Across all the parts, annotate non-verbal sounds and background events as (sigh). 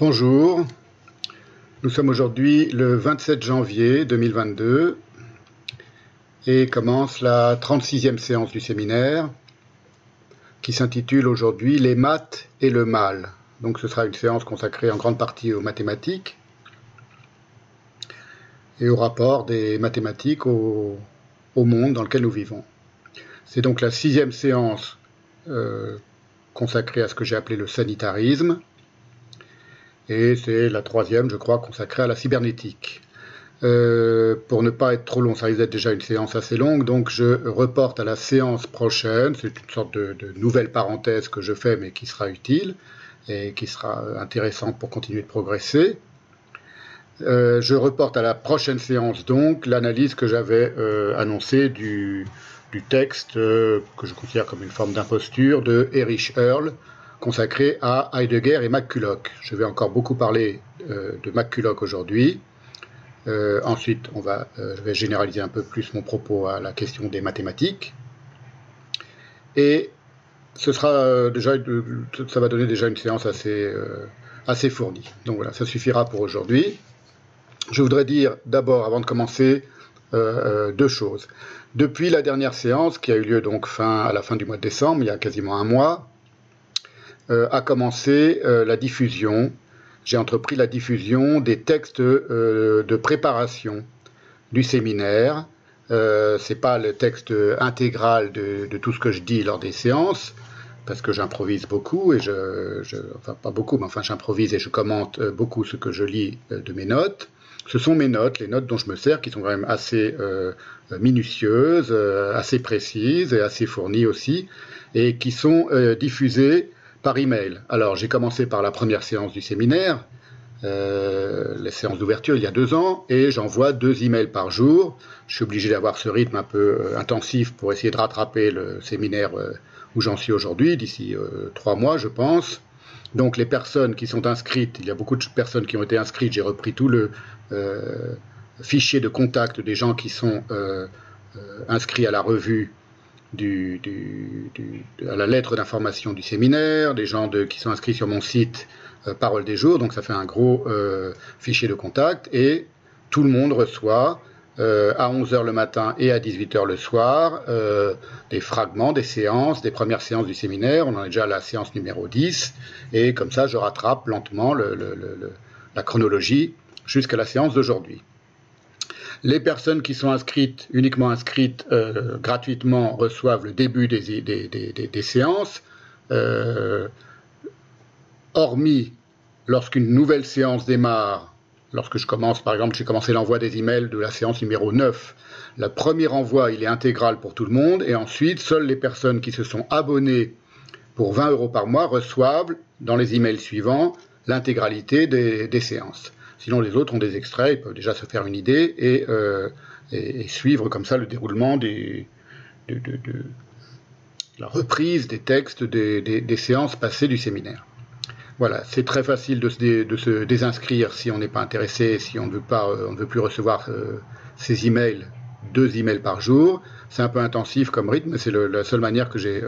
Bonjour, nous sommes aujourd'hui le 27 janvier 2022 et commence la 36e séance du séminaire qui s'intitule aujourd'hui Les maths et le mal. Donc ce sera une séance consacrée en grande partie aux mathématiques et au rapport des mathématiques au, monde dans lequel nous vivons. C'est donc la sixième séance euh, consacrée à ce que j'ai appelé le sanitarisme et c'est la troisième, je crois, consacrée à la cybernétique. Euh, pour ne pas être trop long, ça risque d'être déjà une séance assez longue, donc je reporte à la séance prochaine. C'est une sorte de, nouvelle parenthèse que je fais, mais qui sera utile et qui sera intéressante pour continuer de progresser. Euh, je reporte à la prochaine séance donc l'analyse que j'avais euh, annoncée du, du texte que je considère comme une forme d'imposture de Erich Earl, consacré à Heidegger et McCulloch. Je vais encore beaucoup parler euh, de McCulloch aujourd'hui. Euh, ensuite, euh, je vais généraliser un peu plus mon propos à la question des mathématiques. Et ce sera déjà, ça va donner déjà une séance assez, fournie. Donc voilà, ça suffira pour aujourd'hui. Je voudrais dire d'abord, avant de commencer, deux choses. Depuis la dernière séance, qui a eu lieu donc à la fin du mois de décembre, il y a quasiment un mois, euh, a commencé euh, la diffusion. J'ai entrepris la diffusion des textes euh, de préparation du séminaire. Euh, c'est pas le texte intégral de, tout ce que je dis lors des séances, parce que j'improvise beaucoup et je, enfin pas beaucoup, mais enfin j'improvise et je commente beaucoup ce que je lis de mes notes. Ce sont mes notes, les notes dont je me sers, qui sont quand même assez minutieuses, assez précises et assez fournies aussi, et qui sont diffusées par email. Alors j'ai commencé par la première séance du séminaire, euh, les séances d'ouverture il y a deux ans, et j'envoie deux emails par jour. Je suis obligé d'avoir ce rythme un peu euh, intensif pour essayer de rattraper le séminaire euh, où j'en suis aujourd'hui, d'ici euh, trois mois je pense. Donc les personnes qui sont inscrites, il y a beaucoup de personnes qui ont été inscrites, j'ai repris tout le fichier de contact des gens qui sont inscrits à la revue à la lettre d'information du séminaire, des gens qui sont inscrits sur mon site euh, Parole des jours, donc ça fait un gros euh, fichier de contact, et tout le monde reçoit euh, à 11h le matin et à 18h le soir des fragments, des séances, des premières séances du séminaire, on en est déjà à la séance numéro 10, et comme ça je rattrape lentement la chronologie jusqu'à la séance d'aujourd'hui. Les personnes qui sont inscrites, uniquement inscrites euh, gratuitement, reçoivent le début des, séances, euh, hormis lorsqu'une nouvelle séance démarre, lorsque je commence, par exemple, j'ai commencé l'envoi des emails de la séance numéro 9. Le premier envoi, est intégral pour tout le monde, et ensuite, seules les personnes qui se sont abonnées pour 20 euros par mois reçoivent, dans les emails suivants, l'intégralité des séances. Sinon, les autres ont des extraits, ils peuvent déjà se faire une idée et, euh, suivre comme ça le déroulement de, la reprise des textes des, séances passées du séminaire. Voilà, c'est très facile de se, désinscrire si on n'est pas intéressé, si on ne veut pas, euh, on ne veut plus recevoir euh, ces emails, deux emails par jour. C'est un peu intensif comme rythme, mais c'est la seule manière que j'ai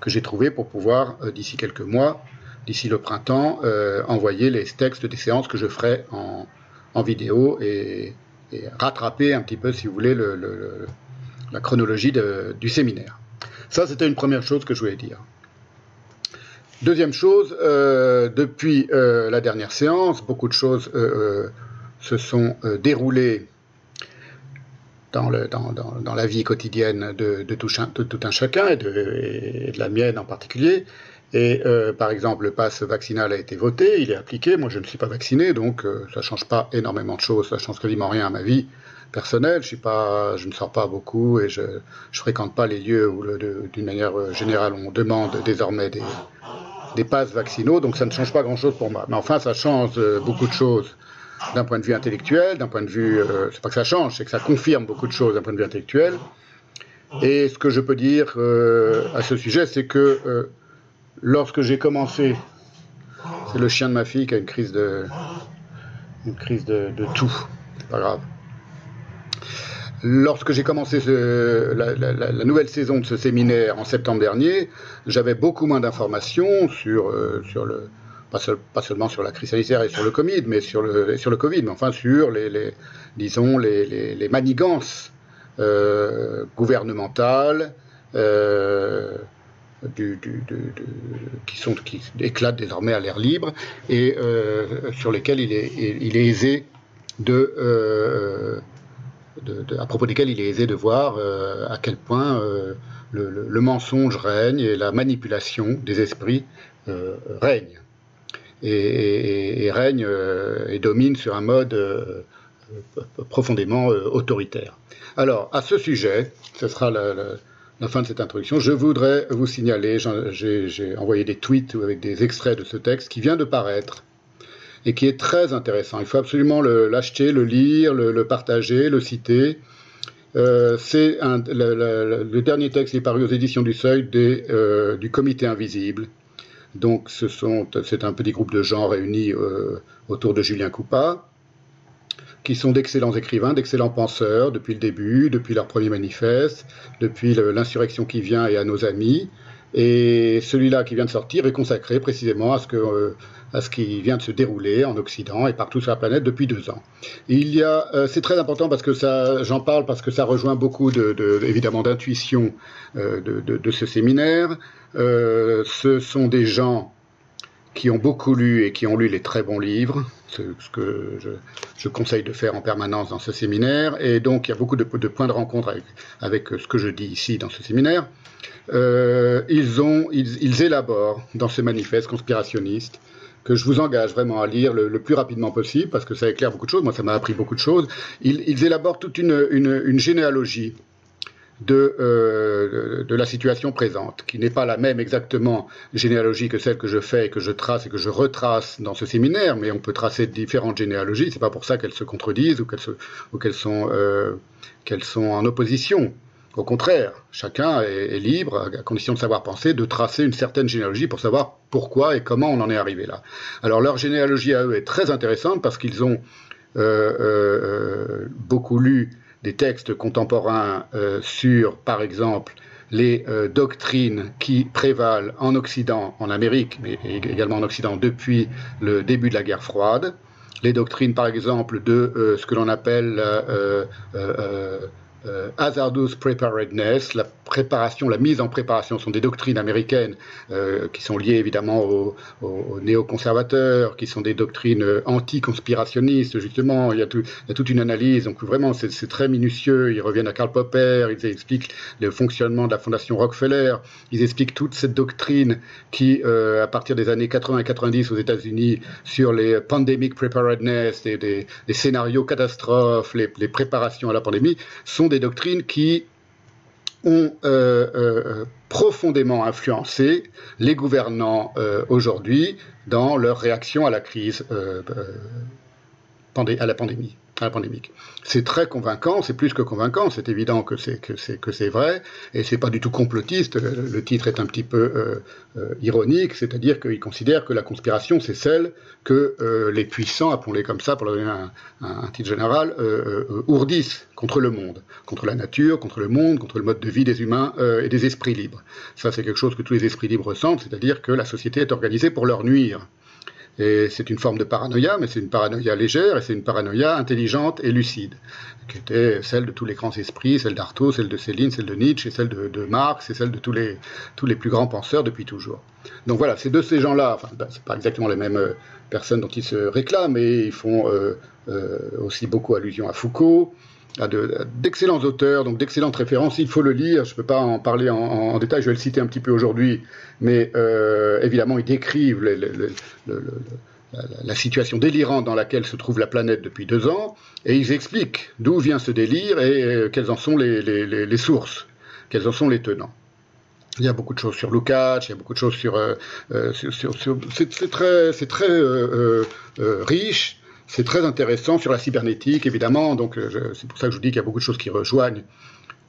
que j'ai trouvé pour pouvoir d'ici quelques mois d'ici le printemps, euh, envoyer les textes des séances que je ferai en, vidéo et, rattraper un petit peu, si vous voulez, la chronologie du séminaire. Ça, c'était une première chose que je voulais dire. Deuxième chose, euh, depuis euh, la dernière séance, beaucoup de choses se sont déroulées dans, la vie quotidienne de, tout, un, chacun et de, la mienne en particulier. Et euh, par exemple, le pass vaccinal a été voté, il est appliqué. Moi, je ne suis pas vacciné, donc euh, ça change pas énormément de choses. Ça change quasiment rien à ma vie personnelle. Je ne sors pas beaucoup et je, je fréquente pas les lieux où, d'une manière euh, générale, on demande désormais des, passes vaccinaux. Donc, ça ne change pas grand-chose pour moi. Mais enfin, ça change euh, beaucoup de choses d'un point de vue intellectuel, d'un point de vue, euh, c'est pas que ça change, c'est que ça confirme beaucoup de choses d'un point de vue intellectuel. Et ce que je peux dire à ce sujet, c'est que lorsque j'ai commencé, c'est le chien de ma fille qui a une crise de, une crise de, tout, c'est pas grave. Lorsque j'ai commencé la, nouvelle saison de ce séminaire en septembre dernier, j'avais beaucoup moins d'informations sur, euh, le, pas, seulement sur la crise sanitaire et sur le Covid, mais sur le, sur le Covid, mais enfin sur les, disons, les, manigances euh, gouvernementales euh, qui, sont, qui éclatent désormais à l'air libre et euh, sur lesquels il est, il est aisé de, à propos desquels il est aisé de voir à quel point le, mensonge règne et la manipulation des esprits règne et, règne euh, et domine sur un mode euh, profondément euh, autoritaire. Alors, à ce sujet, ce sera la, fin de cette introduction, je voudrais vous signaler, j'ai envoyé des tweets avec des extraits de ce texte qui vient de paraître et qui est très intéressant. Il faut absolument l'acheter, le, lire, le, partager, le citer. c'est le, dernier texte qui est paru aux éditions du Seuil des, du Comité Invisible, donc c'est un petit groupe de gens réunis euh, autour de Julien Coupa, qui sont d'excellents écrivains, d'excellents penseurs depuis le début, depuis leur premier manifeste, depuis l'insurrection qui vient et à nos amis. Et celui-là qui vient de sortir est consacré précisément à ce que euh, à ce qui vient de se dérouler en Occident et partout sur la planète depuis deux ans. il y a, euh, c'est très important parce que ça, j'en parle parce que ça rejoint beaucoup de, de évidemment d'intuition euh, de, ce séminaire. Ce sont des gens qui ont beaucoup lu et qui ont lu les très bons livres, ce, que je, conseille de faire en permanence dans ce séminaire. Et donc, il y a beaucoup de, points de rencontre avec, ce que je dis ici dans ce séminaire. Euh, ils, élaborent dans ce manifeste conspirationniste que je vous engage vraiment à lire le, plus rapidement possible, parce que ça éclaire beaucoup de choses. Moi, ça m'a appris beaucoup de choses. Ils, élaborent toute une, généalogie de, euh, de, la situation présente, qui n'est pas la même exactement généalogie que celle que je fais et que je trace et que je retrace dans ce séminaire, mais on peut tracer différentes généalogies. C'est pas pour ça qu'elles se contredisent ou qu'elles sont, euh, sont en opposition. Au contraire, chacun est, libre, à condition de savoir penser, de tracer une certaine généalogie pour savoir pourquoi et comment on en est arrivé là. Alors leur généalogie à eux est très intéressante parce qu'ils ont euh, beaucoup lu des textes contemporains euh, sur, par exemple, les doctrines qui prévalent en Occident, en Amérique, mais également en Occident depuis le début de la guerre froide. Les doctrines, par exemple, de ce que l'on appelle euh, hazardous preparedness, la préparation, la mise en préparation sont des doctrines américaines euh, qui sont liées évidemment aux, néoconservateurs, qui sont des doctrines euh, anti-conspirationnistes justement. Il y, a toute une analyse, donc vraiment c'est très minutieux. Ils reviennent à Karl Popper, ils expliquent le fonctionnement de la fondation Rockefeller, ils expliquent toute cette doctrine qui, euh, à partir des années 80 90 aux États-Unis, sur les pandemic preparedness, des scénarios catastrophes, les, les préparations à la pandémie, sont des doctrines qui ont euh, euh, profondément influencé les gouvernants euh, aujourd'hui dans leur réaction à la crise, à la pandémie pandémique. C'est très convaincant, c'est plus que convaincant, c'est évident que c'est que c'est que c'est vrai, et c'est pas du tout complotiste. Le, titre est un petit peu euh, euh, ironique, c'est-à-dire qu'il considère que la conspiration c'est celle que euh, les puissants, appelons-les comme ça pour donner un, un, titre général, ourdissent contre le monde, contre la nature, contre le monde, contre le mode de vie des humains et des esprits libres. Ça c'est quelque chose que tous les esprits libres ressentent, c'est-à-dire que la société est organisée pour leur nuire. Et c'est une forme de paranoïa, mais c'est une paranoïa légère et c'est une paranoïa intelligente et lucide, qui était celle de tous les grands esprits, celle d'Artaud, celle de Céline, celle de Nietzsche, et celle de, Marx, et celle de tous les, tous les plus grands penseurs depuis toujours. Donc voilà, c'est de ces gens-là, enfin, ben, c'est pas exactement les mêmes euh, personnes dont ils se réclament, mais ils font euh, euh, aussi beaucoup allusion à Foucault, d'excellents auteurs, donc d'excellentes références. Il faut le lire. Je ne peux pas en parler en, détail. Je vais le citer un petit peu aujourd'hui, mais euh, évidemment, ils décrivent la, situation délirante dans laquelle se trouve la planète depuis deux ans, et ils expliquent d'où vient ce délire et euh, quelles en sont les, sources, quels en sont les tenants. Il y a beaucoup de choses sur Lukács, il y a beaucoup de choses sur, euh, c'est très, c'est très riche. C'est très intéressant sur la cybernétique, évidemment. Donc, euh, c'est pour ça que je vous dis qu'il y a beaucoup de choses qui rejoignent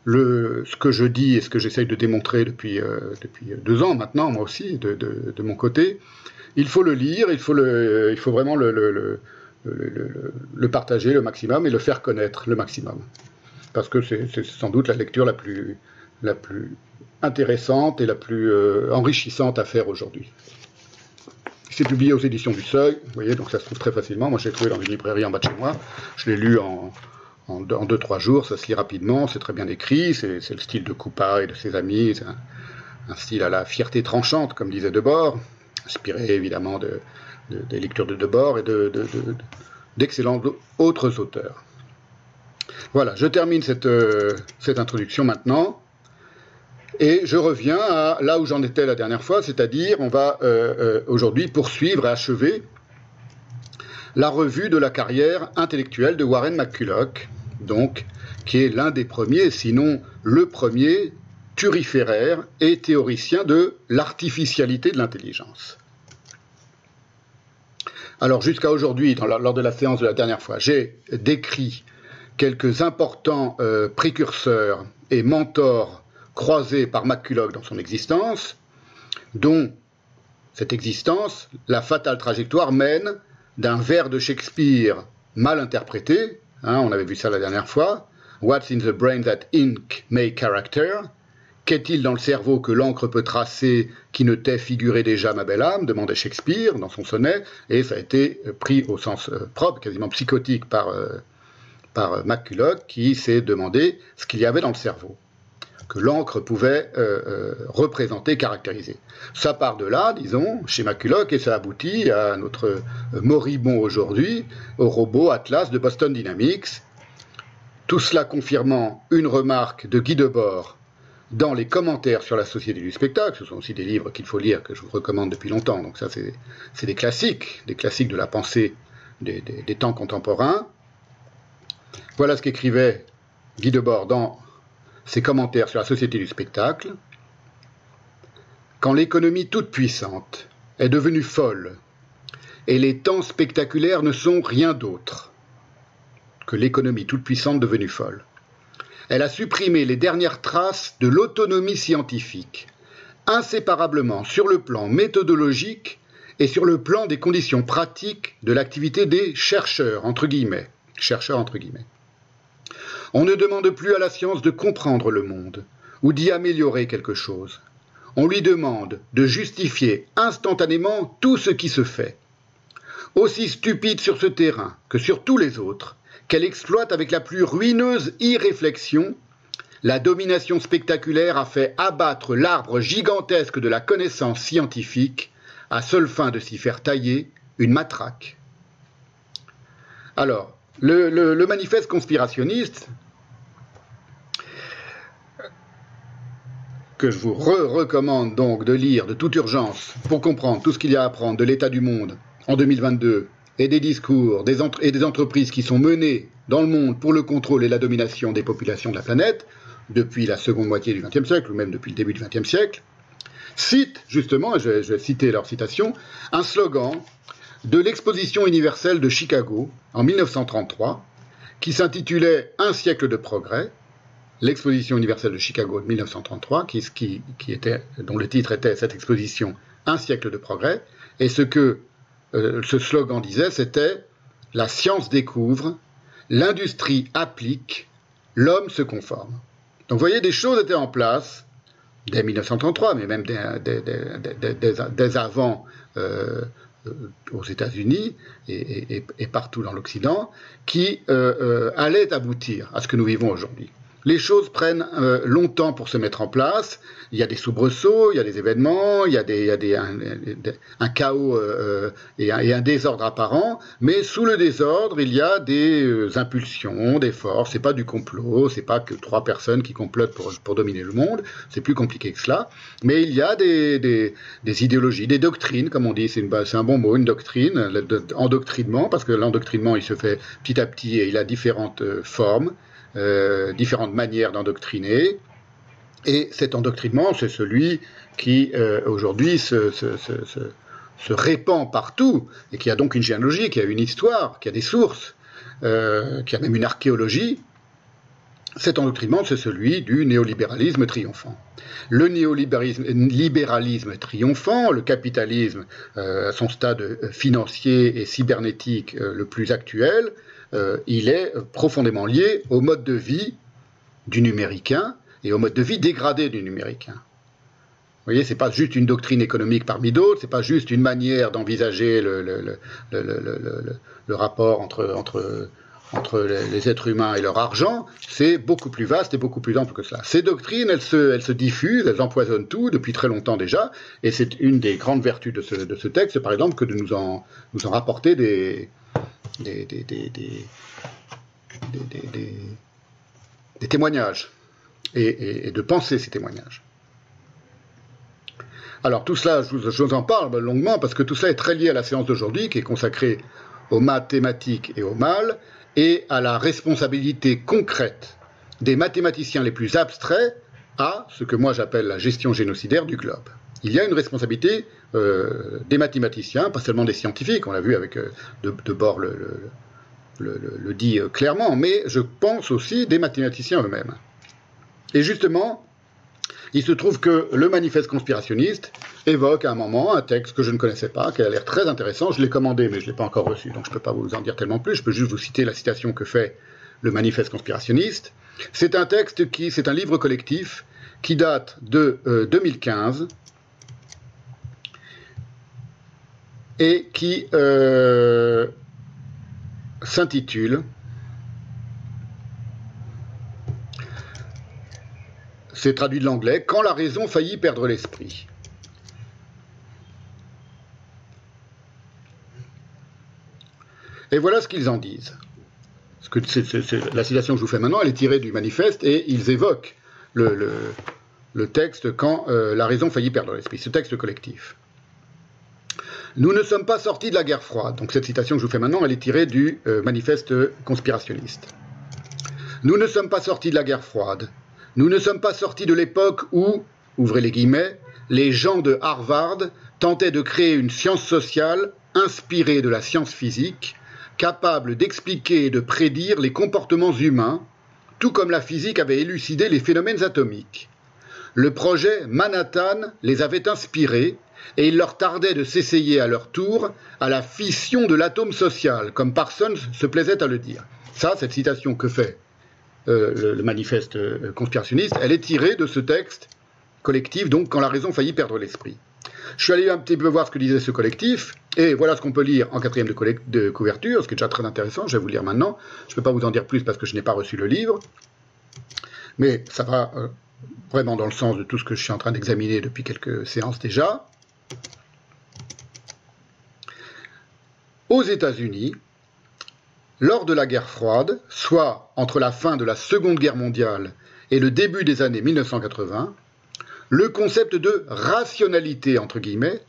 le, ce que je dis et ce que j'essaye de démontrer depuis, euh, depuis deux ans maintenant, moi aussi, de, de, mon côté. Il faut le lire, il faut, le, il faut vraiment le, le, le, partager le maximum et le faire connaître le maximum. Parce que c'est sans doute la lecture la plus, la plus intéressante et la plus euh, enrichissante à faire aujourd'hui. C'est publié aux éditions du Seuil, vous voyez, donc ça se trouve très facilement. Moi, je l'ai trouvé dans une librairie en bas de chez moi. Je l'ai lu en, en, deux, trois jours, ça se lit rapidement, c'est très bien écrit, c'est le style de Coupa et de ses amis, c'est un, style à la fierté tranchante, comme disait Debord, inspiré évidemment de, des lectures de Debord et d'excellents autres auteurs. Voilà, je termine cette, euh, cette introduction maintenant. Et je reviens à là où j'en étais la dernière fois, c'est-à-dire on va euh, euh, aujourd'hui poursuivre et achever la revue de la carrière intellectuelle de Warren McCulloch, donc, qui est l'un des premiers, sinon le premier, turiféraire et théoricien de l'artificialité de l'intelligence. Alors jusqu'à aujourd'hui, lors de la séance de la dernière fois, j'ai décrit quelques importants euh, précurseurs et mentors croisés par McCulloch dans son existence, dont cette existence, la fatale trajectoire mène d'un vers de Shakespeare mal interprété, hein, on avait vu ça la dernière fois, What's in the brain that ink may character? Qu'est-il dans le cerveau que l'encre peut tracer qui ne t'ait figuré déjà, ma belle âme? demandait Shakespeare dans son sonnet, et ça a été pris au sens euh, propre, quasiment psychotique, par, euh, par qui s'est demandé ce qu'il y avait dans le cerveau que l'encre pouvait euh, euh, représenter, caractériser. Ça part de là, disons, chez Maculoc, et ça aboutit à notre euh, moribond aujourd'hui, au robot Atlas de Boston Dynamics. Tout cela confirmant une remarque de Guy Debord dans les commentaires sur la société du spectacle. Ce sont aussi des livres qu'il faut lire, que je vous recommande depuis longtemps. Donc ça, c'est des classiques, des classiques de la pensée des, des temps contemporains. Voilà ce qu'écrivait Guy Debord dans ses commentaires sur la société du spectacle, quand l'économie toute puissante est devenue folle et les temps spectaculaires ne sont rien d'autre que l'économie toute puissante devenue folle. Elle a supprimé les dernières traces de l'autonomie scientifique, inséparablement sur le plan méthodologique et sur le plan des conditions pratiques de l'activité des chercheurs, entre guillemets. Chercheurs, entre guillemets. On ne demande plus à la science de comprendre le monde ou d'y améliorer quelque chose. On lui demande de justifier instantanément tout ce qui se fait. Aussi stupide sur ce terrain que sur tous les autres, qu'elle exploite avec la plus ruineuse irréflexion, la domination spectaculaire a fait abattre l'arbre gigantesque de la connaissance scientifique à seule fin de s'y faire tailler une matraque. Alors, le, manifeste conspirationniste, que je vous recommande donc de lire de toute urgence pour comprendre tout ce qu'il y a à apprendre de l'état du monde en 2022 et des discours et des entreprises qui sont menées dans le monde pour le contrôle et la domination des populations de la planète depuis la seconde moitié du XXe siècle ou même depuis le début du XXe siècle, cite justement, je vais citer leur citation, un slogan de l'exposition universelle de Chicago en 1933, qui s'intitulait Un siècle de progrès, l'exposition universelle de Chicago de 1933, qui, était, dont le titre était cette exposition Un siècle de progrès, et ce que euh, ce slogan disait, c'était La science découvre, l'industrie applique, l'homme se conforme. Donc vous voyez, des choses étaient en place dès 1933, mais même dès, avant euh, aux États-Unis et, partout dans l'Occident, qui euh, allait aboutir à ce que nous vivons aujourd'hui. Les choses prennent longtemps pour se mettre en place. Il y a des soubresauts, il y a des événements, il y a, un, chaos et, un, désordre apparent, mais sous le désordre, il y a des impulsions, des forces. C'est pas du complot, c'est pas que trois personnes qui complotent pour, pour dominer le monde. C'est plus compliqué que cela. Mais il y a des, des idéologies, des doctrines, comme on dit. C'est un bon mot, une doctrine, endoctrinement, parce que l'endoctrinement, il se fait petit à petit et il a différentes formes. Euh, différentes manières d'endoctriner. Et cet endoctrinement, c'est celui qui euh, aujourd'hui se, répand partout et qui a donc une généalogie, qui a une histoire, qui a des sources, euh, qui a même une archéologie. Cet endoctrinement, c'est celui du néolibéralisme triomphant. Le néolibéralisme triomphant, le capitalisme à son stade financier et cybernétique le plus actuel, euh, il est profondément lié au mode de vie du numéricain et au mode de vie dégradé du numéricain. Vous voyez, c'est pas juste une doctrine économique parmi d'autres, c'est pas juste une manière d'envisager le, rapport entre, les, êtres humains et leur argent, c'est beaucoup plus vaste et beaucoup plus ample que cela. Ces doctrines, elles se, diffusent, elles empoisonnent tout depuis très longtemps déjà, et c'est une des grandes vertus de ce, texte, par exemple, que de nous en rapporter des, des, témoignages et, de penser ces témoignages. Alors tout cela, je vous, en parle longuement parce que tout cela est très lié à la séance d'aujourd'hui qui est consacrée aux mathématiques et au mal et à la responsabilité concrète des mathématiciens les plus abstraits à ce que moi j'appelle la gestion génocidaire du globe. Il y a une responsabilité euh, des mathématiciens, pas seulement des scientifiques, on l'a vu avec euh, de, le, le, dit euh, clairement, mais je pense aussi des mathématiciens eux-mêmes. Et justement, il se trouve que le manifeste conspirationniste évoque à un moment un texte que je ne connaissais pas, qui a l'air très intéressant. Je l'ai commandé, mais je ne l'ai pas encore reçu, donc je ne peux pas vous en dire tellement plus. Je peux juste vous citer la citation que fait le manifeste conspirationniste. C'est un texte qui, c'est un livre collectif qui date de 2015 euh, et qui euh, s'intitule c'est traduit de l'anglais, quand la raison faillit perdre l'esprit. Et voilà ce qu'ils en disent. la citation que je vous fais maintenant, elle est tirée du manifeste et ils évoquent le, texte quand euh, la raison faillit perdre l'esprit, ce texte collectif. Nous ne sommes pas sortis de la guerre froide. Donc cette citation que je vous fais maintenant, elle est tirée du euh, manifeste conspirationniste. Nous ne sommes pas sortis de la guerre froide. Nous ne sommes pas sortis de l'époque où, ouvrez les guillemets, les gens de Harvard tentaient de créer une science sociale inspirée de la science physique, capable d'expliquer et de prédire les comportements humains, tout comme la physique avait élucidé les phénomènes atomiques. Le projet Manhattan les avait inspirés et il leur tardait de s'essayer à leur tour à la fission de l'atome social, comme Parsons se plaisait à le dire. Ça, cette citation que fait euh, le, manifeste euh, conspirationniste, elle est tirée de ce texte collectif, donc quand la raison faillit perdre l'esprit. Je suis allé un petit peu voir ce que disait ce collectif, et voilà ce qu'on peut lire en quatrième de, couverture, ce qui est déjà très intéressant, je vais vous lire maintenant. Je ne peux pas vous en dire plus parce que je n'ai pas reçu le livre, mais ça va euh, vraiment dans le sens de tout ce que je suis en train d'examiner depuis quelques séances déjà. Aux États-Unis, lors de la guerre froide, soit entre la fin de la Seconde Guerre mondiale et le début des années 1980, le concept de rationalité, entre guillemets,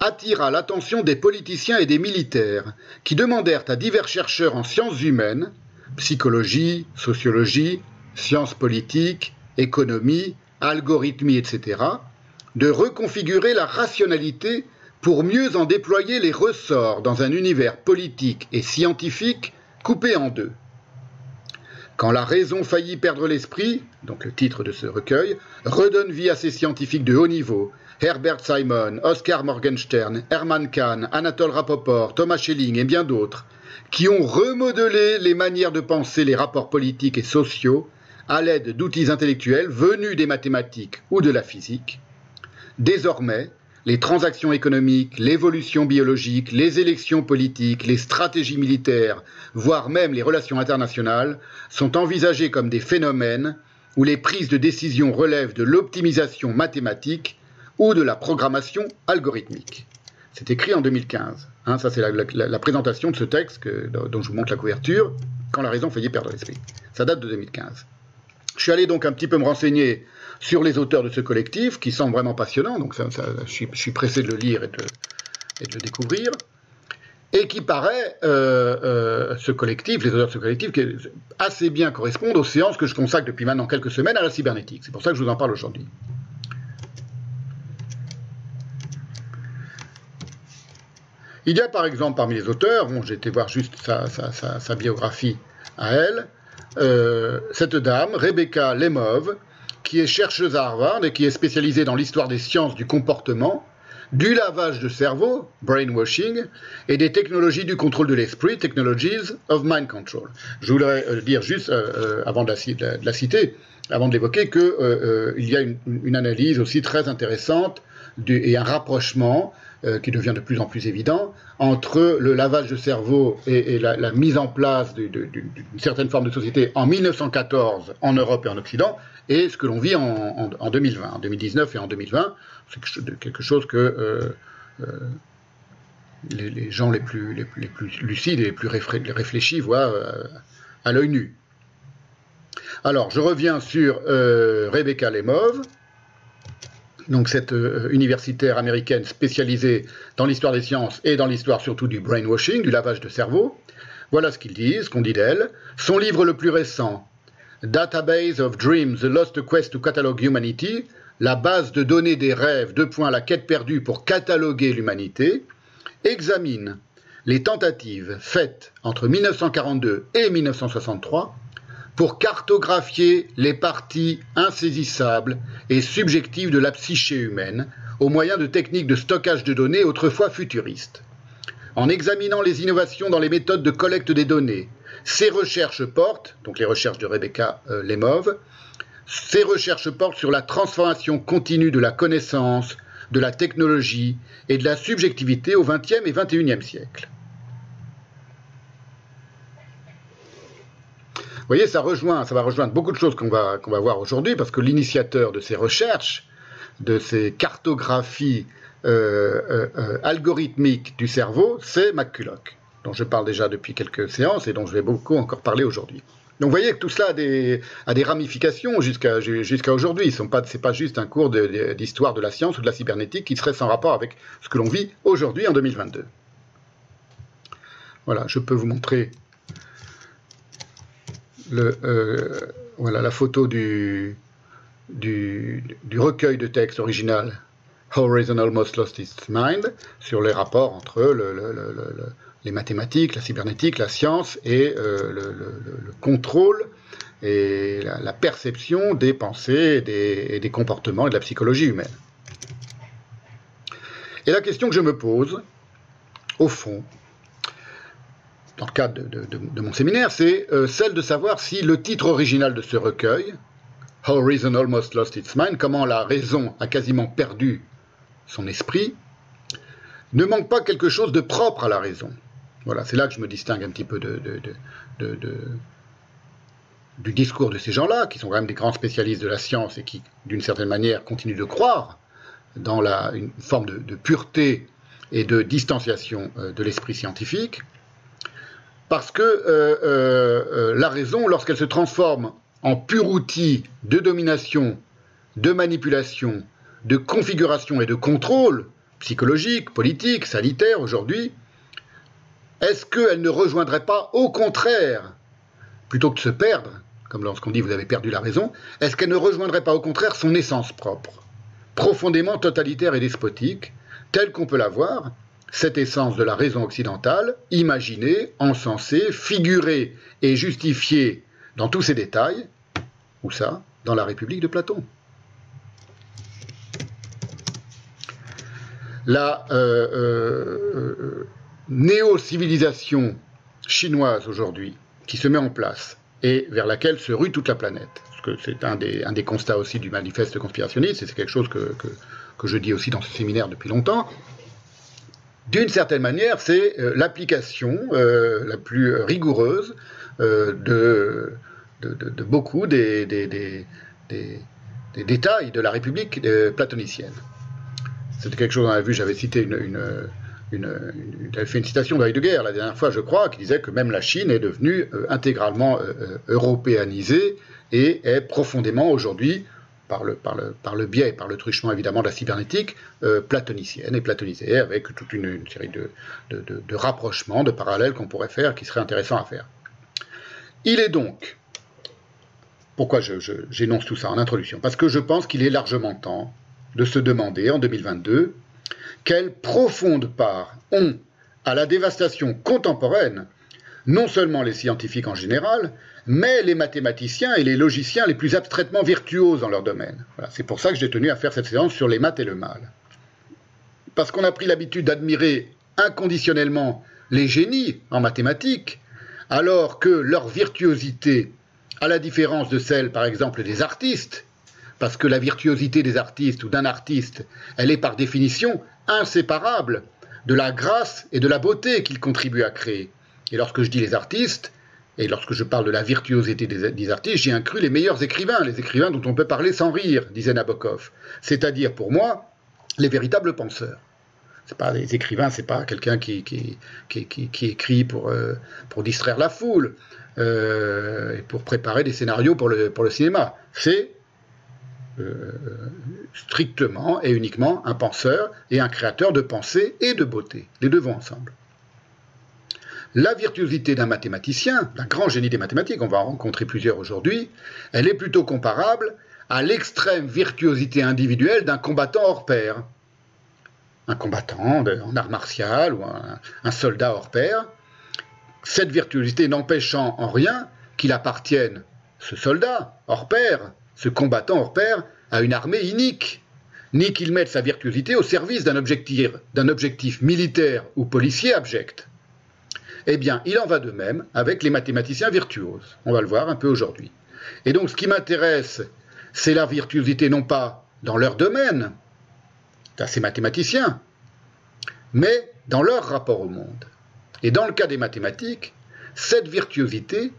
attira l'attention des politiciens et des militaires qui demandèrent à divers chercheurs en sciences humaines, psychologie, sociologie, sciences politiques, économie, algorithmie, etc., de reconfigurer la rationalité pour mieux en déployer les ressorts dans un univers politique et scientifique coupé en deux. Quand la raison faillit perdre l'esprit, donc le titre de ce recueil, redonne vie à ces scientifiques de haut niveau, Herbert Simon, Oscar Morgenstern, Hermann Kahn, Anatole Rapoport, Thomas Schelling et bien d'autres, qui ont remodelé les manières de penser les rapports politiques et sociaux à l'aide d'outils intellectuels venus des mathématiques ou de la physique. Désormais, les transactions économiques, l'évolution biologique, les élections politiques, les stratégies militaires, voire même les relations internationales, sont envisagées comme des phénomènes où les prises de décision relèvent de l'optimisation mathématique ou de la programmation algorithmique. C'est écrit en 2015. Hein, ça, c'est la, présentation de ce texte dont je vous montre la couverture, quand la raison faillit perdre l'esprit. Ça date de 2015. Je suis allé donc un petit peu me renseigner sur les auteurs de ce collectif, qui semble vraiment passionnant, donc je, suis, pressé de le lire et de, le découvrir, et qui paraît, euh, euh, ce collectif, les auteurs de ce collectif, qui assez bien correspondent aux séances que je consacre depuis maintenant quelques semaines à la cybernétique. C'est pour ça que je vous en parle aujourd'hui. Il y a par exemple parmi les auteurs, bon, j'ai été voir juste sa, biographie à elle, euh, cette dame, Rebecca Lemov, qui est chercheuse à Harvard et qui est spécialisée dans l'histoire des sciences du comportement, du lavage de cerveau, brainwashing, et des technologies du contrôle de l'esprit, technologies of mind control. Je voudrais euh, dire juste, euh, euh, avant de la, citer, avant de l'évoquer, qu'il y a une, analyse aussi très intéressante et un rapprochement qui devient de plus en plus évident entre le lavage de cerveau et, la, mise en place d'une certaine forme de société en 1914 en Europe et en Occident et ce que l'on vit en, en, 2020, en 2019 et en 2020. C'est quelque chose que euh, euh, les, gens les plus, lucides et les plus réfléchis voient euh, à l'œil nu. Alors, je reviens sur Rebecca Lemov, donc cette universitaire américaine spécialisée dans l'histoire des sciences et dans l'histoire surtout du brainwashing, du lavage de cerveau. Voilà ce qu'ils disent, ce qu'on dit d'elle. Son livre le plus récent, Database of Dreams, The Lost Quest to Catalog Humanity, la base de données des rêves, deux points, la quête perdue pour cataloguer l'humanité, examine les tentatives faites entre 1942 et 1963 pour cartographier les parties insaisissables et subjectives de la psyché humaine au moyen de techniques de stockage de données autrefois futuristes. En examinant les innovations dans les méthodes de collecte des données, ces recherches portent, donc les recherches de Rebecca euh, Lemov, ces recherches portent sur la transformation continue de la connaissance, de la technologie et de la subjectivité au XXe et XXIe siècle. Vous voyez, ça rejoint, ça va rejoindre beaucoup de choses qu'on va, voir aujourd'hui, parce que l'initiateur de ces recherches, de ces cartographies euh, euh, algorithmiques du cerveau, c'est McCulloch dont je parle déjà depuis quelques séances et dont je vais beaucoup encore parler aujourd'hui. Donc vous voyez que tout cela a des, ramifications jusqu'à aujourd'hui. Ce n'est pas, pas juste un cours d'histoire de, la science ou de la cybernétique qui serait sans rapport avec ce que l'on vit aujourd'hui en 2022. Voilà, je peux vous montrer euh, la photo du, recueil de texte original How Reason Almost Lost Its Mind sur les rapports entre le les mathématiques, la cybernétique, la science et euh, le, contrôle et la, perception des pensées et des, comportements et de la psychologie humaine. Et la question que je me pose, au fond, dans le cadre de, mon séminaire, c'est euh, celle de savoir si le titre original de ce recueil, How Reason Almost Lost Its Mind, comment la raison a quasiment perdu son esprit, ne manque pas quelque chose de propre à la raison. Voilà, c'est là que je me distingue un petit peu du discours de ces gens-là, qui sont quand même des grands spécialistes de la science et qui, d'une certaine manière, continuent de croire dans une forme de, pureté et de distanciation euh, de l'esprit scientifique, parce que euh, euh, la raison, lorsqu'elle se transforme en pur outil de domination, de manipulation, de configuration et de contrôle psychologique, politique, sanitaire aujourd'hui, est-ce qu'elle ne rejoindrait pas, au contraire, plutôt que de se perdre, comme lorsqu'on dit vous avez perdu la raison, est-ce qu'elle ne rejoindrait pas au contraire son essence propre, profondément totalitaire et despotique, telle qu'on peut la voir, cette essence de la raison occidentale, imaginée, encensée, figurée et justifiée dans tous ses détails, où ça Dans la République de Platon? La néo-civilisation chinoise aujourd'hui qui se met en place et vers laquelle se rue toute la planète. Parce que c'est un des, un des, constats aussi du manifeste conspirationniste, et c'est quelque chose que, que, je dis aussi dans ce séminaire depuis longtemps. D'une certaine manière, c'est euh, l'application euh, la plus rigoureuse euh, de, de, beaucoup des, des, des, des, détails de la République platonicienne. C'était quelque chose, on a vu, j'avais cité une, une, fait une citation de Heidegger la dernière fois, je crois, qui disait que même la Chine est devenue euh, intégralement euh, euh, européanisée et est profondément aujourd'hui, par le, par, le, par le biais et par le truchement évidemment de la cybernétique, platonicienne et platonisée, avec toute une, série de, de, de, rapprochements, de parallèles qu'on pourrait faire, qui seraient intéressants à faire. Il est donc, pourquoi j'énonce tout ça en introduction Parce que je pense qu'il est largement temps de se demander en 2022 quelle profonde part ont à la dévastation contemporaine non seulement les scientifiques en général, mais les mathématiciens et les logiciens les plus abstraitement virtuoses dans leur domaine. C'est pour ça que j'ai tenu à faire cette séance sur les maths et le mal. parce qu'on a pris l'habitude d'admirer inconditionnellement les génies en mathématiques, alors que leur virtuosité, à la différence de celle par exemple des artistes, parce que la virtuosité des artistes ou d'un artiste, elle est par définition inséparable de la grâce et de la beauté qu'ils contribuent à créer. Et lorsque je dis les artistes, et lorsque je parle de la virtuosité des, artistes, j'ai inclus les meilleurs écrivains, les écrivains dont on peut parler sans rire, disait Nabokov. C'est-à-dire, pour moi, les véritables penseurs. C'est pas des écrivains, c'est pas quelqu'un qui, écrit pour, euh, pour distraire la foule, euh, et pour préparer des scénarios pour le, pour le cinéma. C'est strictement et uniquement un penseur et un créateur de pensée et de beauté. Les deux vont ensemble. La virtuosité d'un mathématicien, d'un grand génie des mathématiques, on va en rencontrer plusieurs aujourd'hui, elle est plutôt comparable à l'extrême virtuosité individuelle d'un combattant hors pair. Un combattant en art martial ou un, soldat hors pair. Cette virtuosité n'empêchant en rien qu'il appartienne, ce soldat hors pair, ce combattant hors pair, à une armée inique, ni qu'il mette sa virtuosité au service d'un objectif, objectif militaire ou policier abject. Eh bien, il en va de même avec les mathématiciens virtuoses. On va le voir un peu aujourd'hui. Et donc, ce qui m'intéresse, c'est la virtuosité non pas dans leur domaine, à ces mathématiciens, mais dans leur rapport au monde. Et dans le cas des mathématiques, cette virtuosité,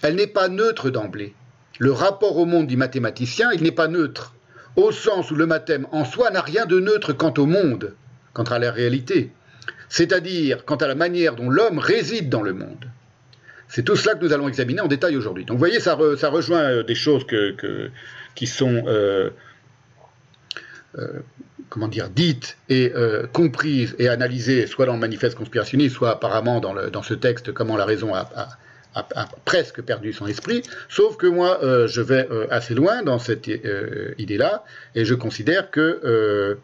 elle n'est pas neutre d'emblée. Le rapport au monde du mathématicien, il n'est pas neutre, au sens où le mathème en soi n'a rien de neutre quant au monde, quant à la réalité c'est-à-dire quant à la manière dont l'homme réside dans le monde. C'est tout cela que nous allons examiner en détail aujourd'hui. Donc vous voyez, ça, rejoint euh, des choses qui sont euh, euh, dire, dites et comprises et analysées soit dans le manifeste conspirationniste, soit apparemment dans, ce texte, comment la raison a, presque perdu son esprit, sauf que moi, je vais assez loin dans cette idée-là, et je considère que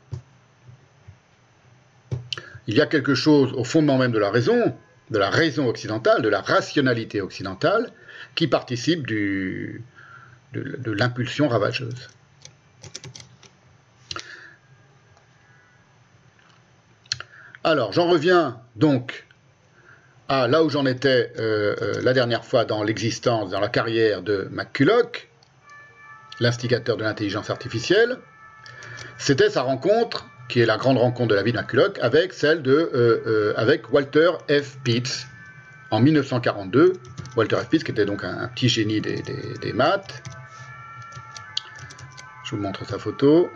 il y a quelque chose au fondement même de la raison, de la raison occidentale, de la rationalité occidentale, qui participe de, l'impulsion ravageuse. Alors, j'en reviens donc à là où j'en étais euh, euh, la dernière fois dans l'existence, dans la carrière de McCulloch, l'instigateur de l'intelligence artificielle. C'était sa rencontre qui est la grande rencontre de la vie de McCulloch, avec celle de euh, avec Walter F. Pitts en 1942. Walter F. Pitts, qui était donc un, petit génie des, des, maths. Je vous montre sa photo.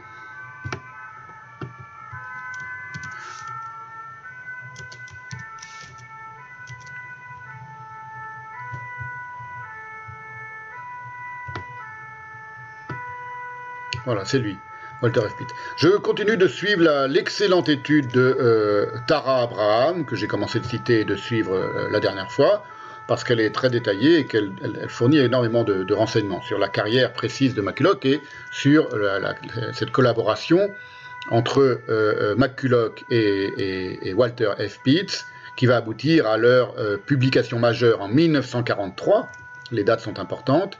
Voilà, c'est lui. Walter F. Pitt. Je continue de suivre l'excellente étude de euh, Tara Abraham, que j'ai commencé de citer et de suivre euh, la dernière fois, parce qu'elle est très détaillée et qu'elle fournit énormément de, renseignements sur la carrière précise de McCulloch et sur cette collaboration entre euh, McCulloch et, Walter F. Pitts, qui va aboutir à leur publication majeure en 1943. Les dates sont importantes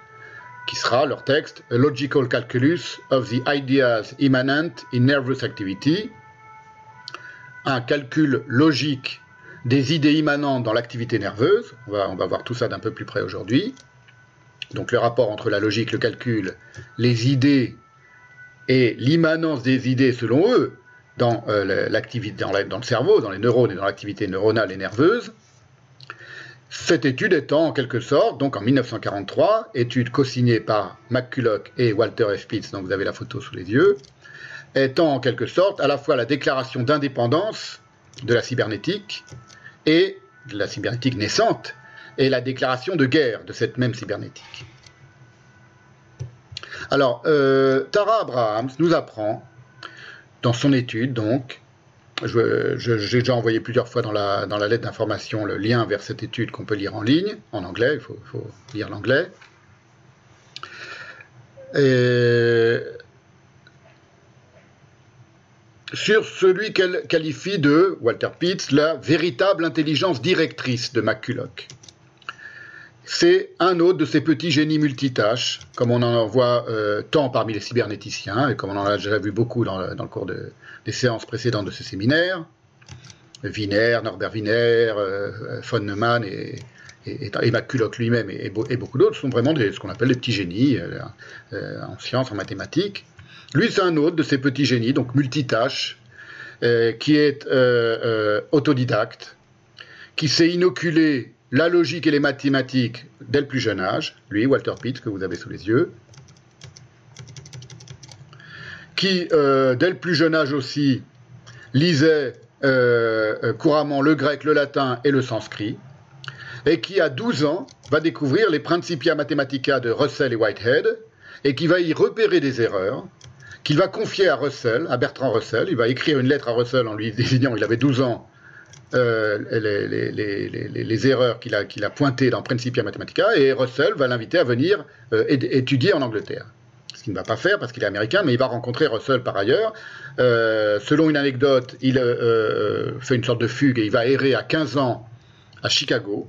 qui sera leur texte A Logical Calculus of the Ideas Immanent in Nervous Activity, un calcul logique des idées immanentes dans l'activité nerveuse. On va, on va voir tout ça d'un peu plus près aujourd'hui. Donc le rapport entre la logique, le calcul, les idées et l'immanence des idées selon eux dans, euh, dans, dans le cerveau, dans les neurones et dans l'activité neuronale et nerveuse. Cette étude étant en quelque sorte, donc en 1943, étude co-signée par McCulloch et Walter F. Pitts, donc vous avez la photo sous les yeux, étant en quelque sorte à la fois la déclaration d'indépendance de la cybernétique et de la cybernétique naissante et la déclaration de guerre de cette même cybernétique. Alors, euh, Tara Abrahams nous apprend dans son étude donc j'ai déjà envoyé plusieurs fois dans la, dans la lettre d'information le lien vers cette étude qu'on peut lire en ligne, en anglais, il faut, lire l'anglais. sur celui qu'elle qualifie de, Walter Pitts, la véritable intelligence directrice de McCulloch. C'est un autre de ces petits génies multitâches, comme on en voit euh, tant parmi les cybernéticiens, et comme on en a déjà vu beaucoup dans le, cours des séances précédentes de ce séminaire. Wiener, Norbert Wiener, euh, von Neumann et, et, lui-même et, beaucoup d'autres sont vraiment ce qu'on appelle des petits génies euh, en sciences, en mathématiques. Lui, c'est un autre de ces petits génies, donc multitâches, qui est autodidacte, qui s'est inoculé la logique et les mathématiques dès le plus jeune âge, lui, Walter Pitt, que vous avez sous les yeux, qui, euh, dès le plus jeune âge aussi, lisait euh, euh, couramment le grec, le latin et le sanskrit, et qui, à 12 ans, va découvrir les Principia Mathematica de Russell et Whitehead, et qui va y repérer des erreurs, qu'il va confier à Russell, à Bertrand Russell. Il va écrire une lettre à Russell en lui désignant, il avait 12 ans, euh, les, erreurs qu'il a, pointées dans Principia Mathematica, et Russell va l'inviter à venir euh, étudier en Angleterre. Ce qu'il ne va pas faire parce qu'il est américain, mais il va rencontrer Russell par ailleurs. Euh, selon une anecdote, il fait une sorte de fugue et il va errer à 15 ans à Chicago.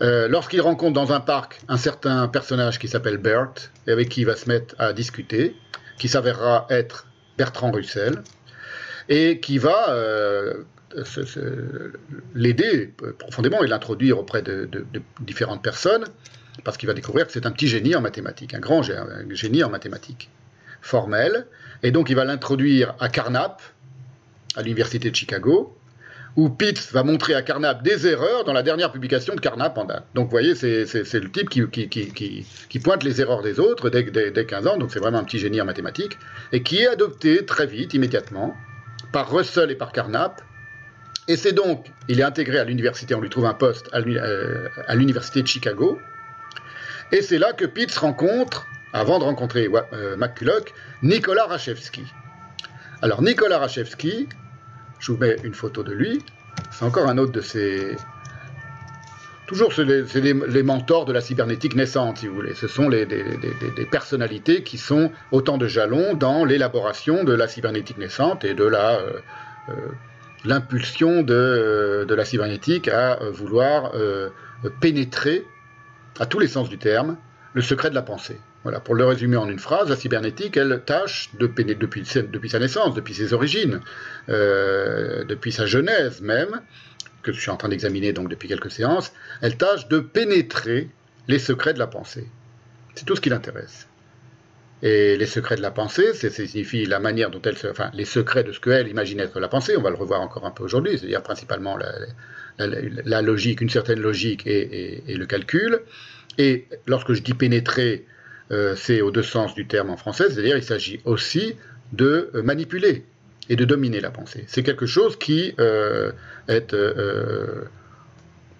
Lorsqu'il rencontre dans un parc un certain personnage qui s'appelle Bert, et avec qui il va se mettre à discuter, qui s'avérera être Bertrand Russell, et qui va l'aider profondément et l'introduire auprès de, différentes personnes, parce qu'il va découvrir que c'est un petit génie en mathématiques, un grand génie en mathématiques formel, et donc il va l'introduire à Carnap, à l'université de Chicago, où Pitts va montrer à Carnap des erreurs dans la dernière publication de Carnap en date. Donc vous voyez, c'est le type qui, pointe les erreurs des autres dès, dès 15 ans, donc c'est vraiment un petit génie en mathématiques, et qui est adopté très vite, immédiatement, par Russell et par Carnap, et c'est donc, il est intégré à l'université, on lui trouve un poste à euh, l'université de Chicago. Et c'est là que Pitts rencontre, avant de rencontrer euh, McCulloch, Nicolas Rachevsky. Alors Nicolas Rachevsky, je vous mets une photo de lui, c'est encore un autre de ces... Toujours, c'est les, mentors de la cybernétique naissante, si vous voulez. Ce sont des, personnalités qui sont autant de jalons dans l'élaboration de la cybernétique naissante et de la... Euh, l'impulsion de, la cybernétique à euh, vouloir euh, pénétrer, à tous les sens du terme, le secret de la pensée. Voilà, pour le résumer en une phrase, la cybernétique, elle tâche de depuis, depuis sa naissance, depuis ses origines, euh, depuis sa genèse même, que je suis en train d'examiner donc depuis quelques séances, elle tâche de pénétrer les secrets de la pensée. C'est tout ce qui l'intéresse. Et les secrets de la pensée, ça signifie la manière dont elle se, enfin, les secrets de ce qu'elle imagine être la pensée, on va le revoir encore un peu aujourd'hui, c'est-à-dire principalement la, logique, une certaine logique et, le calcul. Et lorsque je dis pénétrer, euh, c'est aux deux sens du terme en français, c'est-à-dire il s'agit aussi de euh, manipuler et de dominer la pensée. C'est quelque chose qui euh, est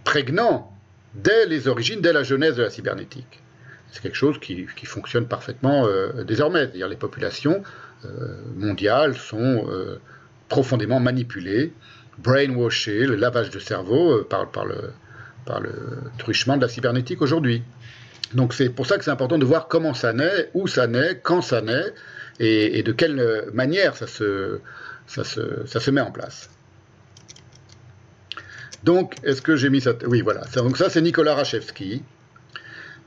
prégnant dès les origines, dès la genèse de la cybernétique c'est quelque chose qui, fonctionne parfaitement euh, désormais. C'est-à-dire les populations euh, mondiales sont euh, profondément manipulées, brainwashées, le lavage de cerveau par, le, truchement de la cybernétique aujourd'hui. Donc c'est pour ça que c'est important de voir comment ça naît, où ça naît, quand ça naît, et, de quelle manière ça se, ça se, met en place. Donc, est-ce que j'ai mis ça? Oui, voilà. Donc ça, c'est Nicolas Rachevsky.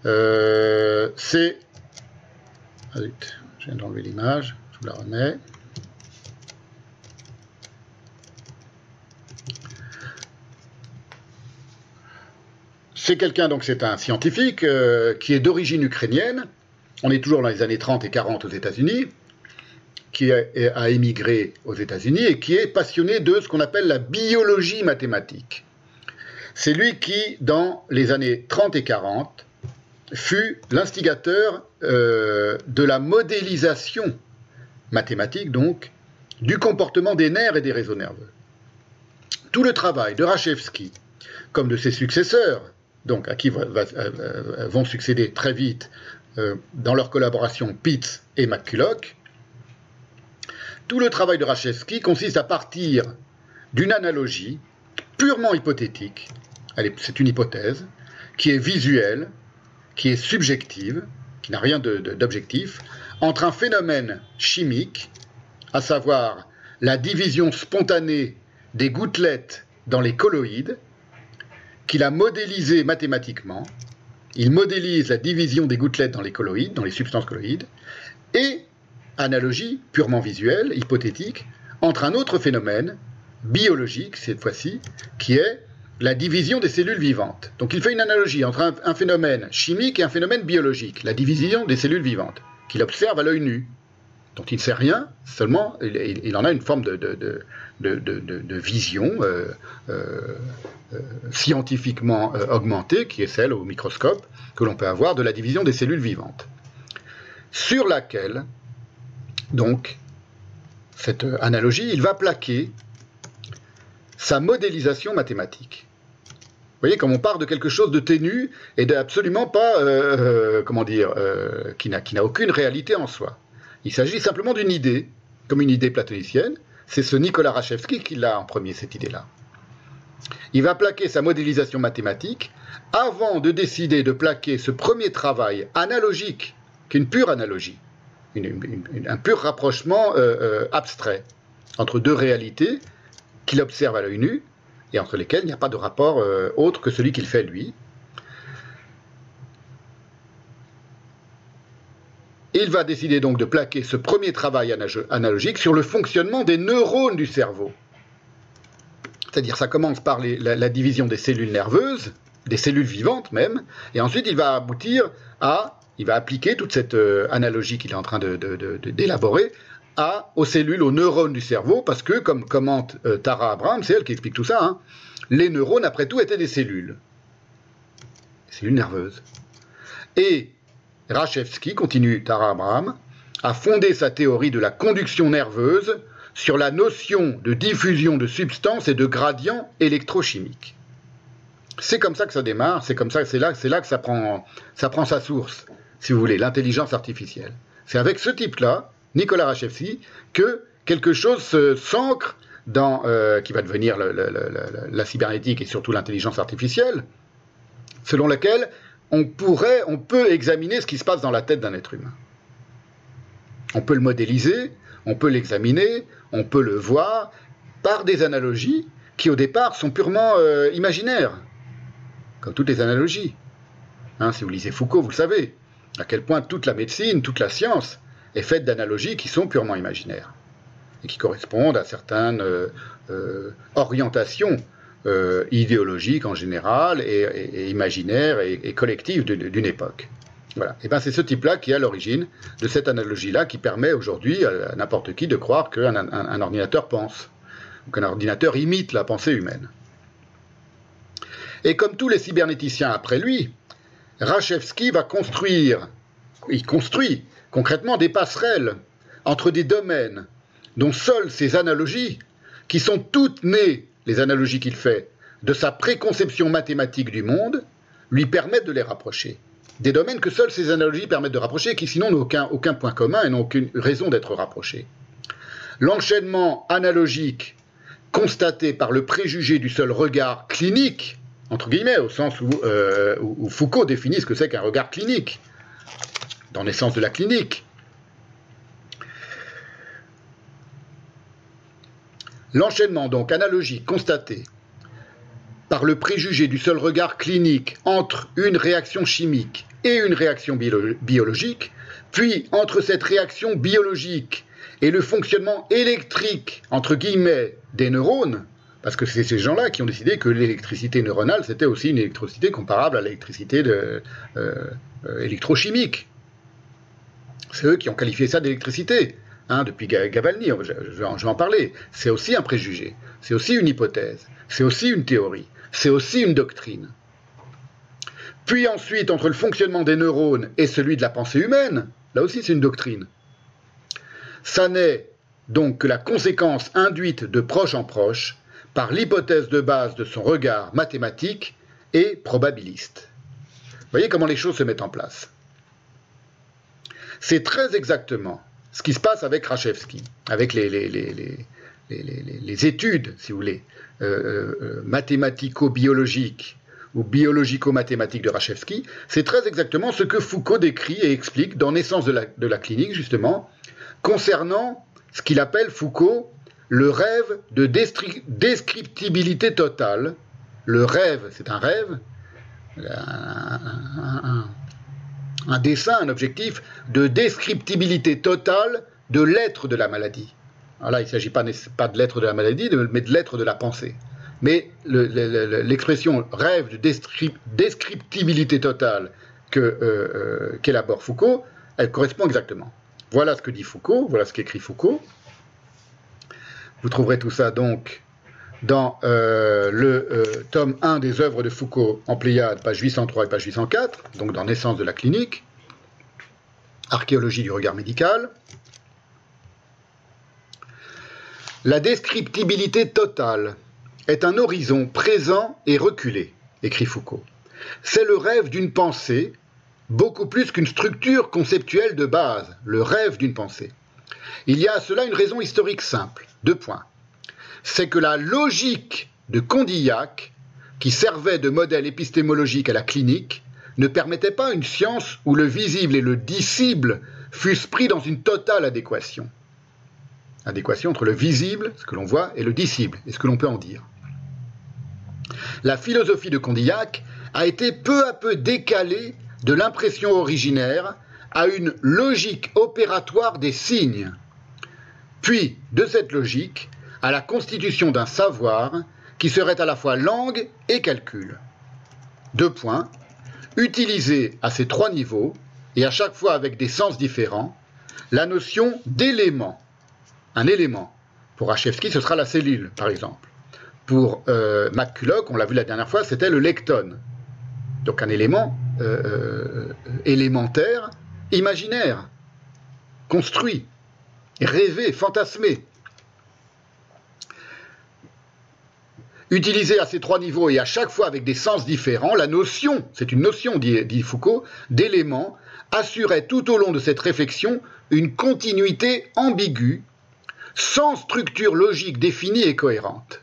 Euh, c'est. Ah, je viens d'enlever l'image, je vous la remets. C'est quelqu'un, donc c'est un scientifique euh, qui est d'origine ukrainienne. On est toujours dans les années 30 et 40 aux États-Unis, qui a, a, émigré aux États-Unis et qui est passionné de ce qu'on appelle la biologie mathématique. C'est lui qui, dans les années 30 et 40, fut l'instigateur euh, de la modélisation mathématique, donc, du comportement des nerfs et des réseaux nerveux. Tout le travail de Rachevsky, comme de ses successeurs, donc à qui euh, vont succéder très vite euh, dans leur collaboration Pitts et McCulloch, tout le travail de Rachevsky consiste à partir d'une analogie purement hypothétique, c'est une hypothèse, qui est visuelle, qui est subjective, qui n'a rien d'objectif, entre un phénomène chimique, à savoir la division spontanée des gouttelettes dans les colloïdes, qu'il a modélisé mathématiquement. Il modélise la division des gouttelettes dans les colloïdes, dans les substances colloïdes, et analogie purement visuelle, hypothétique, entre un autre phénomène, biologique cette fois-ci, qui est la division des cellules vivantes. Donc il fait une analogie entre un, phénomène chimique et un phénomène biologique, la division des cellules vivantes, qu'il observe à l'œil nu, dont il ne sait rien, seulement il, en a une forme de, vision euh, euh, euh, scientifiquement augmentée, qui est celle au microscope que l'on peut avoir de la division des cellules vivantes, sur laquelle, donc, cette analogie, il va plaquer sa modélisation mathématique. Vous voyez, comme on part de quelque chose de ténu et d'absolument pas, comment dire, qui n'a aucune réalité en soi. Il s'agit simplement d'une idée, comme une idée platonicienne. C'est ce Nicolas Rachevski qui l'a en premier, cette idée-là. Il va plaquer sa modélisation mathématique avant de décider de plaquer ce premier travail analogique, qui est une pure analogie, un pur rapprochement euh, euh, abstrait entre deux réalités qu'il observe à l'œil nu et entre lesquelles il n'y a pas de rapport euh, autre que celui qu'il fait lui, Il va décider donc de plaquer ce premier travail analogique sur le fonctionnement des neurones du cerveau. C'est-à-dire ça commence par la, division des cellules nerveuses, des cellules vivantes même, et ensuite il va aboutir à, il va appliquer toute cette euh, analogie qu'il est en train d'élaborer à, aux cellules, aux neurones du cerveau, parce que, comme commente euh, Tara Abraham, c'est elle qui explique tout ça, hein, les neurones, après tout, étaient des cellules. Des cellules nerveuses. Et Rachevski, continue Tara Abraham, a fondé sa théorie de la conduction nerveuse sur la notion de diffusion de substances et de gradients électrochimiques. C'est comme ça que ça démarre, c'est comme ça, c'est là, c'est là que ça prend, ça prend sa source, si vous voulez, l'intelligence artificielle. C'est avec ce type-là, Nicolas Rachevski, que quelque chose s'ancre dans, euh, qui va devenir la cybernétique et surtout l'intelligence artificielle, selon laquelle on pourrait, on peut examiner ce qui se passe dans la tête d'un être humain. On peut le modéliser, on peut l'examiner, on peut le voir par des analogies qui au départ sont purement euh, imaginaires, comme toutes les analogies. Hein, si vous lisez Foucault, vous le savez, à quel point toute la médecine, toute la science est faite d'analogies qui sont purement imaginaires et qui correspondent à certaines euh, euh, orientations euh, idéologique en général et, imaginaire et, collective d'une époque. Voilà. Et ben c'est ce type-là qui est à l'origine de cette analogie-là qui permet aujourd'hui à n'importe qui de croire qu'un un, ordinateur pense, qu'un ordinateur imite la pensée humaine. Et comme tous les cybernéticiens après lui, Rachevski va construire, il construit concrètement des passerelles entre des domaines dont seules ces analogies, qui sont toutes nées les analogies qu'il fait, de sa préconception mathématique du monde, lui permettent de les rapprocher. Des domaines que seules ces analogies permettent de rapprocher qui sinon n'ont aucun, point commun et n'ont aucune raison d'être rapprochés. L'enchaînement analogique constaté par le préjugé du seul regard clinique, entre guillemets, au sens où, euh, où Foucault définit ce que c'est qu'un regard clinique, dans l'essence de la clinique, L'enchaînement donc analogique constaté par le préjugé du seul regard clinique entre une réaction chimique et une réaction biologique, puis entre cette réaction biologique et le fonctionnement électrique, entre guillemets, des neurones, parce que c'est ces gens-là qui ont décidé que l'électricité neuronale, c'était aussi une électricité comparable à l'électricité euh, euh, électrochimique. C'est eux qui ont qualifié ça d'électricité. Hein, depuis Gavalny, je, vais en parler, c'est aussi un préjugé, c'est aussi une hypothèse, c'est aussi une théorie, c'est aussi une doctrine. Puis ensuite, entre le fonctionnement des neurones et celui de la pensée humaine, là aussi c'est une doctrine. Ça n'est donc que la conséquence induite de proche en proche par l'hypothèse de base de son regard mathématique et probabiliste. Vous voyez comment les choses se mettent en place. C'est très exactement ce qui se passe avec Rachevski, avec les, études, si vous voulez, euh, euh, mathématico-biologiques ou biologico-mathématiques de Rachevski, c'est très exactement ce que Foucault décrit et explique dans Naissance de la, clinique, justement, concernant ce qu'il appelle Foucault le rêve de descriptibilité totale. Le rêve, c'est un rêve, dessin, un objectif de descriptibilité totale de l'être de la maladie. Alors là, il ne s'agit pas, pas de l'être de la maladie, mais de l'être de la pensée. Mais l'expression rêve de descriptibilité totale euh, euh, qu'élabore Foucault, elle correspond exactement. Voilà ce que dit Foucault, voilà ce qu'écrit Foucault. Vous trouverez tout ça donc dans euh, le tome 1 des œuvres de Foucault en Pléiade, page 803 et page 804, donc dans Naissance de la clinique, Archéologie du regard médical. La descriptibilité totale est un horizon présent et reculé, écrit Foucault. C'est le rêve d'une pensée, beaucoup plus qu'une structure conceptuelle de base, le rêve d'une pensée. Il y a à cela une raison historique simple, deux points. C'est que la logique de Condillac, qui servait de modèle épistémologique à la clinique, ne permettait pas une science où le visible et le dissible fussent pris dans une totale adéquation. Adéquation entre le visible, ce que l'on voit, et le dissible, et ce que l'on peut en dire. La philosophie de Condillac a été peu à peu décalée de l'impression originaire à une logique opératoire des signes, puis de cette logique à la constitution d'un savoir qui serait à la fois langue et calcul. Deux points, utiliser à ces trois niveaux, et à chaque fois avec des sens différents, la notion d'élément. Un élément. Pour Hachevski, ce sera la cellule, par exemple. Pour euh, McCulloch, on l'a vu la dernière fois, c'était le lectone. Donc un élément euh, euh, élémentaire, imaginaire, construit, rêvé, fantasmé. Utilisé à ces trois niveaux et à chaque fois avec des sens différents, la notion, c'est une notion, dit Foucault, d'élément assurait tout au long de cette réflexion une continuité ambiguë, sans structure logique définie et cohérente.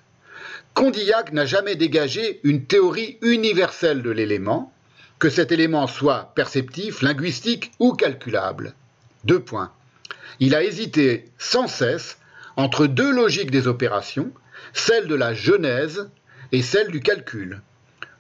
Condillac n'a jamais dégagé une théorie universelle de l'élément, que cet élément soit perceptif, linguistique ou calculable. Deux points. Il a hésité sans cesse entre deux logiques des opérations, celle de la genèse et celle du calcul.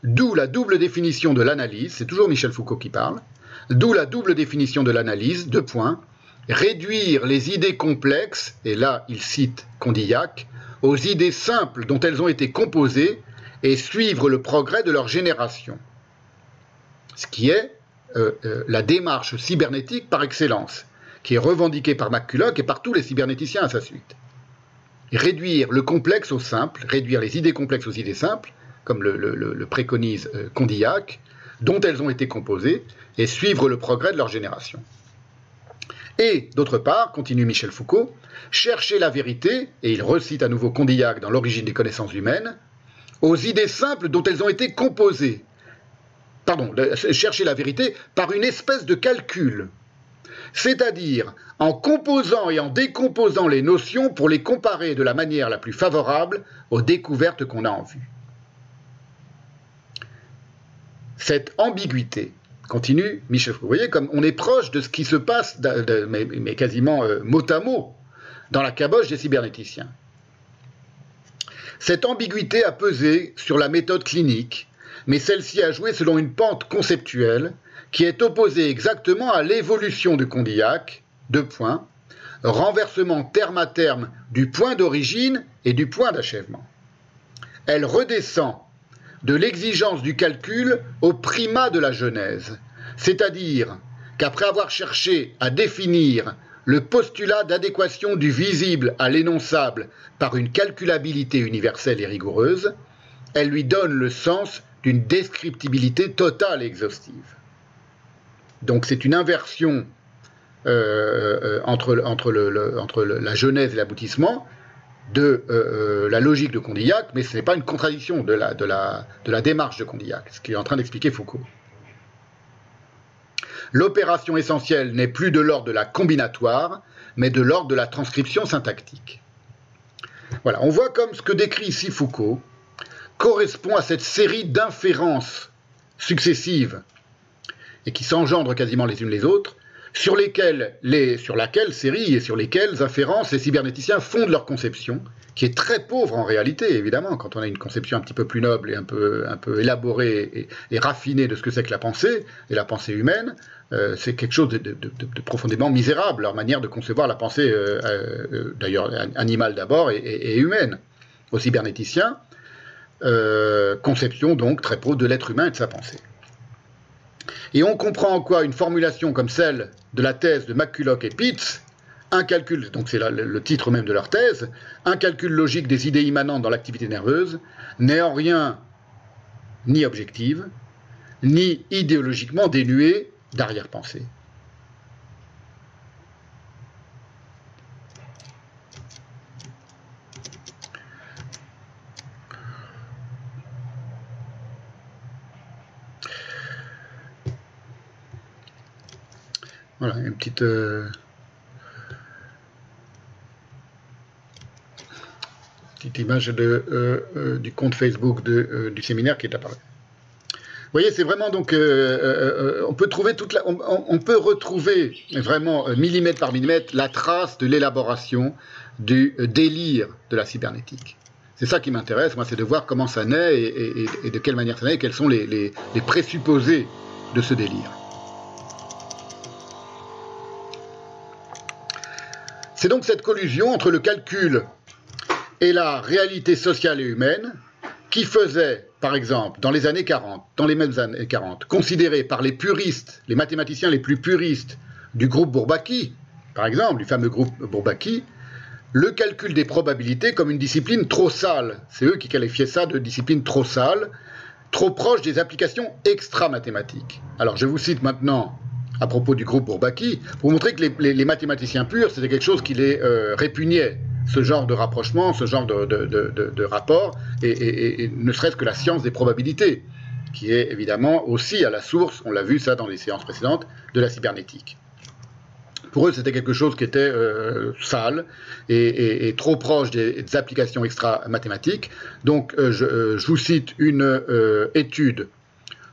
D'où la double définition de l'analyse, c'est toujours Michel Foucault qui parle, d'où la double définition de l'analyse, deux points, réduire les idées complexes, et là il cite Condillac, aux idées simples dont elles ont été composées et suivre le progrès de leur génération. Ce qui est euh, euh, la démarche cybernétique par excellence, qui est revendiquée par McCulloch et par tous les cybernéticiens à sa suite. Réduire le complexe au simple, réduire les idées complexes aux idées simples, comme le, préconise euh, Condillac, dont elles ont été composées, et suivre le progrès de leur génération. Et, d'autre part, continue Michel Foucault, chercher la vérité, et il recite à nouveau Condillac dans L'origine des connaissances humaines, aux idées simples dont elles ont été composées. Pardon, chercher la vérité par une espèce de calcul, c'est-à-dire en composant et en décomposant les notions pour les comparer de la manière la plus favorable aux découvertes qu'on a en vue. Cette ambiguïté, Continue Michel voyez, comme on est proche de ce qui se passe, mais, quasiment euh, mot à mot, dans la caboche des cybernéticiens. Cette ambiguïté a pesé sur la méthode clinique, mais celle-ci a joué selon une pente conceptuelle qui est opposée exactement à l'évolution de Condillac, deux points, renversement terme à terme du point d'origine et du point d'achèvement. Elle redescend de l'exigence du calcul au primat de la Genèse, c'est-à-dire qu'après avoir cherché à définir le postulat d'adéquation du visible à l'énonçable par une calculabilité universelle et rigoureuse, elle lui donne le sens d'une descriptibilité totale et exhaustive. Donc c'est une inversion euh, euh, entre, la genèse et l'aboutissement, de euh, la logique de Condillac, mais ce n'est pas une contradiction de la, de, la, de la démarche de Condillac, ce qu'il est en train d'expliquer Foucault. L'opération essentielle n'est plus de l'ordre de la combinatoire, mais de l'ordre de la transcription syntactique. Voilà, on voit comme ce que décrit ici Foucault correspond à cette série d'inférences successives et qui s'engendrent quasiment les unes les autres, sur, lesquels, les, sur laquelle série et sur lesquelles inférences les cybernéticiens fondent leur conception qui est très pauvre en réalité, évidemment, quand on a une conception un petit peu plus noble et un peu, un peu élaborée et, raffinée de ce que c'est que la pensée, et la pensée humaine, euh, c'est quelque chose de, profondément misérable, leur manière de concevoir la pensée, euh, euh, d'ailleurs animale d'abord et, humaine. Aux cybernéticiens, conception donc très pauvre de l'être humain et de sa pensée. Et on comprend en quoi une formulation comme celle de la thèse de McCulloch et Pitts un calcul, donc c'est le titre même de leur thèse, un calcul logique des idées immanentes dans l'activité nerveuse, n'est en rien ni objective, ni idéologiquement dénué d'arrière-pensée. Voilà, une petite... Euh, petite image de, euh, euh, du compte Facebook de, du séminaire qui est apparu. Vous voyez, c'est vraiment donc, on peut trouver toute la, on, peut retrouver vraiment millimètre par millimètre la trace de l'élaboration du délire de la cybernétique. C'est ça qui m'intéresse, moi, c'est de voir comment ça naît et, de quelle manière ça naît, et quels sont les, les présupposés de ce délire. C'est donc cette collusion entre le calcul et la réalité sociale et humaine qui faisait, par exemple, dans les années 40, dans les mêmes années 40, considéré par les puristes, les mathématiciens les plus puristes du groupe Bourbaki, par exemple, du fameux groupe Bourbaki, le calcul des probabilités comme une discipline trop sale. C'est eux qui qualifiaient ça de discipline trop sale, trop proche des applications extra-mathématiques. Alors je vous cite maintenant à propos du groupe Bourbaki, pour montrer que les, mathématiciens purs, c'était quelque chose qui les euh, répugnait ce genre de rapprochement, ce genre de, rapport, et, ne serait-ce que la science des probabilités, qui est évidemment aussi à la source, on l'a vu ça dans les séances précédentes, de la cybernétique. Pour eux, c'était quelque chose qui était euh, sale et, trop proche des, applications extra-mathématiques. Donc, euh, je, vous cite une étude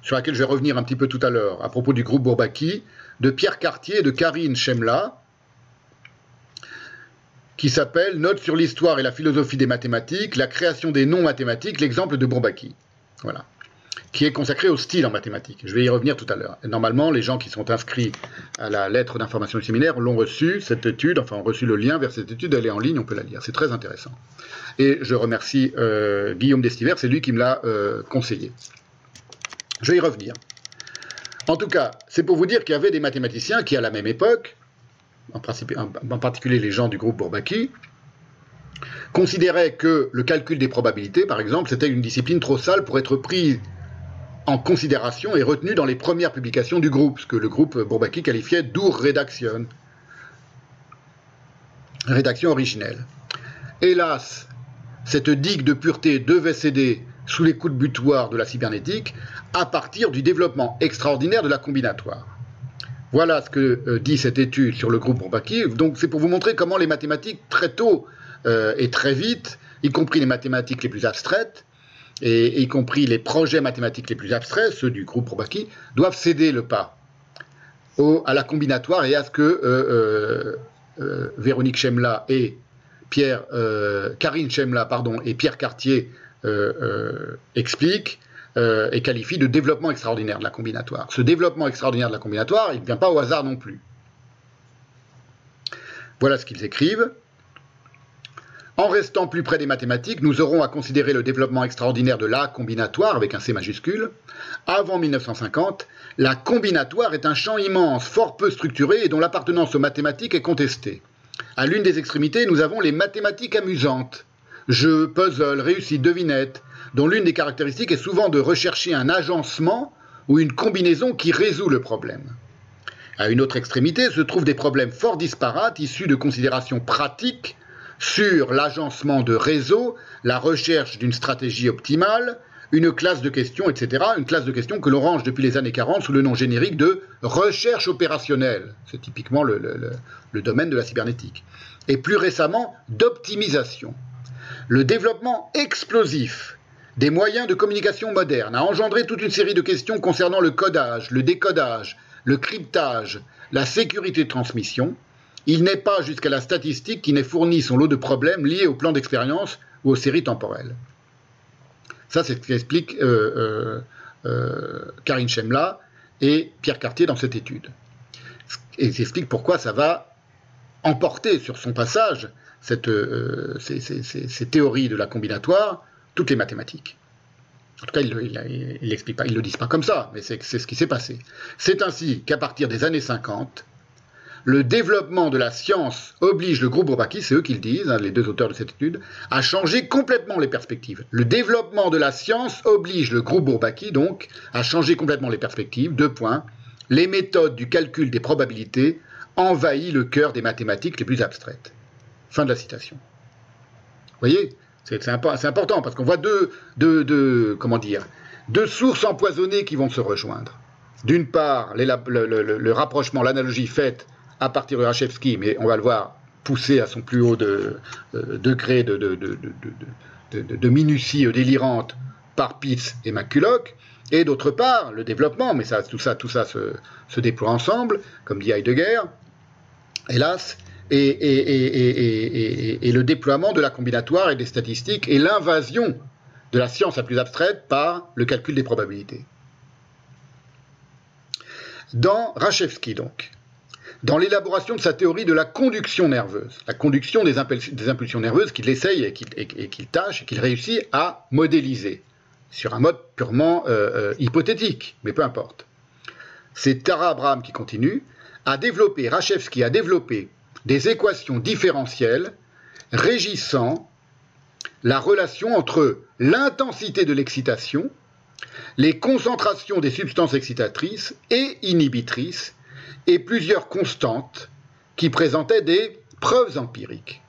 sur laquelle je vais revenir un petit peu tout à l'heure, à propos du groupe Bourbaki, de Pierre Cartier et de Karine Chemla, qui s'appelle Note sur l'histoire et la philosophie des mathématiques, la création des noms mathématiques, l'exemple de Bourbaki. Voilà. Qui est consacré au style en mathématiques. Je vais y revenir tout à l'heure. Normalement, les gens qui sont inscrits à la lettre d'information du séminaire l'ont reçu, cette étude, enfin ont reçu le lien vers cette étude, elle est en ligne, on peut la lire. C'est très intéressant. Et je remercie euh, Guillaume Destiver, c'est lui qui me l'a euh, conseillé. Je vais y revenir. En tout cas, c'est pour vous dire qu'il y avait des mathématiciens qui, à la même époque, en, particulier les gens du groupe Bourbaki, considéraient que le calcul des probabilités, par exemple, c'était une discipline trop sale pour être prise en considération et retenue dans les premières publications du groupe, ce que le groupe Bourbaki qualifiait d'our rédaction, rédaction originelle. Hélas, cette digue de pureté devait céder sous les coups de butoir de la cybernétique à partir du développement extraordinaire de la combinatoire. Voilà ce que euh, dit cette étude sur le groupe Bourbaki. Donc c'est pour vous montrer comment les mathématiques, très tôt euh, et très vite, y compris les mathématiques les plus abstraites, et, y compris les projets mathématiques les plus abstraits, ceux du groupe Bourbaki, doivent céder le pas à la combinatoire et à ce que euh, Véronique Chemla et Pierre, Karine Chemla pardon, et Pierre Cartier expliquent euh, et qualifie de développement extraordinaire de la combinatoire. Ce développement extraordinaire de la combinatoire, il ne vient pas au hasard non plus. Voilà ce qu'ils écrivent. En restant plus près des mathématiques, nous aurons à considérer le développement extraordinaire de la combinatoire avec un C majuscule. Avant 1950, la combinatoire est un champ immense, fort peu structuré et dont l'appartenance aux mathématiques est contestée. À l'une des extrémités, nous avons les mathématiques amusantes. Jeux, puzzles, réussites, devinettes, dont l'une des caractéristiques est souvent de rechercher un agencement ou une combinaison qui résout le problème. À une autre extrémité se trouvent des problèmes fort disparates issus de considérations pratiques sur l'agencement de réseaux, la recherche d'une stratégie optimale, une classe de questions, etc. Une classe de questions que l'on range depuis les années 40 sous le nom générique de recherche opérationnelle. C'est typiquement le, domaine de la cybernétique. Et plus récemment, d'optimisation. Le développement explosif des moyens de communication modernes a engendré toute une série de questions concernant le codage, le décodage, le cryptage, la sécurité de transmission, il n'est pas jusqu'à la statistique qui n'ait fourni son lot de problèmes liés au plan d'expérience ou aux séries temporelles. Ça, c'est ce qu'explique euh, euh, euh, Karine Chemla et Pierre Cartier dans cette étude. Et il explique pourquoi ça va emporter sur son passage cette, ces, théories de la combinatoire toutes les mathématiques. En tout cas, ils ne le disent pas comme ça, mais c'est ce qui s'est passé. C'est ainsi qu'à partir des années 50, le développement de la science oblige le groupe Bourbaki, c'est eux qui le disent, hein, les deux auteurs de cette étude, à changer complètement les perspectives. Le développement de la science oblige le groupe Bourbaki, donc, à changer complètement les perspectives. Deux points. Les méthodes du calcul des probabilités envahissent le cœur des mathématiques les plus abstraites. Fin de la citation. Vous voyez C'est important parce qu'on voit deux, comment dire, deux sources empoisonnées qui vont se rejoindre. D'une part, le rapprochement, l'analogie faite à partir de Rachevski, mais on va le voir poussé à son plus haut euh, degré de, minutie délirante par Pitts et McCulloch, et d'autre part le développement, mais ça, tout ça, tout ça se, déploie ensemble, comme dit Heidegger, hélas, et, le déploiement de la combinatoire et des statistiques et l'invasion de la science la plus abstraite par le calcul des probabilités. Dans Rachevski, donc, dans l'élaboration de sa théorie de la conduction nerveuse, la conduction des, impulsions nerveuses qu'il essaye et qu'il tâche et qu'il réussit à modéliser sur un mode purement euh, euh, hypothétique, mais peu importe. C'est Tara Abraham qui continue, a développé, Rachevski a développé des équations différentielles régissant la relation entre l'intensité de l'excitation, les concentrations des substances excitatrices et inhibitrices et plusieurs constantes qui présentaient des preuves empiriques.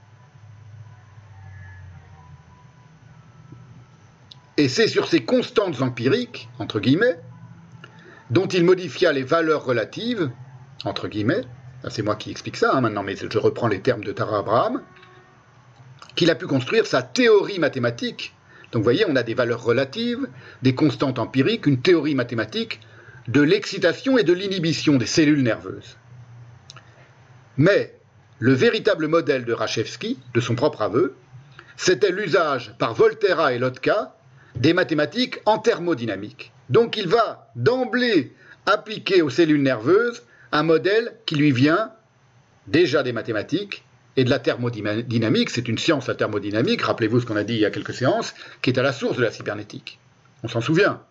Et c'est sur ces constantes empiriques, entre guillemets, dont il modifia les valeurs relatives, entre guillemets, c'est moi qui explique ça hein, maintenant, mais je reprends les termes de Tara Abraham, qu'il a pu construire sa théorie mathématique. Donc vous voyez, on a des valeurs relatives, des constantes empiriques, une théorie mathématique de l'excitation et de l'inhibition des cellules nerveuses. Mais le véritable modèle de Rachevski, de son propre aveu, c'était l'usage par Volterra et Lotka des mathématiques en thermodynamique. Donc il va d'emblée appliquer aux cellules nerveuses un modèle qui lui vient déjà des mathématiques et de la thermodynamique. C'est une science, la thermodynamique, rappelez-vous ce qu'on a dit il y a quelques séances, qui est à la source de la cybernétique. On s'en souvient.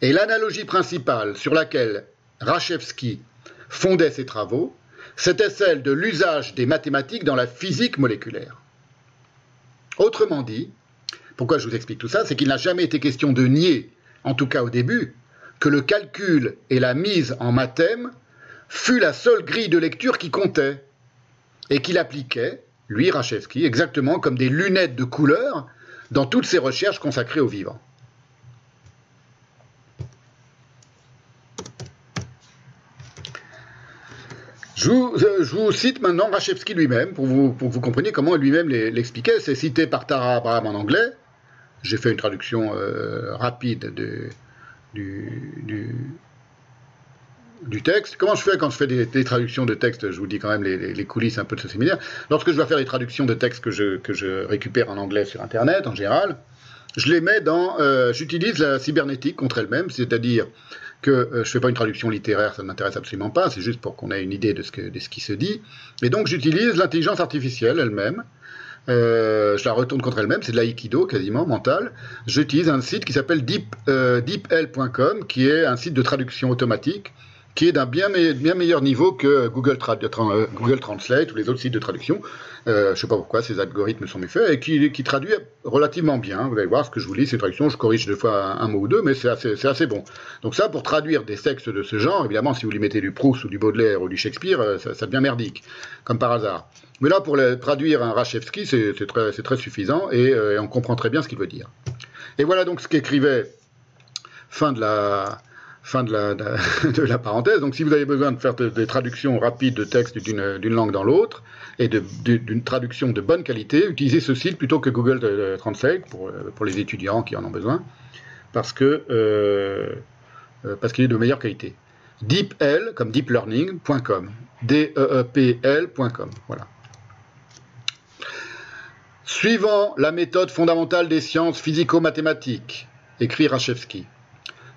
Et l'analogie principale sur laquelle Rachevski fondait ses travaux, c'était celle de l'usage des mathématiques dans la physique moléculaire. Autrement dit, pourquoi je vous explique tout ça, c'est qu'il n'a jamais été question de nier, en tout cas au début, que le calcul et la mise en mathème fut la seule grille de lecture qui comptait, et qu'il appliquait, lui, Rachevski, exactement comme des lunettes de couleur dans toutes ses recherches consacrées au vivant. Euh, je vous, cite maintenant Rachevski lui-même pour, vous, que vous compreniez comment lui-même l'expliquait. C'est cité par Tara Abraham en anglais. J'ai fait une traduction euh, rapide du, texte. Comment je fais quand je fais des, traductions de texte Je vous dis quand même les, coulisses un peu de ce séminaire. Lorsque je dois faire des traductions de texte que je, récupère en anglais sur Internet en général, je les mets dans. Euh, j'utilise la cybernétique contre elle-même, c'est-à-dire que euh, je ne fais pas une traduction littéraire, ça ne m'intéresse absolument pas, c'est juste pour qu'on ait une idée de ce, qui se dit. Et donc j'utilise l'intelligence artificielle elle-même. Euh, je la retourne contre elle-même, c'est de l'aïkido quasiment mental. J'utilise un site qui s'appelle deep, euh, deepl.com, qui est un site de traduction automatique qui est d'un bien, meilleur niveau que Google, Google, Translate ou les autres sites de traduction. Euh, je ne sais pas pourquoi ces algorithmes sont mieux faits et qui, traduit relativement bien. Vous allez voir ce que je vous lis, ces traductions, je corrige deux fois un, mot ou deux, mais c'est assez, bon. Donc ça, pour traduire des textes de ce genre, évidemment, si vous lui mettez du Proust ou du Baudelaire ou du Shakespeare, euh, ça, devient merdique, comme par hasard. Mais là, pour traduire un Rachevski, c'est très, suffisant euh, et on comprend très bien ce qu'il veut dire. Et voilà donc ce qu'écrivait fin de la Fin de la, (laughs) de, la, parenthèse. Donc si vous avez besoin de faire des traductions rapides de textes d'une langue dans l'autre, et d'une traduction de bonne qualité, utilisez ce site plutôt que Google Translate pour, pour les étudiants qui en ont besoin, parce que euh, euh, parce qu'il est de meilleure qualité. deepl comme deep learning.com. D-E-E-P-L.com. Voilà. Suivant la méthode fondamentale des sciences physico-mathématiques, écrit Rachevsky,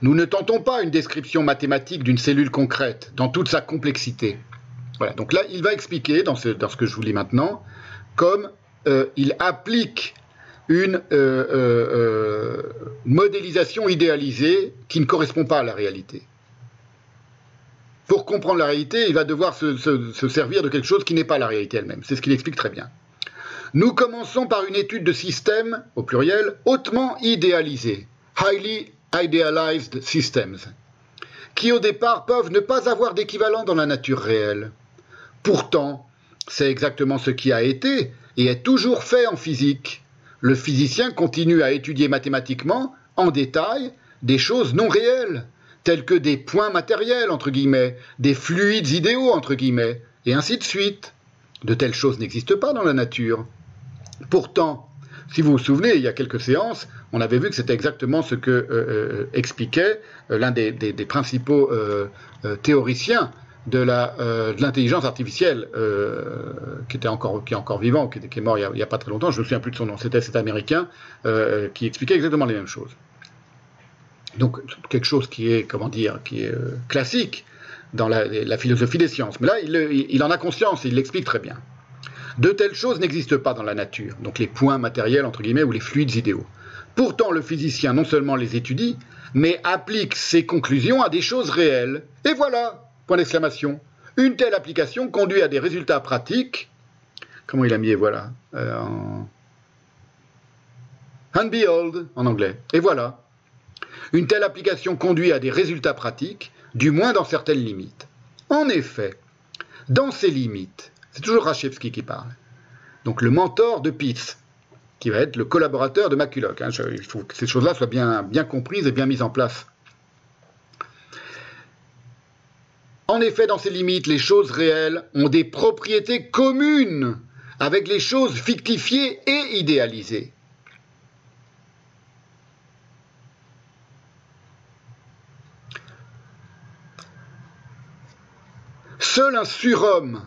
nous ne tentons pas une description mathématique d'une cellule concrète dans toute sa complexité. Voilà. Donc là, il va expliquer dans ce, que je vous lis maintenant, comme euh, il applique une euh, euh, modélisation idéalisée qui ne correspond pas à la réalité. Pour comprendre la réalité, il va devoir se, se servir de quelque chose qui n'est pas la réalité elle-même. C'est ce qu'il explique très bien. Nous commençons par une étude de systèmes, au pluriel, hautement idéalisés, highly idealized systems, qui au départ peuvent ne pas avoir d'équivalent dans la nature réelle. Pourtant, c'est exactement ce qui a été et est toujours fait en physique. Le physicien continue à étudier mathématiquement, en détail, des choses non réelles, telles que des points matériels, entre guillemets, des fluides idéaux, entre guillemets, et ainsi de suite. De telles choses n'existent pas dans la nature. Pourtant, si vous vous souvenez, il y a quelques séances, on avait vu que c'était exactement ce que euh, euh, expliquait euh, l'un des, principaux théoriciens de l'intelligence artificielle qui était encore qui est encore vivant, qui, est mort il n'y a, pas très longtemps. Je ne me souviens plus de son nom. C'était cet Américain qui expliquait exactement les mêmes choses. Donc quelque chose qui est comment dire qui est classique dans la, philosophie des sciences. Mais là, il, en a conscience, il l'explique très bien. De telles choses n'existent pas dans la nature, donc les points matériels entre guillemets ou les fluides idéaux. Pourtant, le physicien non seulement les étudie, mais applique ses conclusions à des choses réelles. Et voilà, point d'exclamation. Une telle application conduit à des résultats pratiques. Comment il a mis voilà euh, en anglais. Et voilà. Une telle application conduit à des résultats pratiques, du moins dans certaines limites. En effet, dans ces limites, c'est toujours Rachevsky qui parle. Donc le mentor de Pitts, qui va être le collaborateur de McCulloch. Hein. il faut que ces choses-là soient bien, bien comprises et bien mises en place. En effet, dans ces limites, les choses réelles ont des propriétés communes avec les choses fictifiées et idéalisées. Seul un surhomme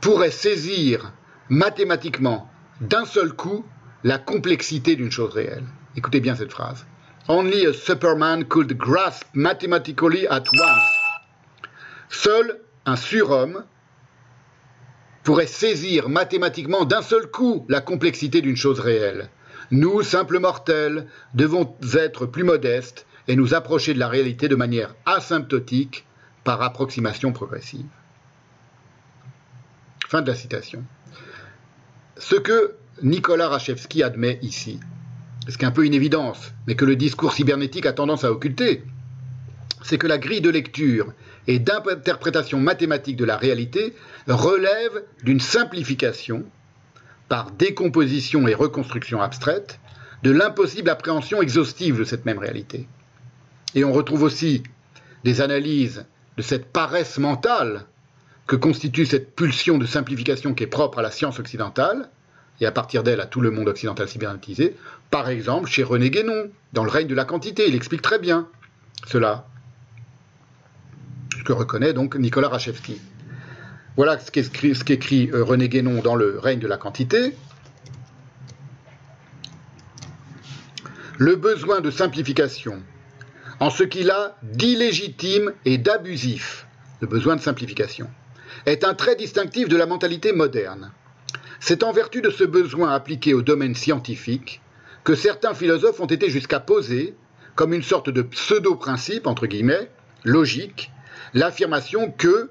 pourrait saisir mathématiquement d'un seul coup la complexité d'une chose réelle. Écoutez bien cette phrase. Only a superman could grasp mathematically at once. Seul un surhomme pourrait saisir mathématiquement d'un seul coup la complexité d'une chose réelle. Nous, simples mortels, devons être plus modestes et nous approcher de la réalité de manière asymptotique par approximation progressive. Fin de la citation. Ce que Nicolas Rachevsky admet ici, ce qui est un peu une évidence, mais que le discours cybernétique a tendance à occulter, c'est que la grille de lecture et d'interprétation mathématique de la réalité relève d'une simplification par décomposition et reconstruction abstraite de l'impossible appréhension exhaustive de cette même réalité. Et on retrouve aussi des analyses de cette paresse mentale que constitue cette pulsion de simplification qui est propre à la science occidentale, et à partir d'elle à tout le monde occidental cybernétisé, par exemple chez René Guénon, dans le règne de la quantité, il explique très bien cela, ce que reconnaît donc Nicolas Rachevsky. Voilà ce qu'écrit, euh, René Guénon dans le règne de la quantité. Le besoin de simplification, en ce qu'il a d'illégitime et d'abusif, le besoin de simplification est un trait distinctif de la mentalité moderne. C'est en vertu de ce besoin appliqué au domaine scientifique que certains philosophes ont été jusqu'à poser, comme une sorte de pseudo-principe, entre guillemets, logique, l'affirmation que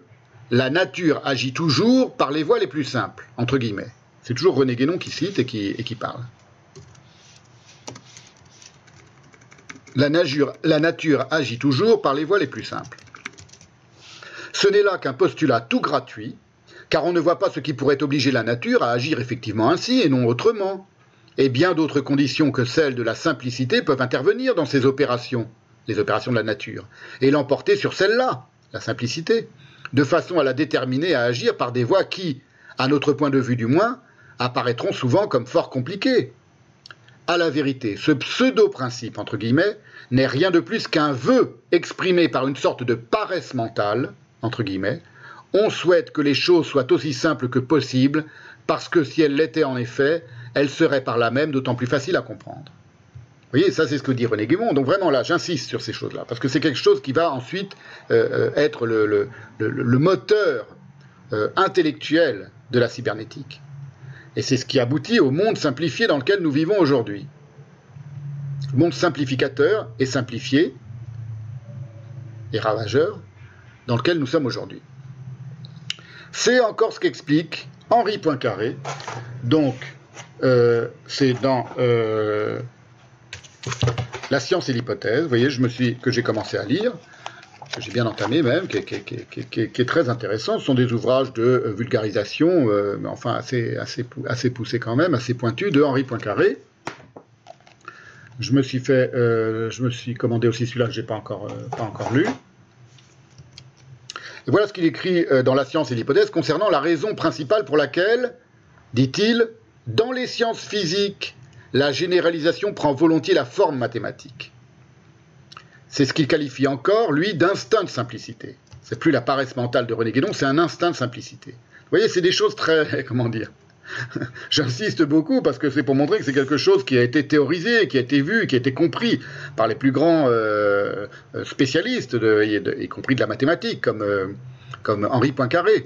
la nature agit toujours par les voies les plus simples, entre guillemets. C'est toujours René Guénon qui cite et qui, parle. La nature agit toujours par les voies les plus simples. Ce n'est là qu'un postulat tout gratuit, car on ne voit pas ce qui pourrait obliger la nature à agir effectivement ainsi et non autrement. Et bien d'autres conditions que celles de la simplicité peuvent intervenir dans ces opérations, les opérations de la nature, et l'emporter sur celle-là, la simplicité, de façon à la déterminer à agir par des voies qui, à notre point de vue du moins, apparaîtront souvent comme fort compliquées. à la vérité. Ce pseudo-principe, entre guillemets, n'est rien de plus qu'un vœu exprimé par une sorte de paresse mentale, entre guillemets. On souhaite que les choses soient aussi simples que possible, parce que si elles l'étaient en effet, elles seraient par là même d'autant plus faciles à comprendre. Vous voyez, ça c'est ce que dit René Guémon. Donc vraiment là, j'insiste sur ces choses-là, parce que c'est quelque chose qui va ensuite euh, euh, être le, moteur euh, intellectuel de la cybernétique. Et c'est ce qui aboutit au monde simplifié dans lequel nous vivons aujourd'hui. Monde simplificateur et simplifié et ravageur dans lequel nous sommes aujourd'hui. C'est encore ce qu'explique Henri Poincaré. Donc, c'est dans la science et l'hypothèse, vous voyez, que j'ai commencé à lire, que j'ai bien entamé même, qui est, très intéressant. Ce sont des ouvrages de euh, vulgarisation, euh, mais enfin assez, assez, assez poussés quand même, assez pointus, de Henri Poincaré. Je me suis fait, euh, je me suis commandé aussi celui-là que j'ai pas encore, pas encore lu. Voilà ce qu'il écrit dans La science et l'hypothèse concernant la raison principale pour laquelle, dit-il, dans les sciences physiques la généralisation prend volontiers la forme mathématique. C'est ce qu'il qualifie encore, lui, d'instinct de simplicité. C'est plus la paresse mentale de René Guédon, c'est un instinct de simplicité. Vous voyez, c'est des choses très, (laughs) comment dire, (laughs) J'insiste beaucoup parce que c'est pour montrer que c'est quelque chose qui a été théorisé, qui a été vu, qui a été compris par les plus grands euh, spécialistes, y compris de la mathématique, comme, euh, comme Henri Poincaré.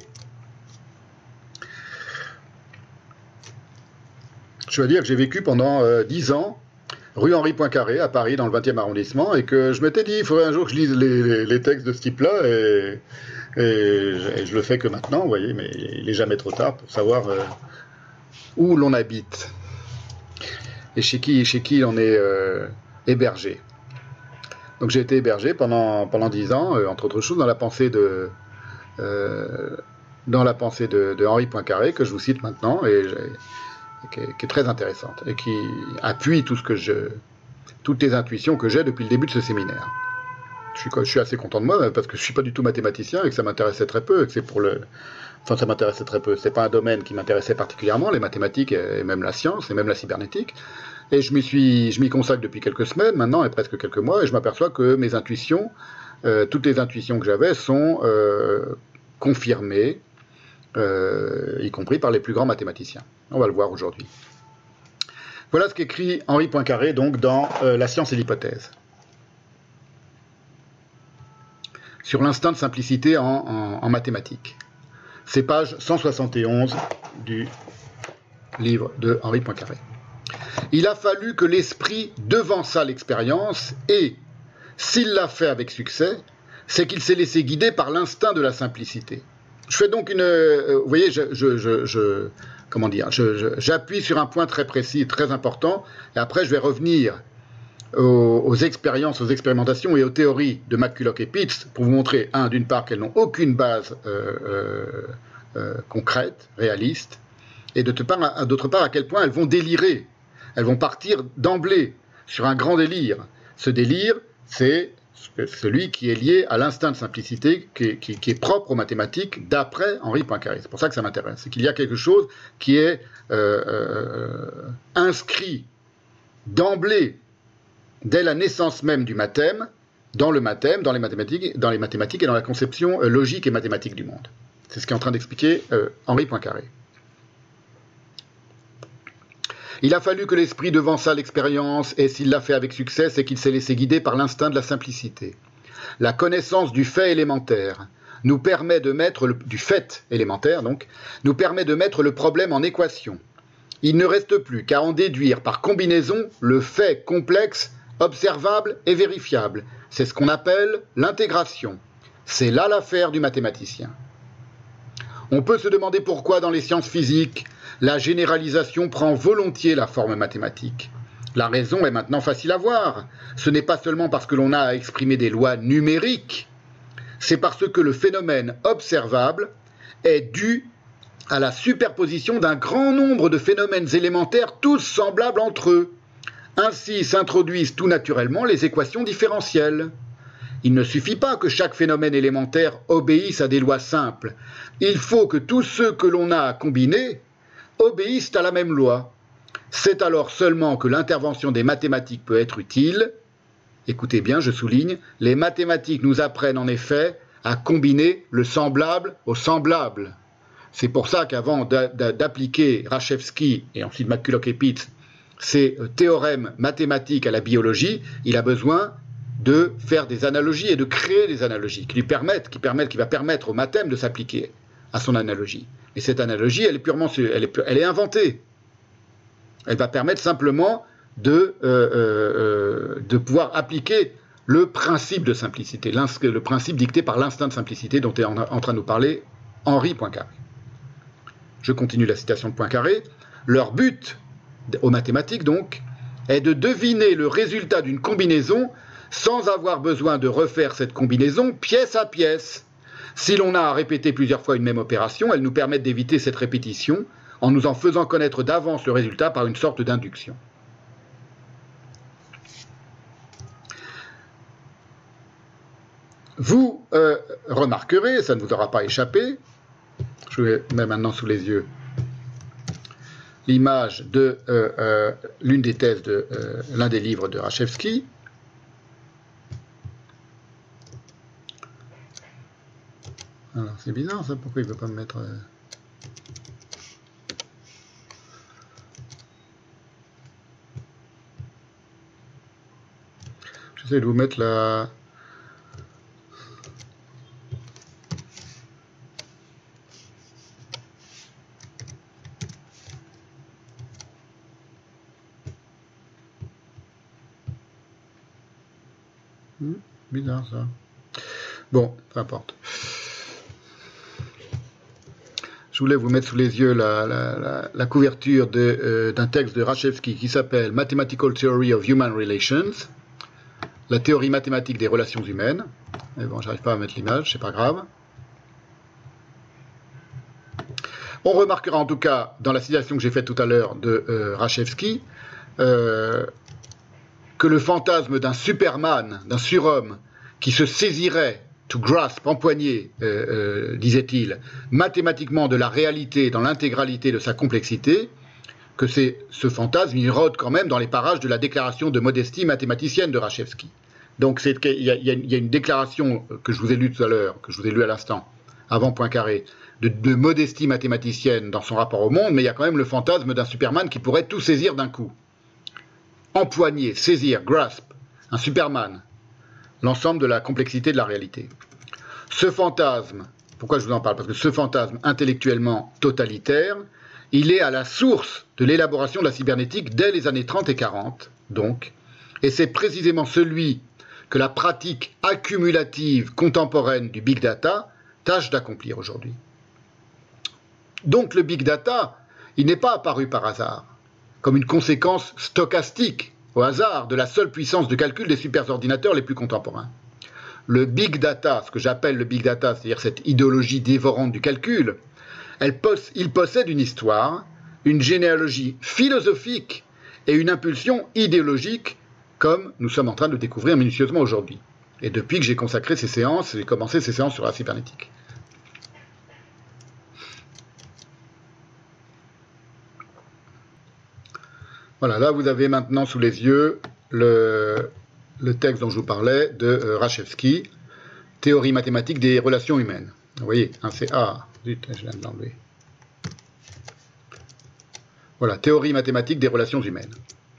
Je veux dire que j'ai vécu pendant euh, dix ans rue Henri Poincaré à Paris, dans le 20e arrondissement, et que je m'étais dit, il faudrait un jour que je lise les, textes de ce type-là, et, je le fais que maintenant, vous voyez, mais il n'est jamais trop tard pour savoir euh, où l'on habite et chez qui, chez qui on est euh, hébergé. Donc j'ai été hébergé pendant pendant dix ans, entre autres choses, dans la pensée de dans la pensée de, Henri Poincaré que je vous cite maintenant, et qui est, très intéressante et qui appuie tout ce que je, toutes les intuitions que j'ai depuis le début de ce séminaire. Je suis, je suis, assez content de moi parce que je suis pas du tout mathématicien et que ça m'intéressait très peu et que c'est pour le, enfin ça m'intéressait très peu. C'est pas un domaine qui m'intéressait particulièrement, les mathématiques et même la science et même la cybernétique. Et je m'y suis, je m'y consacre depuis quelques semaines maintenant et presque quelques mois et je m'aperçois que mes intuitions, euh, toutes les intuitions que j'avais sont euh, confirmées euh, y compris par les plus grands mathématiciens. On va le voir aujourd'hui. Voilà ce qu'écrit Henri Poincaré donc dans La science et l'hypothèse. Sur l'instinct de simplicité en, mathématiques. C'est page 171 du livre de Henri Poincaré. Il a fallu que l'esprit devançât l'expérience et, s'il l'a fait avec succès, c'est qu'il s'est laissé guider par l'instinct de la simplicité. Je fais donc une. Euh, vous voyez, je, comment dire, j'appuie sur un point très précis, très important, et après je vais revenir aux, expériences, aux expérimentations et aux théories de McCulloch et Pitts pour vous montrer, un, d'une part, qu'elles n'ont aucune base euh, euh, concrète, réaliste, et d'autre part, d'autre part, à quel point elles vont délirer. Elles vont partir d'emblée sur un grand délire. Ce délire, c'est celui qui est lié à l'instinct de simplicité qui, est propre aux mathématiques d'après Henri Poincaré. C'est pour ça que ça m'intéresse. C'est qu'il y a quelque chose qui est euh, euh, inscrit d'emblée, dès la naissance même du mathème, dans le mathème, dans les mathématiques, dans les mathématiques et dans la conception euh, logique et mathématique du monde. C'est ce qu'est en train d'expliquer Henri Poincaré. Il a fallu que l'esprit devançât l'expérience, et s'il l'a fait avec succès, c'est qu'il s'est laissé guider par l'instinct de la simplicité. La connaissance du fait élémentaire nous permet de mettre fait élémentaire donc nous permet de mettre le problème en équation. Il ne reste plus qu'à en déduire par combinaison le fait complexe, observable et vérifiable. C'est ce qu'on appelle l'intégration. C'est là l'affaire du mathématicien. On peut se demander pourquoi dans les sciences physiques, la généralisation prend volontiers la forme mathématique. La raison est maintenant facile à voir. Ce n'est pas seulement parce que l'on a à exprimer des lois numériques, c'est parce que le phénomène observable est dû à la superposition d'un grand nombre de phénomènes élémentaires tous semblables entre eux. Ainsi s'introduisent tout naturellement les équations différentielles. Il ne suffit pas que chaque phénomène élémentaire obéisse à des lois simples. Il faut que tous ceux que l'on a à combiner obéissent à la même loi. C'est alors seulement que l'intervention des mathématiques peut être utile. Écoutez bien, je souligne, les mathématiques nous apprennent en effet à combiner le semblable au semblable. C'est pour ça qu'avant d'appliquer Rachevsky et ensuite McCulloch et Pitts ces euh, théorèmes mathématiques à la biologie, il a besoin de faire des analogies et de créer des analogies qui lui permettent, qui permettent, qui va permettre au mathème de s'appliquer à son analogie. Et cette analogie, elle est purement, elle est, elle est inventée. Elle va permettre simplement de, euh, euh, de pouvoir appliquer le principe de simplicité, le principe dicté par l'instinct de simplicité dont est en, train de nous parler Henri Poincaré. Je continue la citation de Poincaré. Leur but, aux mathématiques donc, est de deviner le résultat d'une combinaison sans avoir besoin de refaire cette combinaison pièce à pièce. Si l'on a à répéter plusieurs fois une même opération, elle nous permet d'éviter cette répétition en nous en faisant connaître d'avance le résultat par une sorte d'induction. Vous euh, remarquerez, ça ne vous aura pas échappé, je vous mets maintenant sous les yeux l'image de euh, euh, l'une des thèses de l'un des livres de Rachevsky. Alors c'est bizarre ça, pourquoi il ne veut pas me mettre... J'essaie de vous mettre la, Bizarre ça. Bon, peu importe. Je voulais vous mettre sous les yeux la, couverture euh, d'un texte de Rachevsky qui s'appelle Mathematical Theory of Human Relations, la théorie mathématique des relations humaines. Mais bon, j'arrive pas à mettre l'image, c'est pas grave. On remarquera en tout cas, dans la citation que j'ai faite tout à l'heure de euh, euh, que le fantasme d'un Superman, d'un surhomme, qui se saisirait, to grasp, empoigner, euh, euh, disait-il, mathématiquement de la réalité dans l'intégralité de sa complexité, que c'est ce fantasme, il rôde quand même dans les parages de la déclaration de modestie mathématicienne de Rachevsky. Donc il y, a une déclaration que je vous ai lue tout à l'heure, que je vous ai lue à l'instant, avant Poincaré, de modestie mathématicienne dans son rapport au monde, mais il y a quand même le fantasme d'un Superman qui pourrait tout saisir d'un coup empoigner, saisir, grasp, un Superman, l'ensemble de la complexité de la réalité. Ce fantasme, pourquoi je vous en parle? Parce que ce fantasme intellectuellement totalitaire, il est à la source de l'élaboration de la cybernétique dès les années 30 et 40, donc, et c'est précisément celui que la pratique accumulative contemporaine du big data tâche d'accomplir aujourd'hui. Donc le big data, il n'est pas apparu par hasard comme une conséquence stochastique, au hasard, de la seule puissance de calcul des superordinateurs les plus contemporains. Le big data, ce que j'appelle le big data, c'est-à-dire cette idéologie dévorante du calcul, il possède une histoire, une généalogie philosophique et une impulsion idéologique, comme nous sommes en train de découvrir minutieusement aujourd'hui. Et depuis que j'ai consacré ces séances, j'ai commencé ces séances sur la cybernétique. Voilà, là vous avez maintenant sous les yeux le, texte dont je vous parlais de euh, Rachevsky, Théorie mathématique des relations humaines. Vous voyez, un c'est A. je viens de l'enlever. Voilà, théorie mathématique des relations humaines.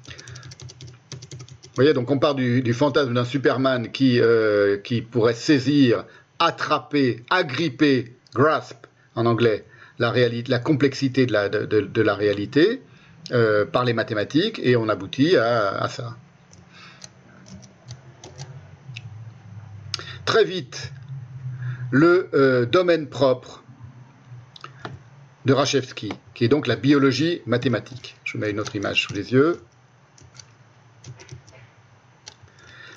Vous voyez, donc on part du, fantasme d'un Superman qui, euh, qui pourrait saisir, attraper, agripper, grasp en anglais, la, complexité de la réalité, euh, par les mathématiques et on aboutit à, ça. Très vite, le euh, domaine propre de Rachevsky, qui est donc la biologie mathématique. Je mets une autre image sous les yeux.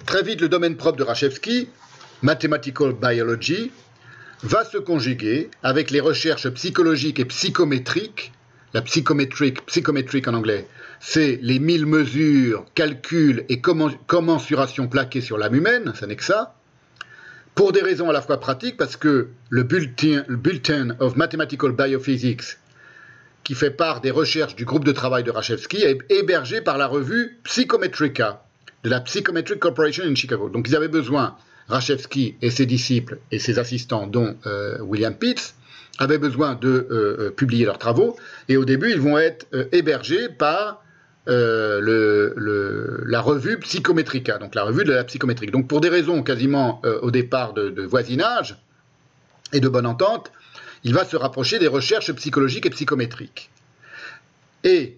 Très vite, le domaine propre de Rachevsky, Mathematical Biology, va se conjuguer avec les recherches psychologiques et psychométriques la psychométrique, psychométrique en anglais, c'est les mille mesures, calculs et commensurations plaquées sur l'âme humaine, ça n'est que ça, pour des raisons à la fois pratiques, parce que le bulletin, of Mathematical Biophysics, qui fait part des recherches du groupe de travail de Rachevsky, est hébergé par la revue Psychometrica de la Psychometric Corporation in Chicago. Donc ils avaient besoin, Rachevsky et ses disciples et ses assistants, dont euh, William Pitts, avaient besoin de euh, euh, publier leurs travaux, et au début ils vont être hébergés par la revue Psychometrica, donc la revue de la psychométrique. Donc pour des raisons quasiment au départ de voisinage et de bonne entente, il va se rapprocher des recherches psychologiques et psychométriques. Et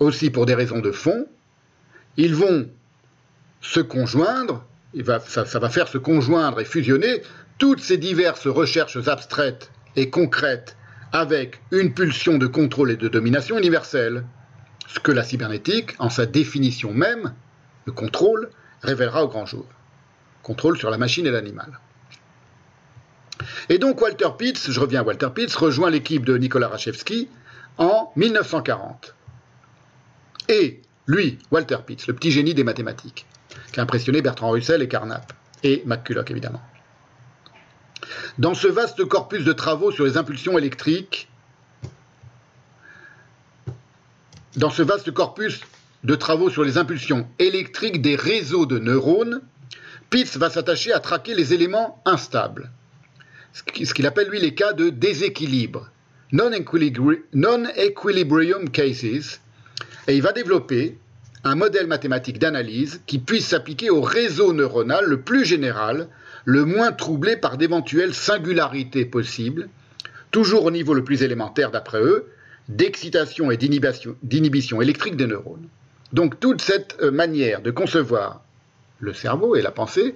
aussi pour des raisons de fond, ils vont se conjoindre, ça, ça va faire se conjoindre et fusionner toutes ces diverses recherches abstraites et concrètes avec une pulsion de contrôle et de domination universelle, ce que la cybernétique, en sa définition même, le contrôle, révélera au grand jour. Contrôle sur la machine et l'animal. Et donc Walter Pitts, je reviens à Walter Pitts, rejoint l'équipe de Nicolas Rachevsky en 1940. Et lui, Walter Pitts, le petit génie des mathématiques, qui a impressionné Bertrand Russell et Carnap, et McCulloch évidemment. Dans ce vaste corpus de travaux sur les impulsions électriques, dans ce vaste corpus de travaux sur les impulsions électriques des réseaux de neurones, Pitts va s'attacher à traquer les éléments instables, ce qu'il appelle lui les cas de déséquilibre, non-equilibrium cases, et il va développer un modèle mathématique d'analyse qui puisse s'appliquer au réseau neuronal le plus général, le moins troublé par d'éventuelles singularités possibles, toujours au niveau le plus élémentaire d'après eux, d'excitation et d'inhibition électrique des neurones. Donc toute cette euh, manière de concevoir le cerveau et la pensée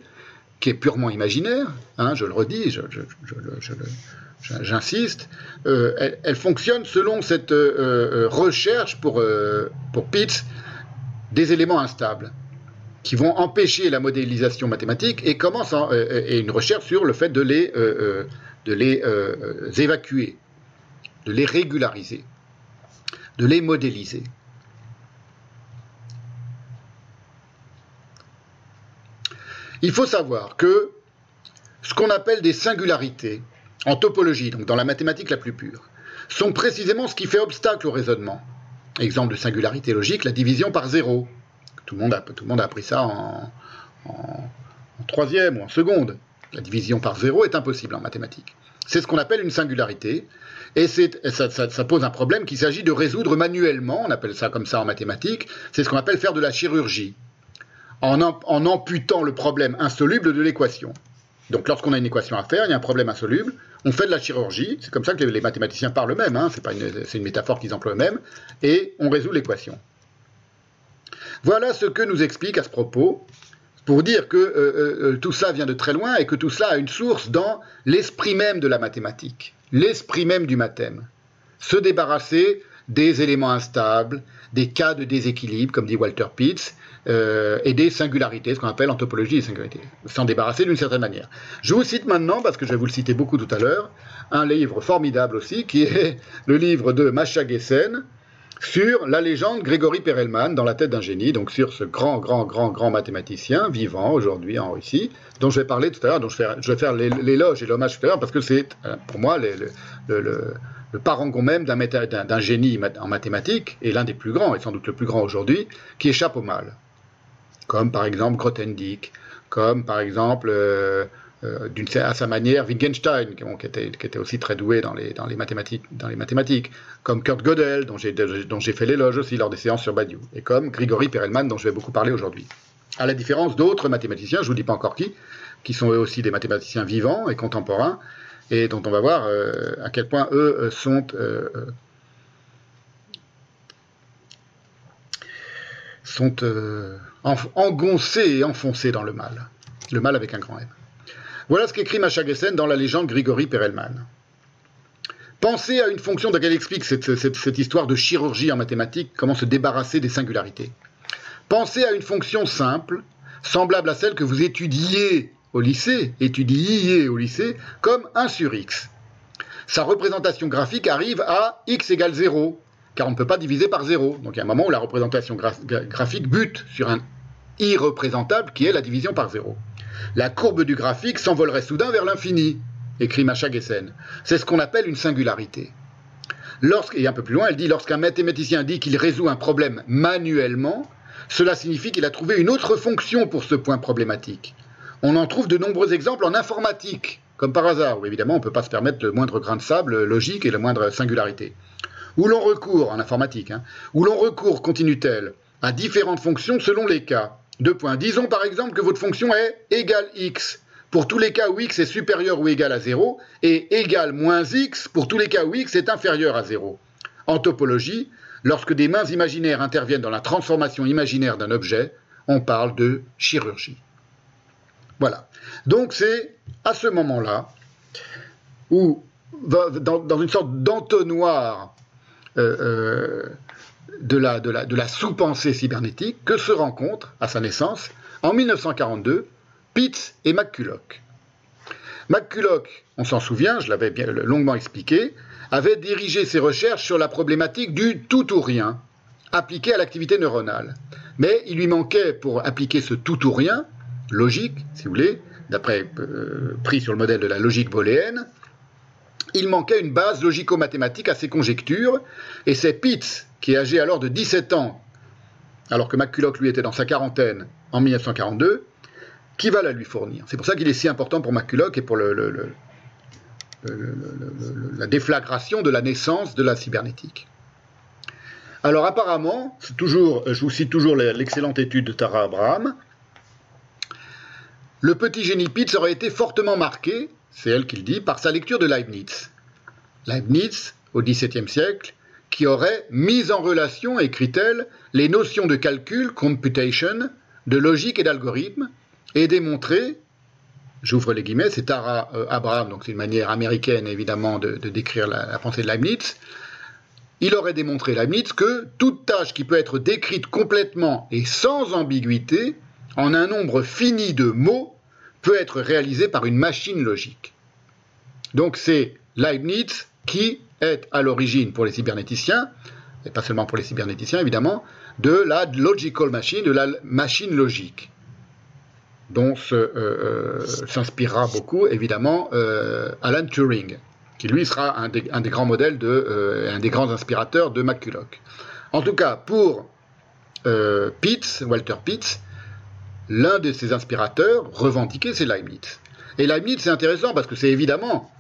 qui est purement imaginaire, hein, je le redis, j'insiste, euh, elle, fonctionne selon cette euh, recherche pour, pour Pitts des éléments instables qui vont empêcher la modélisation mathématique et commence et une recherche sur le fait de les, de les évacuer, de les régulariser, de les modéliser. Il faut savoir que ce qu'on appelle des singularités en topologie, donc dans la mathématique la plus pure, sont précisément ce qui fait obstacle au raisonnement. Exemple de singularité logique, la division par zéro. Tout le monde a, tout appris ça en, troisième ou en seconde. La division par zéro est impossible en mathématiques. C'est ce qu'on appelle une singularité, et ça, pose un problème qu'il s'agit de résoudre manuellement, on appelle ça comme ça en mathématiques, c'est ce qu'on appelle faire de la chirurgie en, amputant le problème insoluble de l'équation. Donc lorsqu'on a une équation à faire, il y a un problème insoluble, on fait de la chirurgie, c'est comme ça que les, mathématiciens parlent eux-mêmes, hein, c'est une, métaphore qu'ils emploient eux-mêmes, et on résout l'équation. Voilà ce que nous explique à ce propos, pour dire que euh, euh, euh, tout cela vient de très loin et que tout cela a une source dans l'esprit même de la mathématique, l'esprit même du mathème. Se débarrasser des éléments instables, des cas de déséquilibre, comme dit Walter Pitts, et des singularités, ce qu'on appelle en topologie des singularités, s'en débarrasser d'une certaine manière. Je vous cite maintenant, parce que je vais vous le citer beaucoup tout à l'heure, un livre formidable aussi, qui est le livre de Masha Gessen, sur la légende Grégory Perelman dans la tête d'un génie, donc sur ce grand, grand, grand, grand mathématicien vivant aujourd'hui en Russie, dont je vais parler tout à l'heure, dont je vais, faire l'éloge et l'hommage tout à l'heure, parce que c'est euh, pour moi le, parangon même d'un génie en mathématiques, et l'un des plus grands, et sans doute le plus grand aujourd'hui, qui échappe au mal. Comme par exemple Grothendieck, comme par exemple, euh, euh, à sa manière, Wittgenstein, qui, était, aussi très doué dans les, mathématiques, dans les comme Kurt Gödel, dont j'ai fait l'éloge aussi lors des séances sur Badiou, et comme Grigory Perelman, dont je vais beaucoup parler aujourd'hui. À la différence d'autres mathématiciens, je ne vous dis pas encore qui, qui sont eux aussi des mathématiciens vivants et contemporains, et dont on va voir euh, à quel point eux sont sont engoncés et enfoncés dans le mal. Le mal avec un grand M. Voilà ce qu'écrit Macha Gessen dans la légende Grigory Perelman. Pensez à une fonction dans laquelle explique cette, cette, histoire de chirurgie en mathématiques, comment se débarrasser des singularités. Pensez à une fonction simple, semblable à celle que vous étudiez au lycée, étudiez au lycée, comme 1 sur x. Sa représentation graphique arrive à x égale 0, car on ne peut pas diviser par 0. Donc il y a un moment où la représentation graphique bute sur un irreprésentable qui est la division par 0. La courbe du graphique s'envolerait soudain vers l'infini, écrit Macha Gessen. C'est ce qu'on appelle une singularité. et un peu plus loin, elle dit lorsqu'un mathématicien dit qu'il résout un problème manuellement, cela signifie qu'il a trouvé une autre fonction pour ce point problématique. On en trouve de nombreux exemples en informatique, comme par hasard, où évidemment on ne peut pas se permettre le moindre grain de sable logique et la moindre singularité. Où l'on recourt, en informatique, hein, où l'on recourt, continue-t-elle, à différentes fonctions selon les cas. Deux points. Disons par exemple que votre fonction est égale x pour tous les cas où x est supérieur ou égal à 0 et égal moins x pour tous les cas où x est inférieur à 0. En topologie, lorsque des mains imaginaires interviennent dans la transformation imaginaire d'un objet, on parle de chirurgie. Voilà. Donc c'est à ce moment-là où, dans, une sorte d'entonnoir euh, euh, de la, de la sous-pensée cybernétique, que se rencontrent, à sa naissance, en 1942, Pitts et McCulloch. McCulloch, on s'en souvient, je l'avais longuement expliqué, avait dirigé ses recherches sur la problématique du tout ou rien appliqué à l'activité neuronale. Mais il lui manquait, pour appliquer ce tout ou rien, logique, si vous voulez, d'après euh, pris sur le modèle de la logique booléenne, il manquait une base logico-mathématique à ses conjectures, et c'est Pitts, qui est âgé alors de 17 ans, alors que McCulloch lui était dans sa quarantaine en 1942, qui va la lui fournir? C'est pour ça qu'il est si important pour McCulloch et pour le, la déflagration de la naissance de la cybernétique. Alors apparemment, toujours, je vous cite toujours l'excellente étude de Tara Abraham, le petit génie Pitts aurait été fortement marqué, c'est elle qui le dit, par sa lecture de Leibniz. Leibniz, au XVIIe siècle, qui aurait mis en relation, écrit-elle, les notions de calcul, computation, de logique et d'algorithme, et démontré, j'ouvre les guillemets, c'est Tara euh, Abraham, donc c'est une manière américaine évidemment de, décrire la, la, pensée de Leibniz, il aurait démontré Leibniz que toute tâche qui peut être décrite complètement et sans ambiguïté en un nombre fini de mots peut être réalisé par une machine logique. Donc c'est Leibniz qui est à l'origine pour les cybernéticiens, et pas seulement pour les cybernéticiens évidemment, de la logical machine, de la machine logique, dont euh, euh, s'inspirera beaucoup évidemment euh, Alan Turing, qui lui sera un des, grands modèles, de, un des grands inspirateurs de McCulloch. En tout cas, pour Pitts, Walter Pitts, l'un de ses inspirateurs revendiqué, c'est Leibniz. Et Leibniz, c'est intéressant parce que c'est évidemment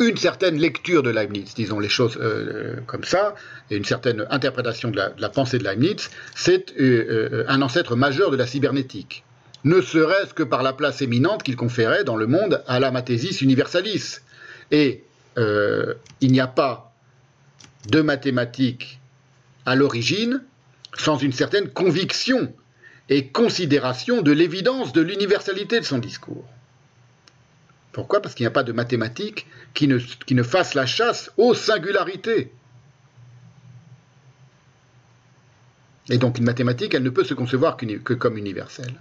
une certaine lecture de Leibniz, disons les choses euh, comme ça, et une certaine interprétation de la, pensée de Leibniz, c'est euh, euh, un ancêtre majeur de la cybernétique. Ne serait-ce que par la place éminente qu'il conférait dans le monde à la mathésis universalis. Et il n'y a pas de mathématiques à l'origine sans une certaine conviction et considération de l'évidence de l'universalité de son discours. Pourquoi? Parce qu'il n'y a pas de mathématiques qui ne, qui fassent la chasse aux singularités. Et donc une mathématique, elle ne peut se concevoir que comme universelle.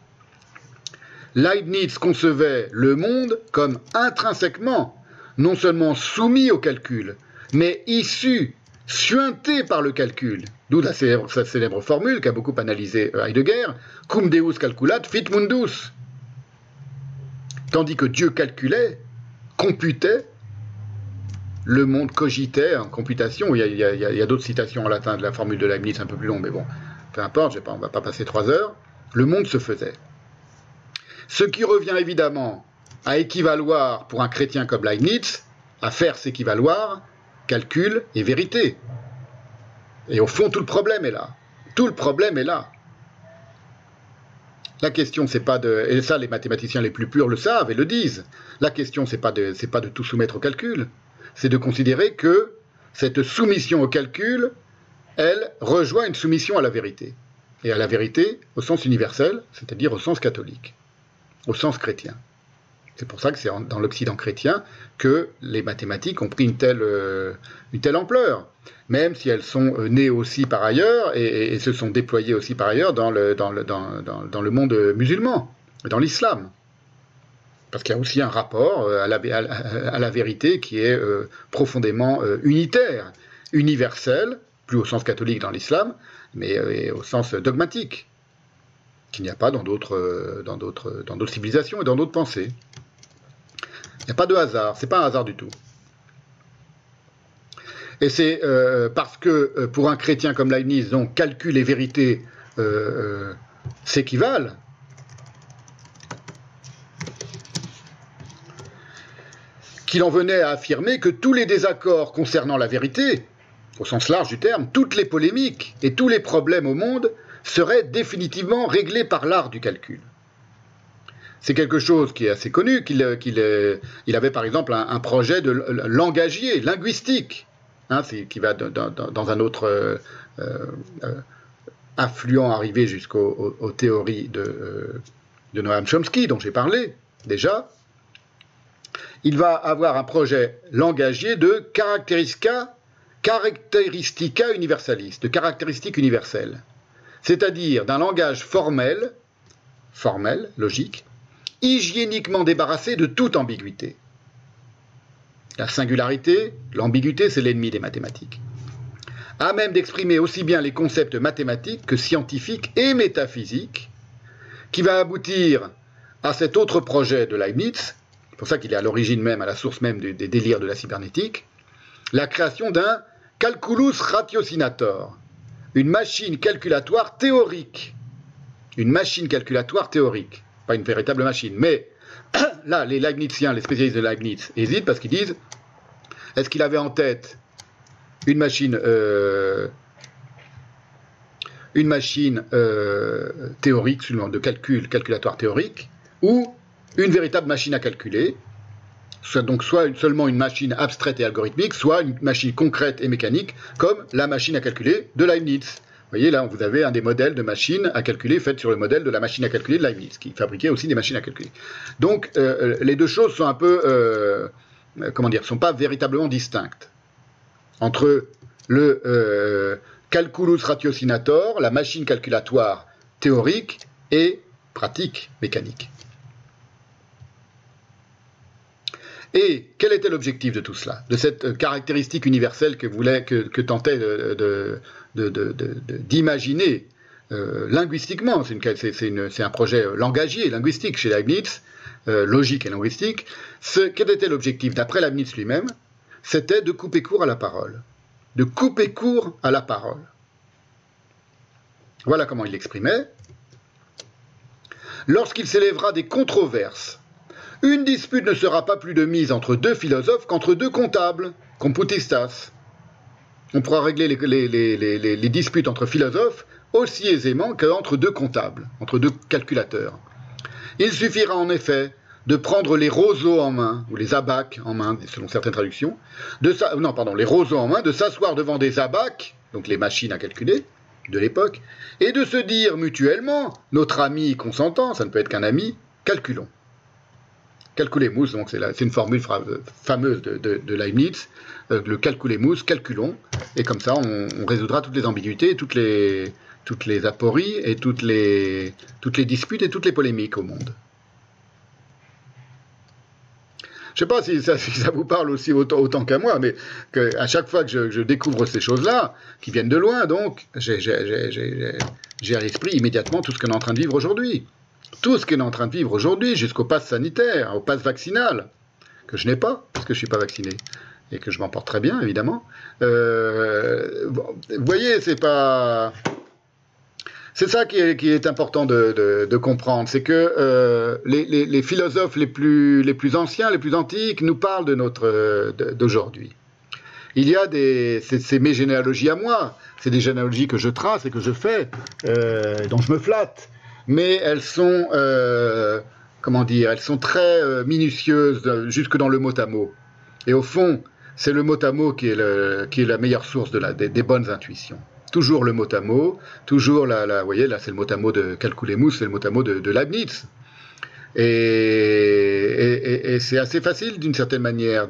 Leibniz concevait le monde comme intrinsèquement, non seulement soumis au calcul, mais issu, suinté par le calcul. D'où sa célèbre, formule qu'a beaucoup analysé euh, Heidegger, cum deus calculat fit mundus. Tandis que Dieu calculait, computait, le monde cogitait en computation. Il y a, d'autres citations en latin de la formule de Leibniz un peu plus longue, mais bon, peu importe, on ne va pas passer trois heures. Le monde se faisait. Ce qui revient évidemment à équivaloir pour un chrétien comme Leibniz, à faire s'équivaloir calcul et vérité. Et au fond, tout le problème est là. Tout le problème est là. La question, c'est pas de, et ça, les mathématiciens les plus purs le savent et le disent. La question, c'est pas de, pas de tout soumettre au calcul. C'est de considérer que cette soumission au calcul, elle rejoint une soumission à la vérité. Et à la vérité au sens universel, c'est-à-dire au sens catholique, au sens chrétien. C'est pour ça que c'est dans l'Occident chrétien que les mathématiques ont pris une telle, euh, une telle ampleur, même si elles sont euh, nées aussi par ailleurs et, se sont déployées aussi par ailleurs dans le, dans le, dans, dans, le monde musulman, dans l'islam. Parce qu'il y a aussi un rapport euh, à la, à la vérité qui est profondément unitaire, universel, plus au sens catholique dans l'islam, mais au sens dogmatique, qu'il n'y a pas dans d'autres, civilisations et dans d'autres pensées. N'y a pas de hasard, c'est pas un hasard du tout. Et c'est parce que pour un chrétien comme Leibniz, donc calcul et vérité s'équivalent, qu'il en venait à affirmer que tous les désaccords concernant la vérité, au sens large du terme, toutes les polémiques et tous les problèmes au monde seraient définitivement réglés par l'art du calcul. C'est quelque chose qui est assez connu, qu'il il avait par exemple un, projet de langagier, linguistique, hein, qui va dans, un autre euh, euh, affluent arrivé jusqu'aux théories de, euh, Noam Chomsky, dont j'ai parlé déjà, il va avoir un projet langagier de caractéristica, caractéristica universalis, de caractéristiques universelles, c'est-à-dire d'un langage formel, formel, logique, hygiéniquement débarrassé de toute ambiguïté. La singularité, l'ambiguïté, c'est l'ennemi des mathématiques. À même d'exprimer aussi bien les concepts mathématiques que scientifiques et métaphysiques, qui va aboutir à cet autre projet de Leibniz, pour ça qu'il est à l'origine même, à la source même des, délires de la cybernétique, la création d'un calculus ratiocinator, une machine calculatoire théorique. Une machine calculatoire théorique, pas une véritable machine. Mais (clears throat) là, les Leibniziens, les spécialistes de Leibniz, hésitent parce qu'ils disent est-ce qu'il avait en tête une machine, euh, une machine euh, théorique, de calcul, calculatoire théorique, ou une véritable machine à calculer, soit donc soit seulement une machine abstraite et algorithmique, soit une machine concrète et mécanique, comme la machine à calculer de Leibniz. Vous voyez, là, vous avez un des modèles de machines à calculer faites sur le modèle de la machine à calculer de Leibniz, qui fabriquait aussi des machines à calculer. Donc, euh, les deux choses sont un peu, euh, comment dire, sont pas véritablement distinctes entre le euh, calculus ratiocinator, la machine calculatoire théorique, et pratique mécanique. Et quel était l'objectif de tout cela? De cette euh, caractéristique universelle que, voulait, que, tentait d'imaginer euh, linguistiquement C'est un projet euh, langagier, linguistique chez Leibniz, logique et linguistique. quel était l'objectif D'après Leibniz lui-même, c'était de couper court à la parole. De couper court à la parole. Voilà comment il l'exprimait. Lorsqu'il s'élèvera des controverses une dispute ne sera pas plus de mise entre deux philosophes qu'entre deux comptables, computistas. On pourra régler les, disputes entre philosophes aussi aisément qu'entre deux comptables, entre deux calculateurs. Il suffira en effet de prendre les roseaux en main, ou les abacs en main, selon certaines traductions, de non, pardon, les roseaux en main, de s'asseoir devant des abacs, donc les machines à calculer de l'époque, et de se dire mutuellement, notre ami consentant, ça ne peut être qu'un ami, calculons calculemus, donc c'est une formule fameuse de, Leibniz, euh, le calculemus, calculons, et comme ça on, résoudra toutes les ambiguïtés, toutes les, apories et toutes les, disputes et toutes les polémiques au monde. Je ne sais pas si ça, vous parle aussi autant, qu'à moi, mais à chaque fois que je, découvre ces choses-là, qui viennent de loin, donc, j'ai à l'esprit immédiatement tout ce qu'on est en train de vivre aujourd'hui tout ce qu'on est en train de vivre aujourd'hui, jusqu'au pass sanitaire, au pass vaccinal, que je n'ai pas, parce que je ne suis pas vacciné, et que je m'en porte très bien, évidemment. Euh, vous voyez, c'est pas. C'est ça qui est, important de, comprendre, c'est que euh, les, philosophes les plus, anciens, les plus antiques, nous parlent de notre d'aujourd'hui. Il y a des, c'est mes généalogies à moi, c'est des généalogies que je trace et que je fais, euh, dont je me flatte mais elles sont, euh, comment dire, elles sont très euh, minutieuses, euh, jusque dans le mot à mot. Et au fond, c'est le mot à mot qui est, la meilleure source des, bonnes intuitions. Toujours le mot à mot, toujours la, vous voyez, là c'est le mot à mot de Calculemus, c'est le mot à mot de, de Leibniz. Et, c'est assez facile d'une certaine manière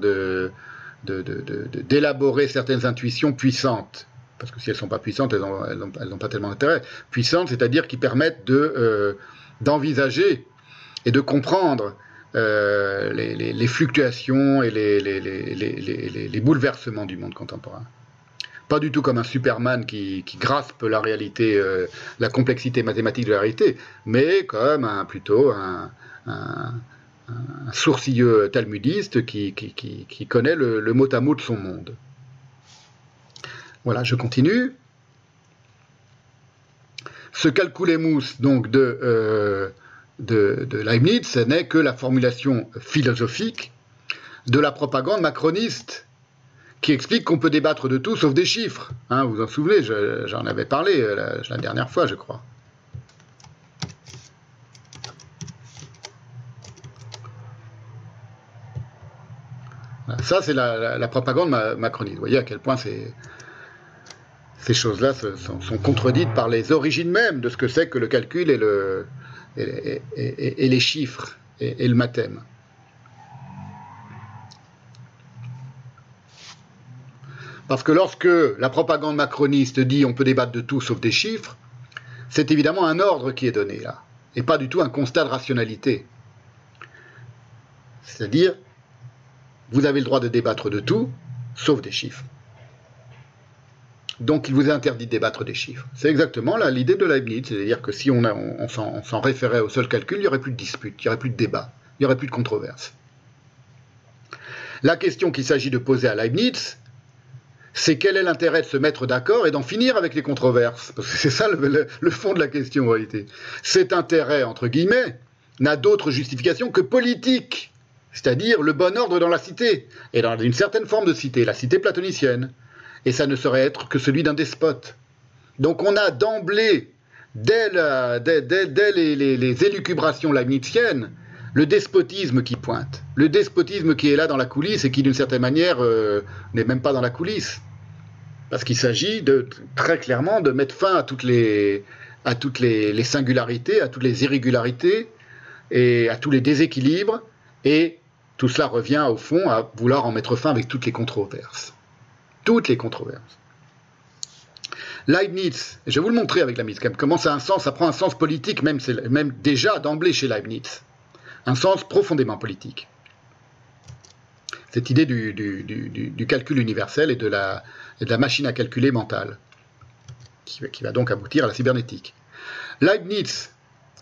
d'élaborer certaines intuitions puissantes parce que si elles ne sont pas puissantes, elles n'ont pas tellement d'intérêt. Puissantes, c'est-à-dire qui permettent de, euh, d'envisager et de comprendre euh, les, fluctuations et les, bouleversements du monde contemporain. Pas du tout comme un Superman qui, qui graspe la réalité, euh, la complexité mathématique de la réalité, mais comme un, plutôt un, sourcilleux talmudiste qui connaît le mot à mot de son monde. Voilà, je continue. Ce calculemus donc de, euh, de, Leibniz n'est que la formulation philosophique de la propagande macroniste qui explique qu'on peut débattre de tout sauf des chiffres. Hein, vous vous en souvenez, j'en avais parlé euh, la, dernière fois, je crois. Ça, c'est la, propagande macroniste. Vous voyez à quel point ces, ces choses-là sont, contredites par les origines mêmes de ce que c'est que le calcul et, et, les chiffres et, le mathème. Parce que lorsque la propagande macroniste dit on peut débattre de tout sauf des chiffres, c'est évidemment un ordre qui est donné là, et pas du tout un constat de rationalité. C'est-à-dire, vous avez le droit de débattre de tout, sauf des chiffres. Donc il vous est interdit de débattre des chiffres. C'est exactement l'idée de Leibniz, c'est-à-dire que si on, s'en référait au seul calcul, il n'y aurait plus de dispute, il n'y aurait plus de débat, il n'y aurait plus de controverse. La question qu'il s'agit de poser à Leibniz, c'est quel est l'intérêt de se mettre d'accord et d'en finir avec les controverses? C'est ça le, fond de la question en réalité. Cet intérêt, entre guillemets, n'a d'autre justification que politique, c'est-à-dire le bon ordre dans la cité, et dans une certaine forme de cité, la cité platonicienne. Et ça ne saurait être que celui d'un despote. Donc on a d'emblée, dès, les, élucubrations leibniziennes, le despotisme qui pointe, le despotisme qui est là dans la coulisse et qui d'une certaine manière euh, n'est même pas dans la coulisse. Parce qu'il s'agit de très clairement de mettre fin à toutes les, à toutes les, singularités, à toutes les irrégularités et à tous les déséquilibres. Et tout cela revient au fond à vouloir en mettre fin avec toutes les controverses. Toutes les controverses. Leibniz, je vais vous le montrer avec la mise, comment ça a un sens, ça prend un sens politique, même, même déjà d'emblée chez Leibniz. Un sens profondément politique cette idée du, calcul universel et de, la, machine à calculer mentale, qui, va donc aboutir à la cybernétique. Leibniz,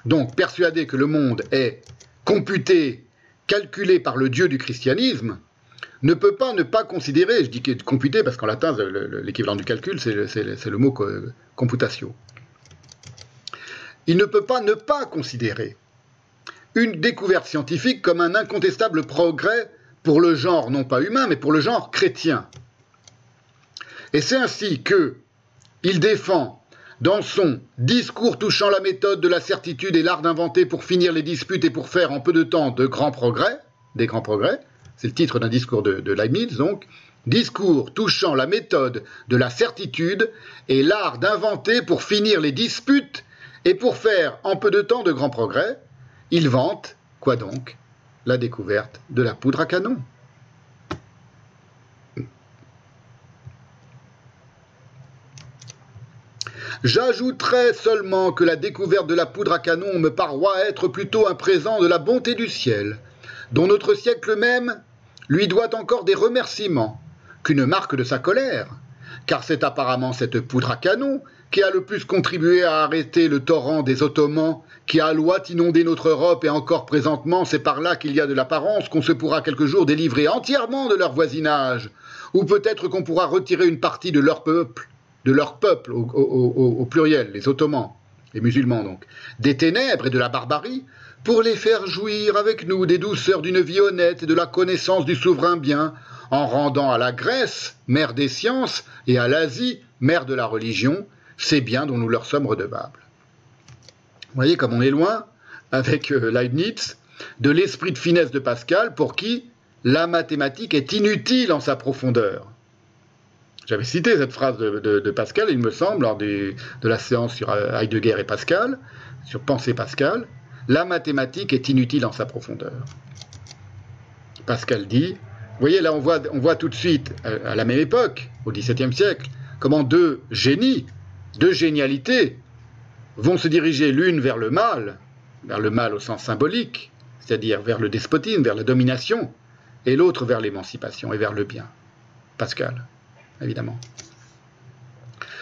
donc persuadé que le monde est computé, calculé par le Dieu du christianisme, ne peut pas ne pas considérer, je dis computé parce qu'en latin, l'équivalent du calcul, c'est le mot computatio. Il ne peut pas ne pas considérer une découverte scientifique comme un incontestable progrès pour le genre non pas humain, mais pour le genre chrétien. Et c'est ainsi que il défend dans son discours touchant la méthode de la certitude et l'art d'inventer pour finir les disputes et pour faire en peu de temps de grands progrès, des grands progrès, c'est le titre d'un discours de, de Leibniz donc, discours touchant la méthode de la certitude et l'art d'inventer pour finir les disputes et pour faire en peu de temps de grands progrès, il vante, quoi donc? La découverte de la poudre à canon. J'ajouterai seulement que la découverte de la poudre à canon me paroit être plutôt un présent de la bonté du ciel, dont notre siècle même lui doit encore des remerciements, qu'une marque de sa colère, car c'est apparemment cette poudre à canon qui a le plus contribué à arrêter le torrent des Ottomans qui a loi inondé notre Europe et encore présentement c'est par là qu'il y a de l'apparence qu'on se pourra quelque jour délivrer entièrement de leur voisinage, ou peut-être qu'on pourra retirer une partie de leur peuple, de leur peuple au, au pluriel, les Ottomans, les musulmans donc, des ténèbres et de la barbarie, pour les faire jouir avec nous des douceurs d'une vie honnête et de la connaissance du souverain bien, en rendant à la Grèce, mère des sciences, et à l'Asie, mère de la religion, c'est bien dont nous leur sommes redevables. Vous voyez comme on est loin, avec euh, Leibniz, de l'esprit de finesse de Pascal, pour qui la mathématique est inutile en sa profondeur. J'avais cité cette phrase de, Pascal, il me semble, lors de la séance sur euh, Heidegger et Pascal, sur Pensée Pascal, la mathématique est inutile en sa profondeur. Pascal dit, vous voyez là on voit, on voit tout de suite, euh, à la même époque, au XVIIe siècle, comment deux génies deux génialités vont se diriger l'une vers le mal, vers le mal au sens symbolique, c'est-à-dire vers le despotisme, vers la domination, et l'autre vers l'émancipation et vers le bien. Pascal, évidemment.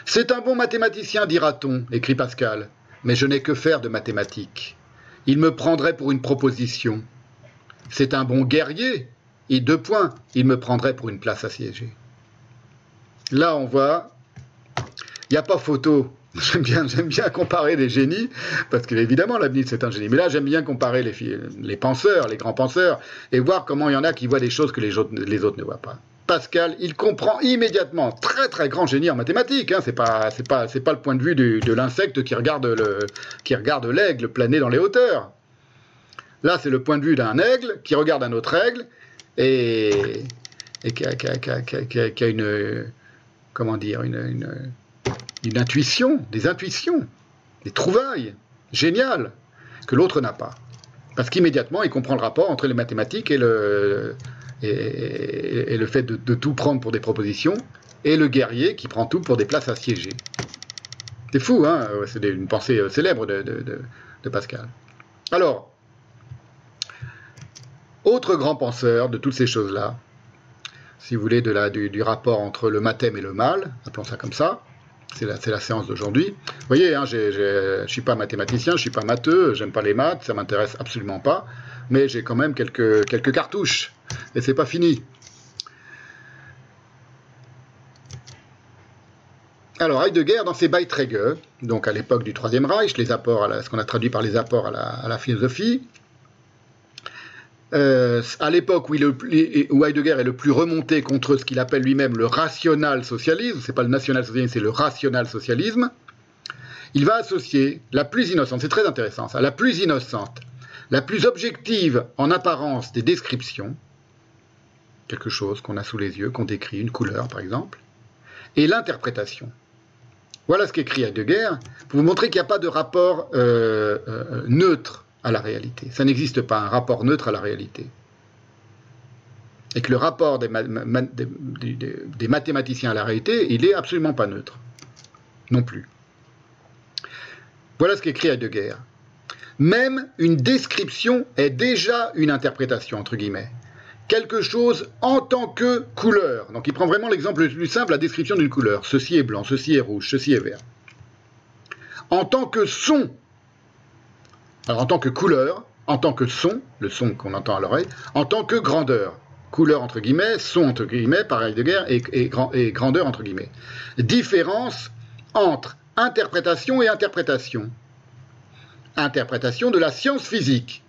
C'est un bon mathématicien, dira-t-on, écrit Pascal, mais je n'ai que faire de mathématiques. Il me prendrait pour une proposition. C'est un bon guerrier, et deux points, il me prendrait pour une place assiégée. Là, on voit il n'y a pas photo. (laughs) J'aime bien, j'aime bien comparer des génies, parce qu'évidemment, Leibniz, c'est un génie. Mais là, j'aime bien comparer les, les penseurs, les grands penseurs, et voir comment il y en a qui voient des choses que les les autres ne voient pas. Pascal, il comprend immédiatement, très très grand génie en mathématiques. Hein, c'est pas le point de vue de l'insecte qui regarde l'aigle planer dans les hauteurs. Là, c'est le point de vue d'un aigle qui regarde un autre aigle et, qui, a, une comment dire une intuition, des intuitions, des trouvailles géniales que l'autre n'a pas. Parce qu'immédiatement, il comprend le rapport entre les mathématiques et le, et, le fait de, tout prendre pour des propositions, et le guerrier qui prend tout pour des places assiégées. C'est fou, hein C'est une pensée euh, célèbre de, Pascal. Alors, autre grand penseur de toutes ces choses-là, si vous voulez, de la, du, rapport entre le mathème et le mal, appelons ça comme ça, c'est la, la, séance d'aujourd'hui. Vous voyez, hein, je ne suis pas mathématicien, je ne suis pas matheux, j'aime pas les maths, ça m'intéresse absolument pas, mais j'ai quand même quelques, quelques cartouches et c'est pas fini. Alors Heidegger, dans ses Beiträge, donc à l'époque du Troisième Reich, les apports à ce qu'on a traduit par les apports à la, philosophie, euh, à l'époque où, où, Heidegger est le plus remonté contre ce qu'il appelle lui-même le rational socialisme, c'est pas le national socialisme, c'est le rational socialisme, il va associer la plus innocente, c'est très intéressant ça, la plus innocente, la plus objective en apparence des descriptions, quelque chose qu'on a sous les yeux, qu'on décrit, une couleur par exemple, et l'interprétation. Voilà ce qu'écrit Heidegger, pour vous montrer qu'il n'y a pas de rapport euh, euh, neutre à la réalité. Ça n'existe pas, un rapport neutre à la réalité. Et que le rapport des, des, mathématiciens à la réalité, il n'est absolument pas neutre. Non plus. Voilà ce qu'écrit Heidegger. Même une description est déjà une interprétation, entre guillemets quelque chose en tant que couleur. Donc il prend vraiment l'exemple le plus simple, la description d'une couleur. Ceci est blanc, ceci est rouge, ceci est vert. En tant que son, alors en tant que couleur, en tant que son, le son qu'on entend à l'oreille, en tant que grandeur. Couleur entre guillemets, son entre guillemets, pareil de guerre, et, et grandeur entre guillemets. Différence entre interprétation et interprétation. Interprétation de la science physique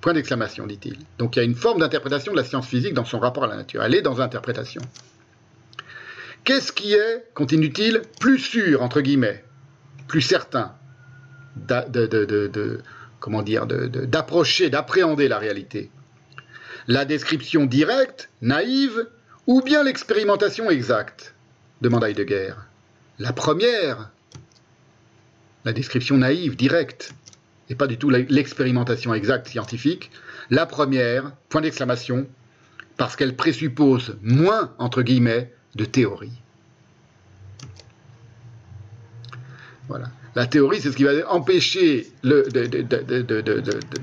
Point d'exclamation, dit-il. Donc il y a une forme d'interprétation de la science physique dans son rapport à la nature. Elle est dans l'interprétation. Qu'est-ce qui est, continue-t-il, plus sûr, entre guillemets, plus certain de, comment dire, d'approcher, d'appréhender la réalité? La description directe, naïve, ou bien l'expérimentation exacte? demande Heidegger. La première, la description naïve, directe, et pas du tout l'expérimentation exacte scientifique. La première, point d'exclamation, parce qu'elle présuppose moins, entre guillemets, de théorie. Voilà. La théorie, c'est ce qui va empêcher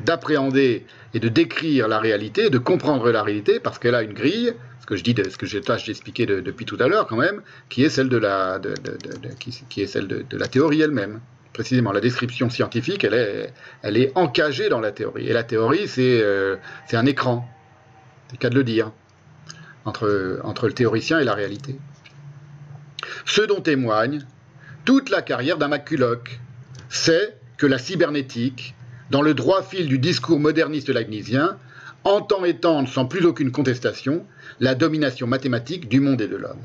d'appréhender et de décrire la réalité, de comprendre la réalité, parce qu'elle a une grille, ce que je dis, ce que j'ai tâche d'expliquer depuis tout à l'heure quand même, qui est celle de la, qui est celle de la théorie elle-même précisément. La description scientifique, elle est, elle encagée dans la théorie. Et la théorie, c'est euh, un écran. C'est le cas de le dire. Entre, entre le théoricien et la réalité. Ce dont témoigne toute la carrière d'un McCulloch, c'est que la cybernétique, dans le droit fil du discours moderniste leibnizien, entend étendre sans plus aucune contestation la domination mathématique du monde et de l'homme.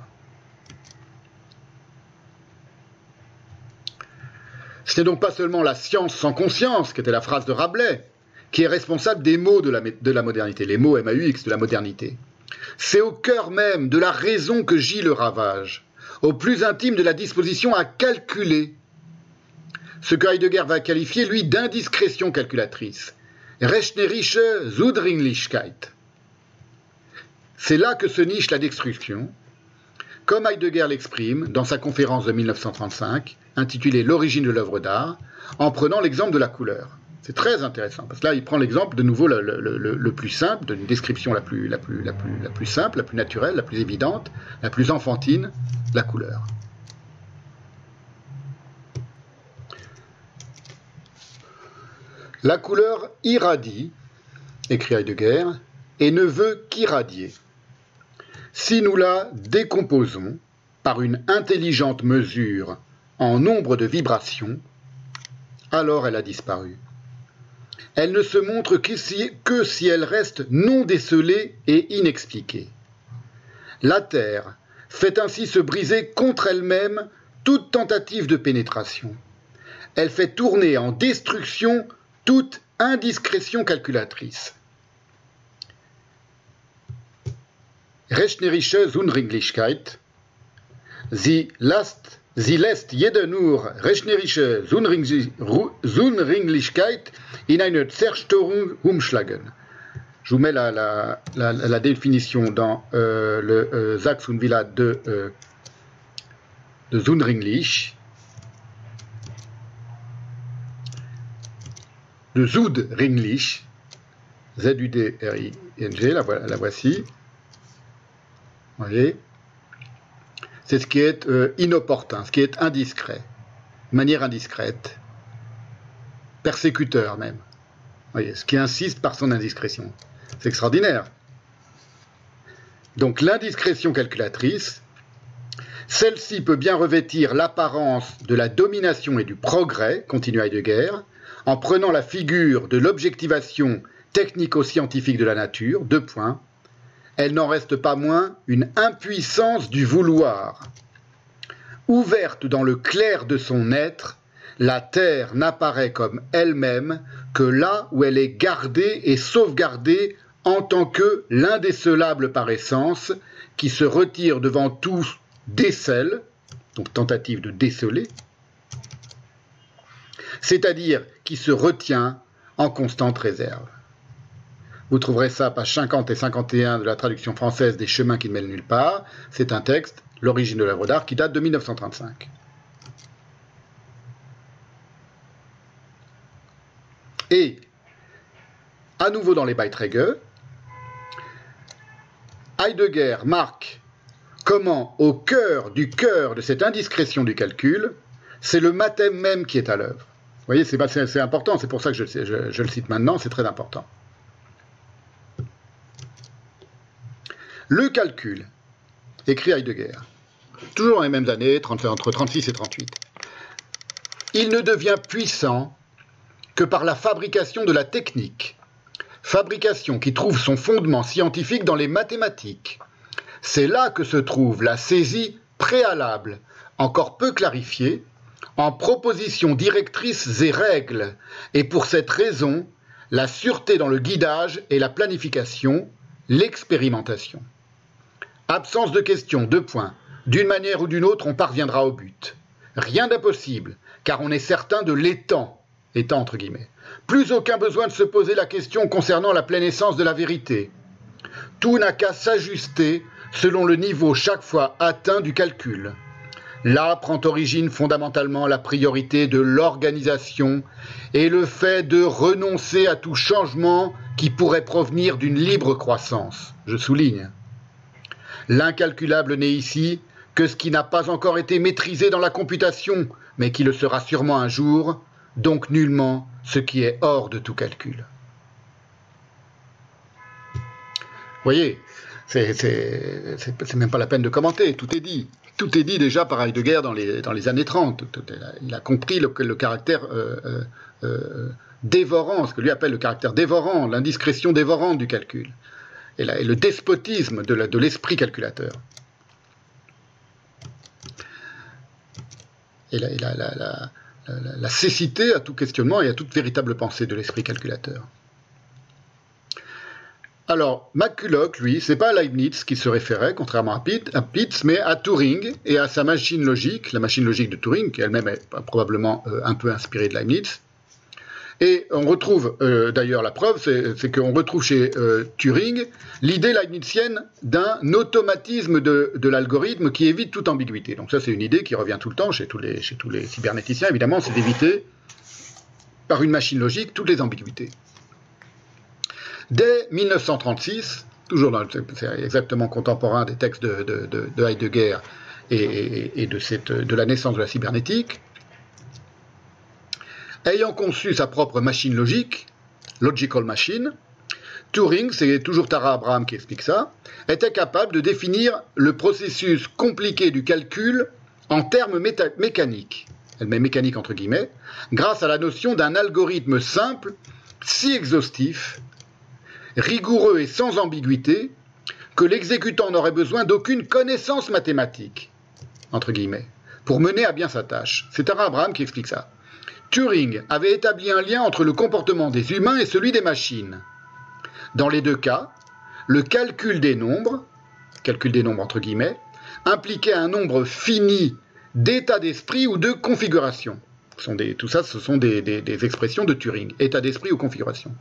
Ce n'est donc pas seulement la science sans conscience, qui était la phrase de Rabelais, qui est responsable des mots de la, de la modernité, les mots MAUX de la modernité. C'est au cœur même de la raison que gît le ravage, au plus intime de la disposition à calculer, ce que Heidegger va qualifier, lui, d'indiscrétion calculatrice. Rechnerische Zudringlichkeit. C'est là que se niche la destruction, comme Heidegger l'exprime dans sa conférence de 1935, intitulée L'origine de l'œuvre d'art, en prenant l'exemple de la couleur. C'est très intéressant, parce que là, il prend l'exemple de nouveau le, plus simple, d'une description la, plus, la plus simple, la plus naturelle, la plus évidente, la plus enfantine, la couleur. La couleur irradie, écrit Heidegger, et ne veut qu'irradier. Si nous la décomposons, par une intelligente mesure en nombre de vibrations, alors elle a disparu. Elle ne se montre que si, que si elle reste non décelée et inexpliquée. La Terre fait ainsi se briser contre elle-même toute tentative de pénétration. Elle fait tourner en destruction toute indiscrétion calculatrice. Rechnerische Unringlichkeit, sie, last, sie lässt jede nur rechnerische Unringlichkeit in eine Zerstörung umschlagen. Je vous mets la, la, la, la définition dans euh, le euh, Sachs und Villa de, euh, de Zunringlich. De Zudringlich. Z-U-D-R-I-N-G, la, voici. Vous voyez? C'est ce qui est euh, inopportun, ce qui est indiscret, manière indiscrète, persécuteur même. Voyez, ce qui insiste par son indiscrétion. C'est extraordinaire. Donc l'indiscrétion calculatrice, celle-ci peut bien revêtir l'apparence de la domination et du progrès, continue Heidegger, en prenant la figure de l'objectivation technico-scientifique de la nature, deux points, elle n'en reste pas moins une impuissance du vouloir. Ouverte dans le clair de son être, la Terre n'apparaît comme elle-même que là où elle est gardée et sauvegardée en tant que l'indécelable par essence, qui se retire devant tout décèle, donc tentative de déceler, c'est-à-dire qui se retient en constante réserve. Vous trouverez ça page 50 et 51 de la traduction française des chemins qui ne mènent nulle part. C'est un texte, l'origine de l'œuvre d'art, qui date de 1935. Et, à nouveau dans les Beiträge, Heidegger marque comment, au cœur du cœur de cette indiscrétion du calcul, c'est le mathème même qui est à l'œuvre. Vous voyez, c'est important, c'est pour ça que je le cite maintenant, c'est très important. Le calcul, écrit Heidegger, toujours dans les mêmes années, entre 36 et 38, il ne devient puissant que par la fabrication de la technique, fabrication qui trouve son fondement scientifique dans les mathématiques. C'est là que se trouve la saisie préalable, encore peu clarifiée, en propositions directrices et règles, et pour cette raison, la sûreté dans le guidage et la planification, l'expérimentation. Absence de questions, deux points. D'une manière ou d'une autre, on parviendra au but. Rien d'impossible, car on est certain de l'étang, étant entre guillemets. Plus aucun besoin de se poser la question concernant la pleine essence de la vérité. Tout n'a qu'à s'ajuster selon le niveau chaque fois atteint du calcul. Là prend origine fondamentalement la priorité de l'organisation et le fait de renoncer à tout changement qui pourrait provenir d'une libre croissance. Je souligne. L'incalculable n'est ici que ce qui n'a pas encore été maîtrisé dans la computation, mais qui le sera sûrement un jour, donc nullement ce qui est hors de tout calcul. Voyez, c'est même pas la peine de commenter, tout est dit. Tout est dit déjà par Heidegger dans les, dans les années 30. Il a compris le, caractère euh, euh, euh, dévorant, ce que lui appelle le caractère dévorant, l'indiscrétion dévorante du calcul, et, le despotisme de l'esprit calculateur. Et la, cécité à tout questionnement et à toute véritable pensée de l'esprit calculateur. Alors, McCulloch, lui, c'est pas à Leibniz qui se référait, contrairement à Pitts, mais à Turing et à sa machine logique, la machine logique de Turing, qui elle-même est probablement euh, un peu inspirée de Leibniz. Et on retrouve, euh, d'ailleurs, la preuve, c'est qu'on retrouve chez euh, Turing l'idée leibnizienne d'un automatisme de, l'algorithme qui évite toute ambiguïté. Donc ça, c'est une idée qui revient tout le temps chez tous les, cybernéticiens, évidemment, c'est d'éviter, par une machine logique, toutes les ambiguïtés. Dès 1936, toujours dans c'est exactement contemporain des textes de, Heidegger et, de la naissance de la cybernétique, Ayant conçu sa propre machine logique, Logical Machine, Turing, c'est toujours Tara Abraham qui explique ça, était capable de définir le processus compliqué du calcul en termes mécaniques, elle met mécanique entre guillemets, grâce à la notion d'un algorithme simple, si exhaustif, rigoureux et sans ambiguïté, que l'exécutant n'aurait besoin d'aucune connaissance mathématique, entre guillemets, pour mener à bien sa tâche. C'est Tara Abraham qui explique ça. Turing avait établi un lien entre le comportement des humains et celui des machines. Dans les deux cas, le calcul des nombres, des nombres entre impliquait un nombre fini d'états d'esprit ou de configuration. tout ça, ce sont des, des expressions de Turing, état d'esprit ou configuration.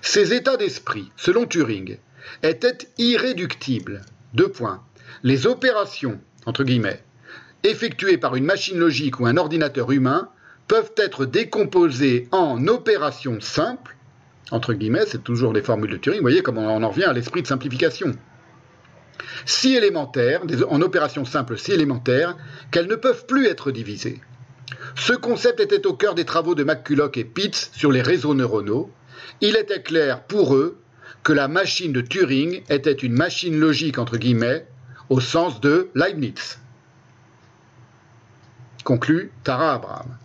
Ces états d'esprit, selon Turing, étaient irréductibles. Deux points. Les opérations, entre guillemets, effectuées par une machine logique ou un ordinateur humain peuvent être décomposées en opérations simples, entre guillemets, c'est toujours des formules de Turing, vous voyez comment on en revient à l'esprit de simplification. Si élémentaires, en opérations simples si élémentaires, qu'elles ne peuvent plus être divisées. Ce concept était au cœur des travaux de McCulloch et Pitts sur les réseaux neuronaux. Il était clair pour eux que la machine de Turing était une machine logique, entre guillemets, au sens de Leibniz. Conclut Tara Abraham.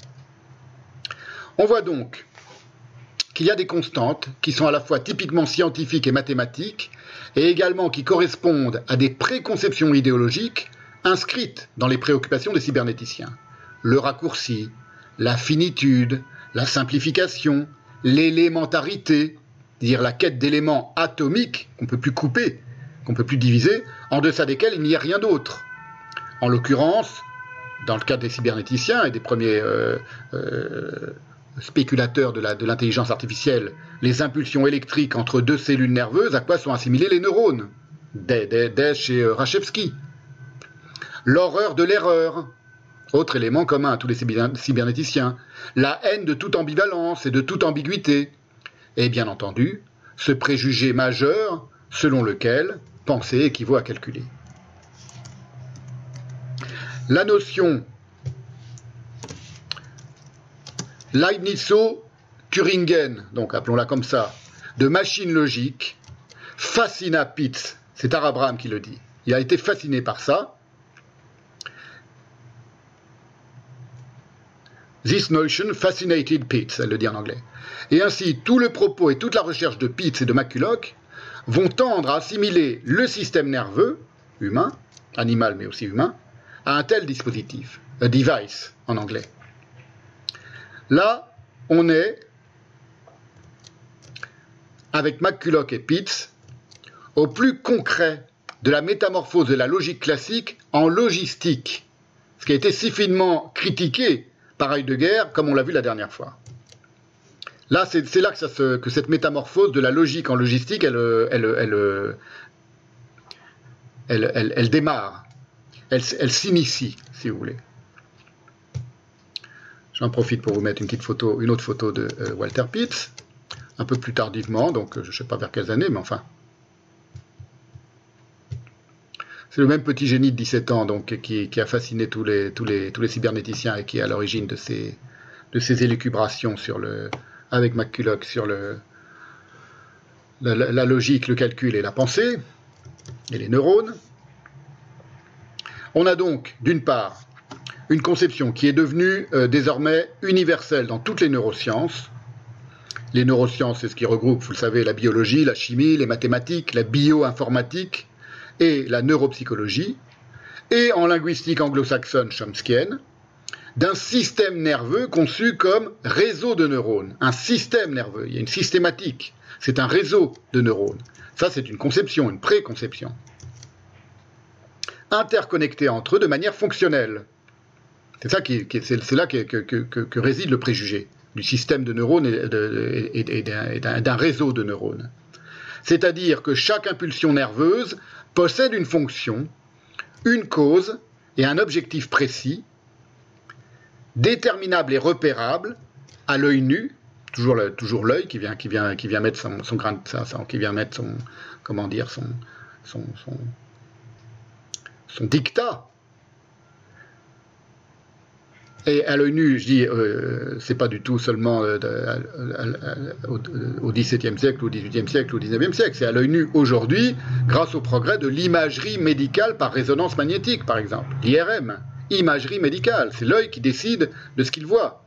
On voit donc qu'il y a des constantes qui sont à la fois typiquement scientifiques et mathématiques, et également qui correspondent à des préconceptions idéologiques inscrites dans les préoccupations des cybernéticiens. Le raccourci, la finitude, la simplification, l'élémentarité, dire la quête d'éléments atomiques qu'on ne peut plus couper, qu'on ne peut plus diviser, en deçà desquels il n'y a rien d'autre. En l'occurrence, dans le cas des cybernéticiens et des premiers euh, euh, spéculateur de l'intelligence artificielle, les impulsions électriques entre deux cellules nerveuses, à quoi sont assimilés les neurones? Dès, chez euh, Rachevsky. L'horreur de l'erreur, autre élément commun à tous les cybernéticiens. La haine de toute ambivalence et de toute ambiguïté. Et bien entendu, ce préjugé majeur selon lequel penser équivaut à calculer. La notion Leibnizo-Turingen, donc appelons-la comme ça, de machine logique, fascina Pitts. C'est Abraham qui le dit. Il a été fasciné par ça. This notion fascinated Pitts, elle le dit en anglais. Et ainsi, tout le propos et toute la recherche de Pitts et de McCulloch vont tendre à assimiler le système nerveux, humain, animal mais aussi humain, à un tel dispositif, a device en anglais. Là, on est, avec McCulloch et Pitts, au plus concret de la métamorphose de la logique classique en logistique, ce qui a été si finement critiqué par Heidegger, comme on l'a vu la dernière fois. Là, c'est là que, cette métamorphose de la logique en logistique, elle, elle démarre, elle s'initie, si vous voulez. J'en profite pour vous mettre une petite photo, une autre photo de euh, Walter Pitts, un peu plus tardivement, donc euh, je ne sais pas vers quelles années, mais enfin. C'est le même petit génie de 17 ans donc, qui, a fasciné tous les, tous, les, tous les cybernéticiens et qui est à l'origine de ces, de ces élucubrations sur le, avec McCulloch sur le, la logique, le calcul et la pensée, et les neurones. On a donc, d'une part, une conception qui est devenue euh, désormais universelle dans toutes les neurosciences. Les neurosciences, c'est ce qui regroupe, vous le savez, la biologie, la chimie, les mathématiques, la bioinformatique et la neuropsychologie, et en linguistique anglo-saxonne chomskienne, d'un système nerveux conçu comme réseau de neurones. Un système nerveux, il y a une systématique, c'est un réseau de neurones. Ça, c'est une conception, une préconception. Interconnectés entre eux de manière fonctionnelle. C'est ça qui, c'est là que, réside le préjugé du système de neurones et, d'un réseau de neurones. C'est-à-dire que chaque impulsion nerveuse possède une fonction, une cause et un objectif précis, déterminable et repérable à l'œil nu, toujours l'œil qui vient qui vient qui vient mettre son, grain qui vient mettre son comment dire son, son, son dictat et à l'œil nu, je dis, euh, c'est pas du tout seulement euh, au XVIIe siècle, au XVIIIe siècle, au XIXe siècle. C'est à l'œil nu aujourd'hui, grâce au progrès de l'imagerie médicale par résonance magnétique, par exemple, l'IRM. Imagerie médicale, c'est l'œil qui décide de ce qu'il voit.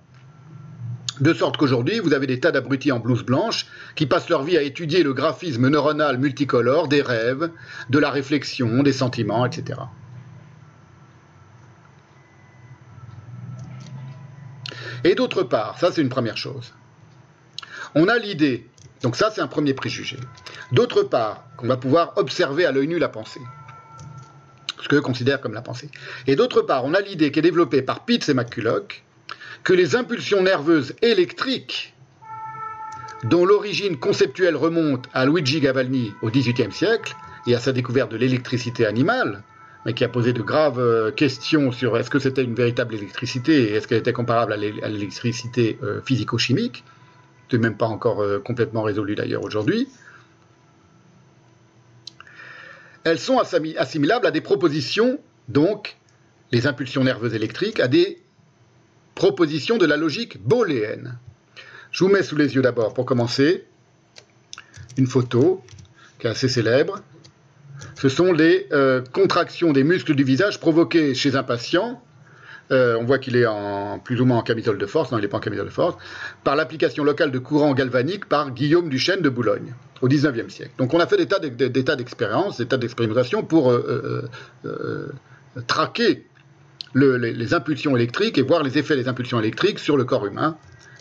De sorte qu'aujourd'hui, vous avez des tas d'abrutis en blouse blanche qui passent leur vie à étudier le graphisme neuronal multicolore des rêves, de la réflexion, des sentiments, etc. Et d'autre part, ça c'est une première chose, on a l'idée, donc ça c'est un premier préjugé, d'autre part, qu'on va pouvoir observer à l'œil nu la pensée, ce qu'eux considèrent comme la pensée. Et d'autre part, on a l'idée qui est développée par Pitts et McCulloch, que les impulsions nerveuses électriques, dont l'origine conceptuelle remonte à Luigi Gavalni au XVIIIe siècle et à sa découverte de l'électricité animale, mais qui a posé de graves euh, questions sur est-ce que c'était une véritable électricité et est-ce qu'elle était comparable à l'électricité euh, physico-chimique. C'est même pas encore euh, complètement résolu d'ailleurs aujourd'hui. Elles sont assimilables à des propositions, donc les impulsions nerveuses électriques, à des propositions de la logique booléenne. Je vous mets sous les yeux d'abord, pour commencer, une photo qui est assez célèbre, ce sont les euh, contractions des muscles du visage provoquées chez un patient. Euh, on voit qu'il est en, plus ou moins en camisole de force, non, il n'est pas en camisole de force, par l'application locale de courant galvanique par Guillaume Duchesne de Boulogne au XIXe siècle. Donc on a fait des tas d'expériences, des tas d'expérimentations pour euh, traquer les, impulsions électriques et voir les effets des impulsions électriques sur le corps humain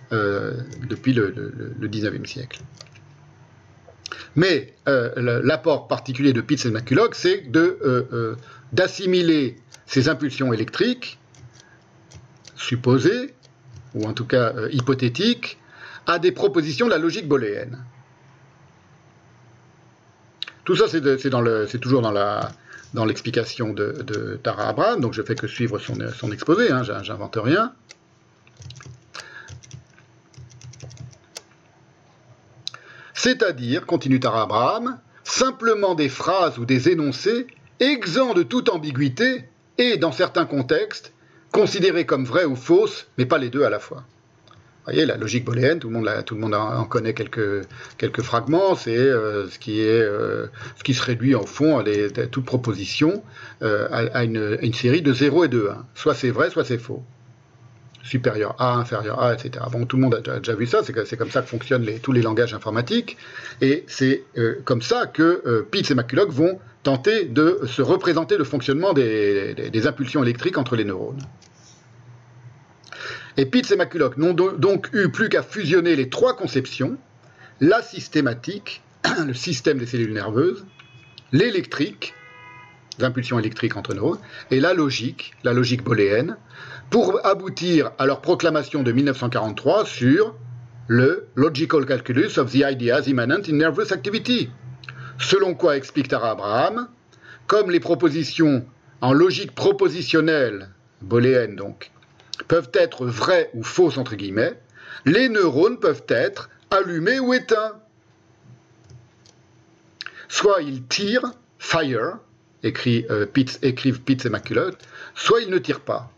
depuis le, le, XIXe siècle. Mais euh, l'apport particulier de Pitts et McCulloch, c'est euh, euh, d'assimiler ces impulsions électriques supposées, ou en tout cas hypothétiques, à des propositions de la logique booléenne. Tout ça, c'est toujours dans l'explication de, Tara Abraham, donc je fais que suivre son, exposé, hein, j'invente rien. C'est-à-dire, continue Tara Abraham, simplement des phrases ou des énoncés exempts de toute ambiguïté et, dans certains contextes, considérés comme vrais ou fausses, mais pas les deux à la fois. Vous voyez, la logique booléenne, tout le monde, en connaît quelques, fragments, c'est euh, ce, qui est, euh, ce qui se réduit au fond à, toute proposition, euh, à, une, une, série de 0 et de 1. Soit c'est vrai, soit c'est faux supérieur à, inférieur à, etc. Bon, tout le monde a déjà vu ça, c'est comme ça que fonctionnent tous les langages informatiques, et c'est euh, comme ça que euh, Pitts et McCulloch vont tenter de se représenter le fonctionnement des, impulsions électriques entre les neurones. Et Pitts et McCulloch n'ont donc eu plus qu'à fusionner les trois conceptions, la systématique, (coughs) le système des cellules nerveuses, l'électrique, impulsions électriques entre neurones, et la logique, la logique booléenne, pour aboutir à leur proclamation de 1943 sur le Logical Calculus of the Ideas Immanent in Nervous Activity. Selon quoi, explique Tara Abraham, comme les propositions en logique propositionnelle, booléenne donc, peuvent être vraies ou fausses entre guillemets, les neurones peuvent être allumés ou éteints. Soit ils tirent, fire, euh, écrivent Pitts et McCulloch, soit ils ne tirent pas.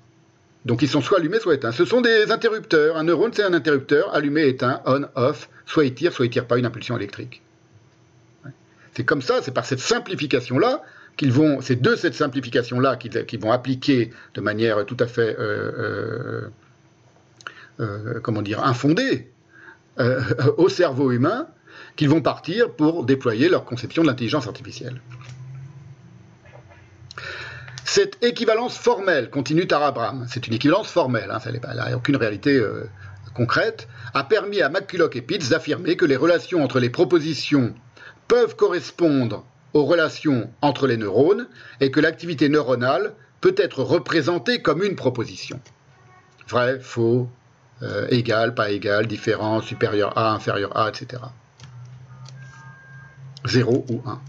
Donc ils sont soit allumés, soit éteints. Ce sont des interrupteurs. Un neurone, c'est un interrupteur, allumé, éteint, on, off, soit il tire, soit il tire pas une impulsion électrique. C'est comme ça, c'est par cette simplification-là qu'ils vont, c'est de cette simplification-là qu'ils vont appliquer de manière tout à fait, euh, euh, euh, comment dire, infondée (laughs) au cerveau humain, qu'ils vont partir pour déployer leur conception de l'intelligence artificielle. Cette équivalence formelle, continue Tarabram, c'est une équivalence formelle, hein, elle n'a aucune réalité euh, concrète, a permis à McCulloch et Pitts d'affirmer que les relations entre les propositions peuvent correspondre aux relations entre les neurones et que l'activité neuronale peut être représentée comme une proposition. Vrai, faux, euh, égal, pas égal, différent, supérieur à, inférieur à, etc. 0 ou 1.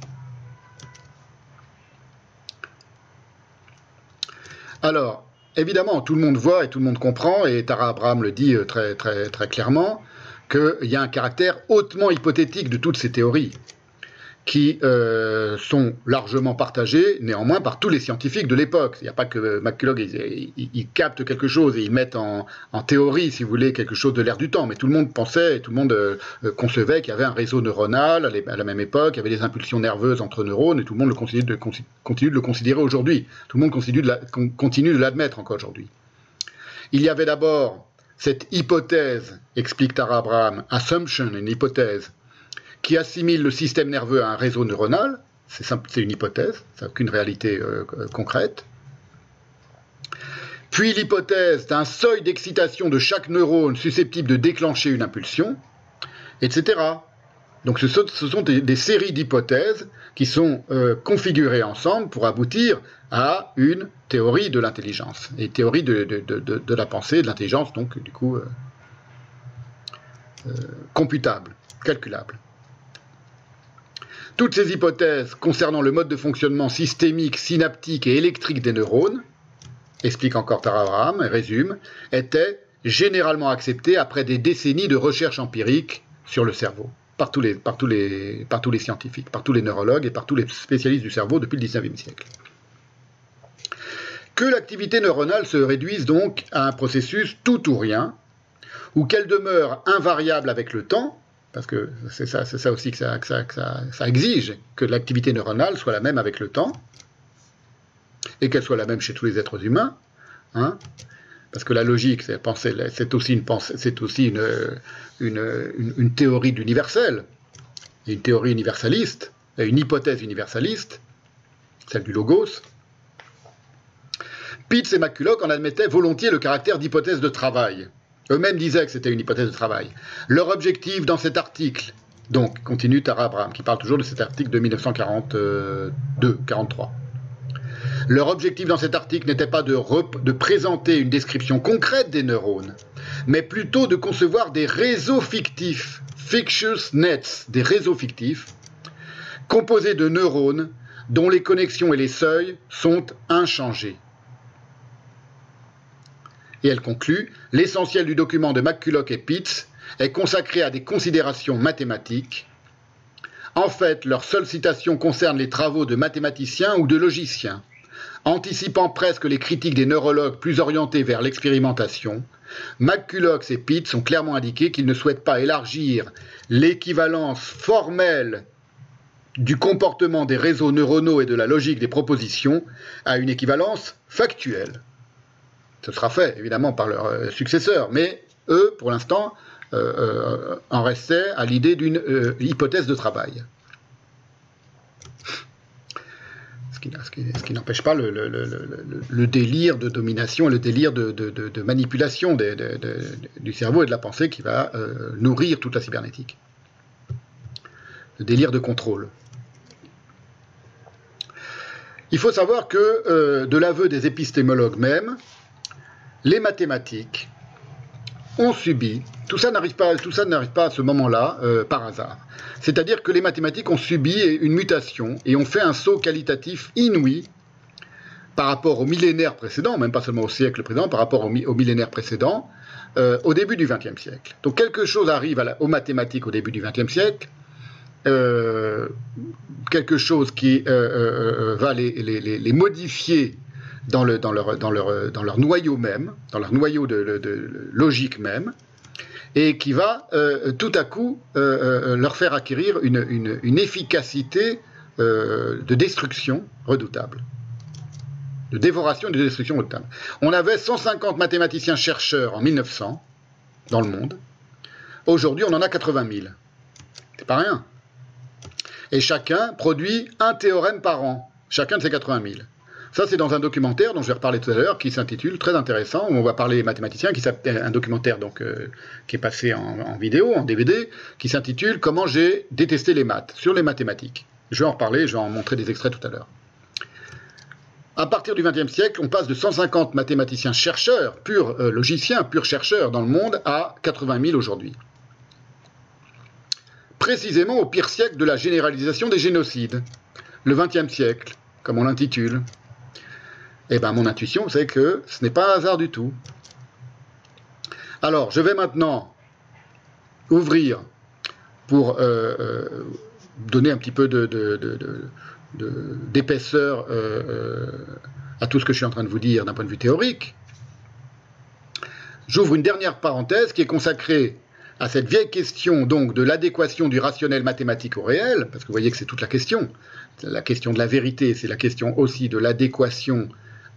Alors, évidemment, tout le monde voit et tout le monde comprend, et Tara Abraham le dit euh, très, très, très clairement, qu'il y a un caractère hautement hypothétique de toutes ces théories. Qui euh, sont largement partagés néanmoins par tous les scientifiques de l'époque. Il n'y a pas que McCulloch, il, capte quelque chose et il met en, théorie, si vous voulez, quelque chose de l'air du temps, mais tout le monde pensait et tout le monde euh, concevait qu'il y avait un réseau neuronal à la même époque, il y avait des impulsions nerveuses entre neurones et tout le monde le continue, de, continue de le considérer aujourd'hui. Tout le monde continue de l'admettre encore aujourd'hui. Il y avait d'abord cette hypothèse, explique Tara Abraham, assumption, une hypothèse, qui assimile le système nerveux à un réseau neuronal, c'est une hypothèse, ça n'a aucune réalité euh, concrète. Puis l'hypothèse d'un seuil d'excitation de chaque neurone susceptible de déclencher une impulsion, etc. Donc ce sont, des, séries d'hypothèses qui sont euh, configurées ensemble pour aboutir à une théorie de l'intelligence et théorie de, la pensée, de l'intelligence, donc du coup euh, computable, calculable. Toutes ces hypothèses concernant le mode de fonctionnement systémique, synaptique et électrique des neurones, explique encore Tara Abraham et résume, étaient généralement acceptées après des décennies de recherche empirique sur le cerveau, par tous, les, par, tous les, par tous les scientifiques, par tous les neurologues et par tous les spécialistes du cerveau depuis le XIXe siècle. Que l'activité neuronale se réduise donc à un processus tout ou rien, ou qu'elle demeure invariable avec le temps, parce que c'est ça, aussi que, ça, exige, que l'activité neuronale soit la même avec le temps, et qu'elle soit la même chez tous les êtres humains. Hein, parce que la logique, c'est aussi, une, c'est aussi une, théorie d'universel, une théorie universaliste, une hypothèse universaliste, celle du logos. Pitts et McCulloch en admettaient volontiers le caractère d'hypothèse de travail. Eux-mêmes disaient que c'était une hypothèse de travail. Leur objectif dans cet article, donc, continue Tara Abraham, qui parle toujours de cet article de 1942-43. Leur objectif dans cet article n'était pas de, de, présenter une description concrète des neurones, mais plutôt de concevoir des réseaux fictifs, fictitious nets, des réseaux fictifs, composés de neurones dont les connexions et les seuils sont inchangés. Et elle conclut L'essentiel du document de McCulloch et Pitts est consacré à des considérations mathématiques. En fait, leur seule citation concerne les travaux de mathématiciens ou de logiciens. Anticipant presque les critiques des neurologues plus orientés vers l'expérimentation, McCulloch et Pitts ont clairement indiqué qu'ils ne souhaitent pas élargir l'équivalence formelle du comportement des réseaux neuronaux et de la logique des propositions à une équivalence factuelle. Ce sera fait, évidemment, par leurs euh, successeurs. Mais eux, pour l'instant, euh, euh, en restaient à l'idée d'une hypothèse de travail. Ce qui, n'empêche pas le, délire de domination le délire de, manipulation du cerveau et de la pensée qui va nourrir toute la cybernétique. Le délire de contrôle. Il faut savoir que, de l'aveu des épistémologues même, les mathématiques ont subi, tout ça n'arrive pas, tout ça n'arrive pas à ce moment-là euh, par hasard. C'est-à-dire que les mathématiques ont subi une mutation et ont fait un saut qualitatif inouï par rapport au millénaire précédent, même pas seulement au siècle précédent, par rapport au, millénaire précédent, euh, au début du XXe siècle. Donc quelque chose arrive aux mathématiques au début du XXe siècle, euh, quelque chose qui va les modifier dans, le, dans, leur, dans, leur, dans leur noyau même, dans leur noyau de, logique même, et qui va euh, tout à coup euh, euh, leur faire acquérir une, une, efficacité de destruction redoutable. De dévoration et de destruction redoutable. On avait 150 mathématiciens chercheurs en 1900 dans le monde. Aujourd'hui, on en a 80 000. C'est pas rien. Et chacun produit un théorème par an. Chacun de ces 80 000. Ça, c'est dans un documentaire dont je vais reparler tout à l'heure, qui s'intitule, très intéressant, où on va parler mathématiciens, un documentaire euh, qui est passé en, vidéo, en DVD, qui s'intitule Comment j'ai détesté les maths, sur les mathématiques. Je vais en reparler, je vais en montrer des extraits tout à l'heure. À partir du XXe siècle, on passe de 150 mathématiciens chercheurs, purs euh, logiciens, purs chercheurs dans le monde, à 80 000 aujourd'hui. Précisément au pire siècle de la généralisation des génocides, le XXe siècle, comme on l'intitule, eh bien, mon intuition, c'est que ce n'est pas un hasard du tout. Alors, je vais maintenant ouvrir pour euh, euh, donner un petit peu d'épaisseur à tout ce que je suis en train de vous dire d'un point de vue théorique, j'ouvre une dernière parenthèse qui est consacrée à cette vieille question donc de l'adéquation du rationnel mathématique au réel, parce que vous voyez que c'est toute la question. La question de la vérité, c'est la question aussi de l'adéquation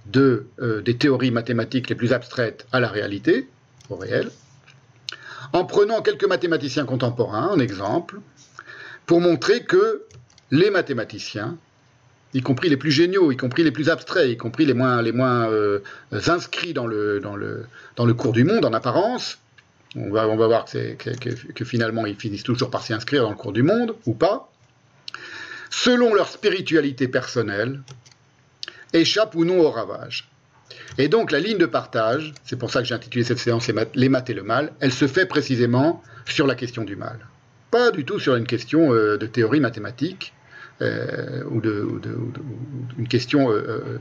de, euh, des théories mathématiques les plus abstraites à la réalité, au réel, en prenant quelques mathématiciens contemporains en exemple, pour montrer que les mathématiciens, y compris les plus géniaux, y compris les plus abstraits, y compris les moins, euh, inscrits dans le, cours du monde en apparence, on va, on va voir que, que, finalement ils finissent toujours par s'y inscrire dans le cours du monde, ou pas, selon leur spiritualité personnelle, échappent ou non au ravage. Et donc la ligne de partage, c'est pour ça que j'ai intitulé cette séance Les maths et le mal, elle se fait précisément sur la question du mal. Pas du tout sur une question euh, de théorie mathématique euh, ou, de, une question euh,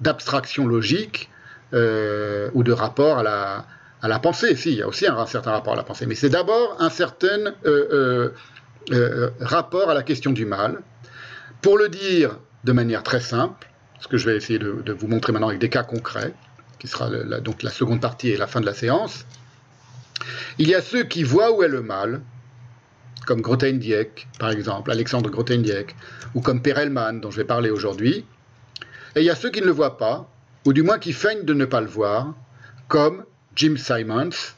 d'abstraction logique ou de rapport à la, à la pensée. Si, il y a aussi un, certain rapport à la pensée, mais c'est d'abord un certain rapport à la question du mal. Pour le dire de manière très simple, ce que je vais essayer de, vous montrer maintenant avec des cas concrets, qui sera donc la seconde partie et la fin de la séance. Il y a ceux qui voient où est le mal, comme Grothendieck, par exemple, Alexandre Grothendieck, ou comme Perelman, dont je vais parler aujourd'hui. Et il y a ceux qui ne le voient pas, ou du moins qui feignent de ne pas le voir, comme Jim Simons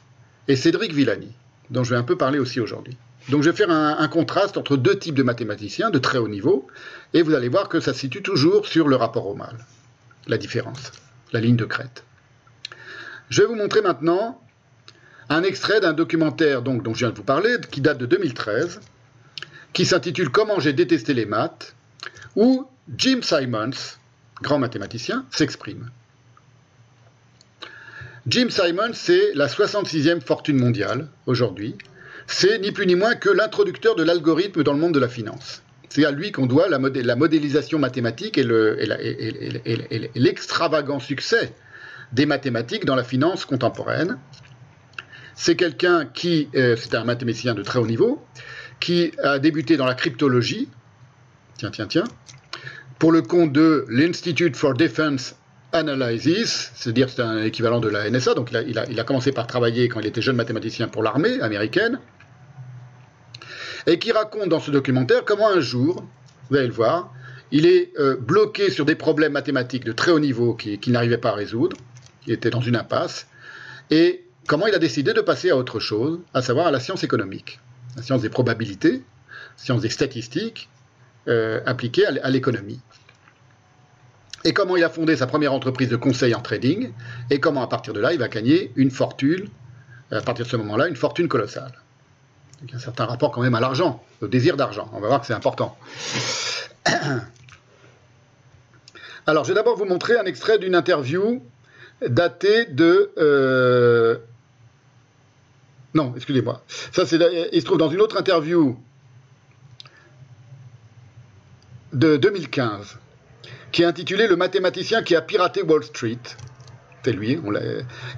et Cédric Villani, dont je vais un peu parler aussi aujourd'hui. Donc je vais faire un, contraste entre deux types de mathématiciens de très haut niveau, et vous allez voir que ça se situe toujours sur le rapport au mal, la différence, la ligne de crête. Je vais vous montrer maintenant un extrait d'un documentaire dont je viens de vous parler, qui date de 2013, qui s'intitule Comment j'ai détesté les maths, où Jim Simons, grand mathématicien, s'exprime. Jim Simons, c'est la 66e fortune mondiale aujourd'hui, c'est ni plus ni moins que l'introducteur de l'algorithme dans le monde de la finance. C'est à lui qu'on doit la, modélisation mathématique et l'extravagant succès des mathématiques dans la finance contemporaine. C'est quelqu'un qui, euh, c'est un mathématicien de très haut niveau, qui a débuté dans la cryptologie, tiens, tiens, tiens, pour le compte de l'Institute for Defense Analysis, c'est-à-dire c'est un équivalent de la NSA, donc il a, commencé par travailler quand il était jeune mathématicien pour l'armée américaine, et qui raconte dans ce documentaire comment un jour, vous allez le voir, il est euh, bloqué sur des problèmes mathématiques de très haut niveau qu'il n'arrivait pas à résoudre, il était dans une impasse, et comment il a décidé de passer à autre chose, à savoir à la science économique, la science des probabilités, science des statistiques, euh, appliquées à l'économie. Et comment il a fondé sa première entreprise de conseil en trading, et comment à partir de là il va gagner une fortune, à partir de ce moment-là, une fortune colossale. Un certain rapport quand même à l'argent, au désir d'argent. On va voir que c'est important. (clears throat) Alors, je vais d'abord vous montrer un extrait d'une interview datée de... Euh, non, excusez-moi. Ça, c'est, il se trouve dans une autre interview de 2015, qui est intitulée Le mathématicien qui a piraté Wall Street. C'est lui.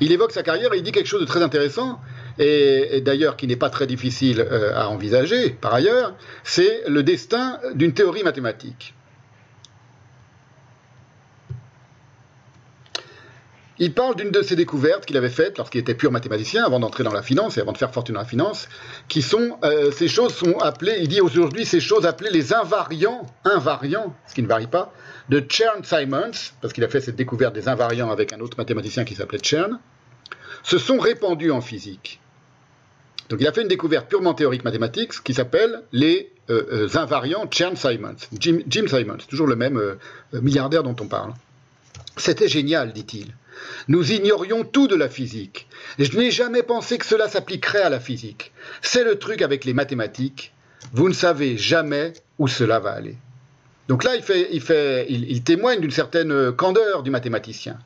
il évoque sa carrière et il dit quelque chose de très intéressant et, d'ailleurs qui n'est pas très difficile euh, à envisager par ailleurs, c'est le destin d'une théorie mathématique. Il parle d'une de ses découvertes qu'il avait faites lorsqu'il était pur mathématicien, avant d'entrer dans la finance et avant de faire fortune dans la finance, qui sont, euh, ces choses sont appelées, il dit aujourd'hui ces choses appelées les invariants, invariants, ce qui ne varie pas, de Chern-Simons, parce qu'il a fait cette découverte des invariants avec un autre mathématicien qui s'appelait Chern, se sont répandus en physique. Donc il a fait une découverte purement théorique mathématique qui s'appelle les euh, euh, invariants Chern-Simons. Jim, Simons, toujours le même euh, milliardaire dont on parle. C'était génial, dit-il. Nous ignorions tout de la physique. je n'ai jamais pensé que cela s'appliquerait à la physique. C'est le truc avec les mathématiques. Vous ne savez jamais où cela va aller. Donc là, il, témoigne d'une certaine candeur du mathématicien,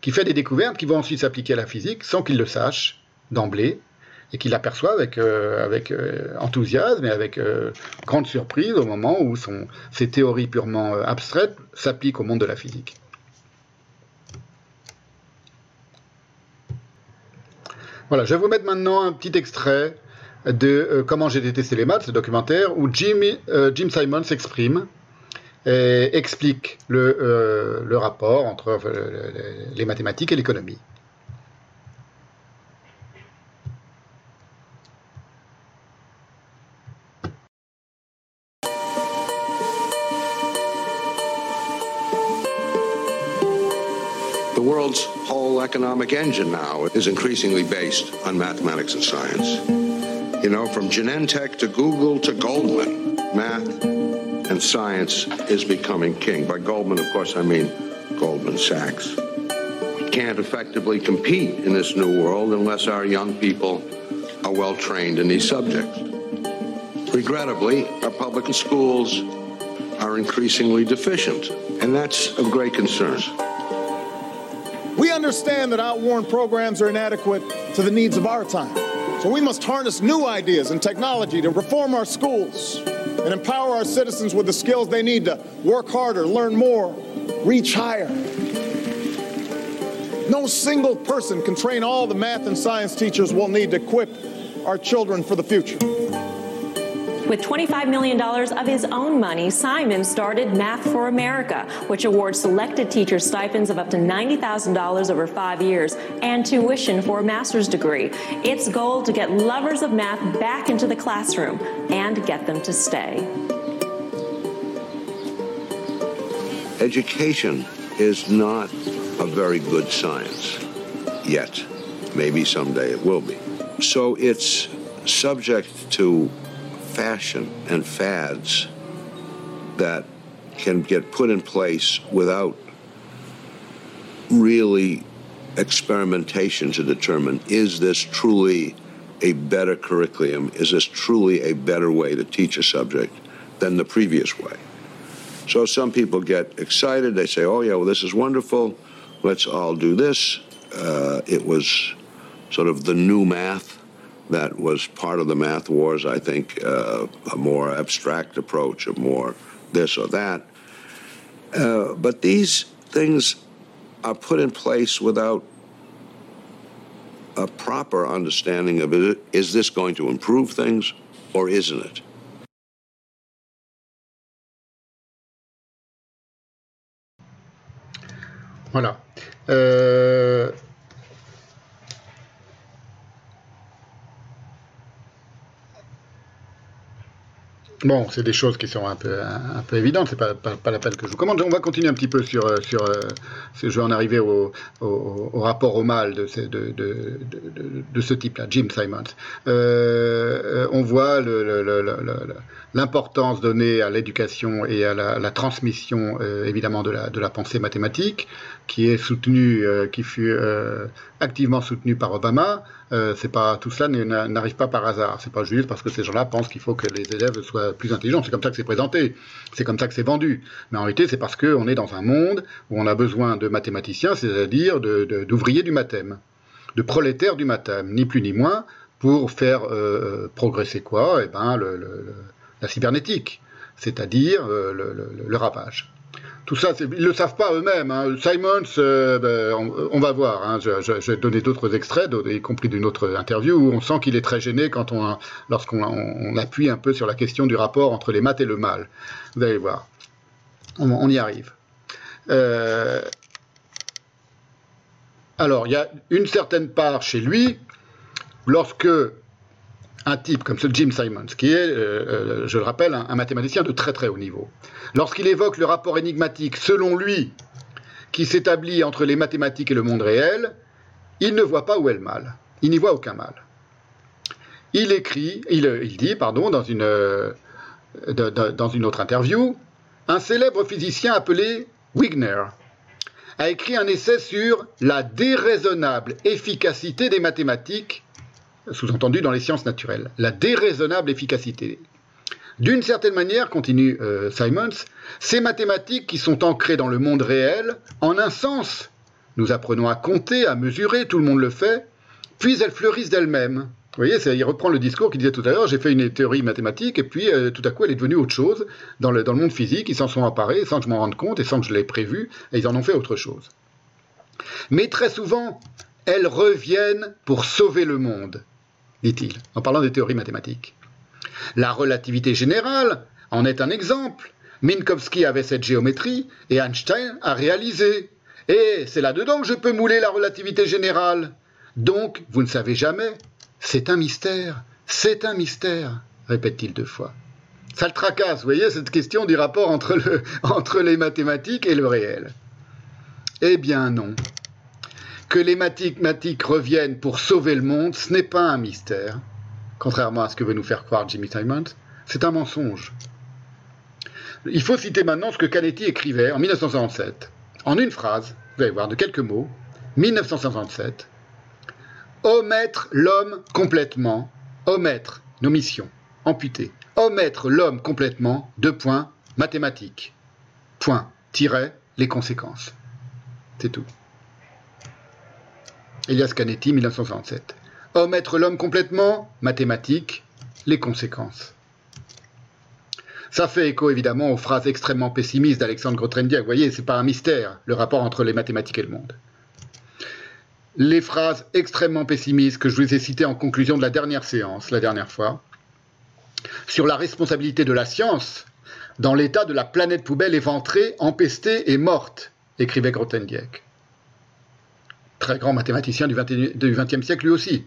qui fait des découvertes qui vont ensuite s'appliquer à la physique sans qu'il le sache d'emblée, et qu'il aperçoit avec, euh, euh, enthousiasme et avec euh, grande surprise au moment où ses théories purement abstraites s'appliquent au monde de la physique. Voilà, je vais vous mettre maintenant un petit extrait de Comment j'ai détesté les maths, ce documentaire, où Jim Simon s'exprime et explique le, le rapport entre les mathématiques et l'économie. world's whole economic engine now is increasingly based on mathematics and science. You know, from Genentech to Google to Goldman, math and science is becoming king. By Goldman, of course, I mean Goldman Sachs. We can't effectively compete in this new world unless our young people are well trained in these subjects. Regrettably, our public schools are increasingly deficient, and that's of great concern. We understand that outworn programs are inadequate to the needs of our time. So we must harness new ideas and technology to reform our schools and empower our citizens with the skills they need to work harder, learn more, reach higher. No single person can train all the math and science teachers we'll need to equip our children for the future. With $25 million of his own money, Simon started Math for America, which awards selected teachers stipends of up to $90,000 over five years and tuition for a master's degree. Its goal to get lovers of math back into the classroom and get them to stay. Education is not a very good science yet. Maybe someday it will be. So it's subject to fashion and fads that can get put in place without really experimentation to determine is this truly a better curriculum? Is this truly a better way to teach a subject than the previous way? So some people get excited. They say, oh, yeah, well, this is wonderful. Let's all do this. Uh, it was sort of the new math that was part of the math wars, I think, uh, a more abstract approach, a more this or that. Uh, but these things are put in place without a proper understanding of it. Is this going to improve things or isn't it? Voilà. Euh, Bon, c'est des choses qui sont un peu, un, peu évidentes, c'est pas, pas, la peine que je vous commande. On va continuer un petit peu sur, euh, sur, euh, je vais en arriver au, au, rapport au mal de, ce, de, de, de, ce type-là, Jim Simons. Euh, on voit l'importance donnée à l'éducation et à la, transmission, évidemment, de la, de la pensée mathématique, qui est soutenue, qui fut activement soutenue par Obama. Euh, c'est pas tout cela n'arrive pas par hasard. C'est pas juste parce que ces gens-là pensent qu'il faut que les élèves soient plus intelligents. C'est comme ça que c'est présenté. C'est comme ça que c'est vendu. Mais en réalité, c'est parce qu'on est dans un monde où on a besoin de mathématiciens, c'est-à-dire d'ouvriers du mathème, de prolétaires du mathème, ni plus ni moins, pour faire euh, progresser quoi? Eh ben, la cybernétique, c'est-à-dire euh, le ravage tout ça, ils le savent pas eux-mêmes. Hein. Simons, euh, ben, on, va voir. Hein. Je, vais donner d'autres extraits, y compris d'une autre interview, où on sent qu'il est très gêné quand on, lorsqu'on appuie un peu sur la question du rapport entre les maths et le mal. Vous allez voir. On, y arrive. Euh, alors, il y a une certaine part chez lui, lorsque un type comme ce Jim Simons, qui est, euh, euh, je le rappelle, un, mathématicien de très très haut niveau, lorsqu'il évoque le rapport énigmatique, selon lui, qui s'établit entre les mathématiques et le monde réel, il ne voit pas où est le mal. Il n'y voit aucun mal. Il écrit, il, dit, pardon, dans une, euh, dans une autre interview, un célèbre physicien appelé Wigner a écrit un essai sur la déraisonnable efficacité des mathématiques sous-entendu dans les sciences naturelles, la déraisonnable efficacité. D'une certaine manière, continue euh, Simons, ces mathématiques qui sont ancrées dans le monde réel, en un sens, nous apprenons à compter, à mesurer, tout le monde le fait, puis elles fleurissent d'elles-mêmes. Vous voyez, il reprend le discours qu'il disait tout à l'heure, j'ai fait une théorie mathématique, et puis euh, tout à coup elle est devenue autre chose dans le, dans le monde physique, ils s'en sont emparés sans que je m'en rende compte et sans que je l'ai prévu, et ils en ont fait autre chose. Mais très souvent, elles reviennent pour sauver le monde dit-il, en parlant des théories mathématiques. La relativité générale en est un exemple. Minkowski avait cette géométrie et Einstein a réalisé. Et c'est là-dedans que je peux mouler la relativité générale. Donc, vous ne savez jamais. C'est un mystère. C'est un mystère, répète-t-il deux fois. Ça le tracasse, vous voyez, cette question du rapport entre, (laughs) entre les mathématiques et le réel. Eh bien non. Que les mathématiques reviennent pour sauver le monde, ce n'est pas un mystère, contrairement à ce que veut nous faire croire Jimmy Simons, c'est un mensonge. Il faut citer maintenant ce que Canetti écrivait en 1967, en une phrase, vous allez voir, de quelques mots, 1967, Omettre l'homme complètement, omettre nos missions, amputer, omettre l'homme complètement, deux points, mathématiques, point, tiret, les conséquences. C'est tout. Elias Canetti, 1967. Omettre l'homme complètement, mathématiques, les conséquences. Ça fait écho évidemment aux phrases extrêmement pessimistes d'Alexandre Grothendieck. Vous voyez, c'est pas un mystère, le rapport entre les mathématiques et le monde. Les phrases extrêmement pessimistes que je vous ai citées en conclusion de la dernière séance, la dernière fois, sur la responsabilité de la science dans l'état de la planète poubelle éventrée, empestée et morte, écrivait Grothendieck très grand mathématicien du XXe siècle lui aussi,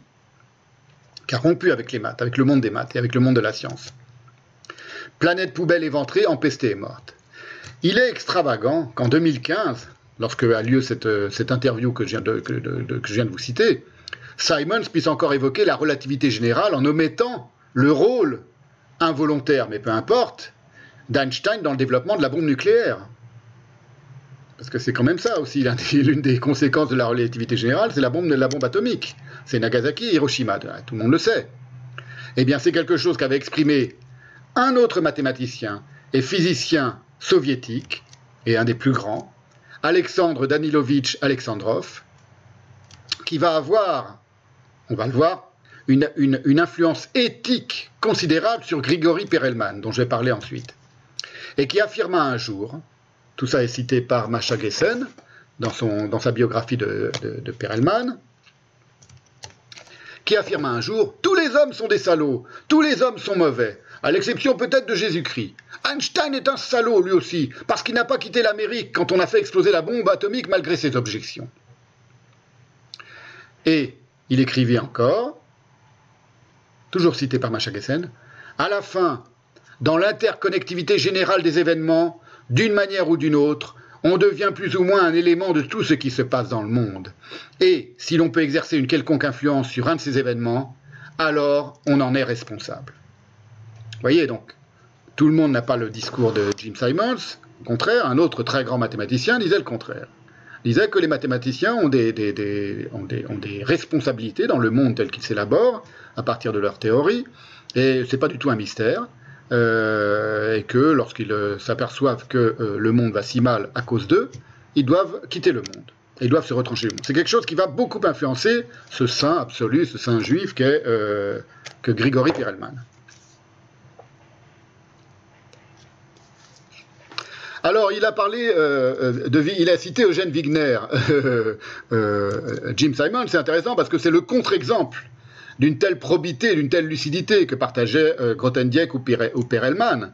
qui a rompu avec les maths, avec le monde des maths et avec le monde de la science. Planète poubelle éventrée, empestée et morte. Il est extravagant qu'en 2015, lorsque a lieu cette, interview que je, viens de, que je viens de vous citer, Simons puisse encore évoquer la relativité générale en omettant le rôle involontaire, mais peu importe, d'Einstein dans le développement de la bombe nucléaire. Parce que c'est quand même ça aussi, (laughs) l'une des conséquences de la relativité générale, c'est la bombe, atomique. C'est Nagasaki Hiroshima, tout le monde le sait. Eh bien, c'est quelque chose qu'avait exprimé un autre mathématicien et physicien soviétique, et un des plus grands, Alexandre Danilovitch Alexandrov, qui va avoir, on va le voir, une, une influence éthique considérable sur Grigory Perelman, dont je vais parler ensuite, et qui affirma un jour tout ça est cité par Masha Gessen dans, sa biographie de, de, Perelman, qui affirma un jour Tous les hommes sont des salauds, tous les hommes sont mauvais, à l'exception peut-être de Jésus-Christ. Einstein est un salaud lui aussi, parce qu'il n'a pas quitté l'Amérique quand on a fait exploser la bombe atomique malgré ses objections. Et il écrivait encore, toujours cité par Masha Gessen, à la fin, dans l'interconnectivité générale des événements, d'une manière ou d'une autre, on devient plus ou moins un élément de tout ce qui se passe dans le monde. Et si l'on peut exercer une quelconque influence sur un de ces événements, alors on en est responsable. Voyez donc, tout le monde n'a pas le discours de Jim Simons, au contraire, un autre très grand mathématicien disait le contraire. Il disait que les mathématiciens ont des, ont des responsabilités dans le monde tel qu'il s'élabore, à partir de leurs théories, et ce n'est pas du tout un mystère. Euh, et que lorsqu'ils euh, s'aperçoivent que euh, le monde va si mal à cause d'eux, ils doivent quitter le monde. Ils doivent se retrancher monde. C'est quelque chose qui va beaucoup influencer ce saint absolu, ce saint juif qu'est que Grigory Perelman. Alors, il a parlé de, il a cité Eugène Wigner, (laughs) Jim Simon. C'est intéressant parce que c'est le contre-exemple d'une telle probité, d'une telle lucidité que partageaient euh, Grothendieck ou, Perelman,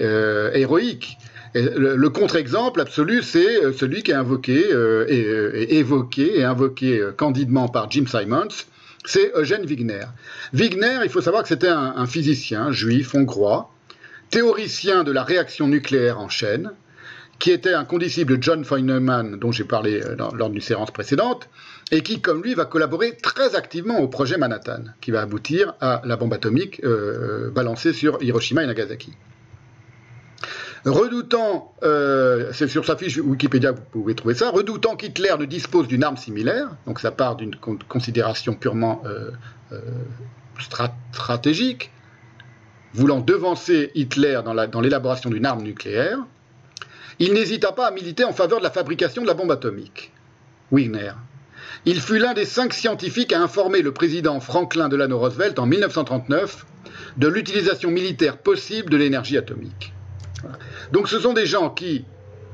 euh, héroïque. le, contre-exemple absolu, c'est euh, celui qui est invoqué, et, évoqué et invoqué candidement par Jim Simons, c'est Eugène Wigner. Wigner, il faut savoir que c'était un, un, physicien juif hongrois, théoricien de la réaction nucléaire en chaîne, qui était un condisciple de John Feynman, dont j'ai parlé lors d'une séance précédente, et qui, comme lui, va collaborer très activement au projet Manhattan, qui va aboutir à la bombe atomique euh, balancée sur Hiroshima et Nagasaki. Redoutant, euh, c'est sur sa fiche Wikipédia vous pouvez trouver ça, redoutant qu'Hitler ne dispose d'une arme similaire, donc ça part d'une considération purement euh, stratégique, voulant devancer Hitler dans l'élaboration d'une arme nucléaire, il n'hésita pas à militer en faveur de la fabrication de la bombe atomique. Wigner. Il fut l'un des cinq scientifiques à informer le président Franklin Delano Roosevelt en 1939 de l'utilisation militaire possible de l'énergie atomique. Donc ce sont des gens qui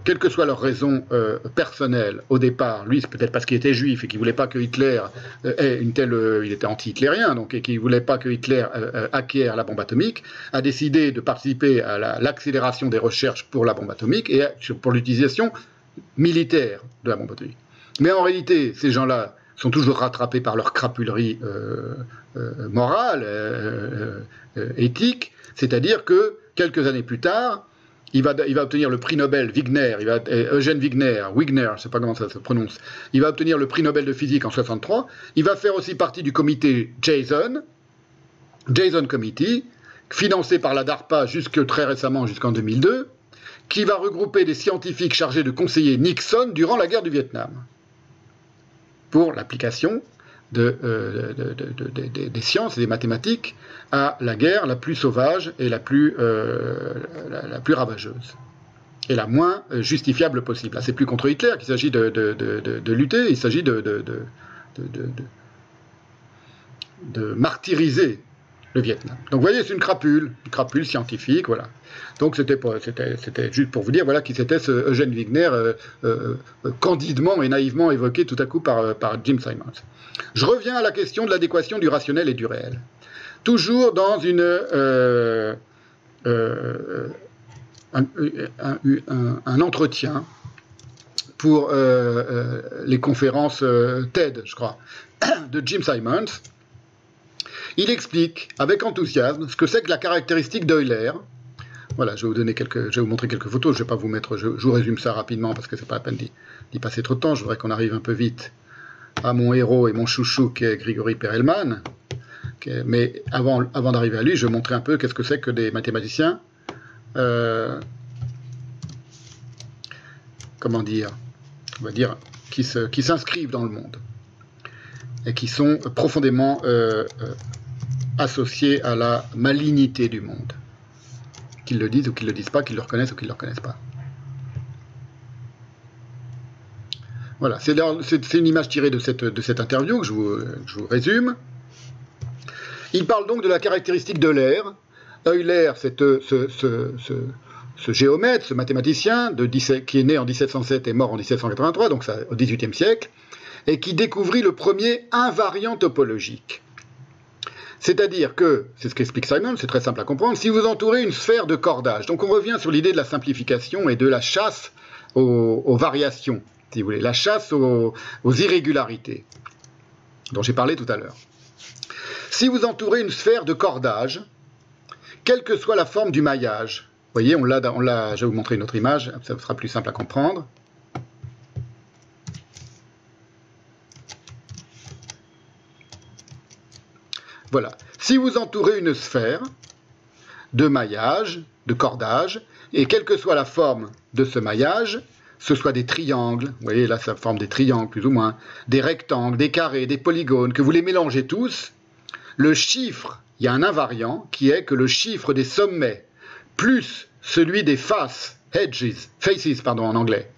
quelles que soient leurs raisons euh, personnelles au départ, lui c'est peut-être parce qu'il était juif et qu'il voulait pas que Hitler euh, ait une telle, il était anti-hitlérien donc et qu'il voulait pas que Hitler acquiert la bombe atomique, a décidé de participer à l'accélération des recherches pour la bombe atomique et pour l'utilisation militaire de la bombe atomique. Mais en réalité, ces gens-là sont toujours rattrapés par leur crapulerie morale, éthique, c'est-à-dire que quelques années plus tard, il va, obtenir le prix Nobel Wigner, Eugène Wigner, Wigner, je ne sais pas comment ça se prononce, il va obtenir le prix Nobel de physique en 63. Il va faire aussi partie du comité Jason, Jason Committee, financé par la DARPA jusque très récemment, jusqu'en 2002, qui va regrouper des scientifiques chargés de conseiller Nixon durant la guerre du Vietnam pour l'application euh, des sciences et des mathématiques à la guerre la plus sauvage et la plus, euh, la, plus ravageuse et la moins justifiable possible. Là, c'est plus contre Hitler qu'il s'agit de, lutter, il s'agit de, martyriser le Vietnam. Donc vous voyez, c'est une crapule, une crapule scientifique, voilà. Donc c'était juste pour vous dire voilà qui c'était ce Eugène Wigner euh, euh, euh, candidement et naïvement évoqué tout à coup par, Jim Simons. Je reviens à la question de l'adéquation du rationnel et du réel. Toujours dans une un, un, entretien pour les conférences TED, je crois, (coughs) de Jim Simons. Il explique avec enthousiasme ce que c'est que la caractéristique d'Euler, voilà, je vais vous donner quelques, je vais vous montrer quelques photos. Je vais pas vous mettre, je, vous résume ça rapidement parce que c'est pas la peine d'y passer trop de temps. Je voudrais qu'on arrive un peu vite à mon héros et mon chouchou qui est Grigory Perelman. mais avant, avant d'arriver à lui, je vais montrer un peu qu'est-ce que c'est que des mathématiciens. Euh, comment dire On va dire qui s'inscrivent dans le monde et qui sont profondément euh, euh, associés à la malignité du monde qu'ils le disent ou qu'ils le disent pas, qu'ils le reconnaissent ou qu'ils ne le reconnaissent pas. Voilà, c'est une image tirée de cette, interview que je vous, résume. Il parle donc de la caractéristique de l'air. Euler, c'est ce, ce, géomètre, ce mathématicien qui est né en 1707 et mort en 1783, donc ça, au XVIIIe siècle, et qui découvrit le premier invariant topologique. C'est-à-dire que, c'est ce qu'explique Simon, c'est très simple à comprendre, si vous entourez une sphère de cordage, donc on revient sur l'idée de la simplification et de la chasse aux, variations, si vous voulez, la chasse aux, irrégularités, dont j'ai parlé tout à l'heure. Si vous entourez une sphère de cordage, quelle que soit la forme du maillage, vous voyez, on l'a, je vais vous montrer une autre image, ça sera plus simple à comprendre. Voilà. Si vous entourez une sphère de maillage, de cordage, et quelle que soit la forme de ce maillage, ce soit des triangles, vous voyez là ça forme des triangles plus ou moins, des rectangles, des carrés, des polygones, que vous les mélangez tous, le chiffre, il y a un invariant qui est que le chiffre des sommets plus celui des faces, edges, faces pardon en anglais,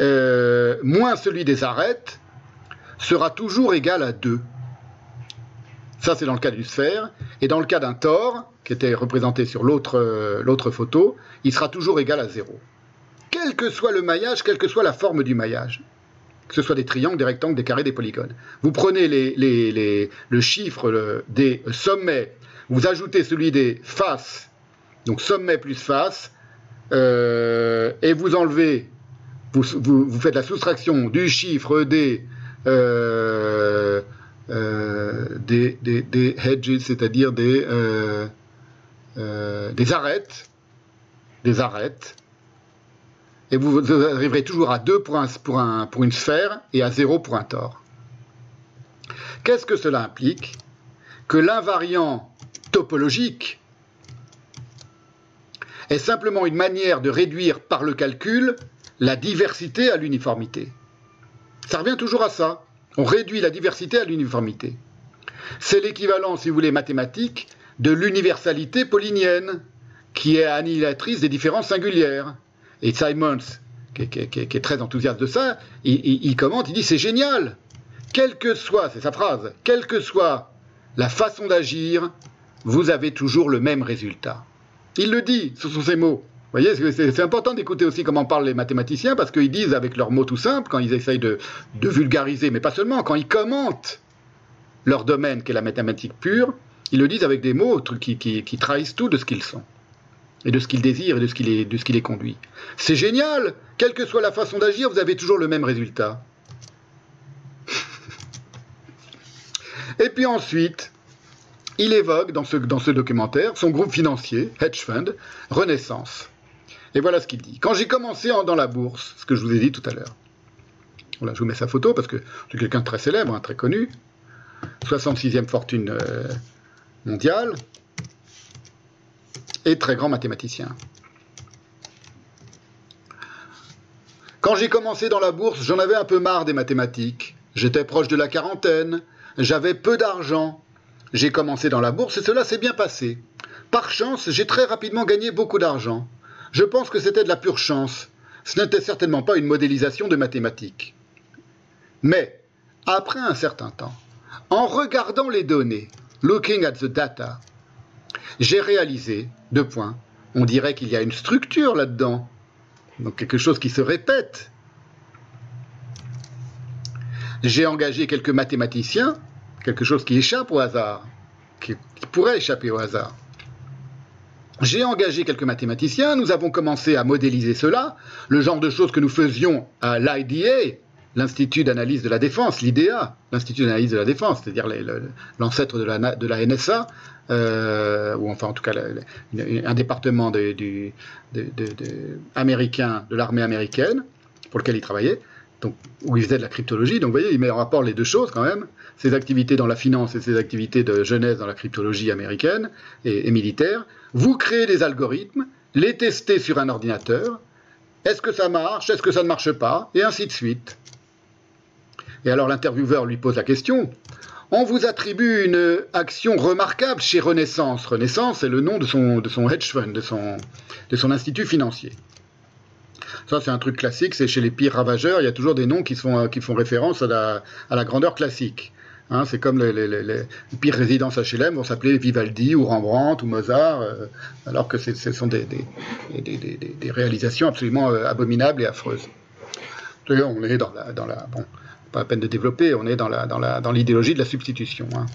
euh, moins celui des arêtes, sera toujours égal à 2. Ça, c'est dans le cas d'une sphère. Et dans le cas d'un tore, qui était représenté sur euh, l'autre photo, il sera toujours égal à 0. Quel que soit le maillage, quelle que soit la forme du maillage, que ce soit des triangles, des rectangles, des carrés, des polygones. Vous prenez le chiffre des sommets, vous ajoutez celui des faces, donc sommet plus face, euh, et vous enlevez, vous, faites la soustraction du chiffre des euh, euh, des, des, hedges, c'est-à-dire des, euh, euh, des arêtes, des arêtes, et vous, arriverez toujours à 2 pour, pour, un, pour une sphère et à 0 pour un tore. Qu'est-ce que cela implique? Que l'invariant topologique est simplement une manière de réduire par le calcul la diversité à l'uniformité. Ça revient toujours à ça. On réduit la diversité à l'uniformité. C'est l'équivalent, si vous voulez, mathématique de l'universalité paulinienne, qui est annihilatrice des différences singulières. Et Simons, qui est, très enthousiaste de ça, il, commente, il dit c'est génial, quelle que soit, c'est sa phrase, quelle que soit la façon d'agir, vous avez toujours le même résultat. Il le dit, ce sont ses mots. Vous voyez, c'est important d'écouter aussi comment parlent les mathématiciens, parce qu'ils disent avec leurs mots tout simples, quand ils essayent de, vulgariser, mais pas seulement, quand ils commentent leur domaine, qui est la mathématique pure, ils le disent avec des mots qui, qui trahissent tout de ce qu'ils sont, et de ce qu'ils désirent, et de ce qui les, conduit. C'est génial Quelle que soit la façon d'agir, vous avez toujours le même résultat. (laughs) et puis ensuite, il évoque dans ce documentaire son groupe financier, Hedge Fund, Renaissance. Et voilà ce qu'il dit. Quand j'ai commencé dans la bourse, ce que je vous ai dit tout à l'heure, voilà, je vous mets sa photo parce que c'est quelqu'un de très célèbre, hein, très connu, 66e fortune euh, mondiale, et très grand mathématicien. Quand j'ai commencé dans la bourse, j'en avais un peu marre des mathématiques. J'étais proche de la quarantaine, j'avais peu d'argent, j'ai commencé dans la bourse et cela s'est bien passé. Par chance, j'ai très rapidement gagné beaucoup d'argent. Je pense que c'était de la pure chance. Ce n'était certainement pas une modélisation de mathématiques. Mais, après un certain temps, en regardant les données, looking at the data, j'ai réalisé, deux points, on dirait qu'il y a une structure là-dedans, donc quelque chose qui se répète. J'ai engagé quelques mathématiciens quelque chose qui échappe au hasard, qui, pourrait échapper au hasard. J'ai engagé quelques mathématiciens, nous avons commencé à modéliser cela, le genre de choses que nous faisions à l'IDA, l'Institut d'analyse de la défense, l'IDEA, l'Institut d'analyse de la défense, c'est-à-dire l'ancêtre de la, de la NSA, euh, ou enfin en tout cas un département de, américain de l'armée américaine pour lequel il travaillait, donc, où il faisait de la cryptologie. Donc vous voyez, il met en rapport les deux choses quand même ses activités dans la finance et ses activités de jeunesse dans la cryptologie américaine et, militaire, vous créez des algorithmes, les testez sur un ordinateur, est-ce que ça marche, est-ce que ça ne marche pas, et ainsi de suite. Et alors l'intervieweur lui pose la question, on vous attribue une action remarquable chez Renaissance. Renaissance, c'est le nom de son, hedge fund, de son, institut financier. Ça, c'est un truc classique, c'est chez les pires ravageurs, il y a toujours des noms qui, qui font référence à la grandeur classique. Hein, c'est comme les, les, pires résidences HLM vont s'appeler Vivaldi ou Rembrandt ou Mozart, euh, alors que ce sont des, réalisations absolument euh, abominables et affreuses. On est dans la, bon, pas la peine de développer, on est dans l'idéologie de la substitution, hein,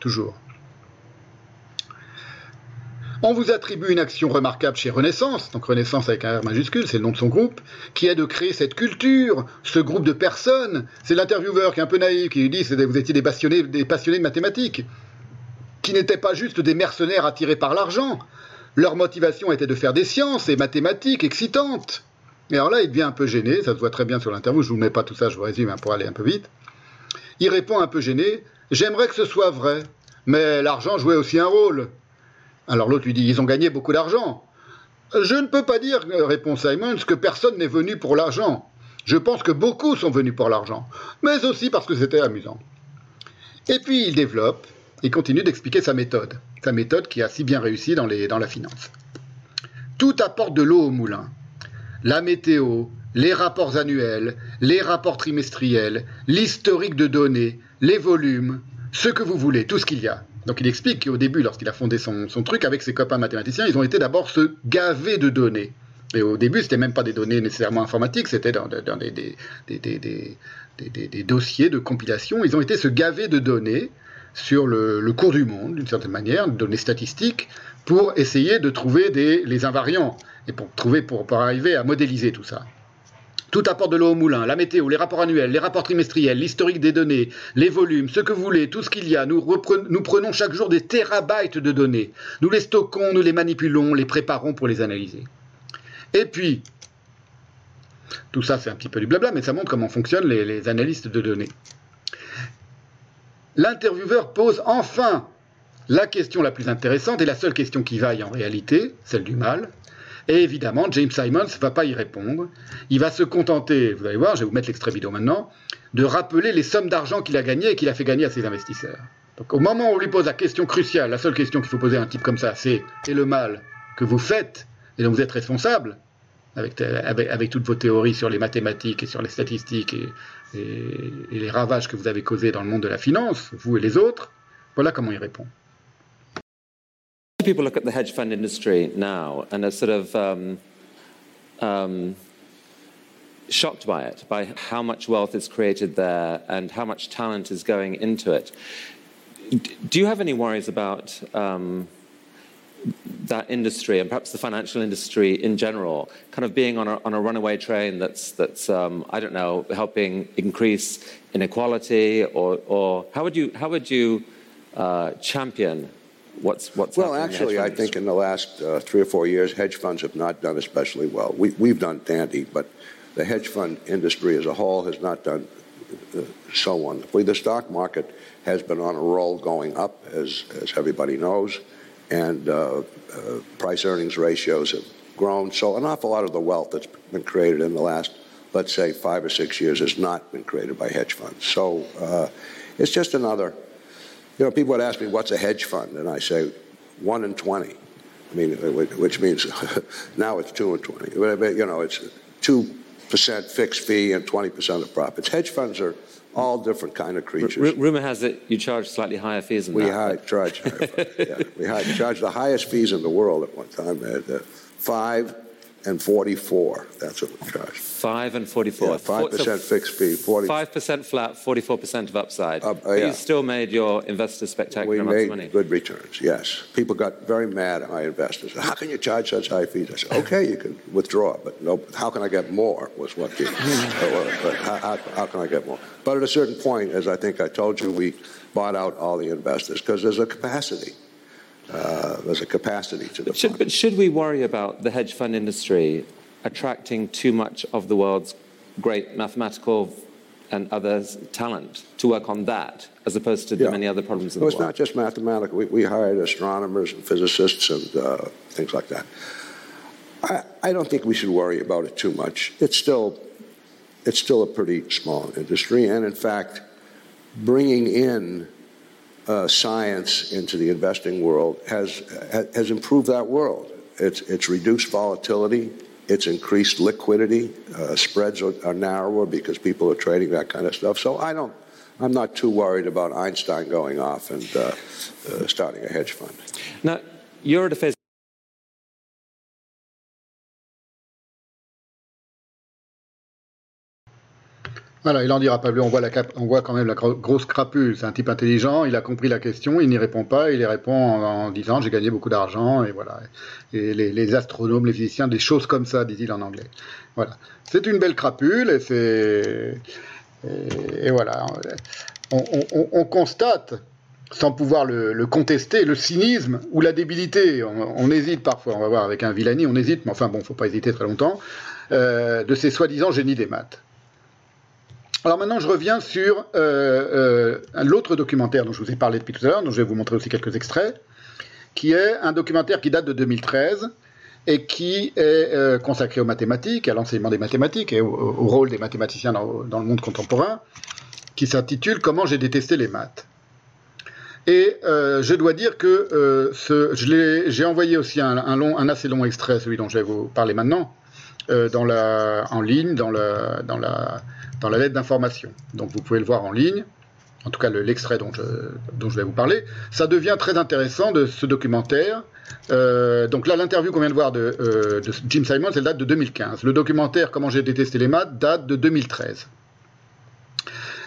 toujours. On vous attribue une action remarquable chez Renaissance, donc Renaissance avec un R majuscule, c'est le nom de son groupe, qui est de créer cette culture, ce groupe de personnes. C'est l'intervieweur qui est un peu naïf, qui lui dit que vous étiez des passionnés, de mathématiques, qui n'étaient pas juste des mercenaires attirés par l'argent. Leur motivation était de faire des sciences et mathématiques excitantes. Et alors là, il devient un peu gêné, ça se voit très bien sur l'interview, je ne vous mets pas tout ça, je vous résume hein, pour aller un peu vite. Il répond un peu gêné, j'aimerais que ce soit vrai, mais l'argent jouait aussi un rôle. Alors l'autre lui dit, ils ont gagné beaucoup d'argent. Je ne peux pas dire, répond Simons, que personne n'est venu pour l'argent. Je pense que beaucoup sont venus pour l'argent, mais aussi parce que c'était amusant. Et puis il développe et continue d'expliquer sa méthode, sa méthode qui a si bien réussi dans, dans la finance. Tout apporte de l'eau au moulin. La météo, les rapports annuels, les rapports trimestriels, l'historique de données, les volumes, ce que vous voulez, tout ce qu'il y a. Donc il explique qu'au début, lorsqu'il a fondé son, truc avec ses copains mathématiciens, ils ont été d'abord se gaver de données. Et au début, c'était même pas des données nécessairement informatiques, c'était dans, des, dossiers de compilation. Ils ont été se gaver de données sur le, cours du monde, d'une certaine manière, de données statistiques, pour essayer de trouver les invariants et pour trouver, pour arriver à modéliser tout ça. Tout apporte de l'eau au moulin, la météo, les rapports annuels, les rapports trimestriels, l'historique des données, les volumes, ce que vous voulez, tout ce qu'il y a. Nous, prenons chaque jour des terabytes de données. Nous les stockons, nous les manipulons, les préparons pour les analyser. Et puis, tout ça c'est un petit peu du blabla, mais ça montre comment fonctionnent les analystes de données. L'intervieweur pose enfin la question la plus intéressante et la seule question qui vaille en réalité, celle du mal, et évidemment, James Simons ne va pas y répondre. Il va se contenter, vous allez voir, je vais vous mettre l'extrait vidéo maintenant, de rappeler les sommes d'argent qu'il a gagnées et qu'il a fait gagner à ses investisseurs. Donc au moment où on lui pose la question cruciale, la seule question qu'il faut poser à un type comme ça, c'est et le mal que vous faites? Et dont vous êtes responsable avec, toutes vos théories sur les mathématiques et sur les statistiques et les ravages que vous avez causés dans le monde de la finance, vous et les autres, voilà comment il répond. Do people look at the hedge fund industry now and are sort of um, um, shocked by it, by how much wealth is created there and how much talent is going into it. Do you have any worries about um, that industry and perhaps the financial industry in general kind of being on a, on a runaway train that's, that's um, I don't know, helping increase inequality? Or, or how would you, how would you uh, champion what's, what's well, actually, I think in the last uh, three or four years, hedge funds have not done especially well. We, we've done dandy, but the hedge fund industry as a whole has not done uh, so wonderfully. The stock market has been on a roll going up, as, as everybody knows, and uh, uh, price earnings ratios have grown. So, an awful lot of the wealth that's been created in the last, let's say, five or six years has not been created by hedge funds. So, uh, it's just another. You know, people would ask me, what's a hedge fund? And I say, one in 20. I mean, which means (laughs) now it's two and 20. But, You know, it's two percent fixed fee and 20% of profits. Hedge funds are all different kind of creatures. R- rumor has it you charge slightly higher fees than we that. High, charge higher, yeah. We high, charge the highest fees in the world at one time. Uh, five and 44. That's what we charge. 5 and 44. Yeah, 5% so fixed fee, 40. 5% flat, 44% of upside. Uh, uh, yeah. You still made your investors spectacular we amounts of money. good returns, yes. People got very mad at my investors. How can you charge such high fees? I said, okay, you can withdraw, but no, how can I get more was what the, (laughs) uh, how, how, how can I get more? But at a certain point, as I think I told you, we bought out all the investors because there's a capacity. Uh, there's a capacity to the should, But should we worry about the hedge fund industry attracting too much of the world's great mathematical and other talent to work on that, as opposed to the many other problems in well, the world? It's not just mathematical. We, we hired astronomers and physicists and uh, things like that. I, I don't think we should worry about it too much. It's still, it's still a pretty small industry, and in fact, bringing in uh, science into the investing world has has improved that world. It's it's reduced volatility. It's increased liquidity. Uh, spreads are, are, narrower because people are trading that kind of stuff. So I don't. I'm not too worried about Einstein going off and uh, uh starting a hedge fund. Now, you're phase Voilà, il en dira pas plus. On voit, quand même la grosse crapule. C'est un type intelligent, il a compris la question, il n'y répond pas, il y répond en, disant j'ai gagné beaucoup d'argent, et voilà. Et les, astronomes, les physiciens, des choses comme ça, dit-il en anglais. Voilà. C'est une belle crapule, et c'est. Et, voilà. On, constate, sans pouvoir le, contester, le cynisme ou la débilité. On, hésite parfois, on va voir avec un Villani, on hésite, mais enfin bon, faut pas hésiter très longtemps, euh, de ces soi-disant génies des maths. Alors maintenant, je reviens sur euh, euh, l'autre documentaire dont je vous ai parlé depuis tout à l'heure, dont je vais vous montrer aussi quelques extraits, qui est un documentaire qui date de 2013 et qui est euh, consacré aux mathématiques, à l'enseignement des mathématiques et au, rôle des mathématiciens dans, le monde contemporain, qui s'intitule Comment j'ai détesté les maths. Et je dois dire que j'ai envoyé aussi un, assez long extrait, celui dont je vais vous parler maintenant, en ligne, dans la dans la lettre d'information. Donc vous pouvez le voir en ligne, en tout cas l'extrait dont je, vais vous parler. Ça devient très intéressant de ce documentaire. Euh, donc là, l'interview qu'on vient de voir de, euh, Jim Simons, elle date de 2015. Le documentaire Comment j'ai détesté les maths date de 2013.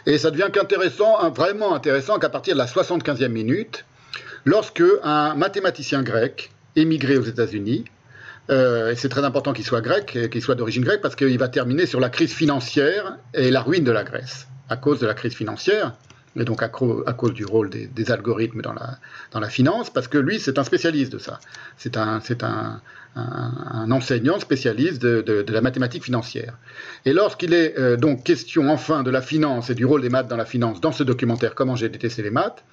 Et ça devient qu'intéressant, vraiment intéressant qu'à partir de la 75e minute, lorsque un mathématicien grec émigré aux États-Unis euh, c'est très important qu'il soit grec, qu'il soit d'origine grecque, parce qu'il va terminer sur la crise financière et la ruine de la Grèce, à cause de la crise financière, et donc à, cause du rôle des, algorithmes dans la, finance, parce que lui, c'est un spécialiste de ça. C'est un, enseignant spécialiste de, de, la mathématique financière. Et lorsqu'il est euh, donc question enfin de la finance et du rôle des maths dans la finance dans ce documentaire Comment j'ai détesté les maths,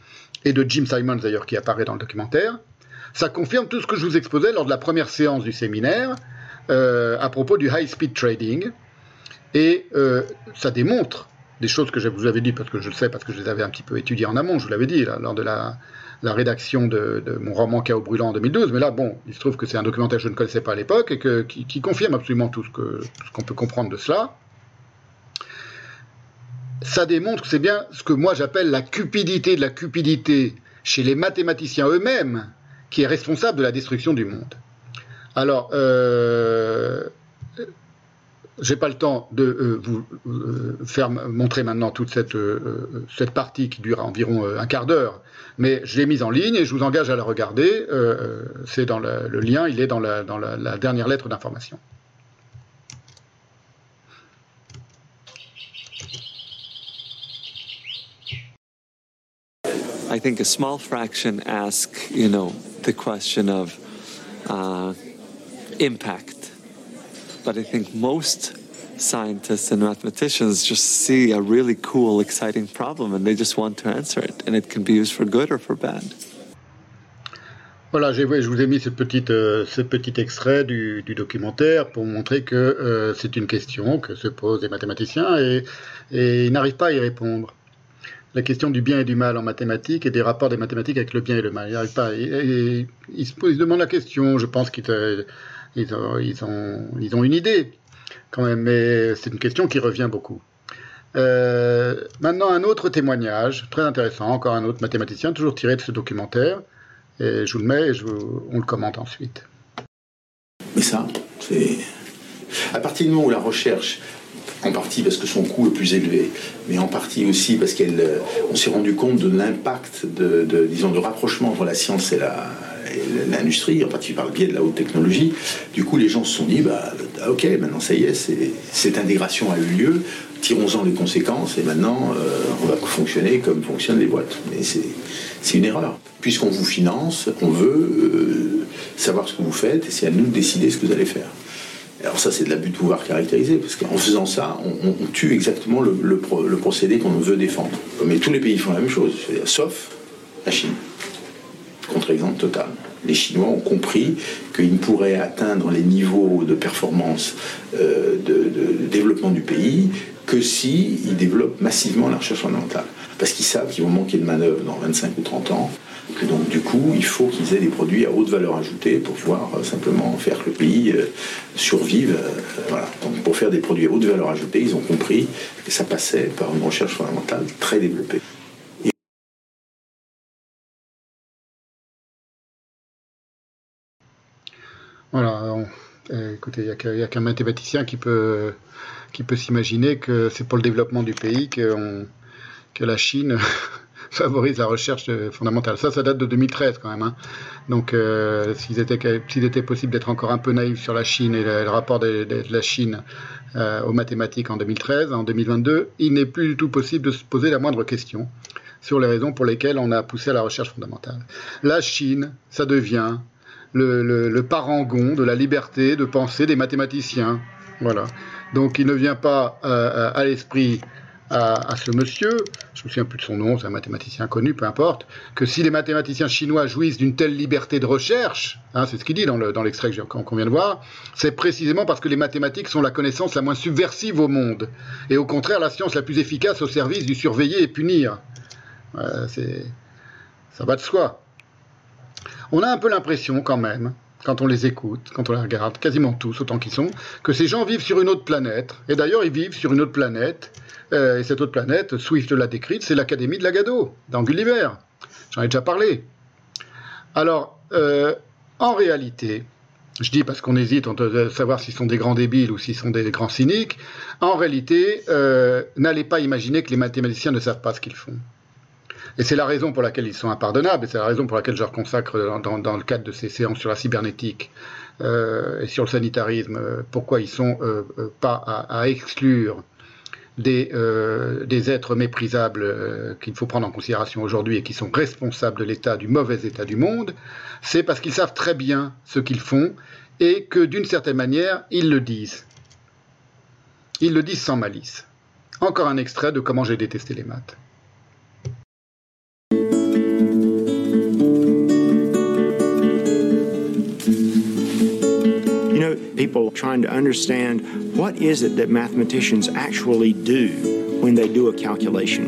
et de Jim Simons d'ailleurs qui apparaît dans le documentaire, ça confirme tout ce que je vous exposais lors de la première séance du séminaire euh, à propos du high-speed trading. Et euh, ça démontre des choses que je vous avais dit parce que je le sais, parce que je les avais un petit peu étudiées en amont, je vous l'avais dit, lors de la, rédaction de, mon roman Chaos brûlant en 2012. Mais là, bon, il se trouve que c'est un documentaire que je ne connaissais pas à l'époque et qui, confirme absolument tout ce qu'on peut comprendre de cela. Ça démontre que c'est bien ce que moi j'appelle la cupidité de la cupidité chez les mathématiciens eux-mêmes qui est responsable de la destruction du monde. Alors, euh, j'ai pas le temps de euh, vous euh, faire montrer maintenant toute cette, euh, cette partie qui dure environ un quart d'heure, mais je l'ai mise en ligne et je vous engage à la regarder. C'est dans le lien, il est dans la, dernière lettre d'information. I think a small fraction ask, you know, the question of uh, impact. But I think most scientists and mathematicians just see a really cool, exciting problem and they just want to answer it. And it can be used for good or for bad. Voilà, je vous ai mis ce petit, euh, ce petit extrait du, du, documentaire pour montrer que euh, c'est une question que se posent les mathématiciens et, et ils n'arrivent pas à y répondre. La question du bien et du mal en mathématiques et des rapports des mathématiques avec le bien et le mal. Ils pas. Ils, se, demandent la question. Je pense qu'ils ils ont, ils, ont, ils une idée quand même, mais c'est une question qui revient beaucoup. Euh, maintenant, un autre témoignage, très intéressant, encore un autre mathématicien, toujours tiré de ce documentaire. Et je vous le mets et on le commente ensuite. Mais ça, c'est. À partir du moment où la recherche en partie parce que son coût est plus élevé, mais en partie aussi parce qu'on euh, s'est rendu compte de l'impact de, disons, de rapprochement entre la science et l'industrie, en particulier par le biais de la haute technologie. Du coup, les gens se sont dit, bah, ok, maintenant ça y est, cette intégration a eu lieu, tirons-en les conséquences, et maintenant euh, on va fonctionner comme fonctionnent les boîtes. Mais c'est une erreur. Puisqu'on vous finance, on veut euh, savoir ce que vous faites, et c'est à nous de décider ce que vous allez faire. Alors ça, c'est de l'abus de pouvoir caractérisé, parce qu'en faisant ça, on, tue exactement le, procédé qu'on veut défendre. Mais tous les pays font la même chose, sauf la Chine. Contre-exemple total. Les Chinois ont compris qu'ils ne pourraient atteindre les niveaux de performance euh, de, développement du pays que s'ils ils développent massivement la recherche fondamentale. Parce qu'ils savent qu'ils vont manquer de manœuvre dans 25 ou 30 ans donc du coup, il faut qu'ils aient des produits à haute valeur ajoutée pour pouvoir euh, simplement faire que le pays euh, survive. Euh, voilà. Donc pour faire des produits à haute valeur ajoutée, ils ont compris que ça passait par une recherche fondamentale très développée. Voilà, écoutez, il n'y a qu'un mathématicien qui peut, qui peut s'imaginer que c'est pour le développement du pays que, que la Chine (laughs) favorise la recherche fondamentale. Ça, ça date de 2013 quand même. Hein. Donc, euh, s'il était, possible d'être encore un peu naïf sur la Chine et le, rapport de, la Chine euh, aux mathématiques en 2013, en 2022, il n'est plus du tout possible de se poser la moindre question sur les raisons pour lesquelles on a poussé à la recherche fondamentale. La Chine, ça devient le, le parangon de la liberté de penser des mathématiciens. Voilà. Donc, il ne vient pas euh, à l'esprit à, ce monsieur, je me souviens plus de son nom, c'est un mathématicien connu, peu importe, que si les mathématiciens chinois jouissent d'une telle liberté de recherche, hein, c'est ce qu'il dit dans l'extrait qu'on vient de voir, c'est précisément parce que les mathématiques sont la connaissance la moins subversive au monde, et au contraire la science la plus efficace au service du surveiller et punir. Euh, ça va de soi. On a un peu l'impression quand même quand on les écoute, quand on les regarde, quasiment tous, autant qu'ils sont, que ces gens vivent sur une autre planète. Et d'ailleurs, ils vivent sur une autre planète euh, et cette autre planète, Swift l'a décrite, c'est l'Académie de Lagado, dans Gulliver. J'en ai déjà parlé. Alors, euh, en réalité, je dis parce qu'on hésite entre savoir s'ils sont des grands débiles ou s'ils sont des grands cyniques, en réalité, euh, n'allez pas imaginer que les mathématiciens ne savent pas ce qu'ils font. Et c'est la raison pour laquelle ils sont impardonnables, et c'est la raison pour laquelle je leur consacre dans, le cadre de ces séances sur la cybernétique et sur le sanitarisme, pourquoi ils sont pas à exclure des, euh, êtres méprisables euh, qu'il faut prendre en considération aujourd'hui et qui sont responsables de l'état, du mauvais état du monde, c'est parce qu'ils savent très bien ce qu'ils font et que d'une certaine manière, ils le disent. Ils le disent sans malice. Encore un extrait de comment j'ai détesté les maths. People trying to understand what is it that mathematicians actually do when they do a calculation.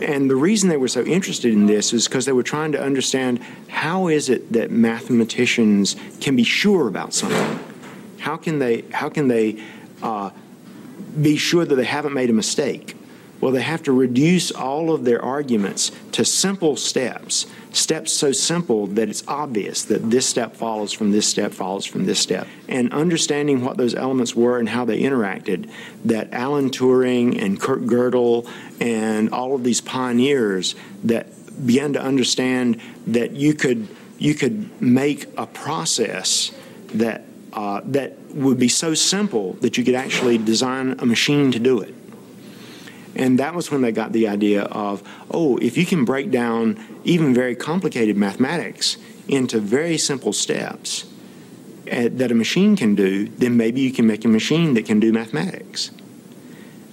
And the reason they were so interested in this is because they were trying to understand how is it that mathematicians can be sure about something? How can they how can they uh, be sure that they haven't made a mistake? Well, they have to reduce all of their arguments to simple steps, steps so simple that it's obvious that this step follows from this step, follows from this step. And understanding what those elements were and how they interacted, that Alan Turing and Kurt Gödel and all of these pioneers that began to understand that you could you could make a process that uh, that would be so simple that you could actually design a machine to do it. And that was when they got the idea of, oh, if you can break down even very complicated mathematics into very simple steps uh, that a machine can do, then maybe you can make a machine that can do mathematics.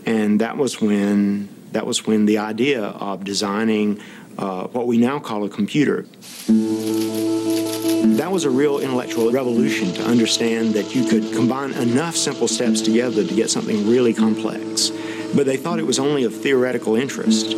And that was when that was when the idea of designing uh, what we now call a computer. That was a real intellectual revolution to understand that you could combine enough simple steps together to get something really complex. But they thought it was only of theoretical interest.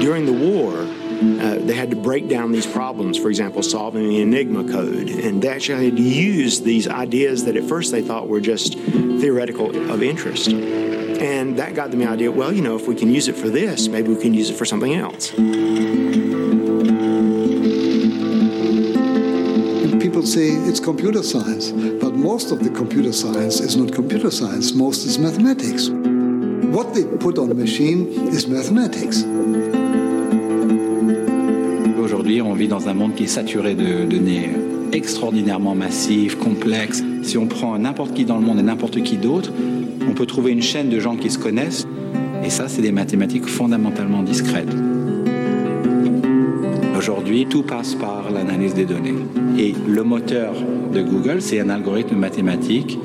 During the war, uh, they had to break down these problems, for example, solving the Enigma code. And they actually had to use these ideas that at first they thought were just theoretical of interest. And that got them the idea well, you know, if we can use it for this, maybe we can use it for something else. Say it's computer science, but most of the computer science is not computer science, most is mathematics. What they put on machine is mathematics. Aujourd'hui, on vit dans un monde qui est saturé de données extraordinairement massives, complexes. Si on prend n'importe qui dans le monde et n'importe qui d'autre, on peut trouver une chaîne de gens qui se connaissent, et ça, c'est des mathématiques fondamentalement discrètes. Aujourd'hui, tout passe par l'analyse des données. Et le moteur de Google, c'est un algorithme mathématique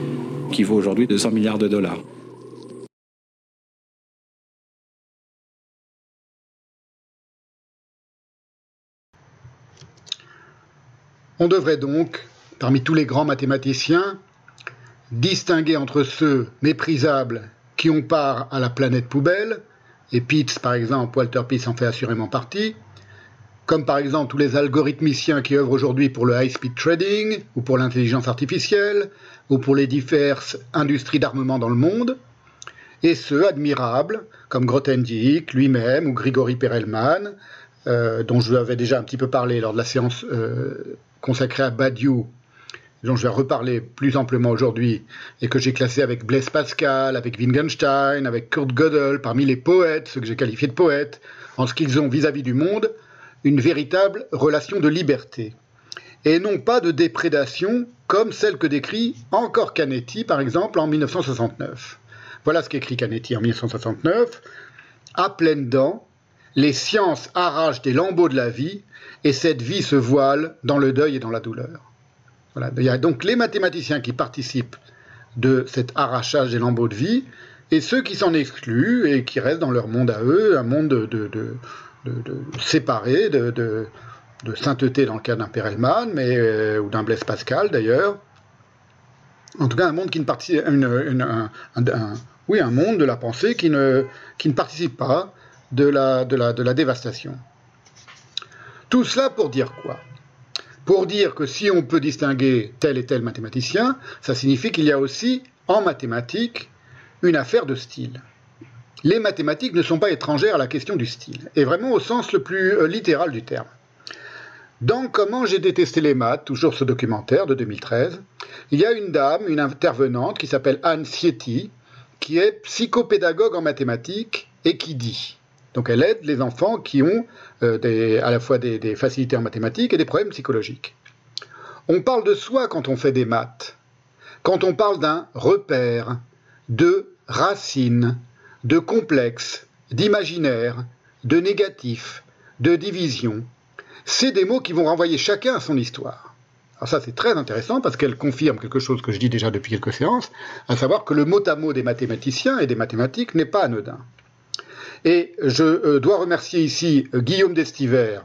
qui vaut aujourd'hui 200 milliards de dollars. On devrait donc, parmi tous les grands mathématiciens, distinguer entre ceux méprisables qui ont part à la planète poubelle, et Pitts par exemple, Walter Pitts en fait assurément partie, comme par exemple tous les algorithmiciens qui œuvrent aujourd'hui pour le high-speed trading, ou pour l'intelligence artificielle, ou pour les diverses industries d'armement dans le monde, et ceux admirables, comme Grothendieck lui-même, ou Grigory Perelman, euh, dont je avais déjà un petit peu parlé lors de la séance euh, consacrée à Badiou dont je vais reparler plus amplement aujourd'hui, et que j'ai classé avec Blaise Pascal, avec Wittgenstein, avec Kurt Gödel, parmi les poètes, ceux que j'ai qualifiés de poètes, en ce qu'ils ont vis-à-vis du monde une véritable relation de liberté, et non pas de déprédation comme celle que décrit encore Canetti, par exemple, en 1969. Voilà ce qu'écrit Canetti en 1969. À pleines dents, les sciences arrachent des lambeaux de la vie, et cette vie se voile dans le deuil et dans la douleur. Il y a donc les mathématiciens qui participent de cet arrachage des lambeaux de vie et ceux qui s'en excluent et qui restent dans leur monde à eux, un monde de, séparé, de, sainteté dans le cas d'un Perelman, mais, euh, ou d'un Blaise Pascal d'ailleurs. En tout cas, un monde qui ne participe, monde de la pensée qui ne, participe pas de de la dévastation. Tout cela pour dire quoi? Pour dire que si on peut distinguer tel et tel mathématicien, ça signifie qu'il y a aussi en mathématiques une affaire de style. Les mathématiques ne sont pas étrangères à la question du style, et vraiment au sens le plus euh, littéral du terme. Dans Comment j'ai détesté les maths, toujours ce documentaire de 2013, il y a une dame, une intervenante qui s'appelle Anne Sietti, qui est psychopédagogue en mathématiques et qui dit donc elle aide les enfants qui ont euh, à la fois des, facilités en mathématiques et des problèmes psychologiques. On parle de soi quand on fait des maths, quand on parle d'un repère, de racine, de complexe, d'imaginaire, de négatif, de division. C'est des mots qui vont renvoyer chacun à son histoire. Alors ça c'est très intéressant parce qu'elle confirme quelque chose que je dis déjà depuis quelques séances, à savoir que le mot à mot des mathématiciens et des mathématiques n'est pas anodin. Et je euh, dois remercier ici euh, Guillaume Destiver,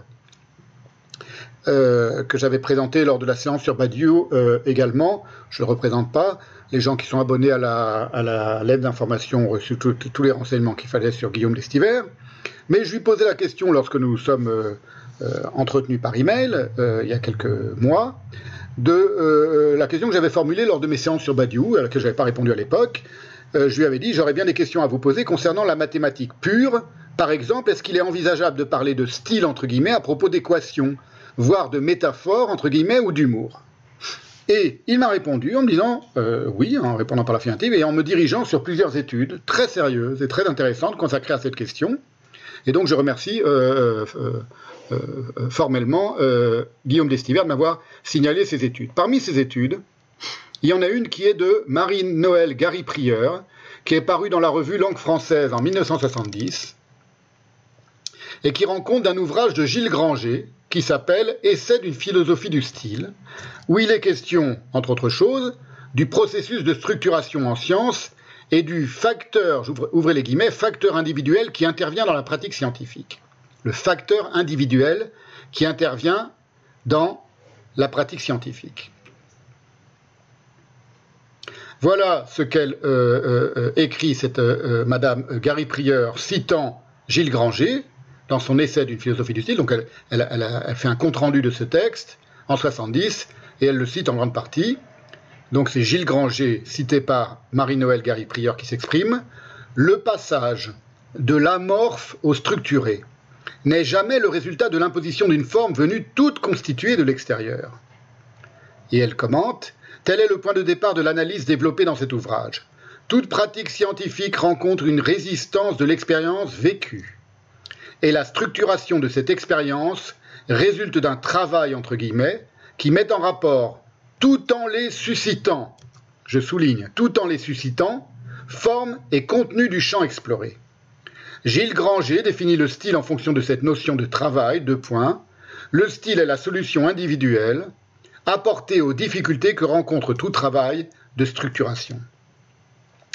euh, que j'avais présenté lors de la séance sur Badiou également. Je ne le représente pas. Les gens qui sont abonnés à la, à lettre d'information ont reçu tous les renseignements qu'il fallait sur Guillaume Destiver. Mais je lui posais la question lorsque nous sommes entretenus par email, il y a quelques mois, de la question que j'avais formulée lors de mes séances sur Badiou, à laquelle je n'avais pas répondu à l'époque, euh, je lui avais dit, j'aurais bien des questions à vous poser concernant la mathématique pure. Par exemple, est-ce qu'il est envisageable de parler de style, entre guillemets, à propos d'équations, voire de métaphores, entre guillemets, ou d'humour? Et il m'a répondu en me disant, euh, oui, en répondant par l'affirmative, et en me dirigeant sur plusieurs études très sérieuses et très intéressantes consacrées à cette question. Et donc je remercie euh, formellement Guillaume Destiver de m'avoir signalé ces études. Parmi ces études, il y en a une qui est de Marie-Noël Gary-Prieur, qui est parue dans la revue Langue française en 1970, et qui rend compte d'un ouvrage de Gilles Granger qui s'appelle Essai d'une philosophie du style, où il est question, entre autres choses, du processus de structuration en sciences et du facteur, ouvrez les guillemets, facteur individuel qui intervient dans la pratique scientifique. Le facteur individuel qui intervient dans la pratique scientifique. Voilà ce qu'elle euh, euh, euh, écrit, cette Madame Gary Prieur, citant Gilles Granger dans son essai d'une philosophie du style. Donc elle, fait un compte-rendu de ce texte en 70 et elle le cite en grande partie. Donc c'est Gilles Granger, cité par Marie-Noël Gary Prieur, qui s'exprime. Le passage de l'amorphe au structuré n'est jamais le résultat de l'imposition d'une forme venue toute constituée de l'extérieur. Et elle commente Tel est le point de départ de l'analyse développée dans cet ouvrage. Toute pratique scientifique rencontre une résistance de l'expérience vécue. Et la structuration de cette expérience résulte d'un travail, entre guillemets, qui met en rapport, tout en les suscitant, je souligne, tout en les suscitant, forme et contenu du champ exploré. Gilles Granger définit le style en fonction de cette notion de travail, de points. Le style est la solution individuelle, apporter aux difficultés que rencontre tout travail de structuration.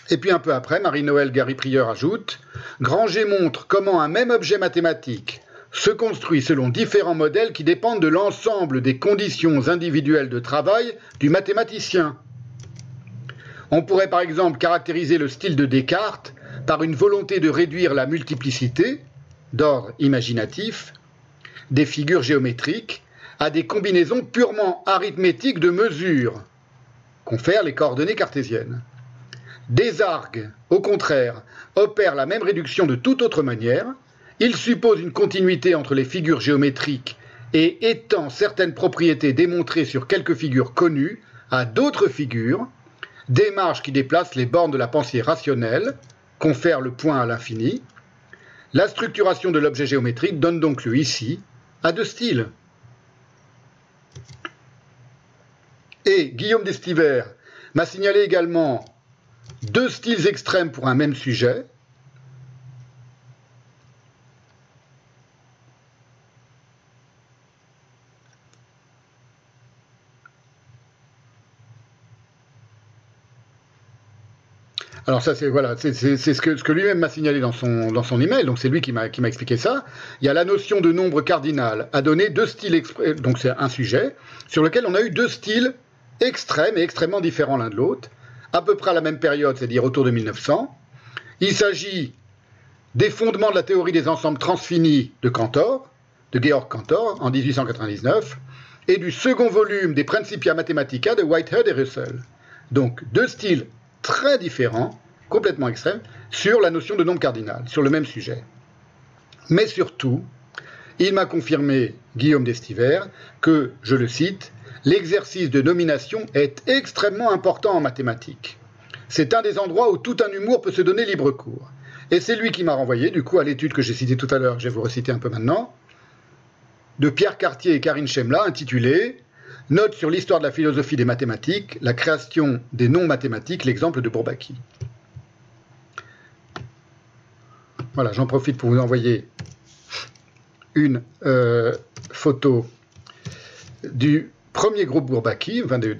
Et puis un peu après, Marie-Noël Gary-Prieur ajoute Granger montre comment un même objet mathématique se construit selon différents modèles qui dépendent de l'ensemble des conditions individuelles de travail du mathématicien. On pourrait par exemple caractériser le style de Descartes par une volonté de réduire la multiplicité, d'ordre imaginatif, des figures géométriques à des combinaisons purement arithmétiques de mesures, confèrent les coordonnées cartésiennes. Desargues, au contraire, opèrent la même réduction de toute autre manière. Il suppose une continuité entre les figures géométriques et étend certaines propriétés démontrées sur quelques figures connues à d'autres figures, démarche qui déplace les bornes de la pensée rationnelle, confère le point à l'infini. La structuration de l'objet géométrique donne donc lieu ici à deux styles. Et Guillaume d'Estiver m'a signalé également deux styles extrêmes pour un même sujet. Alors ça c'est voilà, ce que, ce que lui-même m'a signalé dans son, dans son email, donc c'est lui qui m'a expliqué ça. Il y a la notion de nombre cardinal à donner deux styles, donc c'est un sujet sur lequel on a eu deux styles extrêmes et extrêmement différents l'un de l'autre, à peu près à la même période, c'est-à-dire autour de 1900. Il s'agit des fondements de la théorie des ensembles transfinis de Cantor, de Georg Cantor, en 1899, et du second volume des Principia Mathematica de Whitehead et Russell. Donc deux styles très différents, complètement extrêmes, sur la notion de nombre cardinal, sur le même sujet. Mais surtout, il m'a confirmé, Guillaume d'Estiver, que, je le cite, l'exercice de nomination est extrêmement important en mathématiques. C'est un des endroits où tout un humour peut se donner libre cours. Et c'est lui qui m'a renvoyé, du coup, à l'étude que j'ai citée tout à l'heure, je vais vous reciter un peu maintenant, de Pierre Cartier et Karine Chemla, intitulée Note sur l'histoire de la philosophie des mathématiques, la création des noms mathématiques, l'exemple de Bourbaki. Voilà, j'en profite pour vous envoyer une euh, photo du premier groupe Bourbaki, enfin du,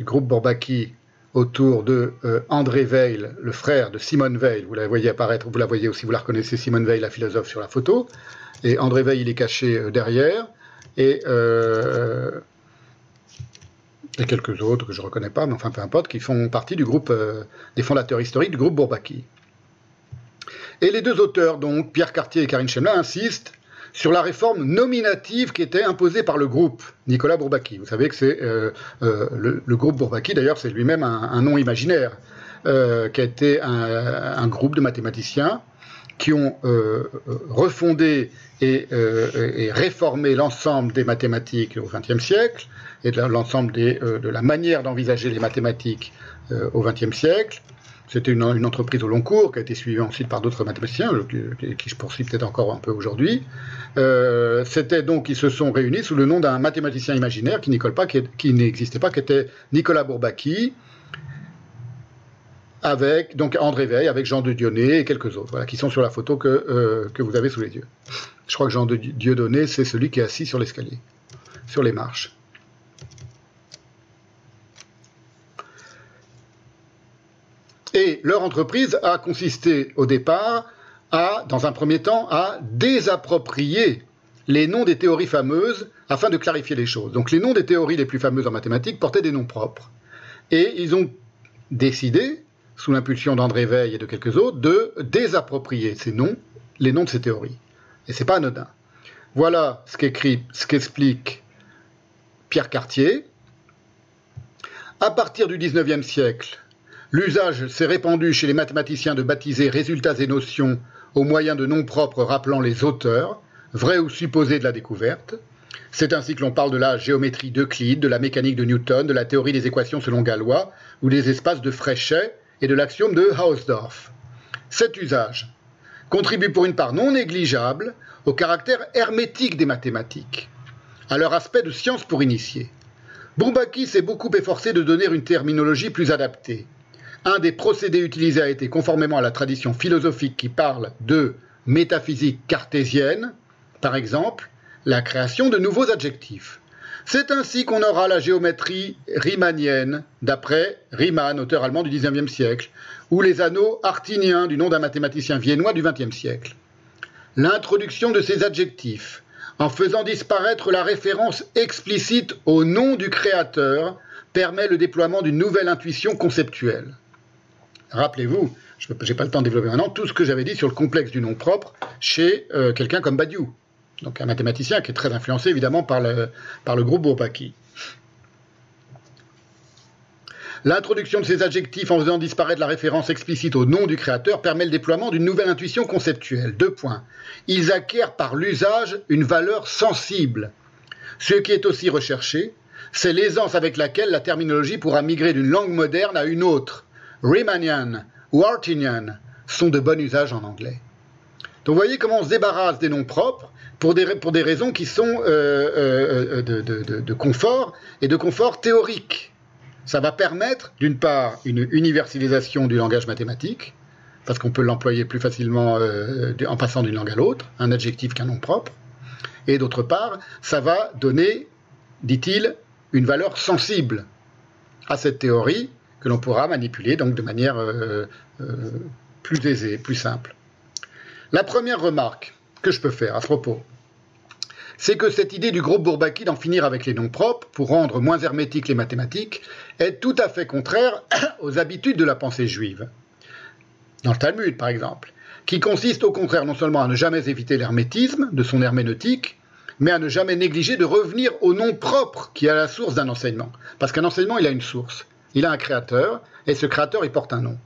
groupe Bourbaki autour de euh, André Veil, le frère de Simone Veil. Vous la voyez apparaître, vous la voyez aussi, vous la reconnaissez, Simone Veil, la philosophe, sur la photo. Et André Veil, il est caché euh, derrière. Et, euh, et quelques autres que je ne reconnais pas, mais enfin peu importe, qui font partie du groupe des fondateurs historiques du groupe Bourbaki. Et les deux auteurs, donc Pierre Cartier et Karine Chemla, insistent sur la réforme nominative qui était imposée par le groupe Nicolas Bourbaki. Vous savez que c'est euh, euh, le, groupe Bourbaki, d'ailleurs, c'est lui-même un, nom imaginaire. euh, qui a été un, groupe de mathématiciens qui ont refondé et, réformé l'ensemble des mathématiques au XXe siècle et l'ensemble de la manière d'envisager les mathématiques au XXe siècle. C'était une, entreprise au long cours qui a été suivie ensuite par d'autres mathématiciens, qui, je poursuis peut-être encore un peu aujourd'hui. Euh, c'était donc, ils se sont réunis sous le nom d'un mathématicien imaginaire qui, qui, n'existait pas, qui était Nicolas Bourbaki, avec donc André Veil, avec Jean de Dionnet et quelques autres, qui sont sur la photo que, euh, que vous avez sous les yeux. Je crois que Jean de Dieudonné, c'est celui qui est assis sur l'escalier, sur les marches. Et leur entreprise a consisté au départ à, dans un premier temps, à désapproprier les noms des théories fameuses afin de clarifier les choses. Donc les noms des théories les plus fameuses en mathématiques portaient des noms propres. Et ils ont décidé, sous l'impulsion d'André Veil et de quelques autres, de désapproprier ces noms, les noms de ces théories. Et c'est pas anodin. Voilà ce ce qu'explique Pierre Cartier. À partir du XIXe siècle, L'usage s'est répandu chez les mathématiciens de baptiser résultats et notions au moyen de noms propres rappelant les auteurs, vrais ou supposés de la découverte. C'est ainsi que l'on parle de la géométrie d'Euclide, de la mécanique de Newton, de la théorie des équations selon Galois, ou des espaces de Fréchet et de l'axiome de Hausdorff. Cet usage contribue pour une part non négligeable au caractère hermétique des mathématiques, à leur aspect de science pour initiés. Bourbaki s'est beaucoup efforcé de donner une terminologie plus adaptée. Un des procédés utilisés a été, conformément à la tradition philosophique qui parle de métaphysique cartésienne, par exemple, la création de nouveaux adjectifs. C'est ainsi qu'on aura la géométrie riemannienne, d'après Riemann, auteur allemand du XIXe siècle, ou les anneaux artiniens du nom d'un mathématicien viennois du XXe siècle. L'introduction de ces adjectifs, en faisant disparaître la référence explicite au nom du créateur, permet le déploiement d'une nouvelle intuition conceptuelle. Rappelez-vous, je n'ai pas le temps de développer maintenant, tout ce que j'avais dit sur le complexe du nom propre chez euh, quelqu'un comme Badiou, donc un mathématicien qui est très influencé évidemment par le, groupe Bourbaki. L'introduction de ces adjectifs en faisant disparaître la référence explicite au nom du créateur permet le déploiement d'une nouvelle intuition conceptuelle. Deux points. Ils acquièrent par l'usage une valeur sensible. Ce qui est aussi recherché, c'est l'aisance avec laquelle la terminologie pourra migrer d'une langue moderne à une autre, Riemannian ou Artinian sont de bon usage en anglais. Donc vous voyez comment on se débarrasse des noms propres pour des, pour des raisons qui sont euh, euh, euh, de, confort et de confort théorique. Ça va permettre, d'une part, une universalisation du langage mathématique, parce qu'on peut l'employer plus facilement en passant d'une langue à l'autre, un adjectif qu'un nom propre, et d'autre part, ça va donner, dit-il, une valeur sensible à cette théorie que l'on pourra manipuler donc de manière euh, euh, plus aisée, plus simple. La première remarque que je peux faire à ce propos, c'est que cette idée du groupe Bourbaki d'en finir avec les noms propres pour rendre moins hermétiques les mathématiques est tout à fait contraire (coughs) aux habitudes de la pensée juive. Dans le Talmud, par exemple, qui consiste au contraire non seulement à ne jamais éviter l'hermétisme de son herméneutique, mais à ne jamais négliger de revenir au nom propre qui est la source d'un enseignement. Parce qu'un enseignement, il a une source il a un créateur, et ce créateur, il porte un nom.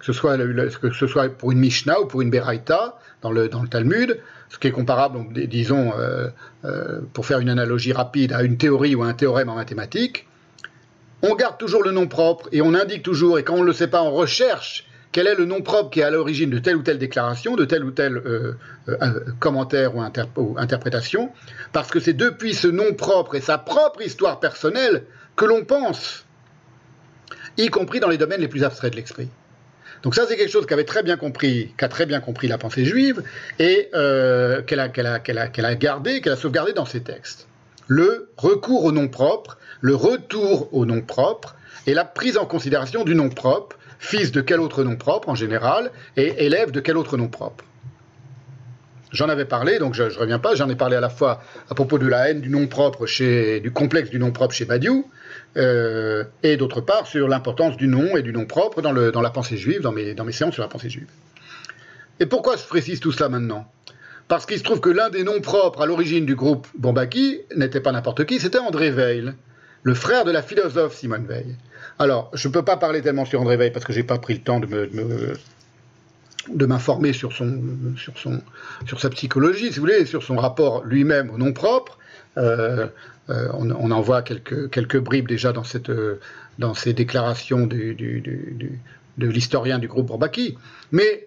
Que ce soit, pour une Mishnah ou pour une Beraïta, dans le, Talmud, ce qui est comparable, disons, euh, euh, pour faire une analogie rapide, à une théorie ou à un théorème en mathématiques, on garde toujours le nom propre et on indique toujours, et quand on ne le sait pas, on recherche quel est le nom propre qui est à l'origine de telle ou telle déclaration, de tel ou tel euh, commentaire ou, interprétation, parce que c'est depuis ce nom propre et sa propre histoire personnelle que l'on pense y compris dans les domaines les plus abstraits de l'esprit. Donc ça, c'est quelque chose qu'avait très bien compris, qu'a très bien compris la pensée juive et euh, qu'elle a, a, gardé, qu'elle a sauvegardé dans ses textes. Le recours au nom propre, le retour au nom propre et la prise en considération du nom propre, fils de quel autre nom propre en général et élève de quel autre nom propre. J'en avais parlé, donc je ne reviens pas, j'en ai parlé à la fois à propos de la haine du nom propre chez, du complexe du nom propre chez Badiou, euh, et d'autre part sur l'importance du nom et du nom propre dans, le, dans la pensée juive, dans mes, dans mes séances sur la pensée juive. Et pourquoi je précise tout cela maintenant? Parce qu'il se trouve que l'un des noms propres à l'origine du groupe Bombaki n'était pas n'importe qui, c'était André Veil, le frère de la philosophe Simone Veil. Alors, je ne peux pas parler tellement sur André Veil parce que j'ai pas pris le temps de me, de m'informer sur son, sur son, sur sa psychologie, si vous voulez, sur son rapport lui-même au nom propre. Euh, euh, on, en voit quelques, bribes déjà dans, dans ces déclarations de l'historien du groupe Bourbaki. Mais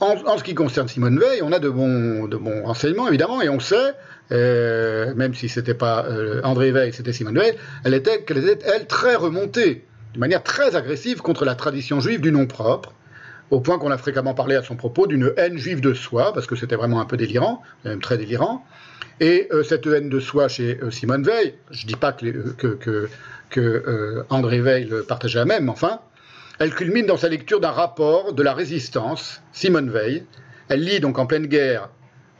en, ce qui concerne Simone Veil, on a de bons, renseignements, évidemment, et on sait, euh, même si c'était pas euh, André Veil, c'était Simone Veil, elle était, qu'elle était, elle, très remontée, de manière très agressive contre la tradition juive du nom propre, au point qu'on a fréquemment parlé à son propos d'une haine juive de soi, parce que c'était vraiment un peu délirant, même très délirant. Et euh, cette haine de soi chez Simone Veil, je ne dis pas que, que, que, André Veil partageait la même, enfin, elle culmine dans sa lecture d'un rapport de la résistance, Simone Veil. Elle lit donc en pleine guerre,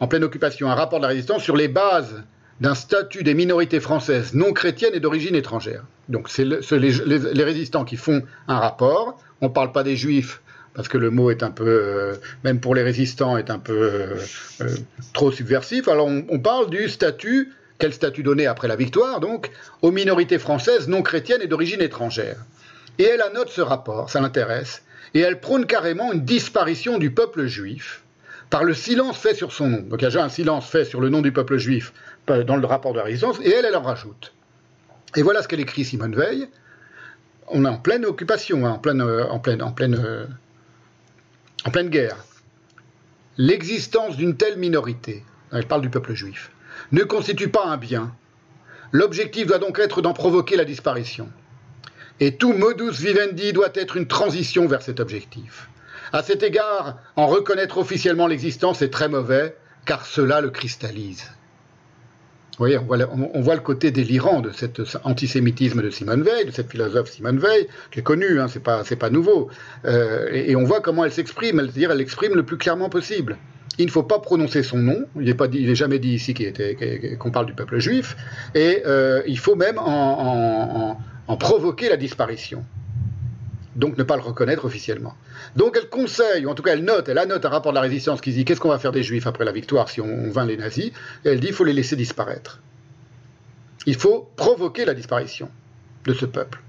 en pleine occupation, un rapport de la résistance sur les bases d'un statut des minorités françaises non chrétiennes et d'origine étrangère. Donc c'est les, résistants qui font un rapport. On ne parle pas des juifs parce que le mot est un peu, euh, même pour les résistants, est un peu euh, euh, trop subversif. Alors on, parle du statut, quel statut donner après la victoire, donc, aux minorités françaises non chrétiennes et d'origine étrangère. Et elle annote ce rapport, ça l'intéresse, et elle prône carrément une disparition du peuple juif par le silence fait sur son nom. Donc il y a déjà un silence fait sur le nom du peuple juif dans le rapport de la résistance, et elle, elle en rajoute. Et voilà ce qu'elle écrit Simone Veil. On est en pleine occupation, hein, en, pleine, en, pleine, en, pleine, en pleine guerre. L'existence d'une telle minorité, elle parle du peuple juif, ne constitue pas un bien. L'objectif doit donc être d'en provoquer la disparition. Et tout modus vivendi doit être une transition vers cet objectif. À cet égard, en reconnaître officiellement l'existence est très mauvais, car cela le cristallise. On voit, le côté délirant de cet antisémitisme de Simone Veil, de cette philosophe Simone Veil, qui est connue, hein, c'est pas, nouveau. Euh, et, on voit comment elle s'exprime, elle, dire elle l'exprime le plus clairement possible. Il ne faut pas prononcer son nom, il n'est jamais dit ici qu'on parle du peuple juif, et euh, il faut même en provoquer la disparition. Donc ne pas le reconnaître officiellement. Donc elle conseille, ou en tout cas elle note, elle annote un rapport de la résistance qui dit qu'est-ce qu'on va faire des juifs après la victoire si on vainc les nazis, elle dit il faut les laisser disparaître. Il faut provoquer la disparition de ce peuple.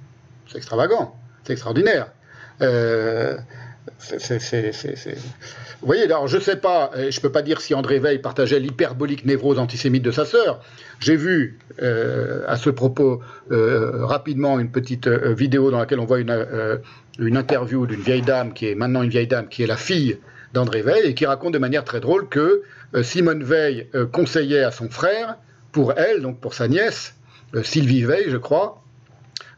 C'est extravagant, c'est extraordinaire. Euh, vous voyez, alors je ne sais pas, je ne peux pas dire si André Veil partageait l'hyperbolique névrose antisémite de sa sœur. J'ai vu euh, à ce propos euh, rapidement une petite euh, vidéo dans laquelle on voit une, une interview d'une vieille dame qui est maintenant une vieille dame qui est la fille d'André Veil et qui raconte de manière très drôle que Simone Veil conseillait à son frère, pour elle, donc pour sa nièce, Sylvie Veil, je crois,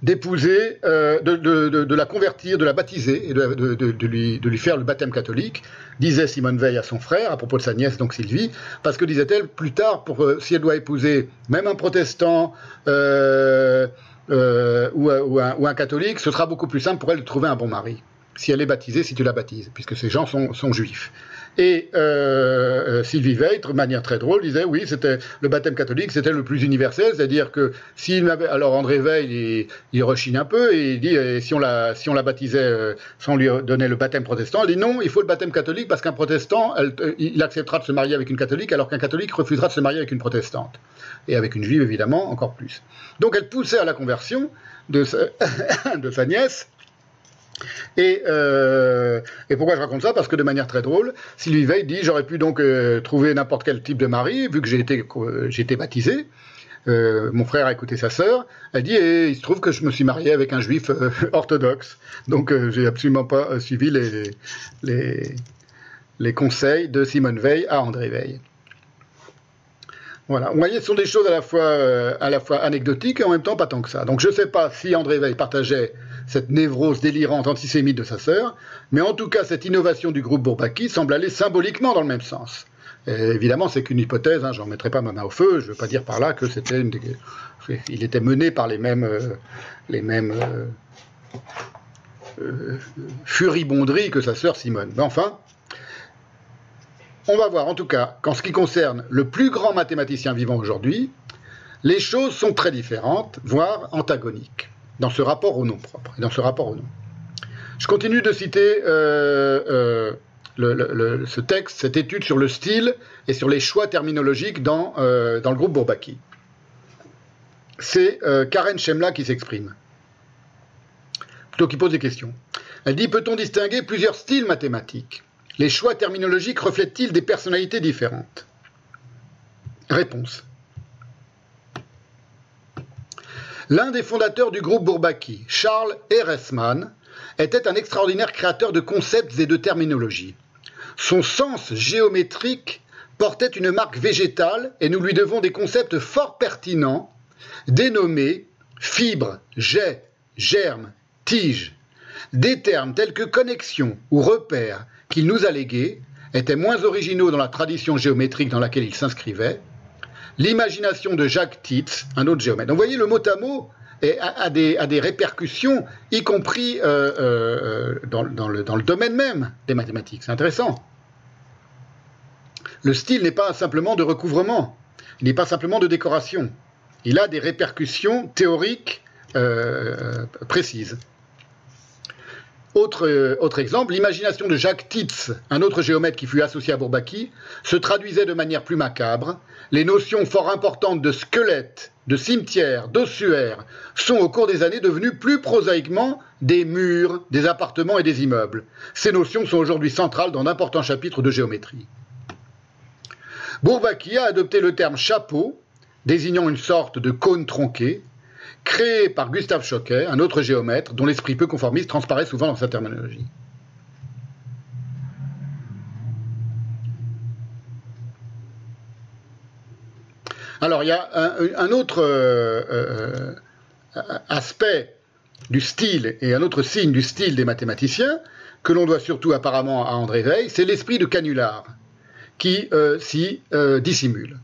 d'épouser, euh, de, la convertir, de la baptiser et de, lui, lui, faire le baptême catholique, disait Simone Veil à son frère à propos de sa nièce, donc Sylvie, parce que disait-elle, plus tard, pour, euh, si elle doit épouser même un protestant euh, ou, un, catholique, ce sera beaucoup plus simple pour elle de trouver un bon mari si elle est baptisée, si tu la baptises, puisque ces gens sont juifs. Et euh, euh, Sylvie Veil, de manière très drôle, disait oui, c'était le baptême catholique, c'était le plus universel, c'est-à-dire que s'il avait, alors André Veil, il, rechigne un peu et il dit si on la si on la baptisait euh, sans lui donner le baptême protestant, il dit non, il faut le baptême catholique parce qu'un protestant, il acceptera de se marier avec une catholique alors qu'un catholique refusera de se marier avec une protestante et avec une juive évidemment encore plus. Donc elle poussait à la conversion de sa (coughs) nièce euh, et, pourquoi je raconte ça? Parce que de manière très drôle, Sylvie Veil dit j'aurais pu donc euh, trouver n'importe quel type de mari, vu que j'ai été, été baptisé. Euh, mon frère a écouté sa sœur. Elle dit et il se trouve que je me suis marié avec un juif (laughs) orthodoxe. Donc j'ai absolument pas suivi les, conseils de Simone Veil à André Veil. Voilà. Vous voyez, ce sont des choses à la fois anecdotiques et en même temps pas tant que ça. Donc je ne sais pas si André Veil partageait cette névrose délirante antisémite de sa sœur, mais en tout cas, cette innovation du groupe Bourbaki semble aller symboliquement dans le même sens. évidemment, c'est qu'une hypothèse, hein, j'en mettrai pas ma main au feu, je ne veux pas dire par là que c'était il était mené par les mêmes, euh, euh, euh, furibonderies que sa sœur Simone. Mais enfin, on va voir en tout cas qu'en ce qui concerne le plus grand mathématicien vivant aujourd'hui, les choses sont très différentes, voire antagoniques dans ce rapport au nom propre, dans ce rapport au nom. Je continue de citer euh, euh, ce texte, cette étude sur le style et sur les choix terminologiques dans, euh, dans le groupe Bourbaki. c'est Karen Shemla qui s'exprime. Plutôt qui pose des questions. Elle dit Peut-on distinguer plusieurs styles mathématiques? Les choix terminologiques reflètent-ils des personnalités différentes? Réponse. L'un des fondateurs du groupe Bourbaki, Charles Eresman, était un extraordinaire créateur de concepts et de terminologie. Son sens géométrique portait une marque végétale et nous lui devons des concepts fort pertinents dénommés fibre, jet, germe, tige. Des termes tels que connexion ou repère qu'il nous a légués étaient moins originaux dans la tradition géométrique dans laquelle il s'inscrivait. L'imagination de Jacques Titz, un autre géomètre. Donc vous voyez, le mot à mot a, des, répercussions, y compris euh, euh, dans, le, domaine même des mathématiques. C'est intéressant. Le style n'est pas simplement de recouvrement, il n'est pas simplement de décoration. Il a des répercussions théoriques euh, précises. Autre, autre, exemple, l'imagination de Jacques Titz, un autre géomètre qui fut associé à Bourbaki, se traduisait de manière plus macabre. Les notions fort importantes de squelette, de cimetière, d'ossuaire sont au cours des années devenues plus prosaïquement des murs, des appartements et des immeubles. Ces notions sont aujourd'hui centrales dans d'importants chapitres de géométrie. Bourbaki a adopté le terme chapeau, désignant une sorte de cône tronqué, créé par Gustave Choquet, un autre géomètre dont l'esprit peu conformiste transparaît souvent dans sa terminologie. Alors il y a un, autre euh, euh, aspect du style et un autre signe du style des mathématiciens que l'on doit surtout apparemment à André Veil, c'est l'esprit de canular qui euh, s'y dissimule.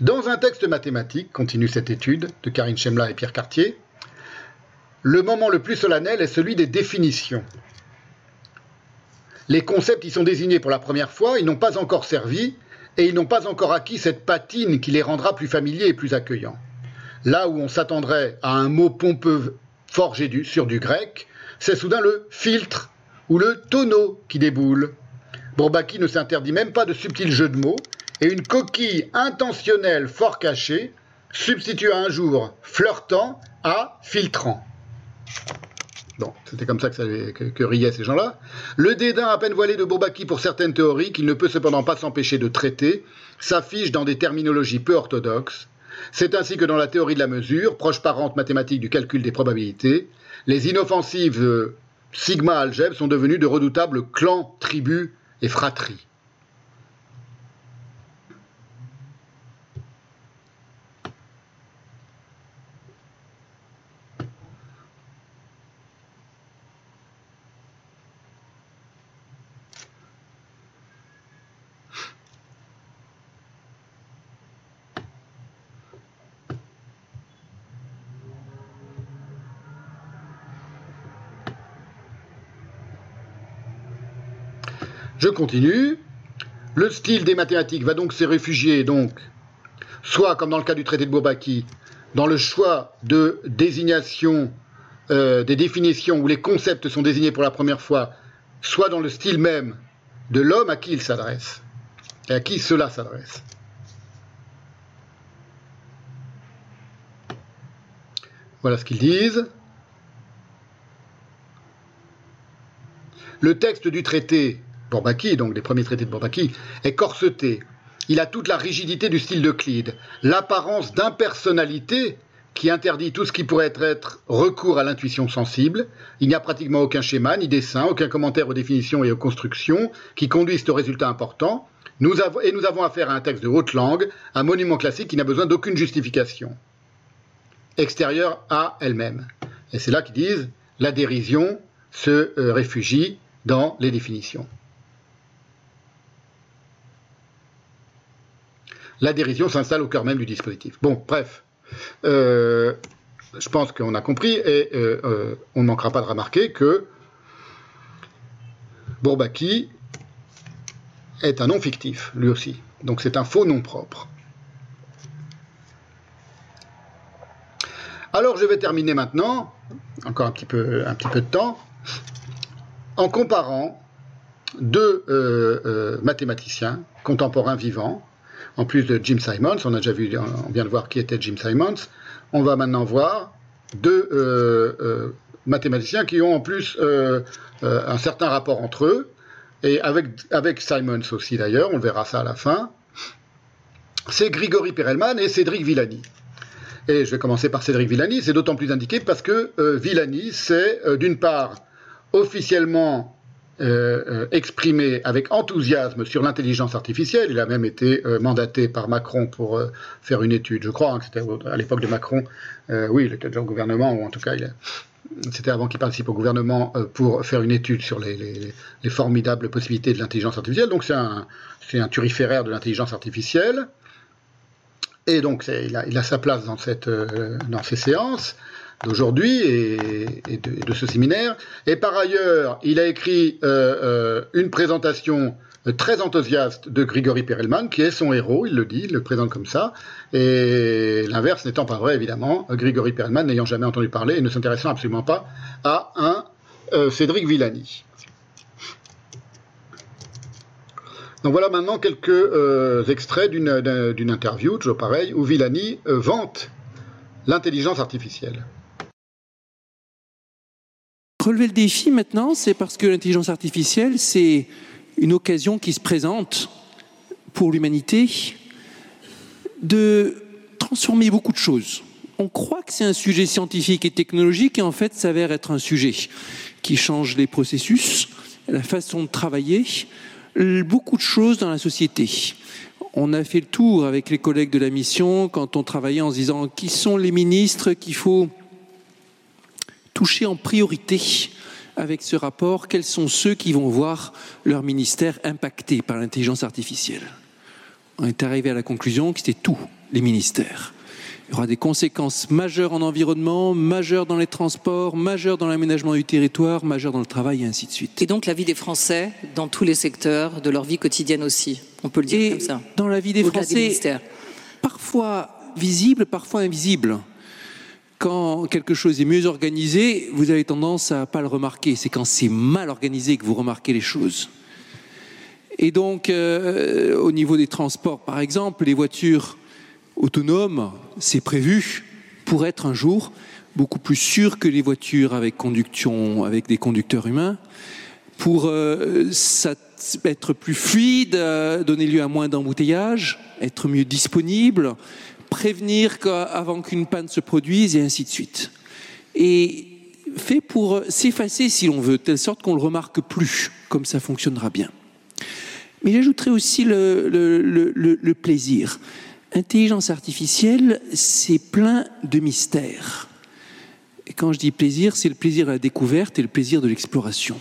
Dans un texte mathématique, continue cette étude de Karine Chemla et Pierre Cartier, le moment le plus solennel est celui des définitions. Les concepts y sont désignés pour la première fois, ils n'ont pas encore servi et ils n'ont pas encore acquis cette patine qui les rendra plus familiers et plus accueillants. Là où on s'attendrait à un mot pompeux forgé sur du grec, c'est soudain le filtre ou le tonneau qui déboule. Bourbaki ne s'interdit même pas de subtils jeux de mots, et une coquille intentionnelle fort cachée substitue un jour flirtant à filtrant. Bon, c'était comme ça que, riaient ces gens-là. Le dédain à peine voilé de Bourbaki pour certaines théories, qu'il ne peut cependant pas s'empêcher de traiter, s'affiche dans des terminologies peu orthodoxes. C'est ainsi que dans la théorie de la mesure, proche parente mathématique du calcul des probabilités, les inoffensives Sigma algèbres sont devenus de redoutables clans, tribus et fratries. Je continue. Le style des mathématiques va donc se réfugier, donc, soit comme dans le cas du traité de Bourbaki, dans le choix de désignation euh, des définitions où les concepts sont désignés pour la première fois, soit dans le style même de l'homme à qui il s'adresse et à qui cela s'adresse. Voilà ce qu'ils disent. Le texte du traité Bourbaki, donc les premiers traités de Bourbaki, est corseté. Il a toute la rigidité du style d'Euclide, l'apparence d'impersonnalité qui interdit tout ce qui pourrait être, recours à l'intuition sensible. Il n'y a pratiquement aucun schéma, ni dessin, aucun commentaire aux définitions et aux constructions qui conduisent au résultat important. Nous avons, et nous avons affaire à un texte de haute langue, un monument classique qui n'a besoin d'aucune justification extérieure à elle-même. Et c'est là qu'ils disent la dérision se euh, réfugie dans les définitions. La dérision s'installe au cœur même du dispositif. Bon, bref, euh, je pense qu'on a compris et euh, euh, on ne manquera pas de remarquer que Bourbaki est un nom fictif, lui aussi. Donc c'est un faux nom propre. Alors je vais terminer maintenant, encore un petit peu, un petit peu de temps, en comparant deux mathématiciens contemporains vivants, en plus de Jim Simons, on a déjà vu, on vient de voir qui était Jim Simons, on va maintenant voir deux euh, mathématiciens qui ont en plus un certain rapport entre eux, et avec, avec Simons aussi d'ailleurs, on verra ça à la fin. C'est Grigory Perelman et Cédric Villani. Et je vais commencer par Cédric Villani, c'est d'autant plus indiqué parce que Villani, c'est d'une part officiellement euh, euh, exprimé avec enthousiasme sur l'intelligence artificielle. Il a même été euh, mandaté par Macron pour faire une étude, je crois, hein, à l'époque de Macron. oui, il était déjà au gouvernement, ou en tout cas, c'était avant qu'il participe au gouvernement pour faire une étude sur les, formidables possibilités de l'intelligence artificielle. Donc c'est un, un turiféraire de l'intelligence artificielle. Et donc il a, il a, sa place dans, cette, dans ces séances d'aujourd'hui et, de, ce séminaire. Et par ailleurs, il a écrit euh, euh, une présentation très enthousiaste de Grigory Perelman, qui est son héros, il le dit, il le présente comme ça. Et l'inverse n'étant pas vrai, évidemment, Grigory Perelman n'ayant jamais entendu parler et ne s'intéressant absolument pas à un euh, Cédric Villani. Donc voilà maintenant quelques extraits d'une interview, toujours pareil, où Villani vante l'intelligence artificielle. Relever le défi maintenant, c'est parce que l'intelligence artificielle, c'est une occasion qui se présente pour l'humanité de transformer beaucoup de choses. On croit que c'est un sujet scientifique et technologique et en fait s'avère être un sujet qui change les processus, la façon de travailler, beaucoup de choses dans la société. On a fait le tour avec les collègues de la mission quand on travaillait en se disant qui sont les ministres qu'il faut toucher en priorité avec ce rapport Quels sont ceux qui vont voir leur ministère impacté par l'intelligence artificielle? On est arrivé à la conclusion que c'était tous les ministères. Il y aura des conséquences majeures en environnement, majeures dans les transports, majeures dans l'aménagement du territoire, majeures dans le travail et ainsi de suite. Et donc la vie des Français dans tous les secteurs de leur vie quotidienne aussi, on peut le dire comme ça. Dans la vie des Français, parfois visible, parfois invisible quand quelque chose est mieux organisé, vous avez tendance à pas le remarquer. C'est quand c'est mal organisé que vous remarquez les choses. Et donc, euh, au niveau des transports, par exemple, les voitures autonomes, c'est prévu pour être un jour beaucoup plus sûr que les voitures avec avec des conducteurs humains, pour euh, être plus fluide, euh, donner lieu à moins d'embouteillages, être mieux disponible, prévenir avant qu'une panne se produise et ainsi de suite. Et fait pour s'effacer si l'on veut, de telle sorte qu'on ne le remarque plus, comme ça fonctionnera bien. Mais j'ajouterai aussi le, le, plaisir. Intelligence artificielle, c'est plein de mystères. Et quand je dis plaisir, c'est le plaisir de la découverte et le plaisir de l'exploration.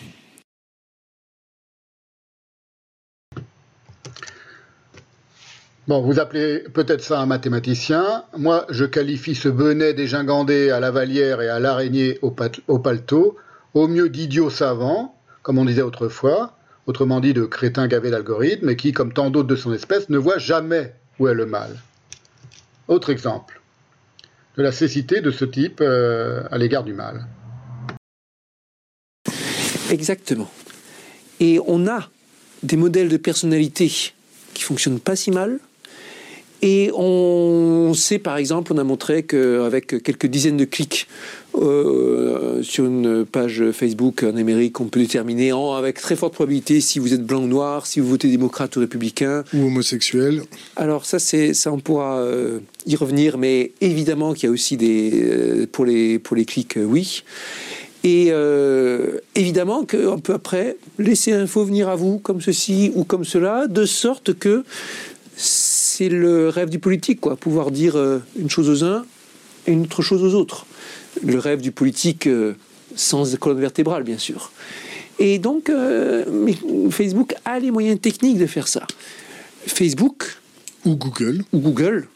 Bon, vous appelez peut-être ça un mathématicien. Moi, je qualifie ce benet dégingandé à la valière et à l'araignée au, paletot, au mieux d'idiot savant, comme on disait autrefois, autrement dit de crétin gavé d'algorithmes, et qui, comme tant d'autres de son espèce, ne voit jamais où est le mal. Autre exemple de la cécité de ce type euh, à l'égard du mal. Exactement. Et on a des modèles de personnalité qui fonctionnent pas si mal, et on sait par exemple, on a montré qu'avec quelques dizaines de clics euh, sur une page Facebook en Amérique, on peut déterminer avec très forte probabilité si vous êtes blanc ou noir, si vous votez démocrate ou républicain. Ou homosexuel. Alors ça, ça on pourra euh, y revenir, mais évidemment qu'il y a aussi des euh, pour les pour les clics, oui. Et évidemment qu'on peut après laisser l'info venir à vous comme ceci ou comme cela, de sorte que c'est le rêve du politique, quoi, pouvoir dire euh, une chose aux uns et une autre chose aux autres. Le rêve du politique euh, sans colonne vertébrale, bien sûr. Et donc, euh, Facebook a les moyens techniques de faire ça. Facebook ou Google ou Google,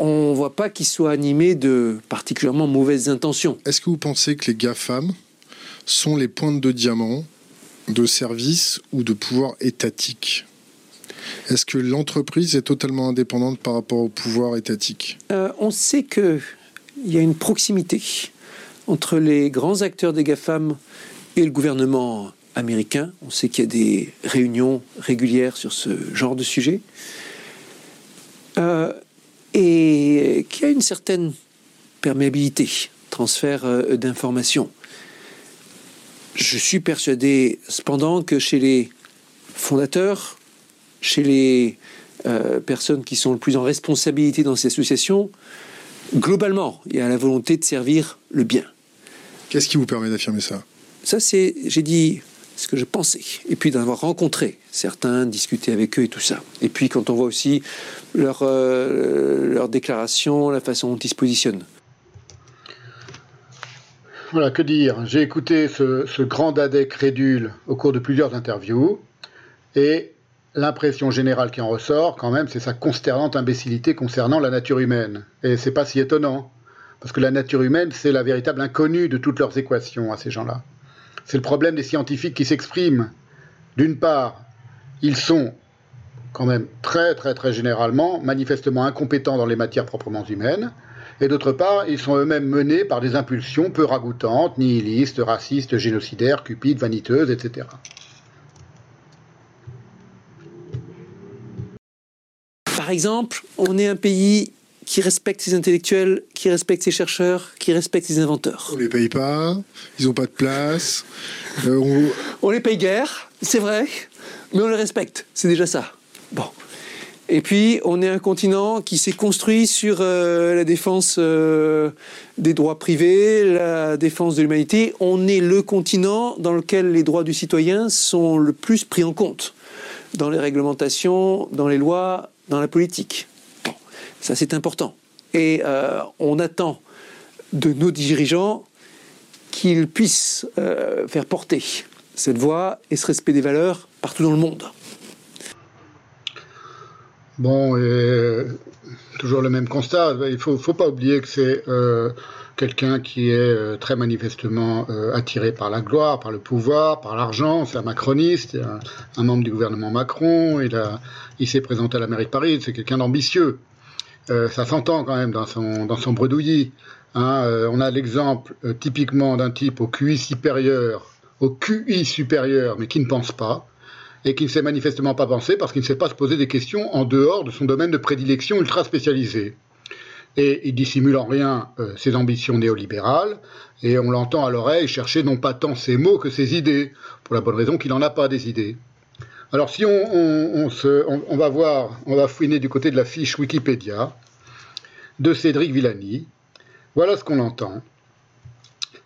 on ne voit pas qu'ils soient animés de particulièrement mauvaises intentions. Est-ce que vous pensez que les GAFAM sont les pointes de diamant de services ou de pouvoir étatique? Est-ce que l'entreprise est totalement indépendante par rapport au pouvoir étatique? Euh, On sait qu'il y a une proximité entre les grands acteurs des GAFAM et le gouvernement américain. On sait qu'il y a des réunions régulières sur ce genre de sujet. Euh, et qu'il y a une certaine perméabilité, transfert euh, d'informations. Je suis persuadé cependant que chez les fondateurs, chez les euh, personnes qui sont le plus en responsabilité dans ces associations, globalement, il y a la volonté de servir le bien. Qu'est-ce qui vous permet d'affirmer ça? Ça, c'est, j'ai dit ce que je pensais. Et puis d'avoir rencontré certains, discuté avec eux et tout ça. Et puis quand on voit aussi leur, euh, leur déclaration, la façon dont ils se positionnent. Voilà, que dire? J'ai écouté ce, ce grand dadais crédule au cours de plusieurs interviews et l'impression générale qui en ressort, quand même, c'est sa consternante imbécilité concernant la nature humaine. Et c'est pas si étonnant, parce que la nature humaine, c'est la véritable inconnue de toutes leurs équations à ces gens-là. C'est le problème des scientifiques qui s'expriment. D'une part, ils sont quand même très très très généralement manifestement incompétents dans les matières proprement humaines, et d'autre part, ils sont eux-mêmes menés par des impulsions peu ragoûtantes, nihilistes, racistes, génocidaires, cupides, vaniteuses, etc. Par exemple, on est un pays qui respecte ses intellectuels, qui respecte ses chercheurs, qui respecte ses inventeurs. On les paye pas, ils n'ont pas de place. Euh, on... (laughs) on... les paye guère, c'est vrai, mais on les respecte, c'est déjà ça. Bon. Et puis, on est un continent qui s'est construit sur euh, la défense euh, des droits privés, la défense de l'humanité. On est le continent dans lequel les droits du citoyen sont le plus pris en compte, dans les réglementations, dans les lois, dans la politique. Bon, ça c'est important. Et euh, on attend de nos dirigeants qu'ils puissent euh, faire porter cette voix et ce respect des valeurs partout dans le monde. Bon, et toujours le même constat. Il ne faut, pas oublier que c'est euh, quelqu'un qui est euh, très manifestement euh, attiré par la gloire, par le pouvoir, par l'argent. C'est un macroniste, un, membre du gouvernement Macron. Il, il s'est présenté à la mairie de Paris. C'est quelqu'un d'ambitieux. Euh, ça s'entend quand même dans son, bredouillis. Hein, on a l'exemple typiquement d'un type au QI supérieur, au QI supérieur, mais qui ne pense pas et qui ne sait manifestement pas penser parce qu'il ne sait pas se poser des questions en dehors de son domaine de prédilection ultra spécialisé. Et il dissimule en rien euh, ses ambitions néolibérales, et on l'entend à l'oreille chercher non pas tant ses mots que ses idées, pour la bonne raison qu'il n'en a pas des idées. Alors si on, on, va voir, on va fouiner du côté de la fiche Wikipédia de Cédric Villani, voilà ce qu'on entend.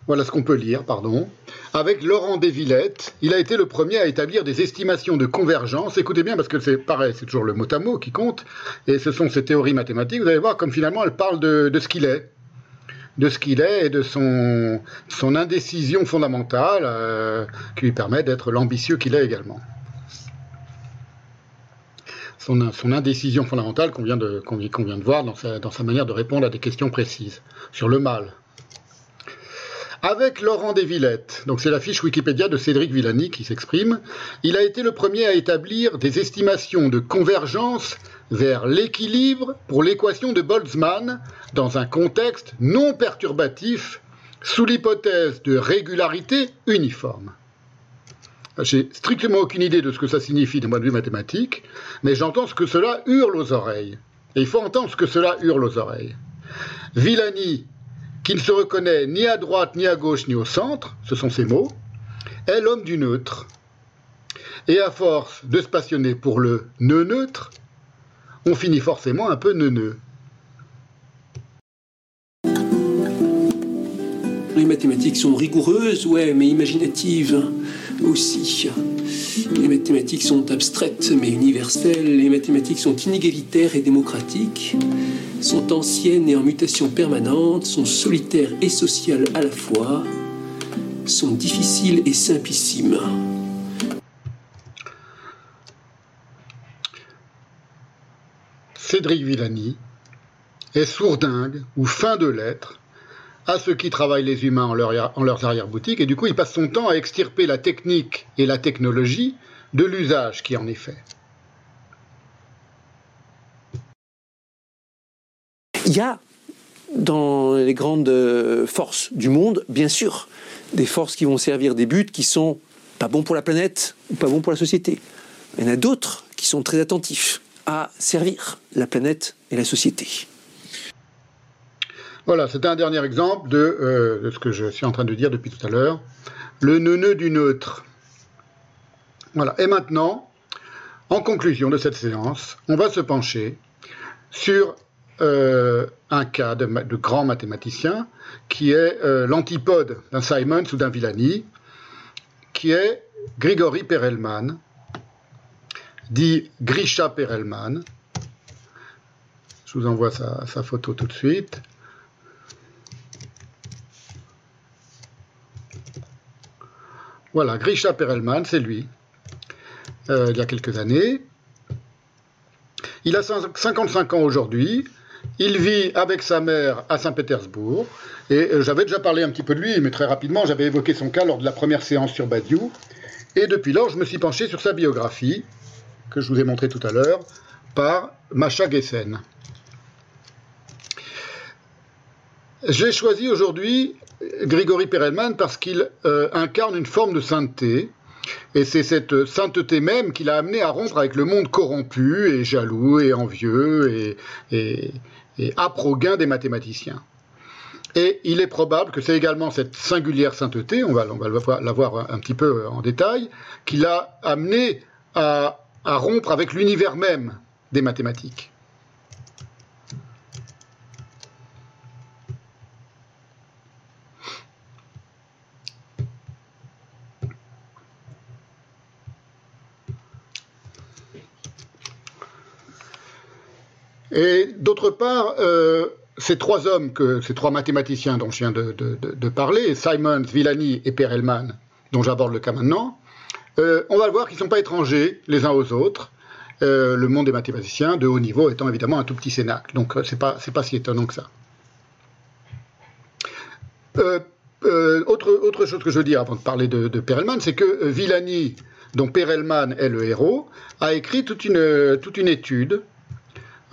Voilà ce qu'on peut lire, pardon. Avec Laurent Desvillettes, il a été le premier à établir des estimations de convergence. Écoutez bien, parce que c'est pareil, c'est toujours le mot à mot qui compte, et ce sont ces théories mathématiques. Vous allez voir comme finalement elle parle de, ce qu'il est, de ce qu'il est et de son, indécision fondamentale euh, qui lui permet d'être l'ambitieux qu'il est également. Son, indécision fondamentale qu'on vient, de, voir dans sa manière de répondre à des questions précises sur le mal, avec Laurent Desvillettes, donc c'est la fiche Wikipédia de Cédric Villani qui s'exprime, il a été le premier à établir des estimations de convergence vers l'équilibre pour l'équation de Boltzmann dans un contexte non perturbatif sous l'hypothèse de régularité uniforme. J'ai strictement aucune idée de ce que ça signifie d'un point de vue mathématique, mais j'entends ce que cela hurle aux oreilles. Et il faut entendre ce que cela hurle aux oreilles. Villani qui ne se reconnaît ni à droite, ni à gauche, ni au centre, ce sont ces mots, est l'homme du neutre. Et à force de se passionner pour le nœud neutre, on finit forcément un peu neuneux. Les mathématiques sont rigoureuses, ouais, mais imaginatives aussi. Les mathématiques sont abstraites mais universelles. Les mathématiques sont inégalitaires et démocratiques, sont anciennes et en mutation permanente, sont solitaires et sociales à la fois, sont difficiles et simplissimes. Cédric Villani est sourdingue ou fin de lettres à ceux qui travaillent les humains en, leur, en leurs arrière-boutiques, et du coup il passe son temps à extirper la technique et la technologie de l'usage qui en est fait. Il y a dans les grandes forces du monde, bien sûr, des forces qui vont servir des buts qui sont pas bon pour la planète ou pas bon pour la société. Il y en a d'autres qui sont très attentifs à servir la planète et la société. Voilà, c'est un dernier exemple de, euh, de, ce que je suis en train de dire depuis tout à l'heure. Le neuneu du neutre. Voilà. Et maintenant, en conclusion de cette séance, on va se pencher sur euh, un cas de, grand mathématicien qui est euh, l'antipode d'un Simons ou d'un Villani, qui est Grigory Perelman, dit Grisha Perelman. Je vous envoie sa photo tout de suite. Voilà, Grisha Perelman, c'est lui, euh, il y a quelques années. Il a 55 ans aujourd'hui. Il vit avec sa mère à Saint-Pétersbourg. Et euh, j'avais déjà parlé un petit peu de lui, mais très rapidement, j'avais évoqué son cas lors de la première séance sur Badiou. Et depuis lors, je me suis penché sur sa biographie, que je vous ai montré tout à l'heure, par Macha Gessen. J'ai choisi aujourd'hui Grigory Perelman parce qu'il euh, incarne une forme de sainteté, et c'est cette sainteté même qui l'a amené à rompre avec le monde corrompu et jaloux et envieux et, et, et des mathématiciens. Et il est probable que c'est également cette singulière sainteté, on va, la voir un petit peu en détail, qui l'a amené à rompre avec l'univers même des mathématiques. Et d'autre part, euh, ces trois hommes, ces trois mathématiciens dont je viens de, parler, Simons, Villani et Perelman, dont j'aborde le cas maintenant, euh, on va voir qu'ils ne sont pas étrangers les uns aux autres. Euh, le monde des mathématiciens de haut niveau étant évidemment un tout petit cénacle. Donc c'est pas pas si étonnant que ça. Autre, autre chose que je veux dire avant de parler de, de Perelman, c'est que Villani, dont Perelman est le héros, a écrit toute une, toute une étude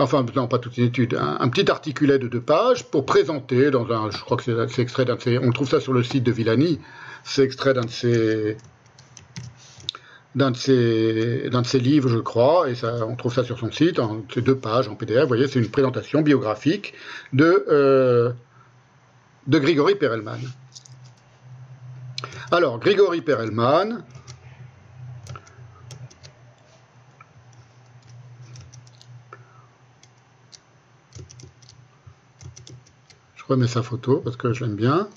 enfin non pas toute une étude, un, petit articulet de deux pages pour présenter dans un, je crois que c'est extrait d'un de ses, on trouve ça sur le site de Villani, c'est extrait d'un de ses d'un de ses d'un de ses livres, je crois, et ça, on trouve ça sur son site, en ces deux pages en PDF. Vous voyez, c'est une présentation biographique de euh, de Grigory Perelman. Alors, Grigory Perelman, remets sa photo parce que je l'aime bien.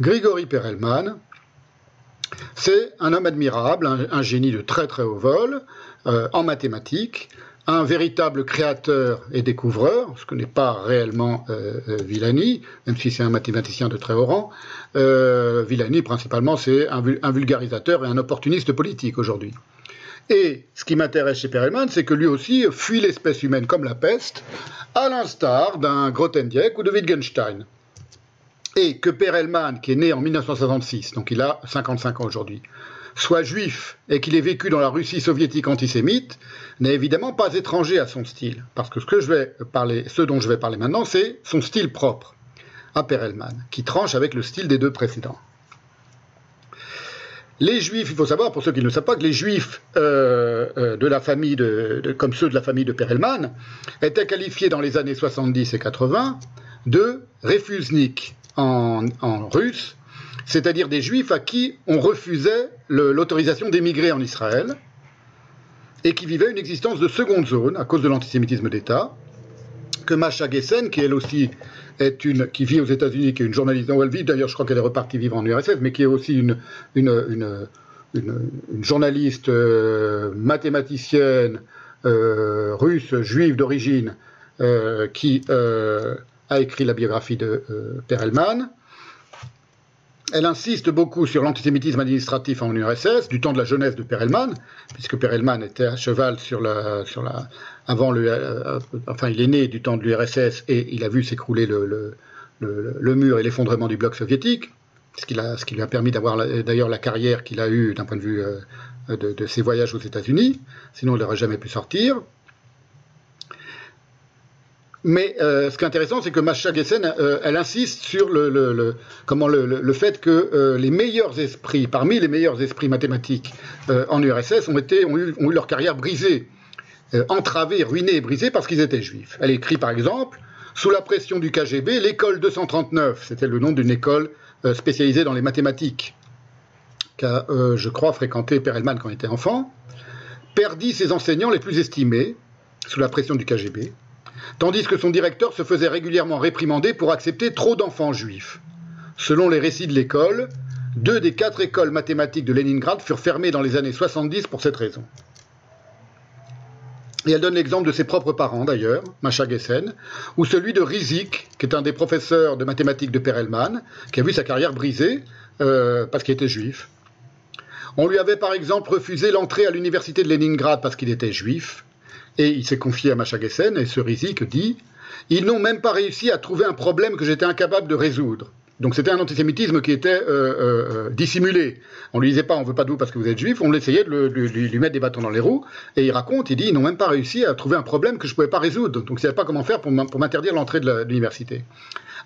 Grigory Perelman, c'est un homme admirable, un, génie de très très haut vol euh, en mathématiques, un véritable créateur et découvreur, ce que n'est pas réellement euh, Villani, même si c'est un mathématicien de très haut rang. Euh, Villani, principalement, c'est un vulgarisateur et un opportuniste politique aujourd'hui. Et ce qui m'intéresse chez Perelman, c'est que lui aussi fuit l'espèce humaine comme la peste, à l'instar d'un Grothendieck ou de Wittgenstein. Et que Perelman, qui est né en 1966, donc il a 55 ans aujourd'hui, soit juif et qu'il ait vécu dans la Russie soviétique antisémite, n'est évidemment pas étranger à son style. Parce que ce, que je vais parler, ce dont je vais parler maintenant, c'est son style propre à Perelman, qui tranche avec le style des deux précédents. Les juifs, il faut savoir, pour ceux qui ne savent pas, que les juifs euh, euh, de la famille comme ceux de la famille de Perelman, étaient qualifiés dans les années 70 et 80 de refusnik en, en russe, c'est-à-dire des juifs à qui on refusait l'autorisation d'émigrer en Israël et qui vivaient une existence de seconde zone à cause de l'antisémitisme d'État, que Masha Gessen, qui elle aussi est une, qui vit aux États-Unis, qui est une journaliste, non, elle vit d'ailleurs, je crois qu'elle est repartie vivre en URSS, mais qui est aussi une, une, une, journaliste euh, mathématicienne euh, russe, juive d'origine, euh, qui a écrit la biographie de Perelman. Elle insiste beaucoup sur l'antisémitisme administratif en URSS, du temps de la jeunesse de Perelman, puisque Perelman était à cheval sur la, sur la, avant le, euh, enfin, il est né du temps de l'URSS et il a vu s'écrouler le, le, le, mur et l'effondrement du bloc soviétique, ce qui, ce qui lui a permis d'avoir d'ailleurs la carrière qu'il a eue d'un point de vue euh, de, ses voyages aux États-Unis. Sinon, il n'aurait jamais pu sortir. Mais euh, ce qui est intéressant, c'est que Masha Gessen, euh, elle insiste sur le, comment le, le, fait que euh, les meilleurs esprits, parmi les meilleurs esprits mathématiques en URSS, ont, été, ont eu, ont, eu, leur carrière brisée, entravée, ruinée et brisée parce qu'ils étaient juifs. Elle écrit par exemple, sous la pression du KGB, l'école 239, c'était le nom d'une école spécialisée dans les mathématiques, qu'a, je crois, fréquenté Perelman quand il était enfant, perdit ses enseignants les plus estimés, sous la pression du KGB tandis que son directeur se faisait régulièrement réprimander pour accepter trop d'enfants juifs. Selon les récits de l'école, deux des quatre écoles mathématiques de Leningrad furent fermées dans les années 70 pour cette raison. Et elle donne l'exemple de ses propres parents d'ailleurs, Macha Gessen, ou celui de Rizik, qui est un des professeurs de mathématiques de Perelman, qui a vu sa carrière brisée euh, parce qu'il était juif. On lui avait par exemple refusé l'entrée à l'université de Leningrad parce qu'il était juif. Et il s'est confié à Machagessen, et ce Rizik dit Ils n'ont même pas réussi à trouver un problème que j'étais incapable de résoudre. Donc c'était un antisémitisme qui était euh, euh, euh, dissimulé. On lui disait pas on veut pas de vous parce que vous êtes juif, on essayait de lui, mettre des bâtons dans les roues. Et il raconte, il dit ils n'ont même pas réussi à trouver un problème que je pouvais pas résoudre. Donc ils savaient pas comment faire pour m'interdire l'entrée de l'université.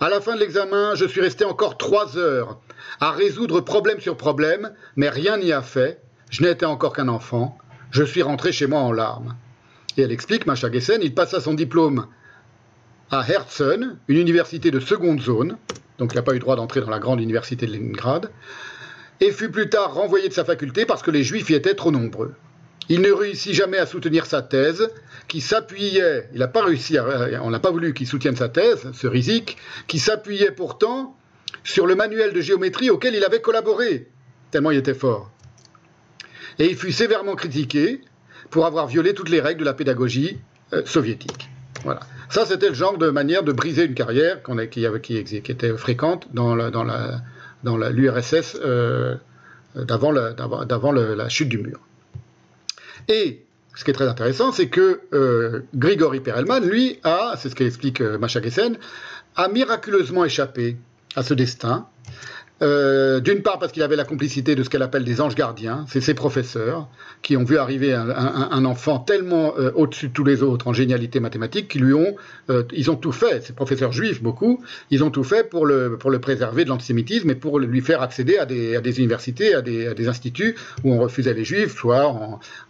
À la fin de l'examen, je suis resté encore trois heures à résoudre problème sur problème, mais rien n'y a fait. Je n'étais encore qu'un enfant. Je suis rentré chez moi en larmes. Et elle explique, Macha Gessen, il passa son diplôme à Herzen, une université de seconde zone, donc il n'a pas eu droit d'entrer dans la grande université de Leningrad, et fut plus tard renvoyé de sa faculté parce que les juifs y étaient trop nombreux. Il ne réussit jamais à soutenir sa thèse, qui s'appuyait, il n'a pas réussi, on n'a pas voulu qu'il soutienne sa thèse, ce Rizik, qui s'appuyait pourtant sur le manuel de géométrie auquel il avait collaboré, tellement il était fort. Et il fut sévèrement critiqué, pour avoir violé toutes les règles de la pédagogie euh, soviétique. Voilà. Ça, c'était le genre de manière de briser une carrière qui, était fréquente dans l'URSS la, dans la, euh, d'avant la, chute du mur. Et ce qui est très intéressant, c'est que euh, Grigory Perelman, lui, a, c'est ce qu'explique euh, Macha Gessen, a miraculeusement échappé à ce destin euh, d'une part parce qu'il avait la complicité de ce qu'elle appelle des anges gardiens, c'est ses professeurs qui ont vu arriver un, enfant tellement euh, au-dessus de tous les autres en génialité mathématique qu'ils lui ont, euh, ils ont tout fait, ces professeurs juifs beaucoup, ils ont tout fait pour le, préserver de l'antisémitisme et pour lui faire accéder à des, à des universités, à des, instituts où on refusait les juifs, soit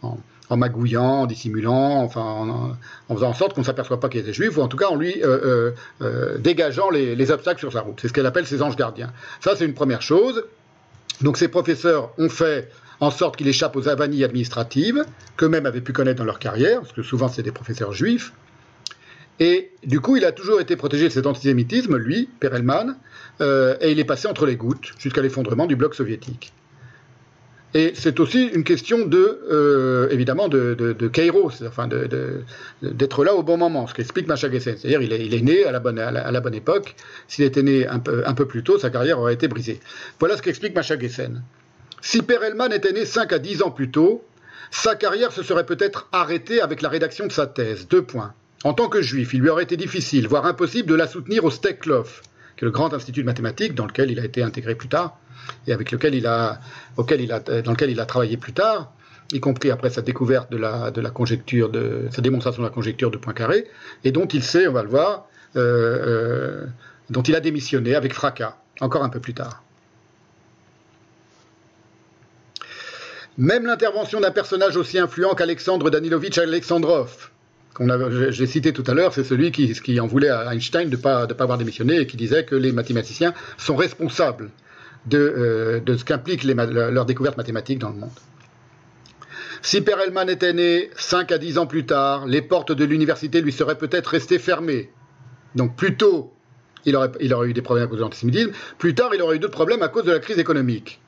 en en magouillant, en dissimulant, en, faisant en sorte qu'on ne s'aperçoit pas qu'il était juif, ou en tout cas en lui euh, euh, euh, dégageant les, les, obstacles sur sa route. C'est ce qu'elle appelle ses anges gardiens. Ça, c'est une première chose. Donc ces professeurs ont fait en sorte qu'il échappe aux avanies administratives, qu'eux-mêmes avaient pu connaître dans leur carrière, parce que souvent c'est des professeurs juifs. Et du coup, il a toujours été protégé de cet antisémitisme, lui, Perelman, et il est passé entre les gouttes jusqu'à l'effondrement du bloc soviétique. Et c'est aussi une question de, euh, évidemment, de, de, de Kairos, enfin d'être là au bon moment, ce qu'explique Macha Gessen. C'est-à-dire il est, il est né à la bonne, à la, bonne époque. S'il était né un peu, un peu plus tôt, sa carrière aurait été brisée. Voilà ce qu'explique Macha Gessen. Si Perelman était né 5 à 10 ans plus tôt, sa carrière se serait peut-être arrêtée avec la rédaction de sa thèse. Deux points. En tant que juif, il lui aurait été difficile, voire impossible, de la soutenir au Steklov, qui est le grand institut de mathématiques dans lequel il a été intégré plus tard et avec lequel il a, auquel il a, dans lequel il a travaillé plus tard, y compris après sa découverte de la, de la conjecture, de sa démonstration de la conjecture de Poincaré, et dont il on va le voir, euh, euh, dont il a démissionné avec fracas, encore un peu plus tard. Même l'intervention d'un personnage aussi influent qu'Alexandre Danilovitch Alexandrov, j'ai cité tout à l'heure, c'est celui qui, qui, en voulait à Einstein de ne pas, de pas avoir démissionné et qui disait que les mathématiciens sont responsables de, euh, de ce qu'implique leur découverte mathématique dans le monde. Si Perelman était né 5 à 10 ans plus tard, les portes de l'université lui seraient peut-être restées fermées. Donc plus tôt, il aurait, il aurait eu des problèmes à cause de l'antisémitisme, plus tard, il aurait eu d'autres problèmes à cause de la crise économique.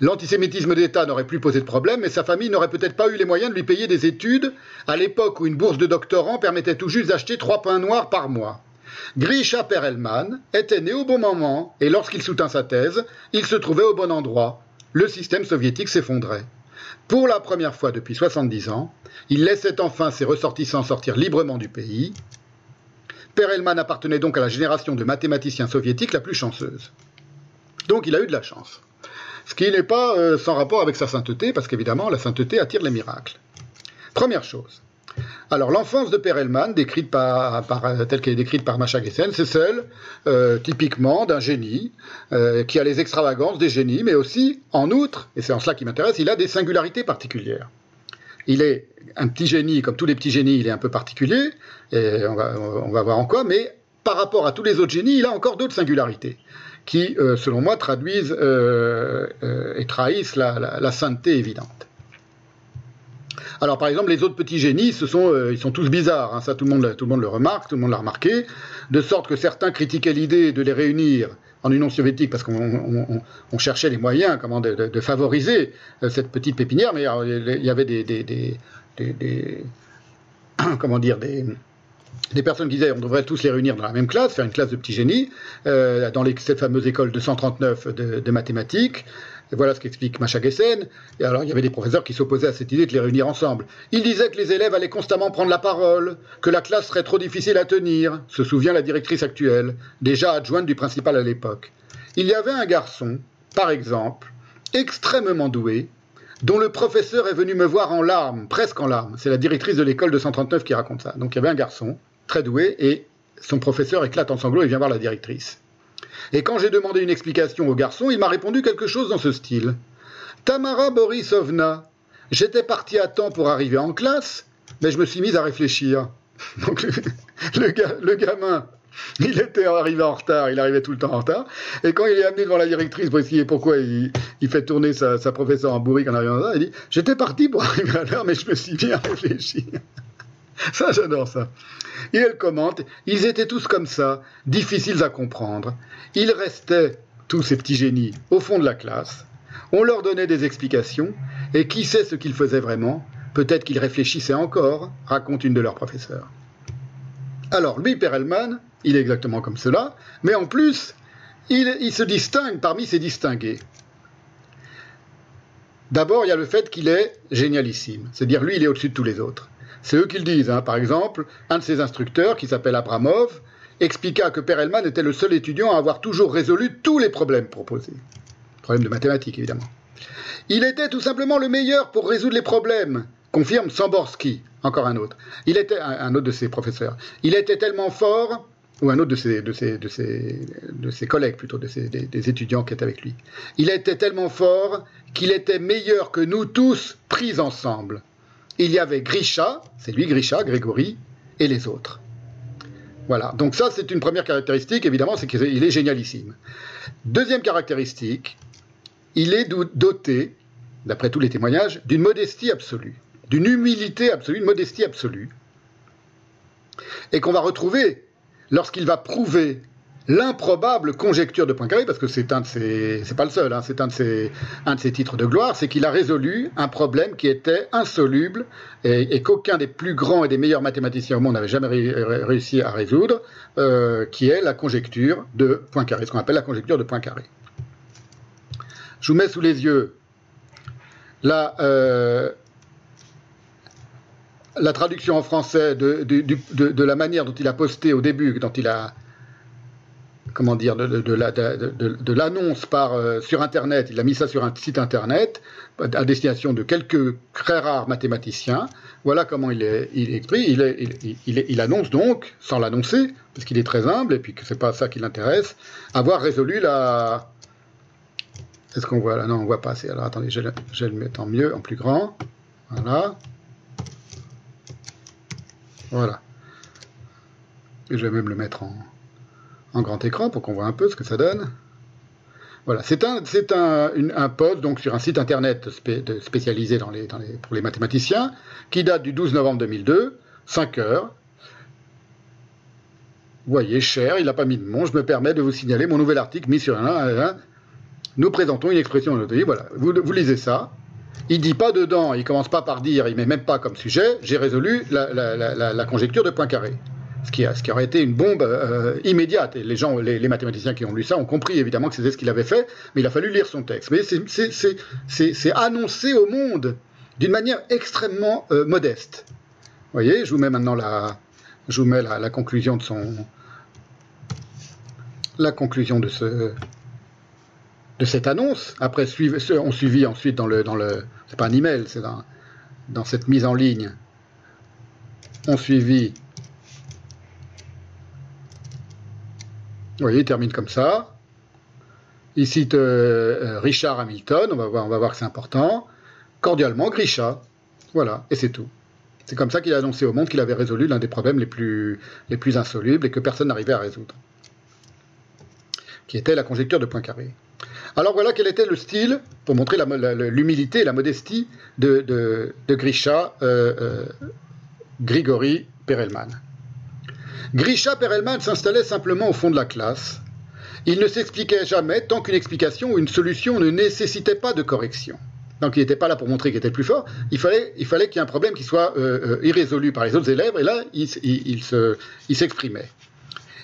L'antisémitisme d'État n'aurait plus posé de problème, mais sa famille n'aurait peut-être pas eu les moyens de lui payer des études à l'époque où une bourse de doctorant permettait tout juste d'acheter trois pains noirs par mois. Grisha Perelman était né au bon moment et lorsqu'il soutint sa thèse, il se trouvait au bon endroit. Le système soviétique s'effondrait. Pour la première fois depuis 70 ans, il laissait enfin ses ressortissants sortir librement du pays. Perelman appartenait donc à la génération de mathématiciens soviétiques la plus chanceuse. Donc il a eu de la chance. Ce qui n'est pas euh, sans rapport avec sa sainteté, parce qu'évidemment, la sainteté attire les miracles. Première chose, Alors l'enfance de Perelman, décrite par, telle qu'elle est décrite par Macha Gessen, c'est celle euh, typiquement d'un génie euh, qui a les extravagances des génies, mais aussi, en outre, et c'est en cela qui m'intéresse, il a des singularités particulières. Il est un petit génie, comme tous les petits génies, il est un peu particulier, et on va, voir en quoi, mais par rapport à tous les autres génies, il a encore d'autres singularités qui, euh, selon moi, traduisent et trahissent la sainteté évidente. Alors par exemple, les autres petits génies, euh, ils sont tous bizarres, hein, ça tout le, monde, le remarque, tout le monde l'a remarqué, de sorte que certains critiquaient l'idée de les réunir en Union soviétique parce qu'on cherchait les moyens comment, de, favoriser euh, cette petite pépinière, mais il y avait des, (coughs) comment dire des personnes qui disaient on devrait tous les réunir dans la même classe, faire une classe de petits génies, euh, dans cette fameuse école de 139 de, de mathématiques. Et voilà ce qu'explique Macha Gessen. Et alors, il y avait des professeurs qui s'opposaient à cette idée de les réunir ensemble. Il disait que les élèves allaient constamment prendre la parole, que la classe serait trop difficile à tenir, se souvient la directrice actuelle, déjà adjointe du principal à l'époque. Il y avait un garçon, par exemple, extrêmement doué, dont le professeur est venu me voir en larmes, presque en larmes. C'est la directrice de l'école de 139 qui raconte ça. Donc il y avait un garçon, très doué, et son professeur éclate en sanglots et vient voir la directrice. Et quand j'ai demandé une explication au garçon, il m'a répondu quelque chose dans ce style. Tamara Borisovna, j'étais parti à temps pour arriver en classe, mais je me suis mis à réfléchir. (laughs) Donc le, gamin, il était arrivé en retard, il arrivait tout le temps en retard. Et quand il est amené devant la directrice pour expliquer pourquoi il, fait tourner sa, sa professeure en bourrique en arrivant en retard, il dit J'étais parti pour arriver à l'heure, mais je me suis mis à réfléchir. (laughs) Ça, j'adore ça. Et elle commente, ils étaient tous comme ça, difficiles à comprendre. Ils restaient, tous ces petits génies, au fond de la classe. On leur donnait des explications, et qui sait ce qu'ils faisaient vraiment? Peut-être qu'ils réfléchissaient encore, raconte une de leurs professeurs. Alors, lui, Perelman, il est exactement comme cela, mais en plus, il, il se distingue parmi ces distingués. D'abord, il y a le fait qu'il est génialissime, c'est-à-dire lui, il est au-dessus de tous les autres. C'est eux qui le disent. Hein. Par exemple, un de ses instructeurs, qui s'appelle Abramov, expliqua que Perelman était le seul étudiant à avoir toujours résolu tous les problèmes proposés. Problèmes de mathématiques, évidemment. Il était tout simplement le meilleur pour résoudre les problèmes, confirme Samborsky, encore un autre. Il était un, autre de ses professeurs. Il était tellement fort, ou un autre de ses, de ses, collègues plutôt, de ses, des étudiants qui étaient avec lui. Il était tellement fort qu'il était meilleur que nous tous pris ensemble il y avait Grisha, c'est lui Grisha, Grégory, et les autres. Voilà, donc ça c'est une première caractéristique, évidemment, c'est qu'il est génialissime. Deuxième caractéristique, il est doté, d'après tous les témoignages, d'une modestie absolue, d'une humilité absolue, une modestie absolue, et qu'on va retrouver lorsqu'il va prouver l'improbable conjecture de Poincaré, parce que c'est un de ses, c'est pas le seul, hein, c'est un de ses, un de titres de gloire, c'est qu'il a résolu un problème qui était insoluble et, qu'aucun des plus grands et des meilleurs mathématiciens au monde n'avait jamais réussi à résoudre, euh, qui est la conjecture de Poincaré, ce qu'on appelle la conjecture de Poincaré. Je vous mets sous les yeux la, euh, la traduction en français de, de, de, la manière dont il a posté au début, dont il a comment dire, de, l'annonce par euh, sur Internet. Il a mis ça sur un site Internet à destination de quelques très rares mathématiciens. Voilà comment il est, il Il, il, annonce donc, sans l'annoncer, parce qu'il est très humble et puis que c'est pas ça qui l'intéresse, avoir résolu la. Est-ce qu'on voit là? Non, on voit pas assez. Alors attendez, je vais le mettre en mieux, en plus grand. Voilà. Voilà. Et je vais même le mettre en, en grand écran pour qu'on voit un peu ce que ça donne. Voilà, c'est un, c'est un, un post donc sur un site internet spécialisé pour les mathématiciens qui date du 12 novembre 2002, 5 heures. Vous voyez, cher, il n'a pas mis de nom. Je me permets de vous signaler mon nouvel article mis sur un. Nous présentons une expression de Voilà, vous, lisez ça. Il dit pas dedans, il commence pas par dire, il met même pas comme sujet. J'ai résolu la, la conjecture de Poincaré ce qui, ce qui aurait été une bombe euh, immédiate. Et les gens, les, mathématiciens qui ont lu ça ont compris évidemment que c'était ce qu'il avait fait, mais il a fallu lire son texte. Mais c'est annoncé au monde d'une manière extrêmement euh, modeste. Vous voyez, je vous mets maintenant la, je vous mets la, conclusion de son, la conclusion de ce, de cette annonce. Après, on suivit ensuite dans le, dans le, c'est pas un email, c'est dans, dans cette mise en ligne ont suivi. Vous voyez, il termine comme ça. Il cite euh, euh, Richard Hamilton, on va voir, on va que c'est important. Cordialement, Grisha. Voilà, et c'est tout. C'est comme ça qu'il a annoncé au monde qu'il avait résolu l'un des problèmes les plus, les plus insolubles et que personne n'arrivait à résoudre, qui était la conjecture de Poincaré. Alors voilà quel était le style, pour montrer l'humilité et la modestie de, Grisha euh, Grigory Perelman. Grisha Perelman s'installait simplement au fond de la classe. Il ne s'expliquait jamais tant qu'une explication ou une solution ne nécessitait pas de correction. Donc il n'était pas là pour montrer qu'il était plus fort. Il fallait, il fallait qu'il y ait un problème qui soit euh, irrésolu par les autres élèves. Et là, il s'exprimait.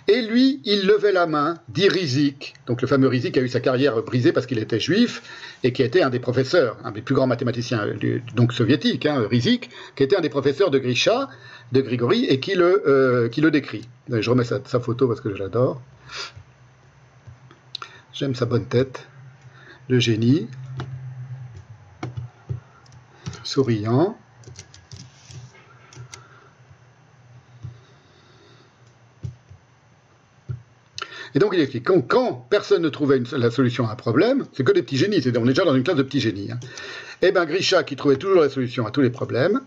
Et lui, il levait la main, dit Rizik, donc le fameux Rizik qui a eu sa carrière brisée parce qu'il était juif et qui était un des professeurs, un des plus grands mathématiciens donc soviétiques, hein, Rizik, qui était un des professeurs de Grisha, de Grigori, et qui le, euh, qui le décrit. Je remets sa photo parce que je l'adore. J'aime sa bonne tête, le génie, souriant. Et donc il explique quand, quand personne ne trouvait la solution à un problème, c'est que des petits génies, on est déjà dans une classe de petits génies. Hein. Et eh bien Grisha, qui trouvait toujours la solution à tous les problèmes,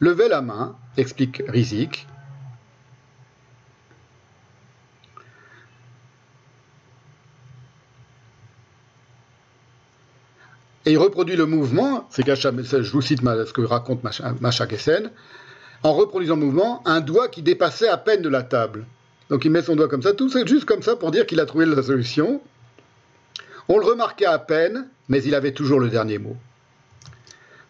levait la main, explique Rizik, Et il reproduit le mouvement, c'est je vous cite ce que raconte Macha Gessen, en reproduisant le mouvement, un doigt qui dépassait à peine de la table. Donc il met son doigt comme ça, tout juste comme ça pour dire qu'il a trouvé la solution. On le remarquait à peine, mais il avait toujours le dernier mot.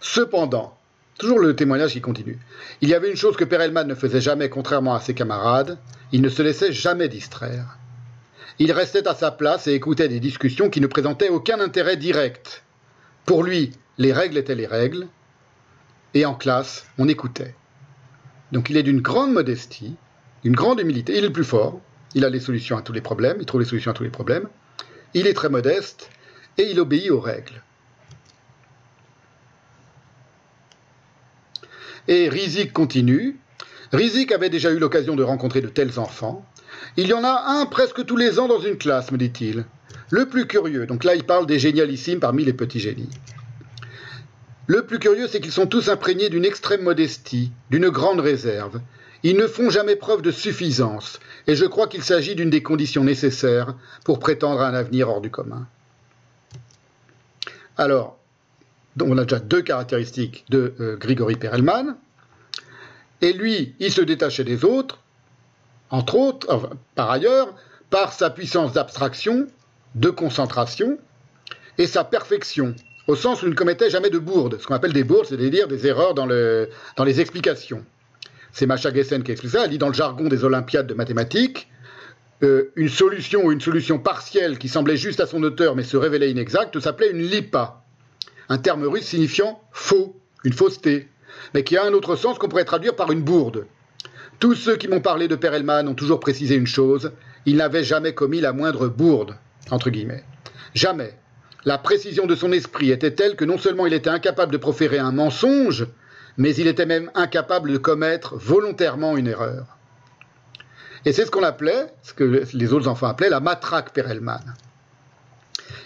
Cependant, toujours le témoignage qui continue, il y avait une chose que Perelman ne faisait jamais contrairement à ses camarades, il ne se laissait jamais distraire. Il restait à sa place et écoutait des discussions qui ne présentaient aucun intérêt direct. Pour lui, les règles étaient les règles, et en classe, on écoutait. Donc il est d'une grande modestie, une grande humilité. Il est le plus fort, il a les solutions à tous les problèmes, il trouve les solutions à tous les problèmes. Il est très modeste et il obéit aux règles. Et Rizik continue. Rizik avait déjà eu l'occasion de rencontrer de tels enfants. Il y en a un presque tous les ans dans une classe, me dit-il. Le plus curieux, donc là il parle des génialissimes parmi les petits génies. Le plus curieux, c'est qu'ils sont tous imprégnés d'une extrême modestie, d'une grande réserve, ils ne font jamais preuve de suffisance, et je crois qu'il s'agit d'une des conditions nécessaires pour prétendre à un avenir hors du commun. Alors, on a déjà deux caractéristiques de euh, Grigory Perelman, et lui, il se détachait des autres, entre autres, par ailleurs, par sa puissance d'abstraction, de concentration, et sa perfection, au sens où il ne commettait jamais de bourdes. Ce qu'on appelle des bourdes, c'est-à-dire des erreurs dans les explications c'est Macha Gessen qui explique ça, elle dit dans le jargon des Olympiades de mathématiques, euh, une solution ou une solution partielle qui semblait juste à son auteur mais se révélait inexacte s'appelait une lipa, un terme russe signifiant faux, une fausseté, mais qui a un autre sens qu'on pourrait traduire par une bourde. Tous ceux qui m'ont parlé de Perelman ont toujours précisé une chose, il n'avait jamais commis la moindre bourde, entre guillemets. Jamais. La précision de son esprit était telle que non seulement il était incapable de proférer un mensonge, mais il était même incapable de commettre volontairement une erreur. Et c'est ce qu'on appelait, ce que les autres enfants appelaient la matraque Perelman.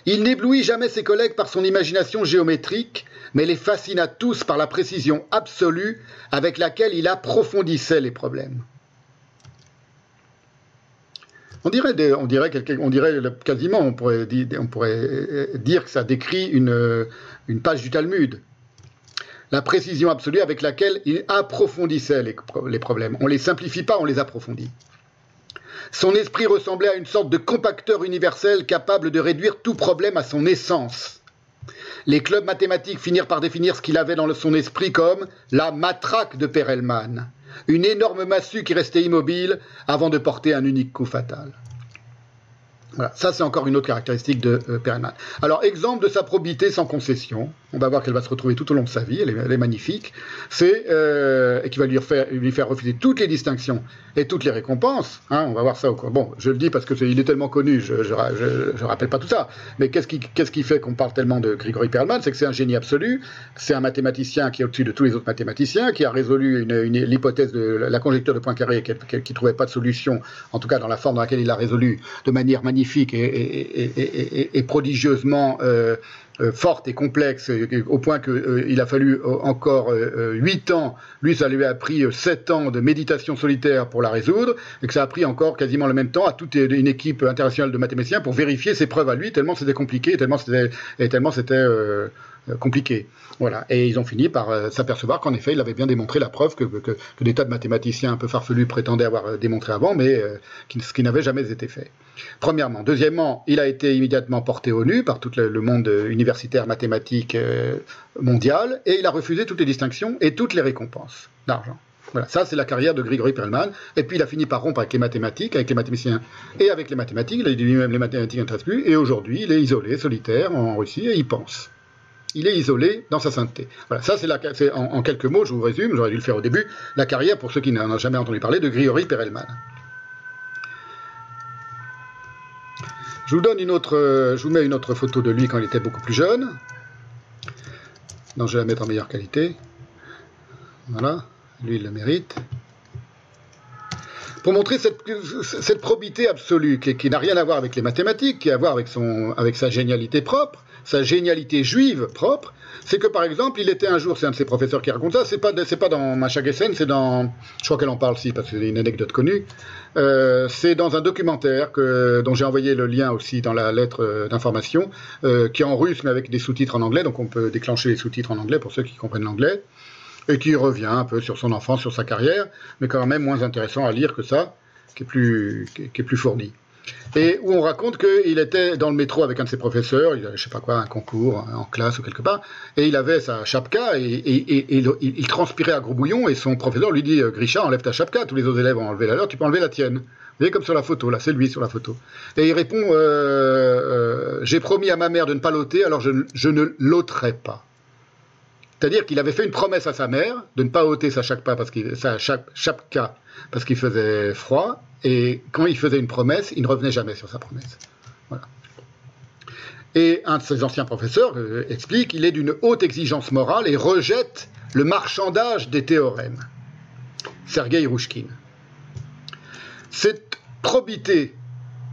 Il n'éblouit jamais ses collègues par son imagination géométrique, mais les fascina tous par la précision absolue avec laquelle il approfondissait les problèmes. On dirait, quasiment, on pourrait, dire que ça décrit une page du Talmud la précision absolue avec laquelle il approfondissait les, problèmes. On ne les simplifie pas, on les approfondit. Son esprit ressemblait à une sorte de compacteur universel capable de réduire tout problème à son essence. Les clubs mathématiques finirent par définir ce qu'il avait dans son esprit comme la matraque de Perelman, une énorme massue qui restait immobile avant de porter un unique coup fatal. Voilà, ça c'est encore une autre caractéristique de euh, Perelman. Alors, exemple de sa probité sans concession, on va voir qu'elle va se retrouver tout au long de sa vie, elle est, magnifique, c'est, euh, et qui va lui faire, lui faire refuser toutes les distinctions et toutes les récompenses, hein, on va voir ça au cours. Bon, je le dis parce que est, est tellement connu, je, je, rappelle pas tout ça, mais qu'est-ce qui, qu'est-ce qui fait qu'on parle tellement de Grigory Perelman C'est que c'est un génie absolu, c'est un mathématicien qui est au-dessus de tous les autres mathématiciens, qui a résolu une, l'hypothèse de la conjecture de Poincaré, qui ne trouvait pas de solution, en tout cas dans la forme dans laquelle il l'a résolu, de manière magnifique et, prodigieusement euh, euh, forte et complexe, au point qu'il euh, a fallu encore huit ans, lui ça lui a pris sept ans de méditation solitaire pour la résoudre, et que ça a pris encore quasiment le même temps à toute une équipe internationale de mathématiciens pour vérifier ses preuves à lui, tellement c'était compliqué, tellement c'était, et tellement c'était compliqué. Voilà. Et ils ont fini par euh, s'apercevoir qu'en effet, il avait bien démontré la preuve que, que, des tas de mathématiciens un peu farfelus prétendaient avoir euh, démontré avant, mais euh, ce qui n'avait jamais été fait. Premièrement. Deuxièmement, il a été immédiatement porté au nu par tout le, monde universitaire mathématique mondial, et il a refusé toutes les distinctions et toutes les récompenses d'argent. Voilà, ça c'est la carrière de Grigory Perelman. Et puis il a fini par rompre avec les mathématiques, avec les mathématiciens et avec les mathématiques. Il a dit lui-même les mathématiques n'intéressent plus. Et aujourd'hui, il est isolé, solitaire en Russie et il pense il est isolé dans sa sainteté. Voilà, ça c'est, en, en, quelques mots, je vous résume, j'aurais dû le faire au début, la carrière, pour ceux qui n'en ont jamais entendu parler, de Grigory Perelman. Je vous donne une autre, je vous mets une autre photo de lui quand il était beaucoup plus jeune. Non, je vais la mettre en meilleure qualité. Voilà, lui il le mérite. Pour montrer cette, cette probité absolue qui, qui n'a rien à voir avec les mathématiques, qui a à voir avec, son, avec sa génialité propre, sa génialité juive propre, c'est que par exemple, il était un jour, c'est un de ses professeurs qui raconte ça, c'est pas, pas dans Machagessen, c'est dans, je crois qu'elle en parle si, parce que c'est une anecdote connue, euh, c'est dans un documentaire que, dont j'ai envoyé le lien aussi dans la lettre euh, d'information, euh, qui est en russe mais avec des sous-titres en anglais, donc on peut déclencher les sous-titres en anglais pour ceux qui comprennent l'anglais, et qui revient un peu sur son enfance, sur sa carrière, mais quand même moins intéressant à lire que ça, qui est plus fourni et où on raconte qu'il était dans le métro avec un de ses professeurs, il avait, je sais pas quoi, un concours en classe ou quelque part, et il avait sa chapka et, il, transpirait à gros bouillon et son professeur lui dit Grisha, enlève ta chapka, tous les autres élèves ont enlevé la leur, tu peux enlever la tienne. Vous voyez comme sur la photo, là, c'est lui sur la photo. Et il répond euh, euh, J'ai promis à ma mère de ne pas l'ôter, alors je ne l'ôterai pas. C'est-à-dire qu'il avait fait une promesse à sa mère de ne pas ôter sa chapka parce qu'il faisait froid, et quand il faisait une promesse, il ne revenait jamais sur sa promesse. Voilà. Et un de ses anciens professeurs euh, explique qu'il est d'une haute exigence morale et rejette le marchandage des théorèmes. Sergei Rouchkin. Cette probité,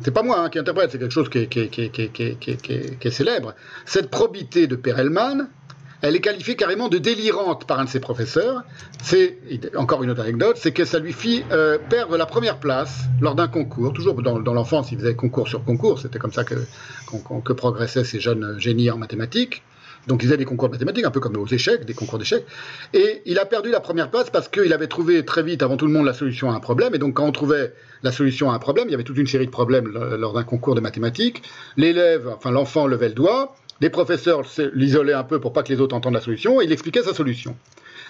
c'est pas moi hein, qui interprète, c'est quelque chose qui est, célèbre, cette probité de Perelman elle est qualifiée carrément de délirante par un de ses professeurs. C'est, encore une autre anecdote, c'est que ça lui fit euh, perdre la première place lors d'un concours. Toujours dans, l'enfance, il faisait concours sur concours. C'était comme ça que, que progressaient ces jeunes génies en mathématiques. Donc ils faisaient des concours de mathématiques, un peu comme aux échecs, des concours d'échecs. Et il a perdu la première place parce qu'il avait trouvé très vite, avant tout le monde, la solution à un problème. Et donc quand on trouvait la solution à un problème, il y avait toute une série de problèmes lors d'un concours de mathématiques. L'élève, enfin l'enfant levait le doigt, les professeurs l'isolaient un peu pour pas que les autres entendent la solution, et il expliquait sa solution.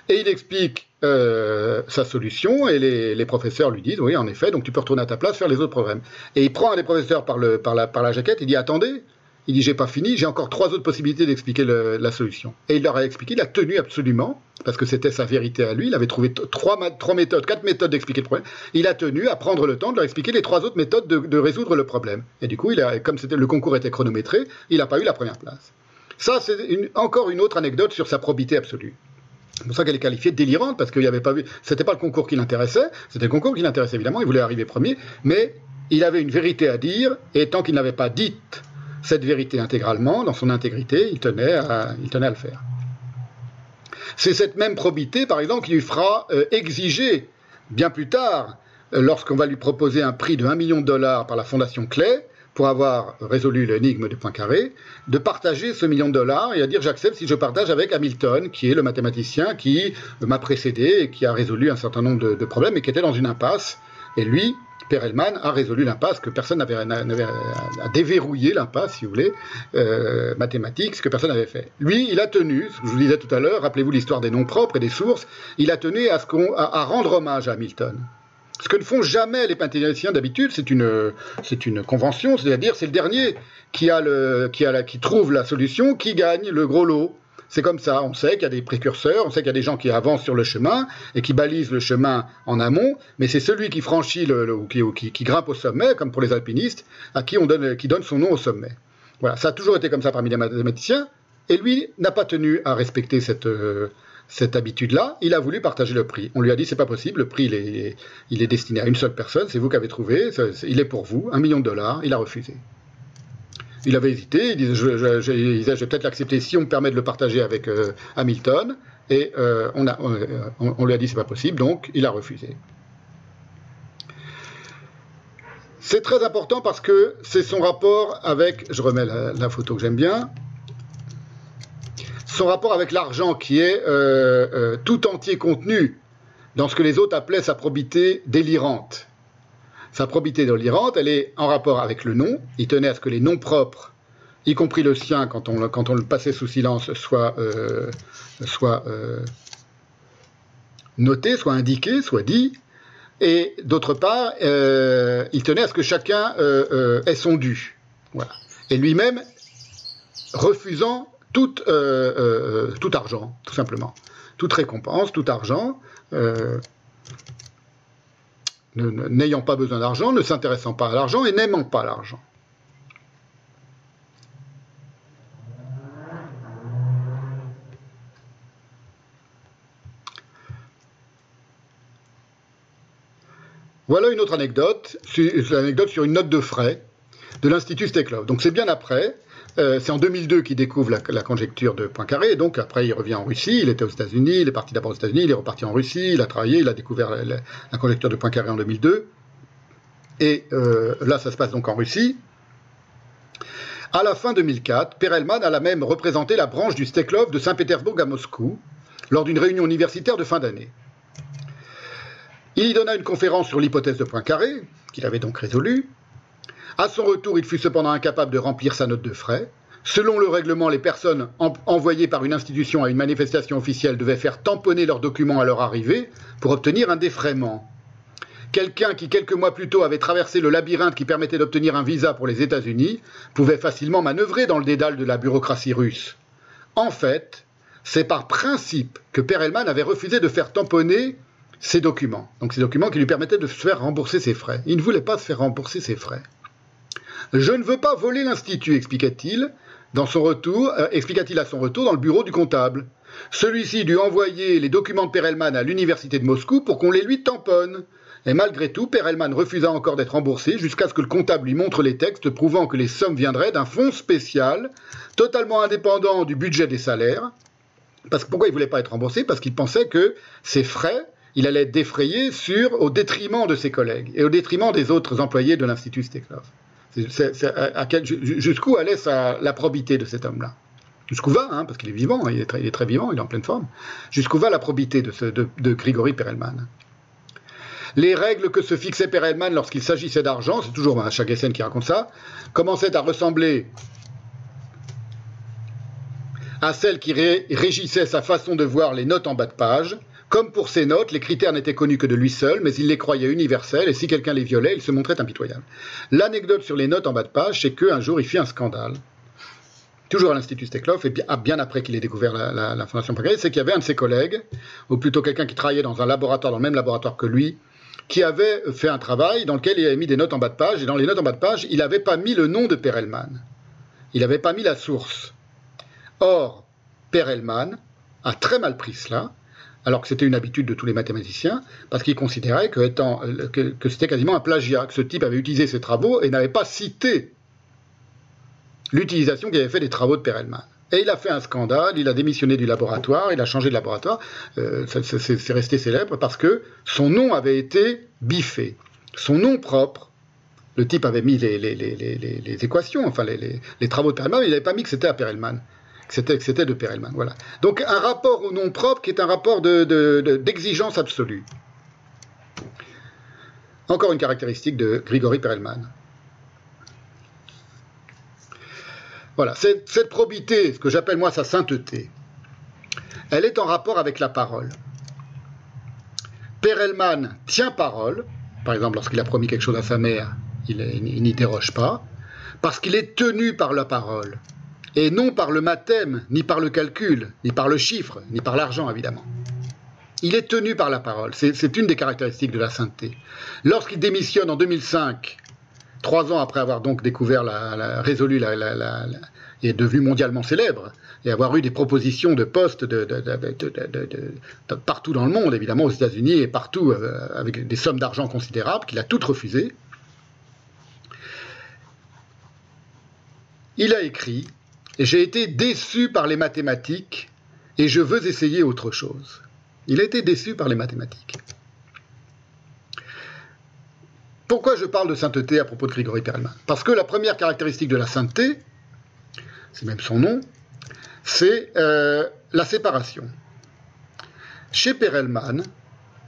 Et il explique euh, sa solution, et les, professeurs lui disent, oui, en effet, donc tu peux retourner à ta place, faire les autres problèmes. Et il prend un des professeurs par la jaquette, il dit, attendez, il dit, j'ai pas fini, j'ai encore trois autres possibilités d'expliquer la solution. Et il leur a expliqué, il a tenu absolument, parce que c'était sa vérité à lui, il avait trouvé trois, méthodes, quatre méthodes d'expliquer le problème. Il a tenu à prendre le temps de leur expliquer les trois autres méthodes de, résoudre le problème. Et du coup, comme le concours était chronométré, il n'a pas eu la première place. Ça, c'est encore une autre anecdote sur sa probité absolue. C'est pour ça qu'elle est qualifiée de délirante, parce pas vu, c'était pas le concours qui l'intéressait, c'était le concours qui l'intéressait évidemment, il voulait arriver premier, mais il avait une vérité à dire, et tant qu'il n'avait pas dite cette vérité intégralement, dans son intégrité, il tenait à, le faire. C'est cette même probité, par exemple, qui lui fera euh, exiger, bien plus tard, euh, lorsqu'on va lui proposer un prix de 1 million de dollars par la Fondation Clay, pour avoir résolu l'énigme du point carré, de partager ce million de dollars et à dire j'accepte si je partage avec Hamilton, qui est le mathématicien qui m'a précédé et qui a résolu un certain nombre de, de problèmes et qui était dans une impasse. Et lui, Perelman a résolu l'impasse que personne n'avait à déverrouiller l'impasse, si vous voulez, euh, mathématique, ce que personne n'avait fait. Lui, il a tenu, ce que je vous disais tout à l'heure, rappelez-vous l'histoire des noms propres et des sources, il a tenu à, ce à, rendre hommage à Hamilton. Ce que ne font jamais les mathématiciens d'habitude, c'est une, c'est une convention, c'est-à-dire c'est le dernier qui, a le, qui, a la, qui trouve la solution, qui gagne le gros lot. C'est comme ça, on sait qu'il y a des précurseurs, on sait qu'il y a des gens qui avancent sur le chemin et qui balisent le chemin en amont, mais c'est celui qui franchit le, ou, qui, grimpe au sommet, comme pour les alpinistes, à qui on donne, qui donne son nom au sommet. Voilà, ça a toujours été comme ça parmi les mathématiciens, et lui n'a pas tenu à respecter cette, euh, cette habitude-là, il a voulu partager le prix. On lui a dit c'est pas possible, le prix il est, il est destiné à une seule personne, c'est vous qui avez trouvé, il est pour vous, un million de dollars, il a refusé. Il avait hésité, il disait je, vais peut-être l'accepter si on me permet de le partager avec euh, Hamilton, et euh, on, a, on, lui a dit c'est pas possible, donc il a refusé. C'est très important parce que c'est son rapport avec, je remets la, photo que j'aime bien, son rapport avec l'argent qui est euh, euh, tout entier contenu dans ce que les autres appelaient sa probité délirante. Sa probité délirante, elle est en rapport avec le nom. Il tenait à ce que les noms propres, y compris le sien, quand on, le passait sous silence, soient, euh, euh, notés, soient indiqués, soient dits. Et d'autre part, euh, il tenait à ce que chacun ait son dû. Et lui-même, refusant tout, argent, tout simplement. Toute récompense, tout argent, n'ayant pas besoin d'argent, ne s'intéressant pas à l'argent et n'aimant pas l'argent. Voilà une autre anecdote, une sur une note de frais de l'Institut Steklov. Donc c'est bien après, euh, c'est en 2002 qu'il découvre la, conjecture de Poincaré, donc après il revient en Russie, il était aux États-Unis, il est parti d'abord aux États-Unis, il est reparti en Russie, il a travaillé, il a découvert la conjecture de Poincaré en 2002, et euh, là ça se passe donc en Russie. À la fin 2004, Perelman a la même représenté la branche du Steklov de Saint-Pétersbourg à Moscou lors d'une réunion universitaire de fin d'année. Il y donna une conférence sur l'hypothèse de Poincaré, qu'il avait donc résolue, à son retour, il fut cependant incapable de remplir sa note de frais. Selon le règlement, les personnes envoyées par une institution à une manifestation officielle devaient faire tamponner leurs documents à leur arrivée pour obtenir un défraiement. Quelqu'un qui, quelques mois plus tôt, avait traversé le labyrinthe qui permettait d'obtenir un visa pour les États-Unis pouvait facilement manœuvrer dans le dédale de la bureaucratie russe. En fait, c'est par principe que Perelman avait refusé de faire tamponner ces documents. Donc ces documents qui lui permettaient de se faire rembourser ses frais. Il ne voulait pas se faire rembourser ses frais. Je ne veux pas voler l'Institut, expliqua-t-il, euh, expliqua-t-il à son retour dans le bureau du comptable. Celui-ci dut envoyer les documents de Perelman à l'université de Moscou pour qu'on les lui tamponne. Et malgré tout, Perelman refusa encore d'être remboursé jusqu'à ce que le comptable lui montre les textes prouvant que les sommes viendraient d'un fonds spécial, totalement indépendant du budget des salaires. Parce pourquoi il voulait pas être remboursé? Parce qu'il pensait que ses frais, il allait être défrayé sur, au détriment de ses collègues et au détriment des autres employés de l'Institut Steklov. Jusqu'où allait la probité de cet homme-là? Jusqu'où va, hein, parce qu'il est vivant, il est, très, il est, très, vivant, il est en pleine forme. Jusqu'où va la probité de, ce, Grigory Perelman? Les règles que se fixait Perelman lorsqu'il s'agissait d'argent, c'est toujours hein, Chagessen qui raconte ça, commençaient à ressembler à celles qui ré, régissaient sa façon de voir les notes en bas de page, comme pour ces notes, les critères n'étaient connus que de lui seul, mais il les croyait universels, et si quelqu'un les violait, il se montrait impitoyable. L'anecdote sur les notes en bas de page, c'est qu'un jour, il fit un scandale. Toujours à l'Institut Steklov, et bien après qu'il ait découvert la, la, Fondation c'est qu'il y avait un de ses collègues, ou plutôt quelqu'un qui travaillait dans un laboratoire, dans le même laboratoire que lui, qui avait fait un travail dans lequel il avait mis des notes en bas de page, et dans les notes en bas de page, il n'avait pas mis le nom de Perelman. Il n'avait pas mis la source. Or, Perelman a très mal pris cela, alors que c'était une habitude de tous les mathématiciens, parce qu'ils considéraient que, que c'était quasiment un plagiat, que ce type avait utilisé ses travaux et n'avait pas cité l'utilisation qu'il avait fait des travaux de Perelman. Et il a fait un scandale, il a démissionné du laboratoire, il a changé de laboratoire, euh, c'est resté célèbre parce que son nom avait été biffé. Son nom propre, le type avait mis les, les équations, enfin les, travaux de Perelman, mais il n'avait pas mis que c'était à Perelman c'était, de Perelman. Voilà. Donc un rapport au nom propre qui est un rapport de, de, de, d'exigence absolue. Encore une caractéristique de Grigory Perelman. Voilà, cette, probité, ce que j'appelle moi sa sainteté, elle est en rapport avec la parole. Perelman tient parole, par exemple, lorsqu'il a promis quelque chose à sa mère, il n'y déroge pas, parce qu'il est tenu par la parole, et non par le mathème, ni par le calcul, ni par le chiffre, ni par l'argent, évidemment. Il est tenu par la parole. C'est une des caractéristiques de la sainteté. Lorsqu'il démissionne en 2005, trois ans après avoir donc découvert, la, résolu et devenu mondialement célèbre, et avoir eu des propositions de postes partout dans le monde, évidemment aux États-Unis et partout euh, avec des sommes d'argent considérables, qu'il a toutes refusées. Il a écrit J'ai été déçu par les mathématiques et je veux essayer autre chose. Il a été déçu par les mathématiques. Pourquoi je parle de sainteté à propos de Grigory Perelman? Parce que la première caractéristique de la sainteté, c'est même son nom, c'est euh, la séparation. Chez Perelman,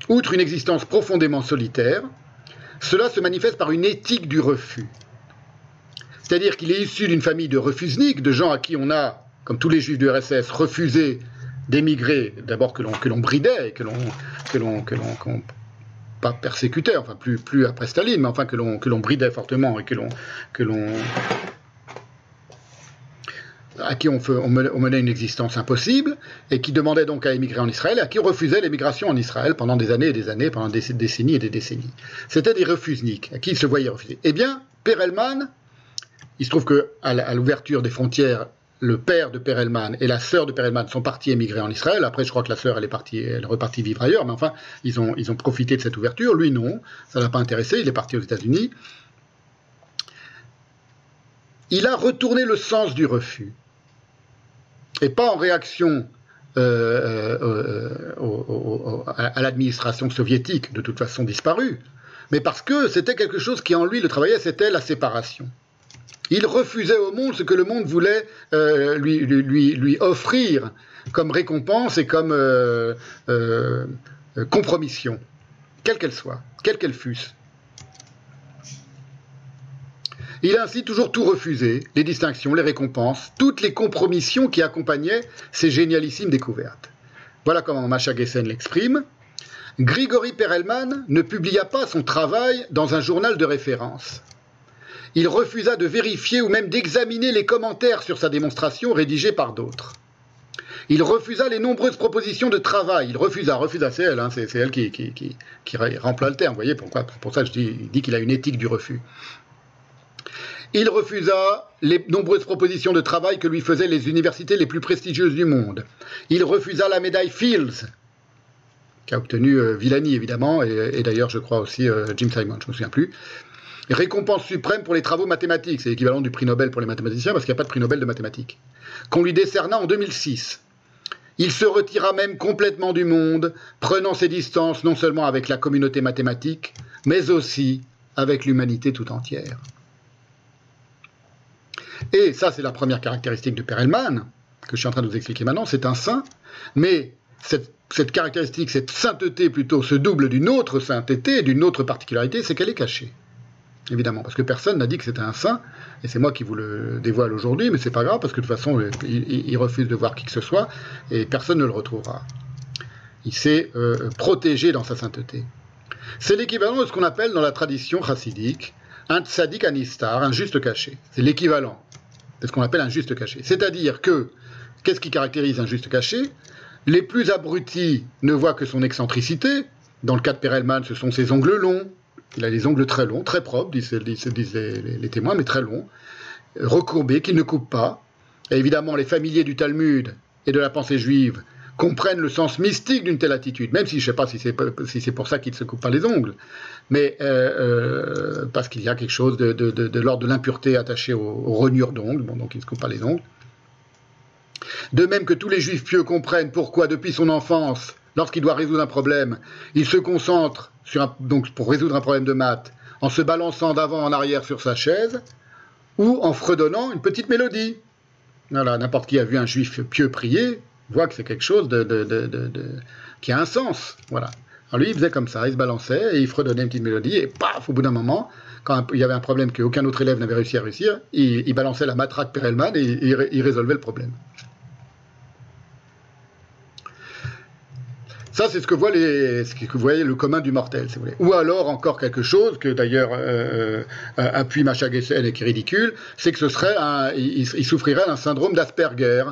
outre une existence profondément solitaire, cela se manifeste par une éthique du refus. C'est-à-dire qu'il est issu d'une famille de refusniks, de gens à qui on a, comme tous les juifs du RSS, refusé d'émigrer, d'abord que l'on que l'on bridait, que l'on que l'on que l'on pas persécutait, enfin plus plus après Staline, mais enfin que l'on que l'on bridait fortement et que l'on que l'on à qui on, menait une existence impossible, et qui demandait donc à émigrer en Israël, et à qui refusait l'émigration en Israël pendant des années et des années, pendant des décennies et des décennies. C'était des refusniks, à qui ils se voyaient refuser? Eh bien, Perelman, il se trouve qu'à l'ouverture des frontières le père de Perelman et la sœur de Perelman sont partis émigrer en Israël. Après, je crois que la sœur, elle est repartie vivre ailleurs. Mais enfin, ils ont, ils ont profité de cette ouverture. Lui, non. Ça l'a pas intéressé. Il est parti aux États-Unis. Il a retourné le sens du refus. Et pas en réaction euh, euh, à l'administration soviétique, de toute façon disparue, mais parce que c'était quelque chose qui en lui le travaillait, c'était la séparation. Il refusait au monde ce que le monde voulait euh, lui, offrir comme récompense et comme euh, euh, compromission, quelle qu'elle soit, quelle qu'elle fût. Il a ainsi toujours tout refusé, les distinctions, les récompenses, toutes les compromissions qui accompagnaient ces génialissimes découvertes. Voilà comment Macha Gessen l'exprime. Grigory Perelman ne publia pas son travail dans un journal de référence il refusa de vérifier ou même d'examiner les commentaires sur sa démonstration rédigés par d'autres. Il refusa les nombreuses propositions de travail. Il refusa, refusa, c'est elle, hein, c'est, elle qui, remplit le terme. Vous voyez pourquoi Pour ça, je dis, dit qu'il a une éthique du refus. Il refusa les nombreuses propositions de travail que lui faisaient les universités les plus prestigieuses du monde. Il refusa la médaille Fields, qu'a obtenue euh, Villani évidemment, et, d'ailleurs je crois aussi euh, Jim Simon, je ne me souviens plus récompense suprême pour les travaux mathématiques, c'est l'équivalent du prix Nobel pour les mathématiciens parce qu'il n'y a pas de prix Nobel de mathématiques, qu'on lui décerna en 2006. Il se retira même complètement du monde, prenant ses distances non seulement avec la communauté mathématique, mais aussi avec l'humanité tout entière. Et ça, c'est la première caractéristique de Perelman, que je suis en train de vous expliquer maintenant, c'est un saint, mais cette, cette, caractéristique, cette sainteté plutôt, se double d'une autre sainteté, d'une autre particularité, c'est qu'elle est cachée évidemment, parce que personne n'a dit que c'était un saint, et c'est moi qui vous le dévoile aujourd'hui, mais c'est pas grave, parce que de toute façon, il, refuse de voir qui que ce soit, et personne ne le retrouvera. Il s'est euh, protégé dans sa sainteté. C'est l'équivalent de ce qu'on appelle dans la tradition chassidique un tzaddik anistar, un juste caché. C'est l'équivalent de ce qu'on appelle un juste caché. C'est-à-dire que, qu'est-ce qui caractérise un juste caché? Les plus abrutis ne voient que son excentricité. Dans le cas de Perelman, ce sont ses ongles longs, il a les ongles très longs, très propres, disent, les, témoins, mais très longs, recourbés, qu'il ne coupe pas. Et évidemment, les familiers du Talmud et de la pensée juive comprennent le sens mystique d'une telle attitude, même si je ne sais pas si c'est pour ça qu'il ne se coupe pas les ongles, mais euh, euh, parce qu'il y a quelque chose de, l'ordre de l'impureté attaché aux, aux d'ongles, donc il ne se coupe pas les ongles. De même que tous les juifs pieux comprennent pourquoi, depuis son enfance, lorsqu'il doit résoudre un problème, il se concentre donc pour résoudre un problème de maths en se balançant d'avant en arrière sur sa chaise ou en fredonnant une petite mélodie. Voilà, n'importe qui a vu un juif pieux prier voit que c'est quelque chose qui a un sens. Voilà. Alors lui, il faisait comme ça, il se balançait et il fredonnait une petite mélodie et paf, au bout d'un moment, quand il y avait un problème qu'aucun autre élève n'avait réussi à réussir, il, balançait la matraque Perelman et il résolvait le problème. Ça, c'est ce que voit le commun du mortel, si vous. Ou alors encore quelque chose que d'ailleurs euh, euh appuie Macha Gessen et qui est ridicule, c'est que ce serait il, souffrirait d'un syndrome d'Asperger.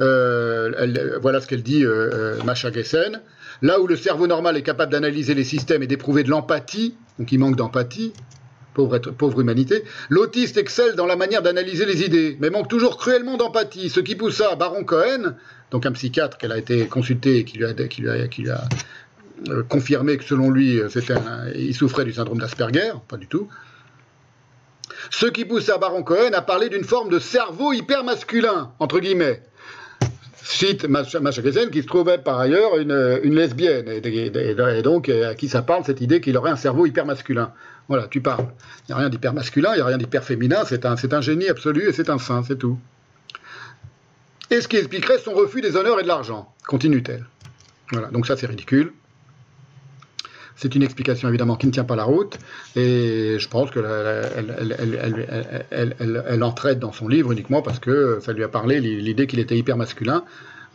Euh, voilà ce qu'elle dit, Macha Gessen. Là où le cerveau normal est capable d'analyser les systèmes et d'éprouver de l'empathie, donc il manque d'empathie, pauvre, pauvre, humanité, l'autiste excelle dans la manière d'analyser les idées, mais manque toujours cruellement d'empathie, ce qui poussa Baron Cohen, donc un psychiatre qu'elle a été consulté et qui lui a, euh, confirmé que selon lui, euh, il souffrait du syndrome d'Asperger, pas du tout. Ce qui poussa Baron Cohen à parler d'une forme de cerveau hypermasculin, entre guillemets, cite Macha qui se trouvait par ailleurs une, lesbienne, et, et, donc à qui ça parle cette idée qu'il aurait un cerveau hyper masculin. Voilà, tu parles. Il n'y a rien d'hyper masculin, il n'y a rien d'hyper féminin, c'est un, génie absolu et c'est un saint, c'est tout. Et ce qui expliquerait son refus des honneurs et de l'argent, continue-t-elle. Voilà, donc ça c'est ridicule. C'est une explication évidemment qui ne tient pas la route, et je pense qu'elle elle, elle, dans son livre uniquement parce que ça lui a parlé l'idée qu'il était hyper masculin,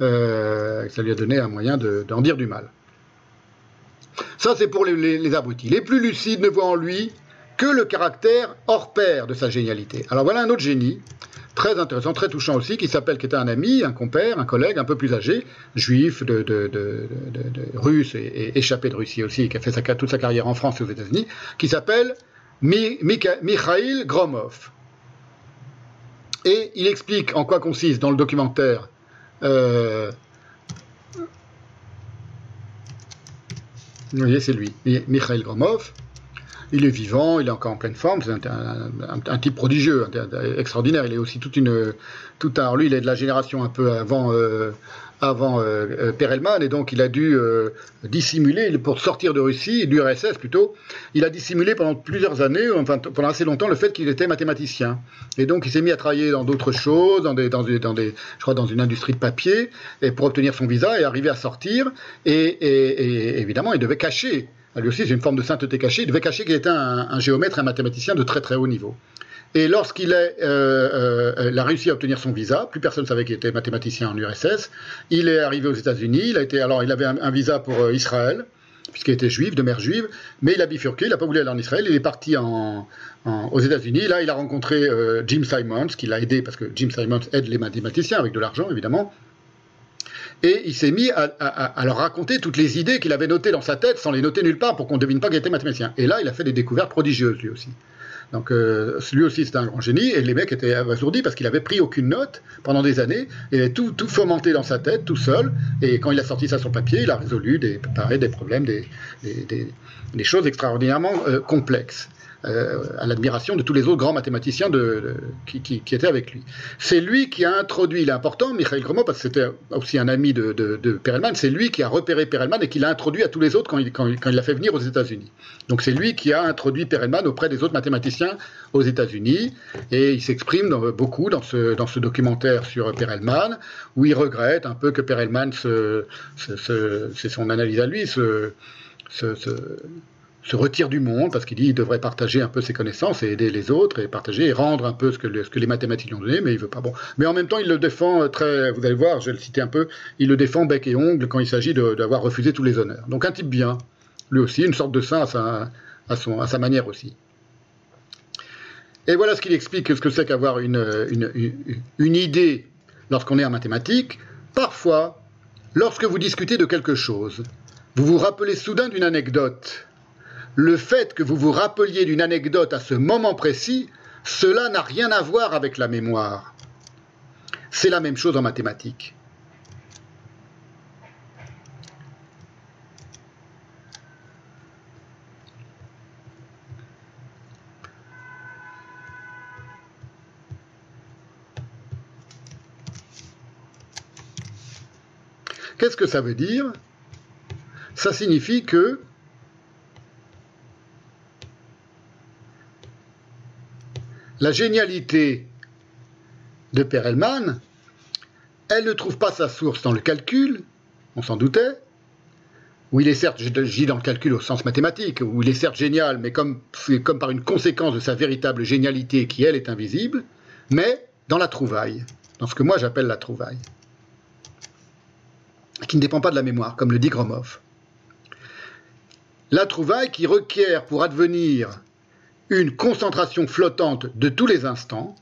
euh, ça lui a donné un moyen d'en dire du mal. Ça c'est pour les, les abrutis. Les plus lucides ne voient en lui que le caractère hors pair de sa génialité. Alors voilà un autre génie, très intéressant, très touchant aussi, qui s'appelle, qui était un ami, un compère, un collègue un peu plus âgé, juif, russe et, échappé de Russie aussi, qui a fait toute sa carrière en France et aux États-Unis, qui s'appelle Mikhail Gromov. Et il explique en quoi consiste dans le documentaire. Euh, vous voyez, c'est lui, Mikhail Gromov il est vivant, il est encore en pleine forme, c'est un, type prodigieux, extraordinaire. Il est aussi toute une, tout un, lui, il est de la génération un peu avant, euh, avant euh, euh, Perelman, et donc il a dû dissimuler pour sortir de Russie, du RSS plutôt. Il a dissimulé pendant plusieurs années, enfin pendant assez longtemps, le fait qu'il était mathématicien. Et donc il s'est mis à travailler dans d'autres choses, dans des, je crois, dans une industrie de papier, et pour obtenir son visa et arriver à sortir. et évidemment, il devait cacher lui aussi, c'est une forme de sainteté cachée. Il devait cacher qu'il était un, géomètre, un mathématicien de très très haut niveau. Et lorsqu'il euh, euh, a réussi à obtenir son visa, plus personne ne savait qu'il était mathématicien en URSS. Il est arrivé aux États-Unis. Il a été alors, il avait un, visa pour euh, Israël puisqu'il était juif, de mère juive, mais il a bifurqué, il n'a pas voulu aller en Israël, il est parti aux États-Unis. Là, il a rencontré Jim Simons, qui l'a aidé, parce que Jim Simons aide les mathématiciens avec de l'argent, évidemment et il s'est mis à, leur raconter toutes les idées qu'il avait notées dans sa tête sans les noter nulle part pour qu'on ne devine pas qu'il était mathématicien. Et là, il a fait des découvertes prodigieuses lui aussi. Donc euh, lui aussi c'était un grand génie et les mecs étaient abasourdis parce qu'il avait pris aucune note pendant des années et tout, tout fomenté dans sa tête tout seul et quand il a sorti ça sur papier il a résolu des, des problèmes, des, des, choses extraordinairement euh, complexes. Euh, à l'admiration de tous les autres grands mathématiciens qui, étaient avec lui. C'est lui qui a introduit, il est important, Michael Gromov, parce que c'était aussi un ami de, Perelman, c'est lui qui a repéré Perelman et qui l'a introduit à tous les autres quand il, l'a fait venir aux États-Unis. Donc c'est lui qui a introduit Perelman auprès des autres mathématiciens aux États-Unis, et il s'exprime beaucoup dans ce, documentaire sur Perelman, où il regrette un peu que Perelman, c'est son analyse à lui, se retire du monde parce qu'il dit qu'il devrait partager un peu ses connaissances et aider les autres et partager et rendre un peu ce que, ce que les mathématiques ont donné, mais il veut pas. Bon, mais en même temps, il le défend euh, très. Vous allez voir, je vais le citer un peu. Il le défend bec et ongle quand il s'agit d'avoir refusé tous les honneurs. Donc un type bien, lui aussi, une sorte de saint à sa manière aussi. Et voilà ce qu'il explique, ce que c'est qu'avoir une, une, une idée lorsqu'on est en mathématiques. Parfois, lorsque vous discutez de quelque chose, vous vous rappelez soudain d'une anecdote le fait que vous vous rappeliez d'une anecdote à ce moment précis, cela n'a rien à voir avec la mémoire. C'est la même chose en mathématiques. Qu'est-ce que ça veut dire? Ça signifie que la génialité de Perelman, elle ne trouve pas sa source dans le calcul, on s'en doutait, où il est certes, je dans le calcul au sens mathématique, où il est certes génial, mais comme, comme par une conséquence de sa véritable génialité qui, elle, est invisible, mais dans la trouvaille, dans ce que moi j'appelle la trouvaille. qui ne dépend pas de la mémoire, comme le dit Gromov. La trouvaille qui requiert pour advenir une concentration flottante de tous les instants,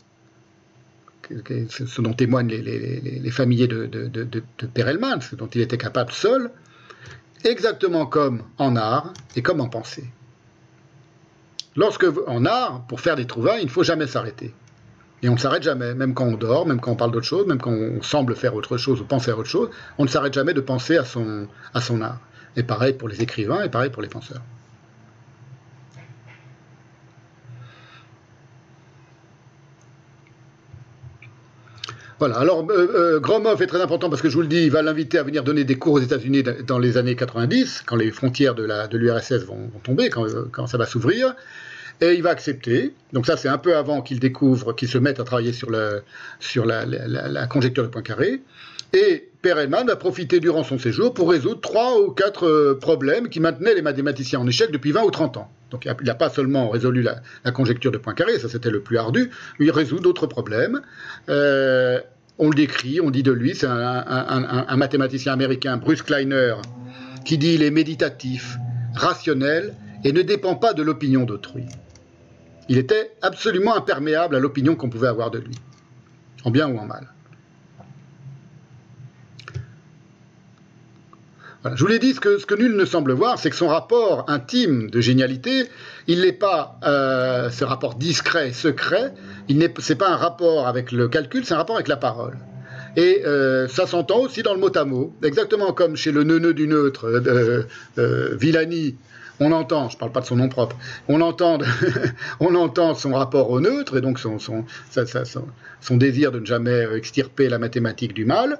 ce dont témoignent les, familiers de, Perelman, ce dont il était capable seul, exactement comme en art et comme en pensée. Lorsque, en art, pour faire des trouvailles, il ne faut jamais s'arrêter. Et on ne s'arrête jamais, même quand on dort, même quand on parle d'autre chose, même quand on semble faire autre chose ou penser à autre chose, on ne s'arrête jamais de penser à son art. Et pareil pour les écrivains et pareil pour les penseurs. Voilà, alors euh, euh, Gromov est très important parce que je vous le dis, il va l'inviter à venir donner des cours aux États-Unis dans les années 90, quand les frontières de l'URSS vont, vont, tomber, quand, quand ça va s'ouvrir et il va accepter. Donc ça, c'est un peu avant qu'il découvre, qu'il se mette à travailler sur, sur la, la, conjecture de Poincaré. Et Perelman va profiter durant son séjour pour résoudre trois ou quatre euh, problèmes qui maintenaient les mathématiciens en échec depuis 20 ou 30 ans. Donc il n'a pas seulement résolu la, conjecture de Poincaré, ça c'était le plus ardu, mais il résout d'autres problèmes. Euh, on le décrit, on dit de lui, c'est un, un, un, mathématicien américain, Bruce Kleiner, qui dit il est méditatif, rationnel et ne dépend pas de l'opinion d'autrui. Il était absolument imperméable à l'opinion qu'on pouvait avoir de lui, en bien ou en mal. Je vous l'ai dit, ce que, nul ne semble voir, c'est que son rapport intime de génialité, il n'est pas euh, ce rapport discret, secret, ce n'est pas un rapport avec le calcul, c'est un rapport avec la parole. Et euh, ça s'entend aussi dans le mot à mot, exactement comme chez le neuneu du neutre, euh, euh Villani, on entend, je ne parle pas de son nom propre, on entend, (laughs) on entend son rapport au neutre et donc son, désir de ne jamais extirper la mathématique du mal,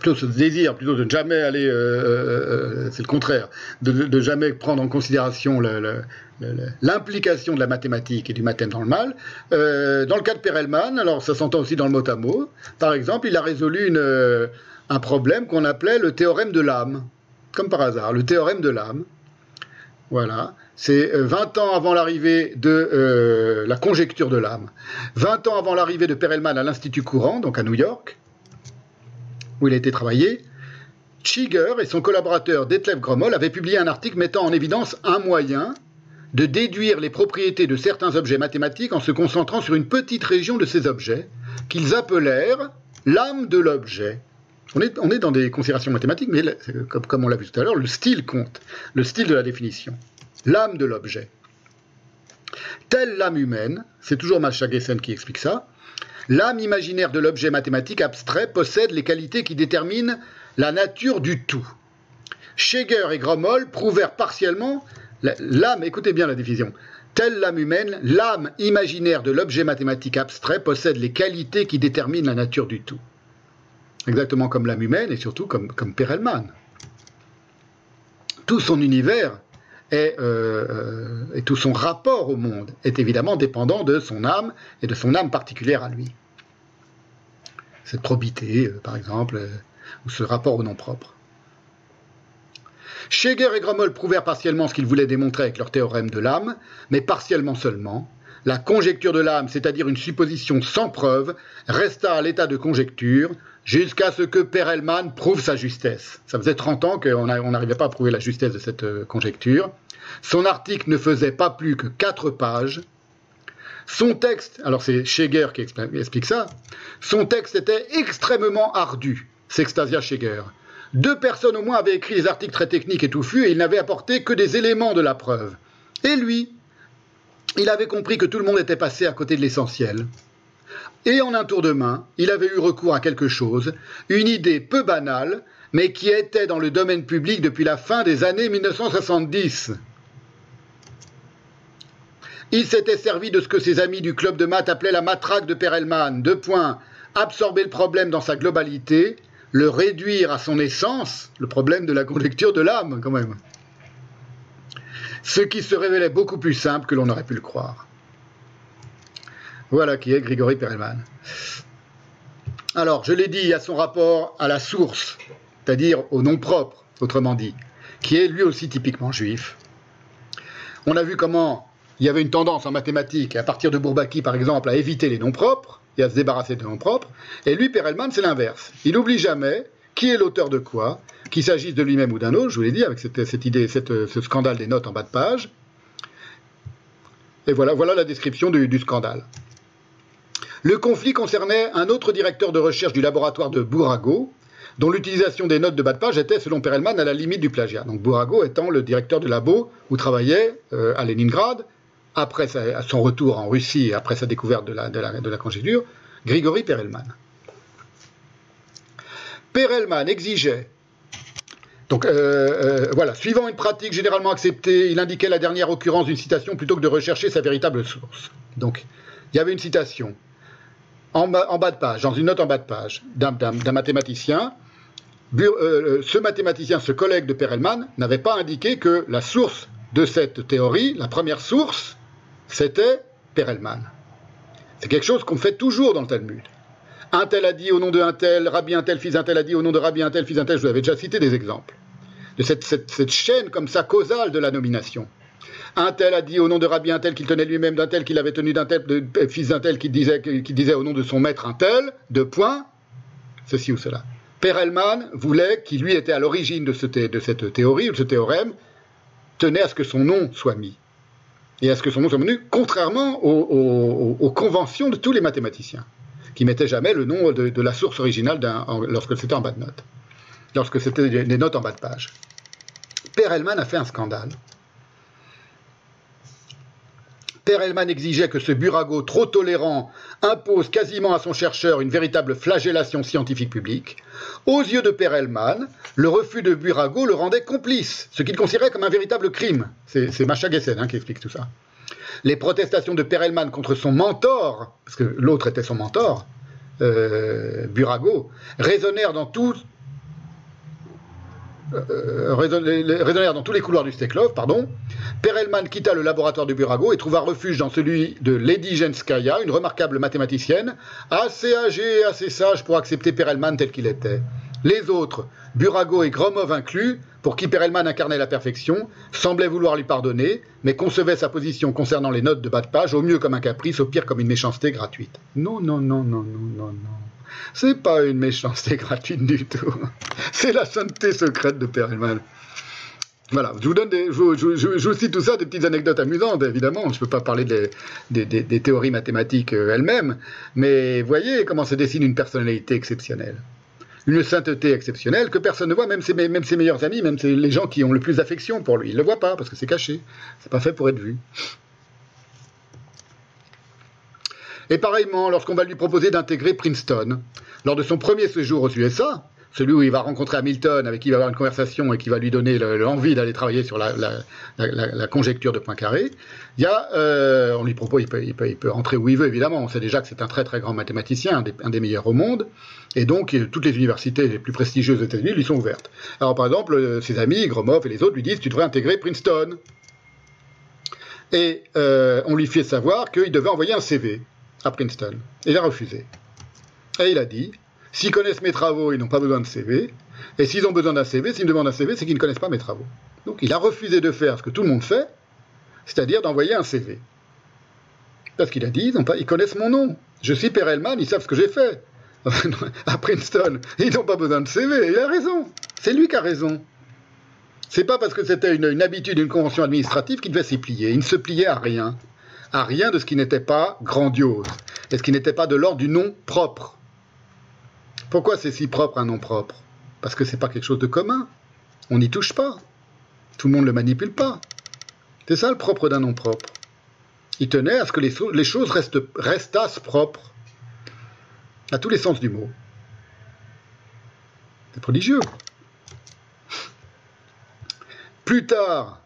plutôt ce désir plutôt de jamais aller, euh, euh, euh, c'est le contraire, de, de, jamais prendre en considération l'implication de la mathématique et du mathème dans le mal. dans le cas de Perelman, alors ça s'entend aussi dans le mot à mot, par exemple, il a résolu un problème qu'on appelait le théorème de l'âme comme par hasard, le théorème de l'âme. Voilà, c'est 20 euh, ans avant l'arrivée de la conjecture de l'âme, 20 ans avant l'arrivée de Perelman à l'Institut courant, donc à New York, où il a été travaillé, Chiger et son collaborateur Detlef Gromol avaient publié un article mettant en évidence un moyen de déduire les propriétés de certains objets mathématiques en se concentrant sur une petite région de ces objets, qu'ils appelèrent l'âme de l'objet. On est, dans des considérations mathématiques, mais comme, on l'a vu tout à l'heure, le style compte, le style de la définition, l'âme de l'objet. Telle l'âme humaine, c'est toujours Gessen qui explique ça, l'âme imaginaire de l'objet mathématique abstrait possède les qualités qui déterminent la nature du tout. Scheger et Gromol prouvèrent partiellement l'âme, écoutez bien la division, telle l'âme humaine, l'âme imaginaire de l'objet mathématique abstrait possède les qualités qui déterminent la nature du tout exactement comme l'âme humaine et surtout comme, comme Perelman. Tout son univers euh, euh, et tout son rapport au monde est évidemment dépendant de son âme et de son âme particulière à lui. Cette probité, euh, par exemple, ou ce rapport au nom propre. Scheger et Gromol prouvèrent partiellement ce qu'ils voulaient démontrer avec leur théorème de l'âme, mais partiellement seulement. La conjecture de l'âme, c'est-à-dire une supposition sans preuve, resta à l'état de conjecture, jusqu'à ce que Perelman prouve sa justesse. Ça faisait 30 ans qu'on n'arrivait pas à prouver la justesse de cette euh, conjecture. Son article ne faisait pas plus que 4 pages. Son texte, alors c'est Scheger qui explique ça, son texte était extrêmement ardu, Sextasia Scheger. Deux personnes au moins avaient écrit des articles très techniques et touffus et il n'avait apporté que des éléments de la preuve. Et lui, il avait compris que tout le monde était passé à côté de l'essentiel. Et en un tour de main, il avait eu recours à quelque chose, une idée peu banale, mais qui était dans le domaine public depuis la fin des années 1970. Il s'était servi de ce que ses amis du club de maths appelaient la matraque de Perelman. Deux points. Absorber le problème dans sa globalité, le réduire à son essence, le problème de la conjecture de l'âme, quand même. Ce qui se révélait beaucoup plus simple que l'on aurait pu le croire. Voilà qui est Grigory Perelman. Alors, je l'ai dit, il y a son rapport à la source, c'est-à-dire au nom propre, autrement dit, qui est lui aussi typiquement juif. On a vu comment il y avait une tendance en mathématiques, à partir de Bourbaki par exemple, à éviter les noms propres et à se débarrasser des noms propres. Et lui, Perelman, c'est l'inverse. Il n'oublie jamais qui est l'auteur de quoi, qu'il s'agisse de lui-même ou d'un autre, je vous l'ai dit, avec cette, idée, ce scandale des notes en bas de page. Et voilà, voilà la description du, scandale. Le conflit concernait un autre directeur de recherche du laboratoire de Bourago, dont l'utilisation des notes de bas de page était, selon Perelman, à la limite du plagiat. Donc Bourago étant le directeur de labo où travaillait euh, à Leningrad, après son retour en Russie et après sa découverte de la, de la, conjecture, Grigory Perelman. Perelman exigeait donc euh, euh, voilà, suivant une pratique généralement acceptée, il indiquait la dernière occurrence d'une citation plutôt que de rechercher sa véritable source. Donc il y avait une citation en bas, de page, dans une note en bas de page, d'un mathématicien. Euh, ce mathématicien, ce collègue de Perelman, n'avait pas indiqué que la source de cette théorie, la première source, c'était Perelman. C'est quelque chose qu'on fait toujours dans le Talmud. Un tel a dit au nom de un tel, Rabbi un tel, fils un tel a dit au nom de Rabbi un tel, fils un tel. Je vous avais déjà cité des exemples de cette, chaîne comme ça causale de la nomination. Un tel a dit au nom de Rabbi un tel qu'il tenait lui-même d'un tel qu'il avait tenu d'un tel, fils d'un tel qui disait, au nom de son maître un tel, de point, ceci ou cela. Perelman voulait, qui lui était à l'origine de, de, cette théorie ou de ce théorème, tenait à ce que son nom soit mis. Et à ce que son nom soit mis, contrairement aux, conventions de tous les mathématiciens, qui mettaient jamais le nom de, la source originale lorsque c'était en bas de note, lorsque c'était des notes en bas de page. Perelman a fait un scandale. Perelman exigeait que ce burago trop tolérant impose quasiment à son chercheur une véritable flagellation scientifique publique. Aux yeux de Perelman, le refus de Burago le rendait complice, ce qu'il considérait comme un véritable crime. C'est Macha Gessen hein, qui explique tout ça. Les protestations de Perelman contre son mentor, parce que l'autre était son mentor, euh, Burago, résonnèrent dans tout, euh, dans tous les couloirs du Steklov, pardon. Perelman quitta le laboratoire de Burago et trouva refuge dans celui de Lady Jenskaya, une remarquable mathématicienne, assez âgée et assez sage pour accepter Perelman tel qu'il était. Les autres, Burago et Gromov inclus, pour qui Perelman incarnait la perfection, semblaient vouloir lui pardonner, mais concevaient sa position concernant les notes de bas de page au mieux comme un caprice, au pire comme une méchanceté gratuite. Non, non, non, non, non, non, non. C'est pas une méchanceté (laughs) gratuite du tout. C'est la sainteté secrète de Perelman. Voilà, je vous donne des, je, cite tout ça, des petites anecdotes amusantes, évidemment. Je ne peux pas parler des, théories mathématiques euh, elles-mêmes, mais voyez comment se dessine une personnalité exceptionnelle. Une sainteté exceptionnelle que personne ne voit, même ses, même ses meilleurs amis, même les gens qui ont le plus d'affection pour lui. Ils ne le voient pas parce que c'est caché. C'est pas fait pour être vu. Et pareillement, lorsqu'on va lui proposer d'intégrer Princeton, lors de son premier séjour aux USA, celui où il va rencontrer Hamilton, avec qui il va avoir une conversation et qui va lui donner l'envie d'aller travailler sur la, conjecture de Poincaré, il y a, euh, on lui propose, il peut, il, où il veut, évidemment. On sait déjà que c'est un très très grand mathématicien, un des, meilleurs au monde, et donc toutes les universités les plus prestigieuses aux États-Unis lui sont ouvertes. Alors par exemple, euh, ses amis, Gromov et les autres lui disent, tu devrais intégrer Princeton. Et euh, on lui fait savoir qu'il devait envoyer un CV à Princeton. Et il a refusé. Et il a dit, s'ils connaissent mes travaux, ils n'ont pas besoin de CV. Et s'ils ont besoin d'un CV, s'ils me demandent un CV, c'est qu'ils ne connaissent pas mes travaux. Donc il a refusé de faire ce que tout le monde fait, c'est-à-dire d'envoyer un CV. Parce qu'il a dit, ils, pas, ils, connaissent mon nom. Je suis Perelman, ils savent ce que j'ai fait. (laughs) à Princeton, ils n'ont pas besoin de CV. Il a raison. C'est lui qui a raison. C'est pas parce que c'était une, une, habitude, une convention administrative qu'il devait s'y plier. Il ne se pliait à rien à rien de ce qui n'était pas grandiose, et ce qui n'était pas de l'ordre du nom propre. Pourquoi c'est si propre un nom propre? Parce que c'est pas quelque chose de commun. On n'y touche pas. Tout le monde ne le manipule pas. C'est ça le propre d'un nom propre. Il tenait à ce que les, choses restassent propres, à tous les sens du mot. C'est prodigieux. Plus tard,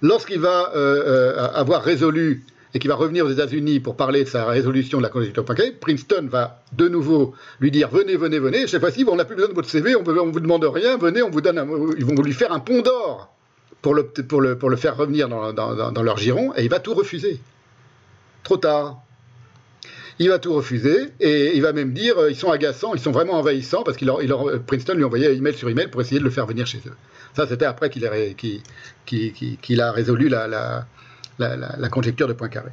lorsqu'il va euh, euh, avoir résolu et qui va revenir aux États-Unis pour parler de sa résolution de la Poincaré, Princeton va de nouveau lui dire venez, venez, venez. Cette fois-ci, on n'a plus besoin de votre CV, on ne vous demande rien, venez, on vous donne, ils vont lui faire un pont d'or pour le, faire revenir dans, leur giron, et il va tout refuser. Trop tard. Il va tout refuser et il va même dire euh, ils sont agaçants, ils sont vraiment envahissants parce qu'il Princeton lui envoyait email sur email pour essayer de le faire venir chez eux. Ça, c'était après qu'il a, résolu la, conjecture de Poincaré.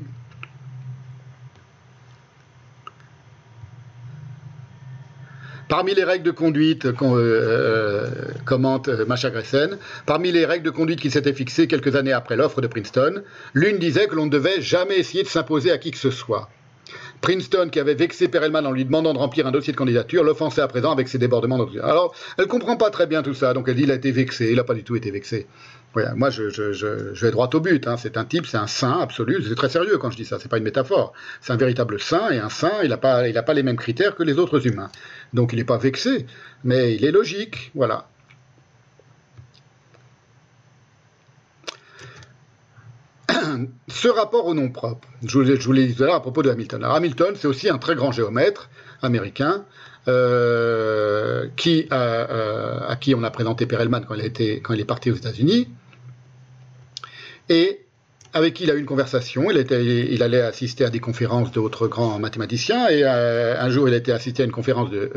Parmi les règles de conduite, qu'on euh, commente Macha Gressen, parmi les règles de conduite qui s'étaient fixées quelques années après l'offre de Princeton, l'une disait que l'on ne devait jamais essayer de s'imposer à qui que ce soit. Princeton, qui avait vexé Perelman en lui demandant de remplir un dossier de candidature, l'offensait à présent avec ses débordements. Alors, elle comprend pas très bien tout ça, donc elle dit qu'il a été vexé. Il n'a pas du tout été vexé. Moi, je, vais droit au but. Hein. C'est un type, c'est un saint absolu. C'est très sérieux quand je dis ça. C'est pas une métaphore. C'est un véritable saint et un saint, il n'a pas, les mêmes critères que les autres humains. Donc, il n'est pas vexé, mais il est logique. Voilà. ce rapport au nom propre, je vous, l'ai dit tout à à propos de Hamilton. Alors Hamilton, c'est aussi un très grand géomètre américain euh, qui, euh, à qui on a présenté Perelman quand il, est parti aux États-Unis, et avec qui il a eu une conversation. Il, allait assister à des conférences d'autres grands mathématiciens, et euh, un jour il a été assisté à une conférence de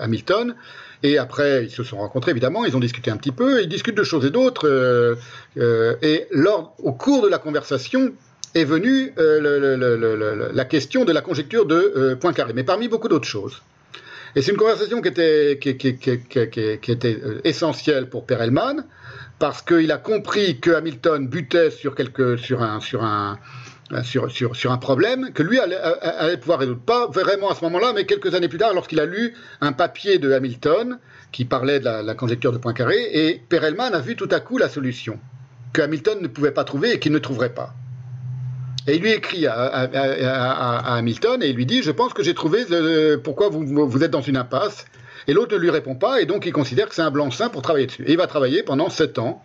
Hamilton, et après, ils se sont rencontrés, évidemment, ils ont discuté un petit peu, ils discutent de choses et d'autres. Euh, euh, et lors, au cours de la conversation, est venue euh, la question de la conjecture de Poincaré, mais parmi beaucoup d'autres choses. Et c'est une conversation qui était, était essentielle pour Perelman, parce qu'il a compris que Hamilton butait sur, quelque, sur, un, sur un, euh, sur, sur, sur, un problème que lui allait, allait, pouvoir résoudre. Pas vraiment à ce moment-là, mais quelques années plus tard, lorsqu'il a lu un papier de Hamilton qui parlait de la, conjecture de Poincaré, et Perelman a vu tout à coup la solution que Hamilton ne pouvait pas trouver et qu'il ne trouverait pas. Et il lui écrit à, Hamilton et il lui dit Je pense que j'ai trouvé pourquoi vous, vous êtes dans une impasse. Et l'autre ne lui répond pas, et donc il considère que c'est un blanc-seing pour travailler dessus. Et il va travailler pendant sept ans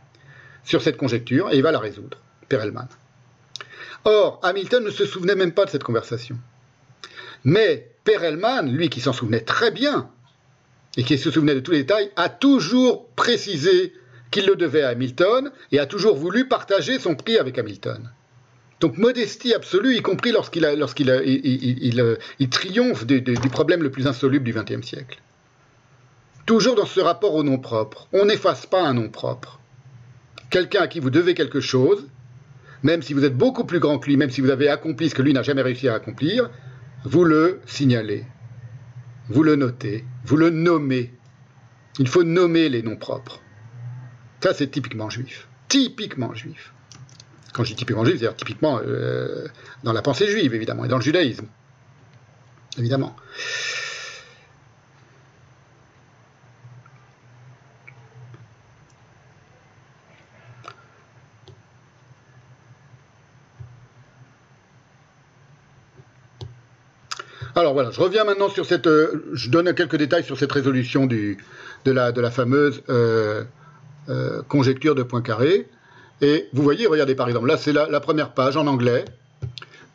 sur cette conjecture et il va la résoudre, Perelman. Or, Hamilton ne se souvenait même pas de cette conversation. Mais Perelman, lui qui s'en souvenait très bien, et qui se souvenait de tous les détails, a toujours précisé qu'il le devait à Hamilton et a toujours voulu partager son prix avec Hamilton. Donc modestie absolue, y compris lorsqu'il lorsqu'il il, triomphe du, problème le plus insoluble du XXe siècle. Toujours dans ce rapport au nom propre. On n'efface pas un nom propre. Quelqu'un à qui vous devez quelque chose, même si vous êtes beaucoup plus grand que lui, même si vous avez accompli ce que lui n'a jamais réussi à accomplir, vous le signalez, vous le notez, vous le nommez. Il faut nommer les noms propres. Ça, c'est typiquement juif. Typiquement juif. Quand je dis typiquement juif, c'est-à-dire typiquement euh, dans la pensée juive, évidemment, et dans le judaïsme. Évidemment. Alors voilà, je reviens maintenant sur cette. Euh, je donne quelques détails sur cette résolution de, la, fameuse euh, conjecture de Poincaré. Et vous voyez, regardez par exemple, là c'est la, première page en anglais.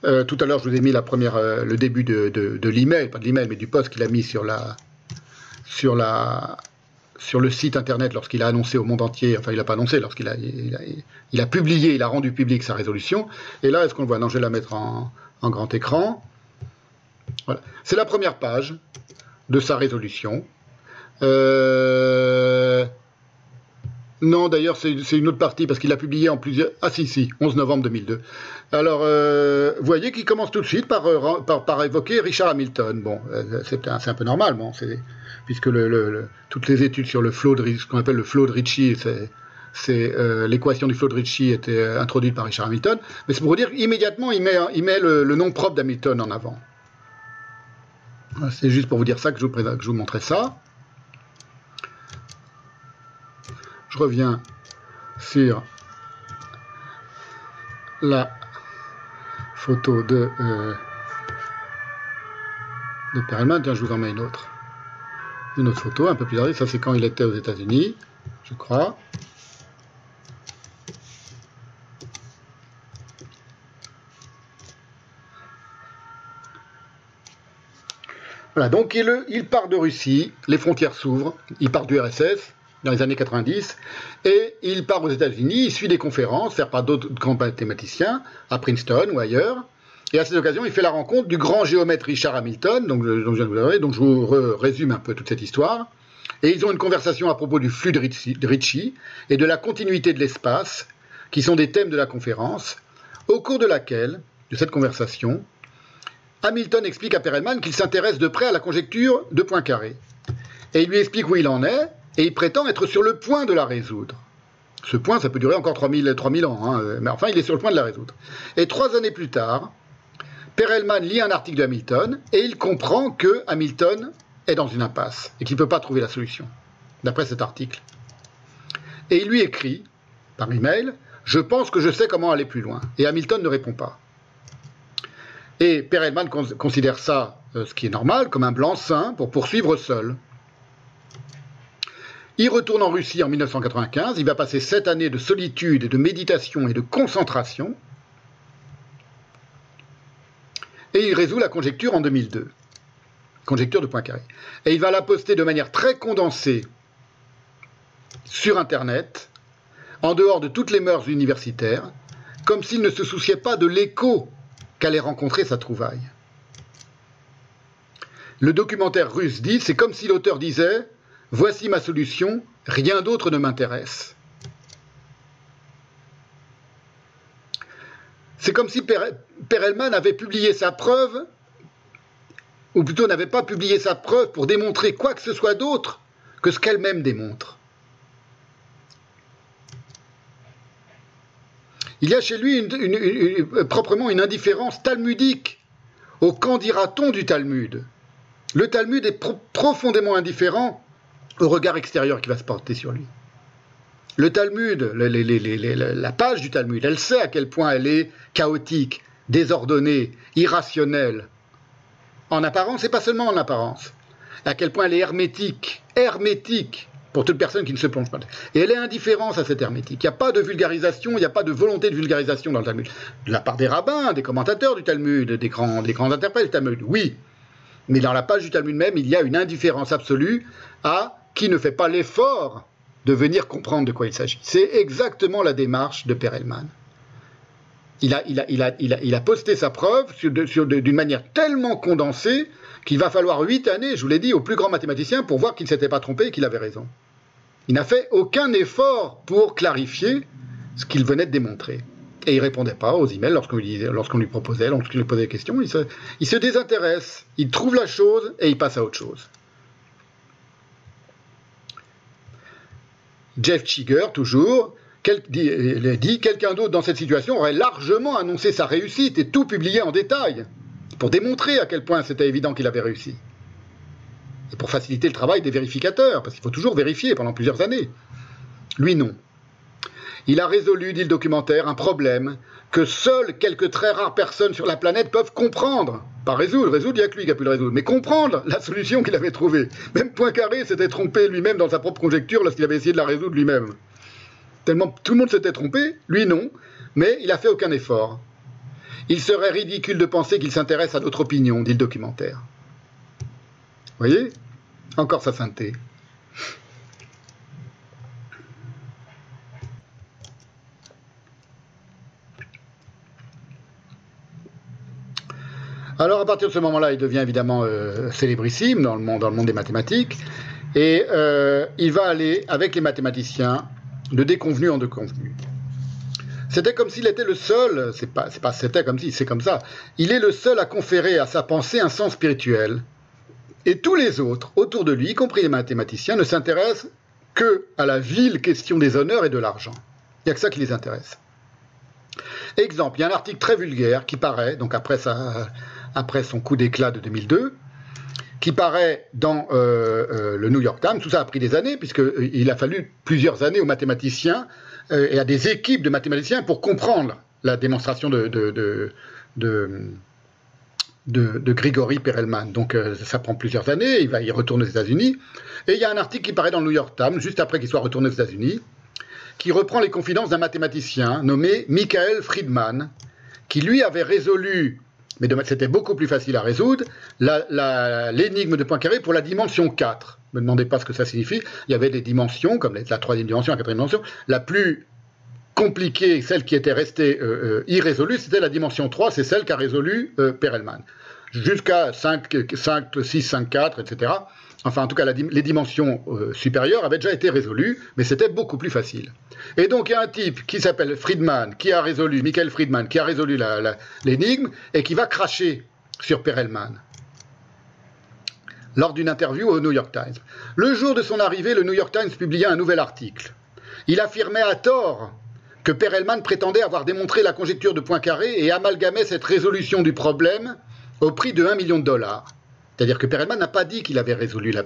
tout à l'heure, je vous ai mis la première, le début de, l'email, pas de l'email, mais du post qu'il a mis sur la, sur le site internet lorsqu'il a annoncé au monde entier, enfin il n'a pas annoncé, lorsqu'il a publié, il a rendu public sa résolution. Et là, est-ce qu'on le voit? Non, je vais la mettre en, en grand écran. C'est la première page de sa résolution. Euh, non, d'ailleurs, c'est une autre partie parce qu'il l'a publié en plusieurs. Ah, si, si, 11 novembre 2002. Alors, euh, vous voyez qu'il commence tout de suite par, euh, évoquer Richard Hamilton. Bon, c'est un, peu normal, bon, puisque toutes les études sur le flot de ce qu'on appelle le flot de Ricci, c'est l'équation du flot de Ricci était introduite par Richard Hamilton. Mais c'est pour vous dire, immédiatement, il met, il met le nom propre d'Hamilton en avant. C'est juste pour vous dire ça que je vous, que je vous montrais ça. Je reviens sur la photo de, euh, de Perelman. Tiens, je vous en mets une autre. Une autre photo, un peu plus tard. Ça, c'est quand il était aux États-Unis, je crois. Voilà, donc il, part de Russie, les frontières s'ouvrent, il part du RSS dans les années 90, et il part aux États-Unis, il suit des conférences faites par d'autres grands mathématiciens, à Princeton ou ailleurs, et à cette occasion, il fait la rencontre du grand géomètre Richard Hamilton, donc, dont je de vous je vous résume un peu toute cette histoire, et ils ont une conversation à propos du flux de Ricci et de la continuité de l'espace, qui sont des thèmes de la conférence, au cours de laquelle, de cette conversation, Hamilton explique à Perelman qu'il s'intéresse de près à la conjecture de Poincaré. Et il lui explique où il en est, et il prétend être sur le point de la résoudre. Ce point, ça peut durer encore 3000, 3000 ans, hein, mais enfin, il est sur le point de la résoudre. Et trois années plus tard, Perelman lit un article de Hamilton, et il comprend que Hamilton est dans une impasse, et qu'il ne peut pas trouver la solution, d'après cet article. Et il lui écrit, par email, Je pense que je sais comment aller plus loin. Et Hamilton ne répond pas. Et Perelman considère ça, euh, ce qui est normal, comme un blanc-seing pour poursuivre seul. Il retourne en Russie en 1995, il va passer sept années de solitude de méditation et de concentration, et il résout la conjecture en 2002, conjecture de Poincaré. Et il va la poster de manière très condensée sur Internet, en dehors de toutes les mœurs universitaires, comme s'il ne se souciait pas de l'écho qu'allait rencontrer sa trouvaille. Le documentaire russe dit, c'est comme si l'auteur disait Voici ma solution, rien d'autre ne m'intéresse. C'est comme si Perelman avait publié sa preuve, ou plutôt n'avait pas publié sa preuve pour démontrer quoi que ce soit d'autre que ce qu'elle-même démontre. Il y a chez lui proprement une indifférence talmudique au qu'en dira-t-on du Talmud? Le Talmud est profondément indifférent au regard extérieur qui va se porter sur lui. Le Talmud, la page du Talmud, elle sait à quel point elle est chaotique, désordonnée, irrationnelle. En apparence et pas seulement en apparence. À quel point elle est hermétique, hermétique pour toute personne qui ne se plonge pas. Et elle est indifférente à cette hermétique. Il n'y a pas de vulgarisation, il n'y a pas de volonté de vulgarisation dans le Talmud. De la part des rabbins, des commentateurs du Talmud, des grands, des grands interprètes du Talmud, oui. Mais dans la page du Talmud même, il y a une indifférence absolue à qui ne fait pas l'effort de venir comprendre de quoi il s'agit. C'est exactement la démarche de Perelman. Il a, il a, posté sa preuve d'une manière tellement condensée qu'il va falloir huit années, je vous l'ai dit, au plus grand mathématicien pour voir qu'il ne s'était pas trompé et qu'il avait raison. Il n'a fait aucun effort pour clarifier ce qu'il venait de démontrer. Et il répondait pas aux emails lorsqu'on lui, proposait, lorsqu'on lui posait des questions. Il se désintéresse, il trouve la chose et il passe à autre chose. Jeff Chigger, toujours, dit, dit quelqu'un d'autre dans cette situation aurait largement annoncé sa réussite et tout publié en détail pour démontrer à quel point c'était évident qu'il avait réussi. Et pour faciliter le travail des vérificateurs, parce qu'il faut toujours vérifier pendant plusieurs années. Lui, non. Il a résolu, dit le documentaire, un problème que seules quelques très rares personnes sur la planète peuvent comprendre. Pas résoudre, résoudre, il n'y a que lui qui a pu le résoudre, mais comprendre la solution qu'il avait trouvée. Même Poincaré s'était trompé lui-même dans sa propre conjecture lorsqu'il avait essayé de la résoudre lui-même. Tellement tout le monde s'était trompé, lui non, mais il n'a fait aucun effort. Il serait ridicule de penser qu'il s'intéresse à notre opinion, dit le documentaire. Voyez? Encore sa sainteté. Alors à partir de ce moment-là, il devient évidemment euh, célébrissime dans le, monde, dans le monde des mathématiques, et euh, il va aller avec les mathématiciens de déconvenu en déconvenu. C'était comme s'il était le seul, c'est pas, c'était comme si, c'est comme ça. Il est le seul à conférer à sa pensée un sens spirituel. Et tous les autres autour de lui, y compris les mathématiciens, ne s'intéressent que à la vile question des honneurs et de l'argent. Il n'y a que ça qui les intéresse. Exemple, il y a un article très vulgaire qui paraît, donc après, après son coup d'éclat de 2002, qui paraît dans euh, euh, le New York Times. Tout ça a pris des années, puisqu'il a fallu plusieurs années aux mathématiciens euh, et à des équipes de mathématiciens pour comprendre la démonstration de, de, Grigory Perelman. Donc euh, ça prend plusieurs années, il va y retourner aux États-Unis. Et il y a un article qui paraît dans le New York Times, juste après qu'il soit retourné aux États-Unis, qui reprend les confidences d'un mathématicien nommé Michael Friedman, qui lui avait résolu, mais c'était beaucoup plus facile à résoudre, l'énigme de Poincaré pour la dimension 4 me demandez pas ce que ça signifie. Il y avait des dimensions, comme la troisième dimension, la quatrième dimension. La plus compliquée, celle qui était restée euh, euh, irrésolue, c'était la dimension 3, c'est celle qu'a résolu euh, Perelman. Jusqu'à 5, 5, 6, 5, 4, etc. Enfin, en tout cas, les dimensions supérieures avaient déjà été résolues, mais c'était beaucoup plus facile. Et donc, il y a un type qui s'appelle Friedman, qui a résolu, Michael Friedman, qui a résolu l'énigme, et qui va cracher sur Perelman lors d'une interview au New York Times. Le jour de son arrivée, le New York Times publia un nouvel article. Il affirmait à tort que Perelman prétendait avoir démontré la conjecture de Poincaré et amalgamait cette résolution du problème au prix de 1 million de dollars. C'est-à-dire que Perelman n'a pas dit qu'il avait résolu la,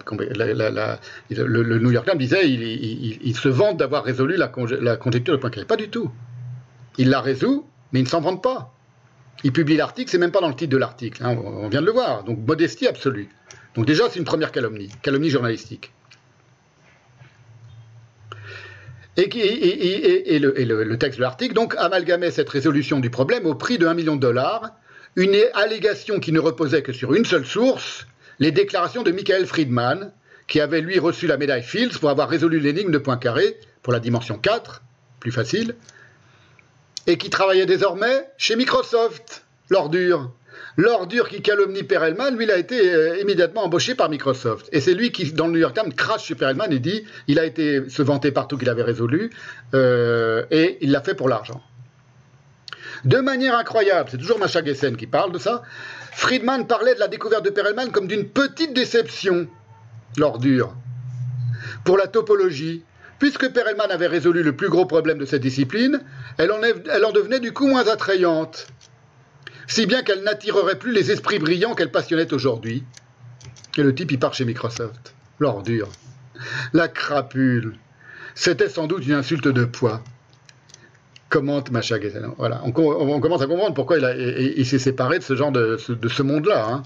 le, New York Times disait il, se vante d'avoir résolu la, conjecture de Poincaré. Pas du tout. Il la résout, mais il ne s'en vante pas. Il publie l'article, c'est même pas dans le titre de l'article. Hein, on vient de le voir. Donc modestie absolue. Donc déjà, c'est une première calomnie, calomnie journalistique. Et, le, texte de l'article, donc, amalgamait cette résolution du problème au prix de 1 million de dollars, une allégation qui ne reposait que sur une seule source, les déclarations de Michael Friedman, qui avait lui reçu la médaille Fields pour avoir résolu l'énigme de Poincaré pour la dimension 4, plus facile, et qui travaillait désormais chez Microsoft, l'ordure. L'ordure qui calomnie Perelman, lui, il a été euh, immédiatement embauché par Microsoft. Et c'est lui qui, dans le New York Times, crache sur Perelman et dit il a été se vanter partout qu'il avait résolu, euh, et il l'a fait pour l'argent. De manière incroyable, c'est toujours Macha Gessen qui parle de ça, Friedman parlait de la découverte de Perelman comme d'une petite déception, l'ordure, pour la topologie. Puisque Perelman avait résolu le plus gros problème de cette discipline, elle en, devenait du coup moins attrayante si bien qu'elle n'attirerait plus les esprits brillants qu'elle passionnait aujourd'hui. Et le type, il part chez Microsoft. L'ordure. La crapule. C'était sans doute une insulte de poids. Commente Macha Voilà. On, commence à comprendre pourquoi il, s'est séparé de ce genre de, ce monde-là. Hein.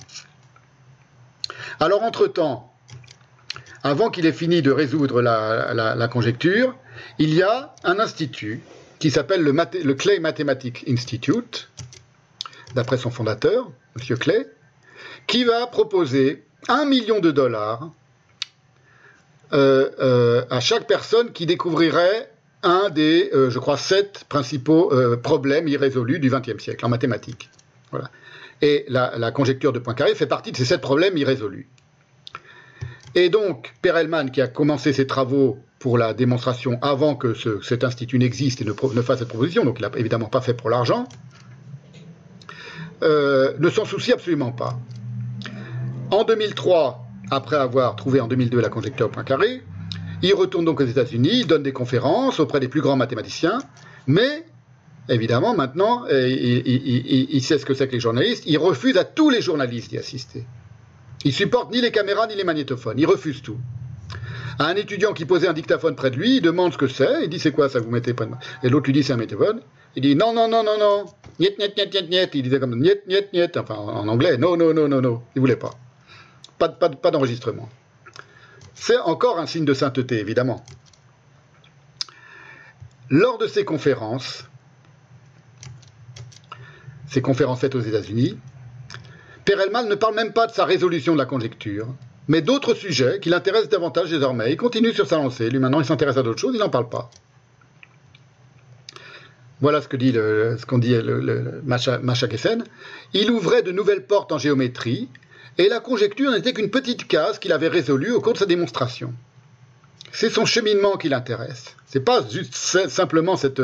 Alors, entre-temps, avant qu'il ait fini de résoudre la, conjecture, il y a un institut qui s'appelle le, Clay Mathematic Institute, d'après son fondateur, M. Clay, qui va proposer un million de dollars euh, euh, à chaque personne qui découvrirait un des, euh, je crois, sept principaux problèmes irrésolus du XXe siècle en mathématiques. Voilà. Et la, conjecture de Poincaré fait partie de ces sept problèmes irrésolus. Et donc, Perelman, qui a commencé ses travaux pour la démonstration avant que cet institut n'existe et ne, fasse cette proposition, donc il n'a évidemment pas fait pour l'argent, euh, ne s'en soucie absolument pas. En 2003, après avoir trouvé en 2002 la conjecture au point carré, il retourne donc aux États-Unis, il donne des conférences auprès des plus grands mathématiciens, mais évidemment maintenant, euh, il, sait ce que c'est que les journalistes, il refuse à tous les journalistes d'y assister. Il supporte ni les caméras ni les magnétophones, il refuse tout. À un étudiant qui posait un dictaphone près de lui, il demande ce que c'est, il dit c'est quoi ça vous mettez près de moi Et l'autre lui dit c'est un magnétophone. Il dit non, non, non, non, non, niet, niet, niet, niet, niet. Il disait comme niet, niet, niet, enfin en anglais, non, non, non, non, non. Il voulait pas. Pas, pas, pas d'enregistrement. C'est encore un signe de sainteté, évidemment. Lors de ces conférences, ces conférences faites aux États-Unis, Perelman ne parle même pas de sa résolution de la conjecture, mais d'autres sujets qui l'intéressent davantage désormais. Il continue sur sa lancée. Lui, maintenant, il s'intéresse à d'autres choses, il n'en parle pas. Voilà ce que dit le, ce qu'on dit le, Macha, Il ouvrait de nouvelles portes en géométrie, et la conjecture n'était qu'une petite case qu'il avait résolue au cours de sa démonstration. C'est son cheminement qui l'intéresse. C'est pas simplement cette,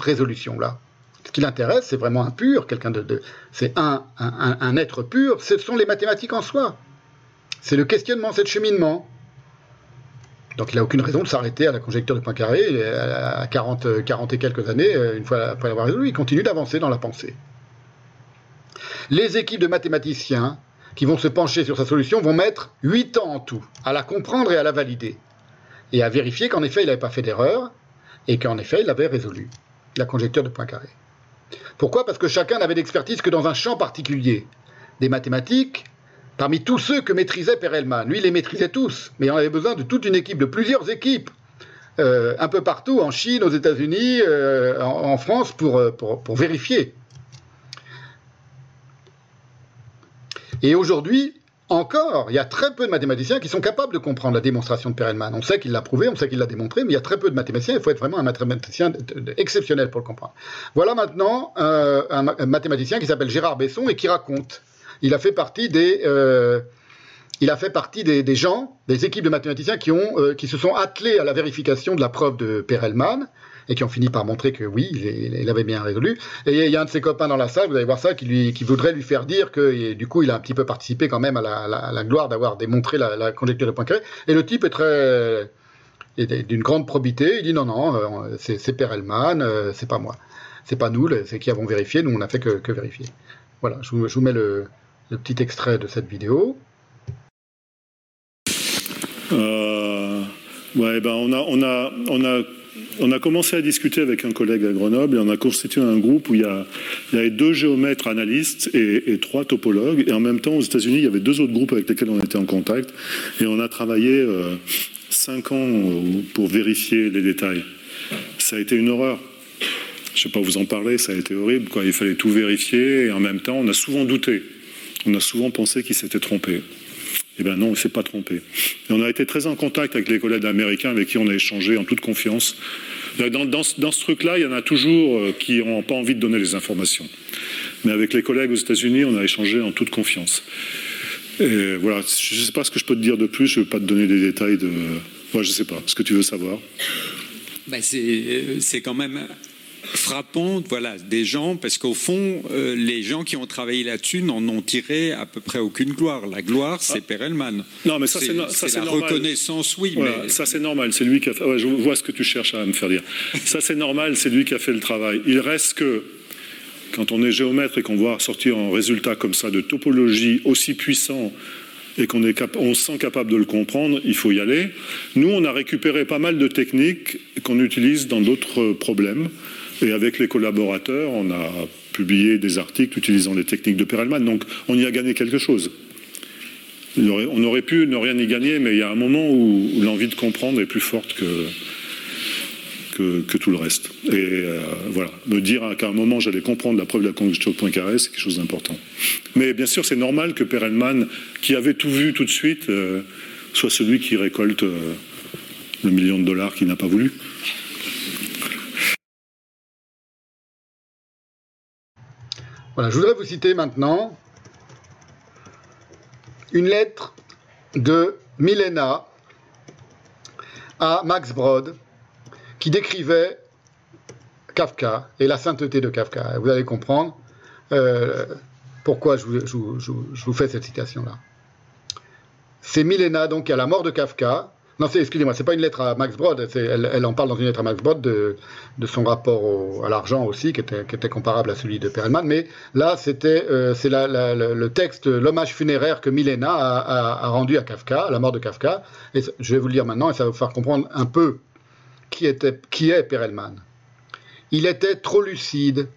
résolution-là. Ce qui l'intéresse, c'est vraiment un pur, quelqu'un de, c'est un, être pur. Ce sont les mathématiques en soi. C'est le questionnement, c'est le cheminement. Donc il n'a aucune raison de s'arrêter à la conjecture de Poincaré à 40, 40 et quelques années, une fois après l'avoir résolu. Il continue d'avancer dans la pensée. Les équipes de mathématiciens qui vont se pencher sur sa solution vont mettre 8 ans en tout à la comprendre et à la valider. Et à vérifier qu'en effet il n'avait pas fait d'erreur et qu'en effet il avait résolu la conjecture de Poincaré. Pourquoi? Parce que chacun n'avait d'expertise que dans un champ particulier. Des mathématiques, parmi tous ceux que maîtrisait Perelman. Lui, il les maîtrisait tous, mais on avait besoin de toute une équipe, de plusieurs équipes, euh, un peu partout, en Chine, aux États-Unis, euh, en, France, euh, pour, pour, vérifier. Et aujourd'hui, encore, il y a très peu de mathématiciens qui sont capables de comprendre la démonstration de Perelman. On sait qu'il l'a prouvé, on sait qu'il l'a démontré, mais il y a très peu de mathématiciens. Il faut être vraiment un mathématicien exceptionnel pour le comprendre. Voilà maintenant un mathématicien qui s'appelle Gérard Besson et qui raconte il a fait partie des, euh, il a fait partie des, gens, des équipes de mathématiciens qui, ont, euh, qui se sont attelés à la vérification de la preuve de Perelman et qui ont fini par montrer que oui, il, avait bien résolu. Et il y a un de ses copains dans la salle, vous allez voir ça, qui voudrait lui faire dire que du coup, il a un petit peu participé quand même à la, gloire d'avoir démontré la, conjecture de Poincaré. Et le type est très d'une grande probité. Il dit non, non, euh, c'est Perelman, euh, c'est pas moi, c'est pas nous, c'est qui avons vérifié. Nous, on n'a fait que, vérifier. Voilà, je vous, mets le petit extrait de cette vidéo. Euh, ouais, ben on a, on a, on a, on a commencé à discuter avec un collègue à Grenoble et on a constitué un groupe où il y, a, avait deux géomètres analystes et, trois topologues. Et en même temps, aux États-Unis, il y avait deux autres groupes avec lesquels on était en contact. Et on a travaillé euh, cinq ans pour vérifier les détails. Ça a été une horreur. Je ne sais pas vous en parler, ça a été horrible. Il fallait tout vérifier et en même temps, on a souvent douté. On a souvent pensé qu'il s'était trompé. Eh bien non, on ne s'est pas trompé. Et on a été très en contact avec les collègues américains avec qui on a échangé en toute confiance. Dans, ce truc-là, il y en a toujours euh, qui n'ont pas envie de donner les informations. Mais avec les collègues aux États-Unis, on a échangé en toute confiance. Voilà, je ne sais pas ce que je peux te dire de plus, je ne veux pas te donner des détails. Moi, je ne sais pas, ce que tu veux savoir. Ben, c'est quand même frappant, voilà, des gens, parce qu'au fond, euh, les gens qui ont travaillé là-dessus n'en ont tiré à peu près aucune gloire. La gloire, c'est ah. Perelman. Non, mais ça, c'est la reconnaissance, oui. mais... Ça, c'est normal. C'est lui qui a fait. je vois ce que tu cherches à me faire dire. ça, c'est normal. C'est lui qui a fait le travail. Il reste que quand on est géomètre et qu'on voit sortir un résultat comme ça de topologie aussi puissant et qu'on est on se sent capable de le comprendre, il faut y aller. Nous, on a récupéré pas mal de techniques qu'on utilise dans d'autres problèmes. Et avec les collaborateurs, on a publié des articles utilisant les techniques de Perelman. Donc on y a gagné quelque chose. On aurait pu ne rien y gagner, mais il y a un moment où, l'envie de comprendre est plus forte que, que, tout le reste. Et euh, voilà, me dire qu'à un moment j'allais comprendre la preuve de la conjecture de Poincaré, c'est quelque chose d'important. Mais bien sûr, c'est normal que Perelman, qui avait tout vu tout de suite, euh, soit celui qui récolte euh, le million de dollars qu'il n'a pas voulu. Voilà, je voudrais vous citer maintenant une lettre de Milena à Max Brod qui décrivait Kafka et la sainteté de Kafka. Vous allez comprendre euh, pourquoi je vous, fais cette citation-là. C'est Milena, donc, à la mort de Kafka, non, excusez-moi, c'est pas une lettre à Max Brod. Elle, en parle dans une lettre à Max Brod de, son rapport à l'argent aussi, qui était, comparable à celui de Perelman. Mais là, c'était euh, c'est le texte, l'hommage funéraire que Milena a, rendu à Kafka, à la mort de Kafka. Et je vais vous le lire maintenant, et ça va vous faire comprendre un peu qui, était, qui est Perelman. Il était trop lucide,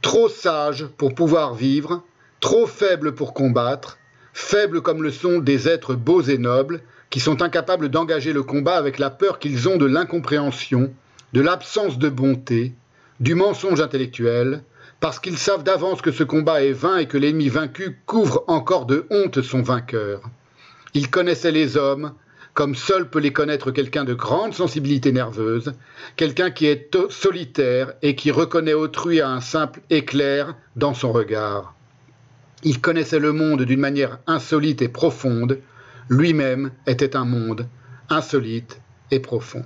trop sage pour pouvoir vivre, trop faible pour combattre, faible comme le sont des êtres beaux et nobles qui sont incapables d'engager le combat avec la peur qu'ils ont de l'incompréhension, de l'absence de bonté, du mensonge intellectuel, parce qu'ils savent d'avance que ce combat est vain et que l'ennemi vaincu couvre encore de honte son vainqueur. Ils connaissaient les hommes, comme seul peut les connaître quelqu'un de grande sensibilité nerveuse, quelqu'un qui est solitaire et qui reconnaît autrui à un simple éclair dans son regard. Ils connaissaient le monde d'une manière insolite et profonde, lui-même était un monde insolite et profond.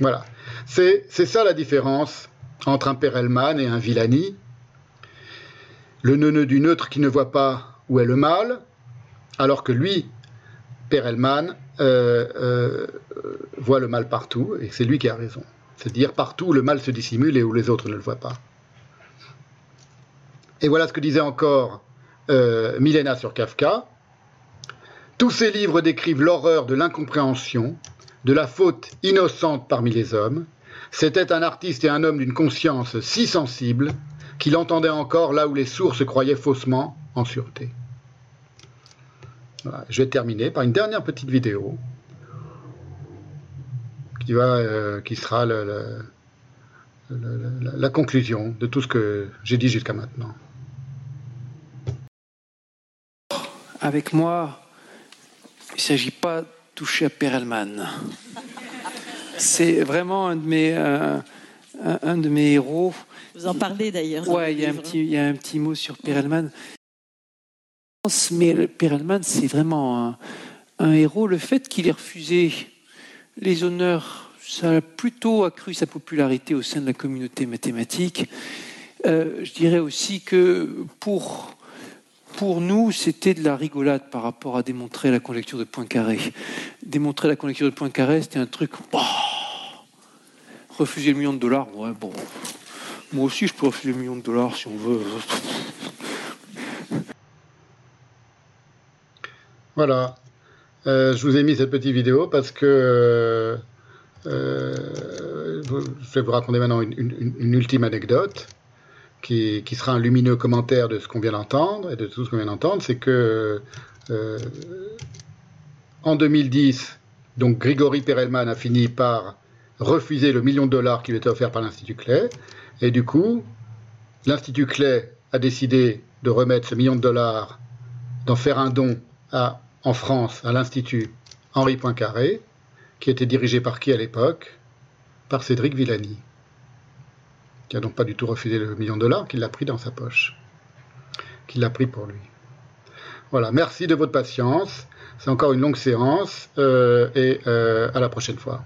Voilà. C'est ça la différence entre un Perelman et un Villani. Le neuneu du neutre qui ne voit pas où est le mal, alors que lui, Perelman, euh, euh, voit le mal partout, et c'est lui qui a raison. C'est-à-dire partout où le mal se dissimule et où les autres ne le voient pas. Et voilà ce que disait encore euh, Milena sur Kafka. Tous ces livres décrivent l'horreur de l'incompréhension, de la faute innocente parmi les hommes. C'était un artiste et un homme d'une conscience si sensible qu'il entendait encore là où les sources croyaient faussement en sûreté. Je vais terminer par une dernière petite vidéo qui, va, euh, qui sera la conclusion de tout ce que j'ai dit jusqu'à maintenant. Avec moi, il ne s'agit pas de toucher à Perelman. C'est vraiment un de mes, euh, un, de mes héros. Vous en parlez d'ailleurs. Ouais, il y, a un petit, il y a un petit mot sur Perelman. Mais Perelman, c'est vraiment un, un, héros. Le fait qu'il ait refusé les honneurs, ça a plutôt accru sa popularité au sein de la communauté mathématique. Euh, je dirais aussi que pour, pour nous, c'était de la rigolade par rapport à démontrer la conjecture de Poincaré. Démontrer la conjecture de Poincaré, c'était un truc. Oh, refuser le million de dollars, ouais, bon. Moi aussi, je peux refuser le million de dollars si on veut. Voilà. Euh, je vous ai mis cette petite vidéo parce que euh, euh, je vais vous raconter maintenant une, ultime anecdote qui, sera un lumineux commentaire de ce qu'on vient d'entendre et de tout ce qu'on vient d'entendre. C'est que en 2010, donc Grigory Perelman a fini par refuser le million de dollars qui lui était offert par l'Institut Clay. Et du coup, l'Institut Clay a décidé de remettre ce million de dollars, d'en faire un don à en France à l'Institut Henri Poincaré, qui était dirigé par qui à l'époque? Par Cédric Villani, qui a donc pas du tout refusé le million de dollars, qu'il l'a pris dans sa poche, qu'il l'a pris pour lui. Voilà, merci de votre patience. C'est encore une longue séance euh, et euh, à la prochaine fois.